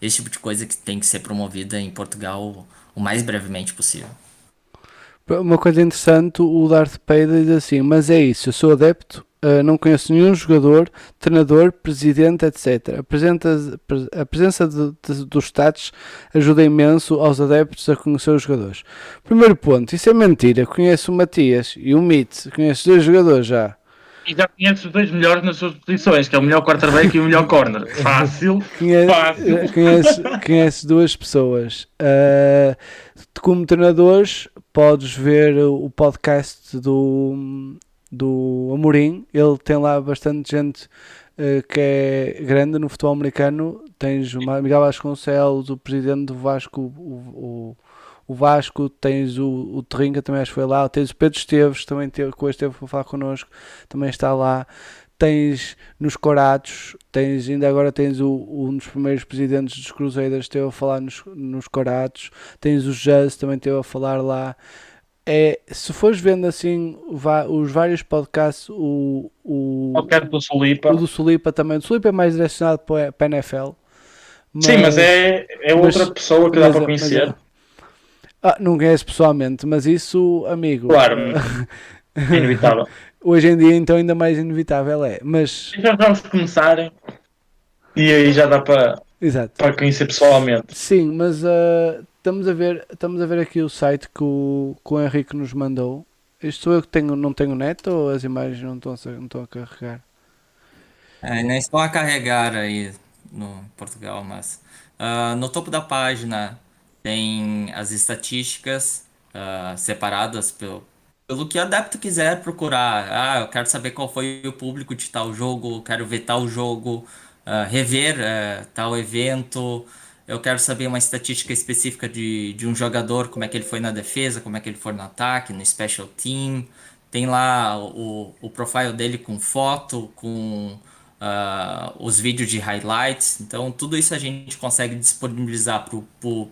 Esse tipo de coisa que tem que ser promovida em Portugal o mais brevemente possível. Uma coisa interessante, o Darth Vader diz assim, mas é isso, eu sou adepto, ah, não conheço nenhum jogador, treinador, presidente, etc. A presença, a presença de- de- dos stats ajuda imenso aos adeptos a conhecer os jogadores. Primeiro ponto, isso é mentira, conheço o Matias e o Mit, conheço dois jogadores já. E já conheces os dois melhores nas suas posições, que é o melhor quarterback e o melhor corner. Fácil. Conhe- Fácil. conhece duas pessoas. Ah, como treinadores, podes ver o podcast do, do Amorim. Ele tem lá bastante gente ah, que é grande no futebol americano. Tens o Miguel Vasconcelos, o presidente do Vasco, o, o, o Vasco, tens o, o Terrinca, também acho que foi lá. Tens o Pedro Esteves, também teve, que hoje esteve para falar connosco, também está lá tens nos Corados, tens ainda agora tens o, um dos primeiros presidentes dos Cruzeiros esteve a falar nos, nos Corados, tens o Jazz também esteve a falar lá. É, se fores vendo assim os vários podcasts, o, o, Qualquer do Solipa. o do Sulipa também, o Sulipa é mais direcionado para, a NFL. Sim, mas é, é mas- outra pessoa que dá mas para é- mas conhecer. é- Ah, não conheço pessoalmente, mas isso, amigo, Claro. É inevitável. hoje em dia então ainda mais inevitável é. Mas, Já vamos começarem. E aí já dá para, exato. para conhecer pessoalmente. Sim, mas ah, estamos, a ver, estamos a ver aqui o site que o, que o Henrique nos mandou. Isto sou eu que tenho, não tenho net ou as imagens não estão, não estão a carregar? É, não estão a carregar aí no Portugal, mas ah, no topo da página tem as estatísticas ah, separadas pelo, pelo que o adepto quiser procurar. Ah, eu quero saber qual foi o público de tal jogo, quero ver tal jogo, ah, rever eh, tal evento. Eu quero saber uma estatística específica de, de um jogador, como é que ele foi na defesa, como é que ele foi no ataque, no special team. Tem lá o, o profile dele com foto, com ah, os vídeos de highlights. Então, tudo isso a gente consegue disponibilizar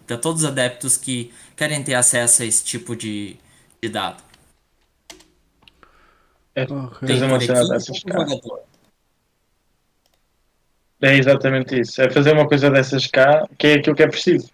para todos os adeptos que querem ter acesso a esse tipo de, de dado. É uma por equipe, por jogador. É exatamente isso. É fazer uma coisa dessas cá, que é aquilo que é preciso.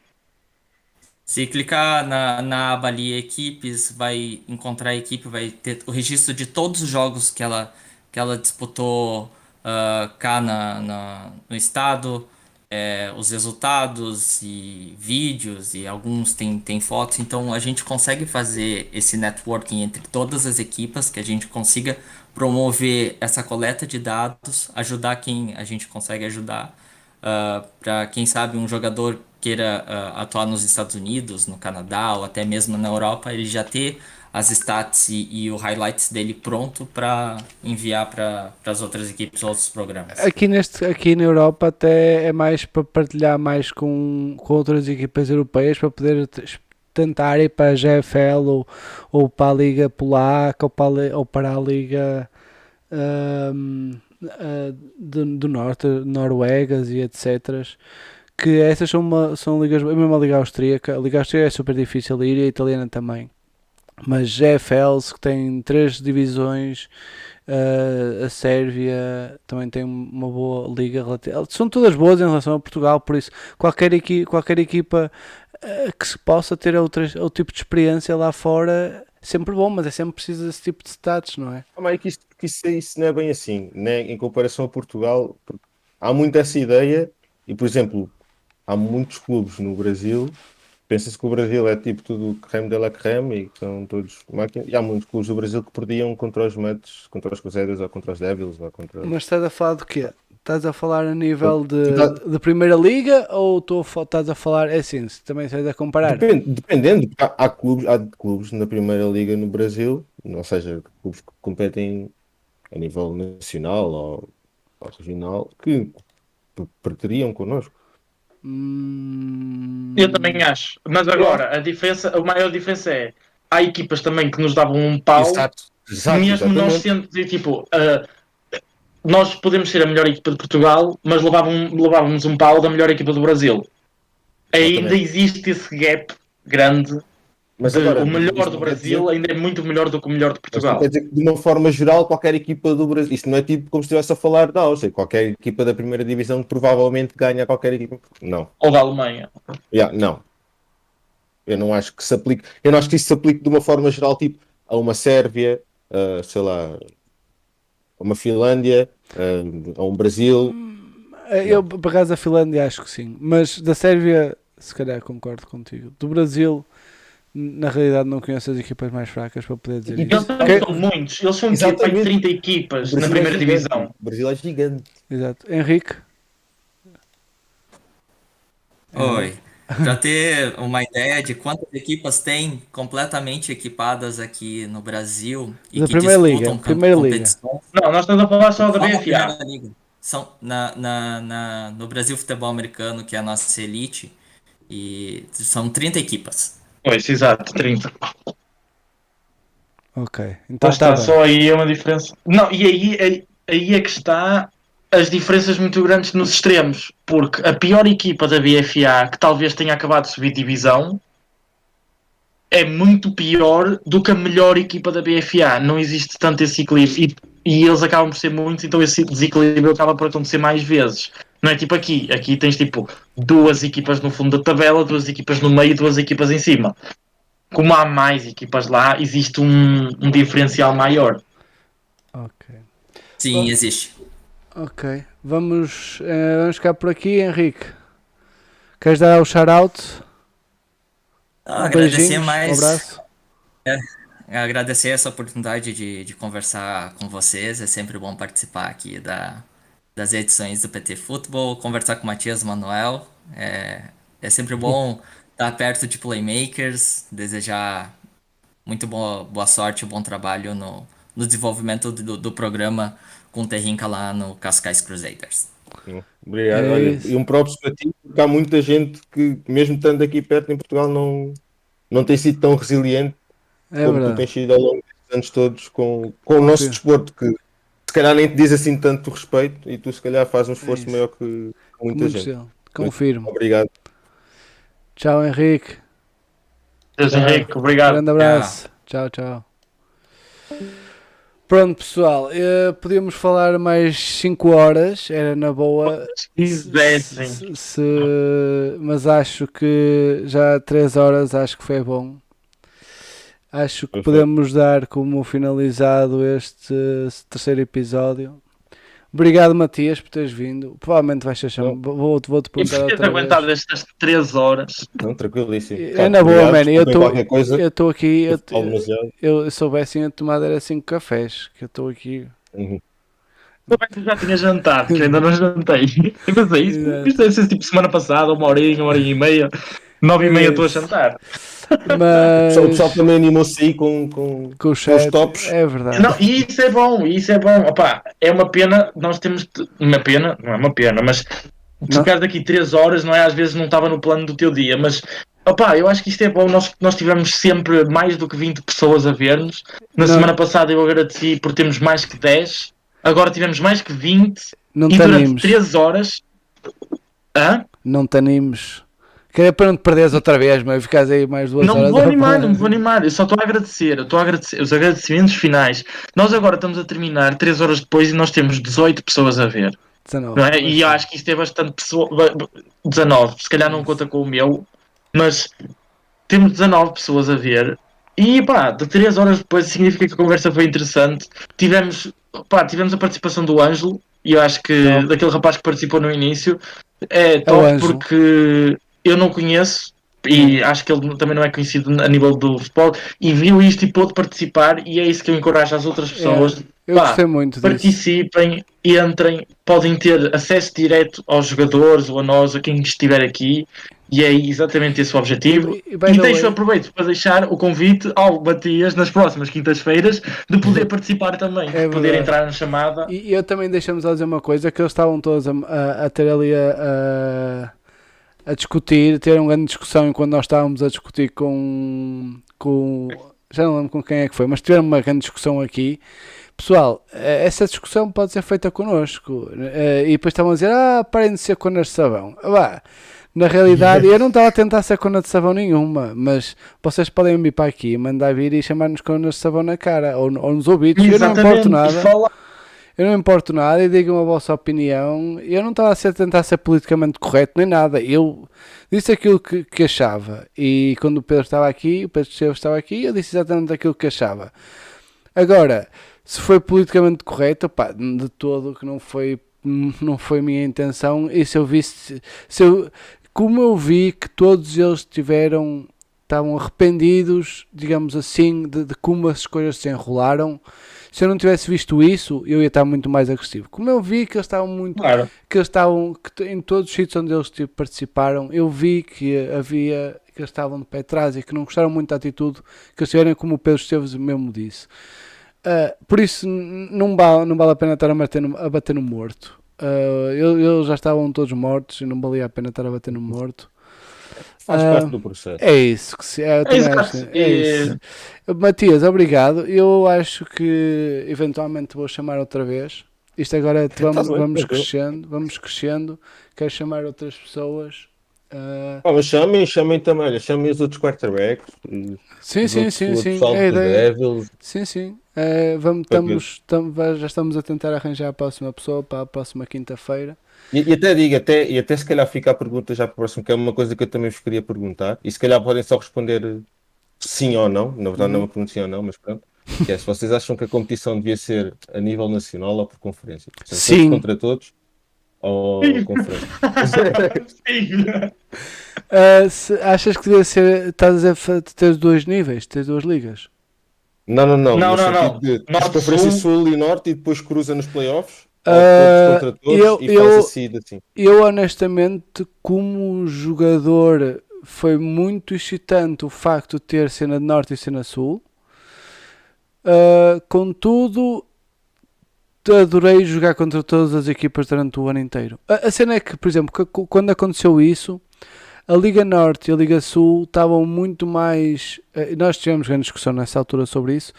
Se clicar na, na aba ali equipes, vai encontrar a equipe, vai ter o registro de todos os jogos que ela, que ela disputou uh, cá na, na, no estado, é, os resultados e vídeos e alguns tem, tem fotos, então a gente consegue fazer esse networking entre todas as equipas, que a gente consiga promover essa coleta de dados, ajudar quem a gente consegue ajudar, uh, para quem sabe um jogador queira uh, atuar nos Estados Unidos, no Canadá ou até mesmo na Europa, ele já ter as stats e, e o highlights dele pronto para enviar para as outras equipes, outros programas. Aqui, neste, aqui na Europa até é mais para partilhar mais com, com outras equipas europeias para poder tentar ir para a GFL ou, ou para a Liga Polaca ou para a, ou para a Liga um, uh, do, do, Norte, Noruegas e etc. Que essas são, uma, são ligas, mesmo a Liga Austríaca, a Liga Austríaca é super difícil ir e a italiana também mas GFLs que tem três divisões, uh, a Sérvia também tem uma boa liga. São todas boas em relação a Portugal, por isso qualquer, equi qualquer equipa que se possa ter outro tipo de experiência lá fora sempre bom, mas é sempre preciso desse tipo de status, não é? Ah, mas é que isso, que isso, isso não é bem assim, né? em comparação a Portugal, há muito essa ideia, e por exemplo, há muitos clubes no Brasil pensa-se que o Brasil é tipo tudo creme de la creme e que são todos máquinas. E há muitos clubes do Brasil que perdiam contra os Mets, contra os Crusaders ou contra os Devils. Ou contra... Mas estás a falar do quê? Estás a falar a nível de, tá... de Primeira Liga ou estás a falar, é assim, também estás a comparar? Depende, dependendo, há, há, clubes, há clubes na Primeira Liga no Brasil, ou seja, clubes que competem a nível nacional ou, ou regional, que perderiam connosco. Hum... Eu também acho. Mas agora, a diferença, a maior diferença é há equipas também que nos davam um pau, Exato. Exato, mesmo exatamente. nós sendo tipo. Uh, nós podemos ser a melhor equipa de Portugal, mas levavam, levávamos um pau da melhor equipa do Brasil. Ainda existe esse gap grande mas agora, o melhor do Brasil ainda é muito melhor do que o melhor de Portugal. quer dizer que, de uma forma geral, qualquer equipa do Brasil, isto não é tipo como se estivesse a falar da Áustria, qualquer equipa da primeira divisão provavelmente ganha qualquer equipa. Não. Ou da Alemanha. Yeah, não. Eu não acho que se aplique. Eu não acho que isso se aplique de uma forma geral, tipo, a uma Sérvia, uh, sei lá, a uma Finlândia, a um Brasil. Eu, por acaso, a Finlândia acho que sim, mas da Sérvia, se calhar concordo contigo. Do Brasil na realidade não conheço as equipas mais fracas para poder dizer isso. Eles são muitos, eles são equipa de 30 equipas na primeira é divisão. O Brasil é gigante. Exato. Henrique? Oi. Para ter uma ideia de quantas equipas tem completamente equipadas aqui no Brasil e da que Primeira Liga, Primeira Liga. Não, nós estamos a falar só da BFA. São na, na, na, no Brasil Futebol Americano, que é a nossa elite, e são 30 equipas. Pois, exato, 30. Ok. Então está, tá só aí é uma diferença. Não, e aí, aí, aí é que está as diferenças muito grandes nos extremos, porque a pior equipa da BFA, que talvez tenha acabado de subir divisão, é muito pior do que a melhor equipa da BFA. Não existe tanto esse equilíbrio. E, e eles acabam por ser muitos, então esse desequilíbrio acaba por acontecer mais vezes. Não é tipo aqui. Aqui tens tipo duas equipas no fundo da tabela, duas equipas no meio, duas equipas em cima. Como há mais equipas lá, existe um, um diferencial maior. Ok. Sim, existe. Ok. Vamos, uh, vamos ficar por aqui, Henrique. Queres dar o shout-out? Ah, agradecer mais. Um abraço. É, agradecer essa oportunidade de, de conversar com vocês. É sempre bom participar aqui da, das edições do PT Futebol, conversar com o Matias Manuel. É, é sempre bom estar perto de playmakers, desejar muito boa, boa sorte, bom trabalho no, no desenvolvimento do, do programa com o Terrinca lá no Cascais Crusaders. Obrigado. É Olha, e um próprio para ti, porque há muita gente que, mesmo estando aqui perto em Portugal, não, não tem sido tão resiliente é como verdade. tu tens sido ao longo destes anos todos com, com o nosso desporto, que calhar nem te diz assim tanto respeito e tu se calhar fazes um esforço é maior que muita Muito gente. Confirmo. Obrigado. Tchau, Henrique. Deus, Henrique, obrigado. Grande abraço. Tchau, tchau. Pronto, pessoal, uh, podíamos falar mais 5 horas, era na boa. Se, se, mas acho que já 3 horas acho que foi bom. Acho que podemos dar como finalizado este terceiro episódio. Obrigado, Matias, por teres vindo. Provavelmente vais ser chamado. Vou-te vou -te E perguntar por teres outra aguentado estas 3 horas. Não, tranquilíssimo. É na boa, obrigado, man. Eu estou aqui. Eu, eu eu, soubesse a tomada era 5 cafés. Que eu estou aqui. Uhum. Como é que eu já tinha jantado, que ainda não jantei. Eu pensei, isto, Exato. isto deve ser tipo semana passada, uma horinha, uma horinha e meia, nove e meia estou a jantar. O Mas. pessoal- O pessoal também animou-se aí com, com, com o chat. tops. É verdade. Não, e isso é bom, isso é bom. Opá, é uma pena, nós temos. Uma pena, não é uma pena, mas ficar daqui 3 horas, não é? Às vezes não estava no plano do teu dia, mas. Opá, eu acho que isto é bom. Nós, nós tivemos sempre mais do que 20 pessoas a ver-nos. Na Não. semana passada eu agradeci por termos mais que 10. Agora tivemos mais que 20. Não e te durante animes. 3 horas. Hã? Não te animes. Que é para não te perderes outra vez, mas ficas aí mais duas Não horas. me vou animar, não me vou animar. Eu só estou a agradecer. Eu estou a agradecer. Os agradecimentos finais. Nós agora estamos a terminar 3 horas depois e nós temos 18 pessoas a ver. 19. Não é? E eu acho que isto é bastante pessoa. 19, se calhar não conta com o meu, mas temos 19 pessoas a ver. E pá, de 3 horas depois significa que a conversa foi interessante. Tivemos, pá, tivemos a participação do Ângelo, e eu acho que daquele rapaz que participou no início é top Ângelo. porque eu não conheço. E acho que ele também não é conhecido a nível do futebol e viu isto e pôde participar e é isso que eu encorajo as outras pessoas Eu Pá, gostei muito disso. participem, entrem, podem ter acesso direto aos jogadores ou a nós, a quem estiver aqui, e é exatamente esse o objetivo. E- e deixo, aproveito para deixar o convite ao Matias nas próximas quintas-feiras de poder participar também, de É poder verdade. entrar na chamada. E eu também deixamos a dizer uma coisa, que eles estavam todos a, a- a ter ali a, a, a discutir, ter uma grande discussão enquanto nós estávamos a discutir com, com já não lembro com quem é que foi, mas tiveram uma grande discussão aqui. Pessoal, eh, essa discussão pode ser feita connosco. Eh, E depois estavam a dizer, ah, parem de ser cona de sabão. Vá, na realidade, eu não estava a tentar ser cona de sabão nenhuma, mas vocês podem vir para aqui, mandar vir e chamar-nos conas de sabão na cara, ou, ou nos ouvidos, eu não importo nada. fala- Eu não importo nada e digam a vossa opinião. Eu não estava a tentar ser politicamente correto nem nada. Eu disse aquilo que, que achava. E quando o Pedro estava aqui, o Pedro Esteves estava aqui, eu disse exatamente aquilo que achava. Agora, se foi politicamente correto, pá, de todo que não foi, não foi minha intenção. E se eu visse, se eu, como eu vi que todos eles tiveram, estavam arrependidos, digamos assim, de, de como as coisas se enrolaram. Se eu não tivesse visto isso, eu ia estar muito mais agressivo. Como eu vi que eles estavam muito Claro. que eles estavam que em todos os sítios onde eles tipo, participaram, eu vi que havia que eles estavam de pé atrás e que não gostaram muito da atitude que eles tiveram, como o Pedro Esteves mesmo disse. Ah, por isso não vale, não vale a pena estar a bater no, a bater no morto. Eu- eles já estavam todos mortos e não valia a pena estar a bater no morto. Faz Ah, parte do processo. É isso que se é, eu também exato. acho, é É- isso. Matias, obrigado. Eu acho que eventualmente vou chamar outra vez. Isto agora vamos, bem, vamos tranquilo. crescendo, vamos crescendo. Quero chamar outras pessoas. Ah, Ah, mas chamem, chamem também, olha, chamem os outros quarterbacks. sim, sim, outros- sim, sim. É. Devils. Sim, sim. Eh, vamos, estamos, tam- já estamos a tentar arranjar a próxima pessoa para a próxima quinta-feira. E, e até digo, até, e até se calhar fica a pergunta já para o próximo, que é uma coisa que eu também vos queria perguntar, e se calhar podem só responder sim ou não, na verdade não é uma pergunta sim ou não, mas pronto. Que é, se vocês acham que a competição devia ser a nível nacional ou por conferência? Portanto, Sim. Todos contra todos ou conferência? Sim. Ah, se- achas que devia ser. Estás a dizer ter dois níveis, ter duas ligas? Não, não, não. Não, no não, não. de Norte, conferência Sul. sul. e norte e depois cruza nos playoffs? Ah, eu- eu- assim. Eu honestamente, como jogador, foi muito excitante o facto de ter cena de norte e cena sul. Ah, contudo, adorei jogar contra todas as equipas durante o ano inteiro. A, a cena é que, por exemplo, que- quando aconteceu isso, a Liga Norte e a Liga Sul estavam muito mais. eh, Nós tivemos grande discussão nessa altura sobre isso.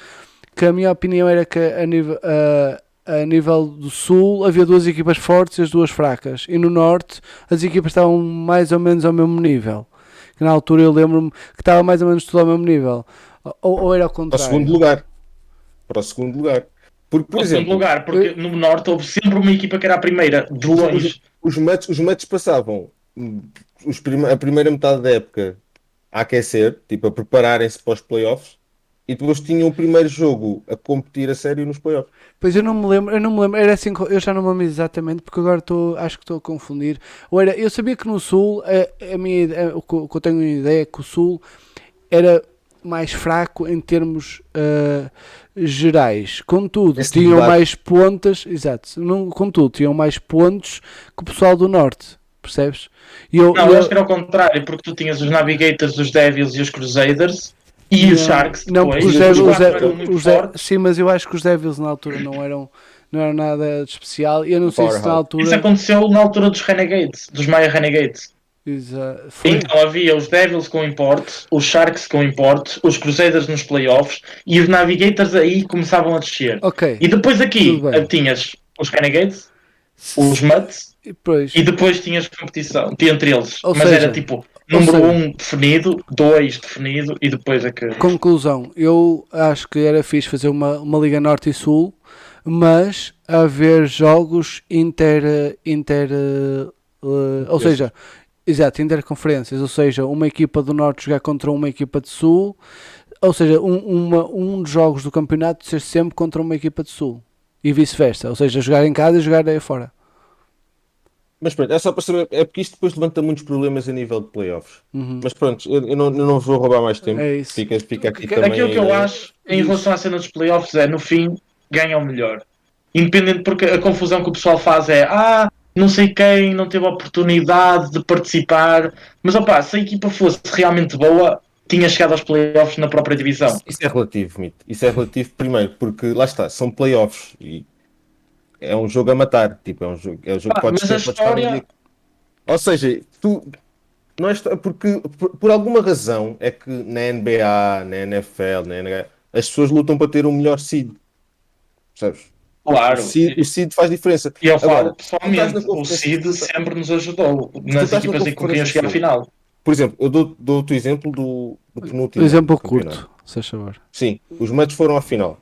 Que a minha opinião era que a nível, a- a nível do Sul havia duas equipas fortes e as duas fracas. E no Norte as equipas estavam mais ou menos ao mesmo nível. Que na altura eu lembro-me que estava mais ou menos tudo ao mesmo nível. Ou, ou era ao Para o contrário? segundo lugar. Para o segundo lugar. Porque, por segundo exemplo, lugar, porque no Norte houve sempre uma equipa que era a primeira, de longe. os matches, os matches passavam os prime- a primeira metade da época a aquecer, tipo a prepararem-se para os playoffs, e depois tinham o primeiro jogo a competir a sério nos playoffs. Pois eu não me lembro, eu não me lembro, era assim, eu já não me lembro exatamente, porque agora estou, acho que estou a confundir. Ou era, eu sabia que no Sul, a, a minha, a, o que eu tenho uma ideia é que o Sul era mais fraco em termos uh, gerais. Contudo, Esse tinham debate. mais pontas, exato, não, contudo, tinham mais pontos que o pessoal do Norte, percebes? E eu, Não, eu- eu acho que era o contrário, porque tu tinhas os Navigators, os Devils e os Crusaders e os Sharks Não, depois. os Devils, os os quatro De- eram muito os sim, mas eu acho que os Devils na altura não eram, não eram nada de especial. E eu não sei se na altura. Isso aconteceu na altura dos Renegades, dos Maya Renegades. Exa- foi? Então havia os Devils com import, os Sharks com import, os Crusaders nos playoffs e os Navigators aí começavam a descer. Ok. E depois aqui eh, tinhas os Renegades, os Mutts E depois, e depois tinhas competição entre eles. Ou Mas seja- era tipo número seja- 1 um definido, 2 definido e depois é que. conclusão, eu acho que era fixe fazer uma, uma Liga Norte e Sul, mas haver jogos inter. inter eh, ou seja, exato, interconferências, ou seja, uma equipa do Norte jogar contra uma equipa de Sul, ou seja, um, uma, um dos jogos do campeonato ser sempre contra uma equipa de Sul e vice-versa, ou seja, jogar em casa e jogar aí fora. Mas pronto, é só para saber, é porque isto depois levanta muitos problemas a nível de playoffs. Uhum. Mas pronto, eu, eu não, eu não vou roubar mais tempo. É isso. Fica, fica aqui Aquilo também. Aquilo que eu a- acho em relação à cena dos playoffs é no fim ganha o melhor. Independente porque a confusão que o pessoal faz é ah, não sei quem não teve a oportunidade de participar. Mas opá, se a equipa fosse realmente boa, tinha chegado aos playoffs na própria divisão. Isso é relativo, Mito. Isso é relativo, primeiro, porque lá está, são playoffs e é um jogo a matar. Tipo, é um jogo, é um jogo Pá, que pode mas a estar história- Ou seja, tu. Não é porque por, por alguma razão é que na NBA, na NFL, na NHL, as pessoas lutam para ter o melhor seed. Percebes? Claro. O seed, o seed faz diferença. E eu falo pessoalmente, o conferência- Cid sempre nos ajudou nas na equipas em que conferência chegar à final. Por exemplo, eu dou- dou-te o exemplo do, do penúltimo. Exemplo campeonato. curto, se favor. Sim, os Mets foram à final.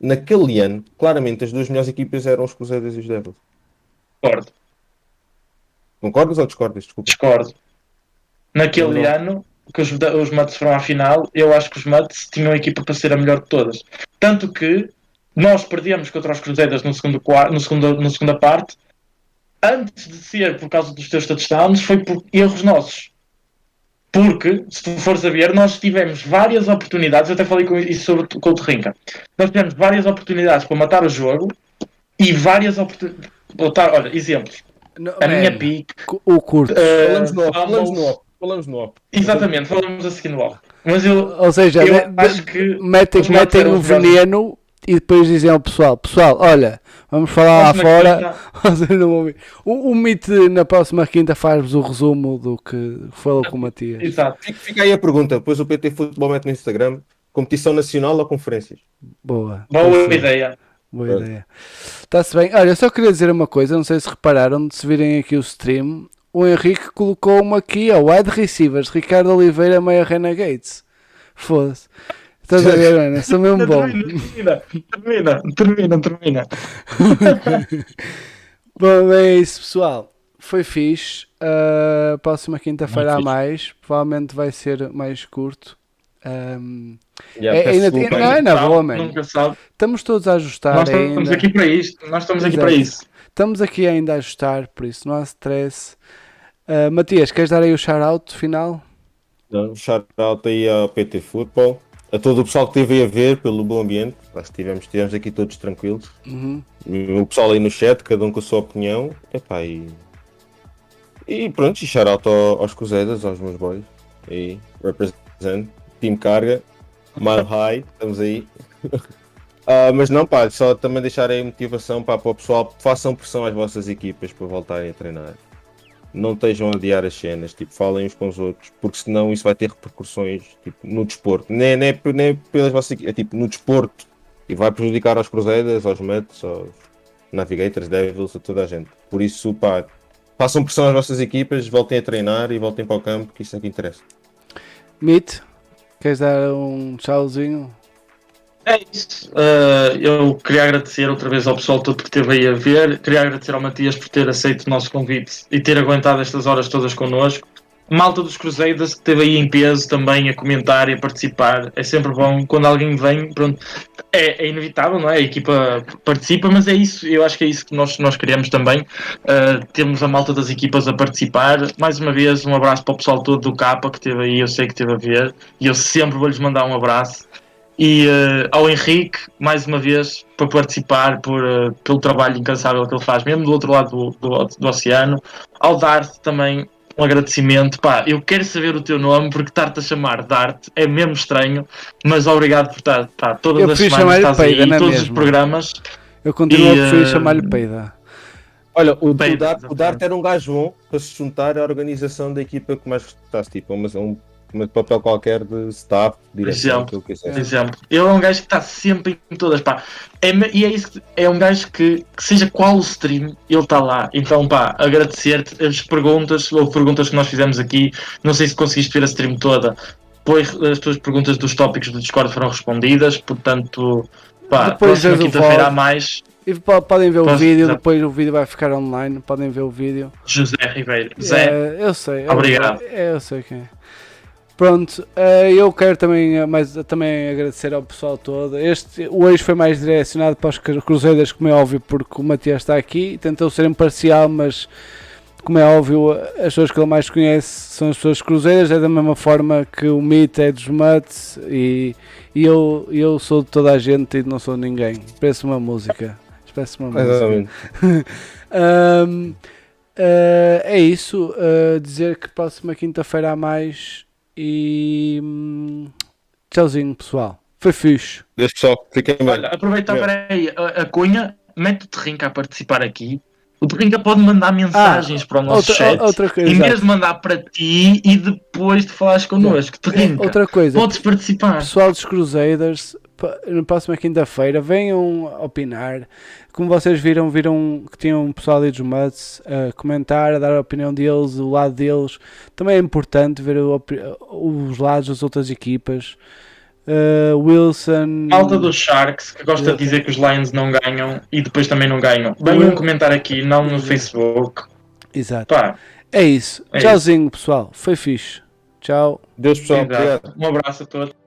Naquele ano, claramente, as duas melhores equipas eram os Crusaders e os Devils. Discordo. Concordas ou discordas? Desculpa. Discordo. Naquele Não. ano que os, os Mets foram à final, eu acho que os Mets tinham a equipa para ser a melhor de todas. Tanto que nós perdemos contra os Crusaders no segundo, no segundo, na segunda parte. Antes de ser por causa dos teus touchdowns, foi por erros nossos. Porque, se tu fores a ver, nós tivemos várias oportunidades, eu até falei com isso sobre o com o Terrinca. Nós tivemos várias oportunidades para matar o jogo e várias oportunidades. Olha, exemplos. Não, A minha man, pick. o curto. eh, Falamos no off, falamos no off, falamos no off. Exatamente, falamos a seguir no off. Mas eu, Ou seja, eu de- acho que metem, metem o veneno e depois dizem ao pessoal: Pessoal, olha, vamos falar lá fora. O, o Meet na próxima quinta faz-vos o resumo do que falou com o Matias. Exato. Fica, aí a pergunta. Depois o PT Futebol mete no Instagram. Competição nacional ou conferências? Boa. Boa Perfeito. ideia. Boa Pronto. ideia. Está-se bem. Olha, eu só queria dizer uma coisa, não sei se repararam, se virem aqui o stream, o Henrique colocou-me aqui, ó, wide receivers, Ricardo Oliveira, Meia Renegades. Foda-se. Estás a ver, Ana? Sou mesmo bom. Termina, termina, termina, termina. Bom, é isso, pessoal. Foi fixe. Uh, próxima quinta-feira há mais. Provavelmente vai ser mais curto. Um, É, ainda desculpa. tem- não, é na boa, man. Nunca sabe. estamos todos a ajustar Nós estamos ainda. aqui para isto. Nós estamos aqui Exato. para isso. Estamos aqui ainda a ajustar, por isso não há stress. Uh, Matias, queres dar aí o shout-out final? Um shout out aí ao PT Futebol. A todo o pessoal que esteve a ver pelo bom ambiente. Estivemos, estivemos aqui todos tranquilos. Uhum. O pessoal aí no chat, cada um com a sua opinião. Epá, e, e pronto, e shout out ao- aos Crusaders, aos meus boys. E represent, Team Carga, Mile High, estamos aí. Ah, mas não, pá, só também deixar aí motivação pá, para o pessoal, façam pressão às vossas equipas para voltarem a treinar. Não estejam a adiar as cenas, tipo, falem uns com os outros, porque senão isso vai ter repercussões tipo, no desporto. Nem, nem, nem pelas vossas é tipo no desporto. E vai prejudicar aos Crusaders, aos Mets, aos Navigators, Devils, a toda a gente. Por isso, pá, façam pressão às vossas equipas, voltem a treinar e voltem para o campo, que isso é que interessa. Meet, queres dar um tchauzinho? É isso. Uh, eu queria agradecer outra vez ao pessoal todo que esteve aí a ver. Queria agradecer ao Matias por ter aceito o nosso convite e ter aguentado estas horas todas connosco. malta dos Crusaders que esteve aí em peso também a comentar e a participar. É sempre bom quando alguém vem, pronto. É, é inevitável, não é? A equipa participa, mas é isso, eu acho que é isso que nós, nós queremos também. Uh, temos a malta das equipas a participar. Mais uma vez, um abraço para o pessoal todo do Capa que esteve aí, eu sei que esteve a ver, e eu sempre vou-lhes mandar um abraço. E uh, ao Henrique, mais uma vez, para participar por, uh, pelo trabalho incansável que ele faz, mesmo do outro lado do, do, do oceano. Ao Dart também, um agradecimento. Pá, eu quero saber o teu nome porque estar-te a chamar Dart é mesmo estranho, mas obrigado por estar pá, todas Eu as semanas estás aí, Peida, não é todos os mesmo? programas. Eu continuo a E, preferir eh, chamar-lhe Peida. Olha, o, Bem, o, Dart, o. Dart era um gajo bom para se juntar à organização da equipa que mais gostasse, tipo, mas um, um papel qualquer de staff, direção, exemplo. o que eu exemplo, ele é um gajo que está sempre em todas, pá. É, e é isso, que- é um gajo que, que seja qual o stream, ele está lá. Então, pá, agradecer-te as perguntas, ou perguntas que nós fizemos aqui. Não sei se conseguiste ver a stream toda, pois as tuas perguntas dos tópicos do Discord foram respondidas, portanto, pá, Depois próxima o quinta-feira há mais. E po- podem ver o Posso- vídeo, exato. depois o vídeo vai ficar online, podem ver o vídeo. José Ribeiro. Zé, É, eu sei. eu- Obrigado. é, eu sei quem é. Pronto, eh, eu quero também, eh, mais, também agradecer ao pessoal todo. Este hoje foi mais direcionado para os cru- cruzeiros, como é óbvio, porque o Matias está aqui. Tentou ser imparcial, mas como é óbvio, as pessoas que ele mais conhece são as pessoas cruzeiras. É da mesma forma que o Mito é dos Muts e, e eu, eu sou de toda a gente e não sou de ninguém. Parece uma música. Parece uma música. Exatamente. Ahm, ah, é isso. ah, dizer que próxima quinta-feira há mais. E. hum, tchauzinho, pessoal. Foi fixe. Deixa pessoal, fiquem bem. olha, aproveita, Meu. peraí, a, a Cunha, mete o Terrinca a participar aqui. O Terrinca pode mandar mensagens para o nosso Ah, outra, chat. outra coisa. Em vez exato. de mandar para ti e depois de falares connosco, Terrinca, Outra coisa. podes participar. Pessoal dos Crusaders, na próxima quinta-feira, venham opinar. Como vocês viram, viram que tinham um pessoal ali dos Muds a comentar, a dar a opinião deles, o lado deles. Também é importante ver o os lados das outras equipas. Uh, Wilson. Malta dos Sharks, que gosta de dizer que os Lions não ganham e depois também não ganham. Venham comentar aqui, não no Facebook. Exato. Pá, É isso. É Tchauzinho, pessoal. Foi fixe. Tchau. Deus pessoal, um abraço a todos.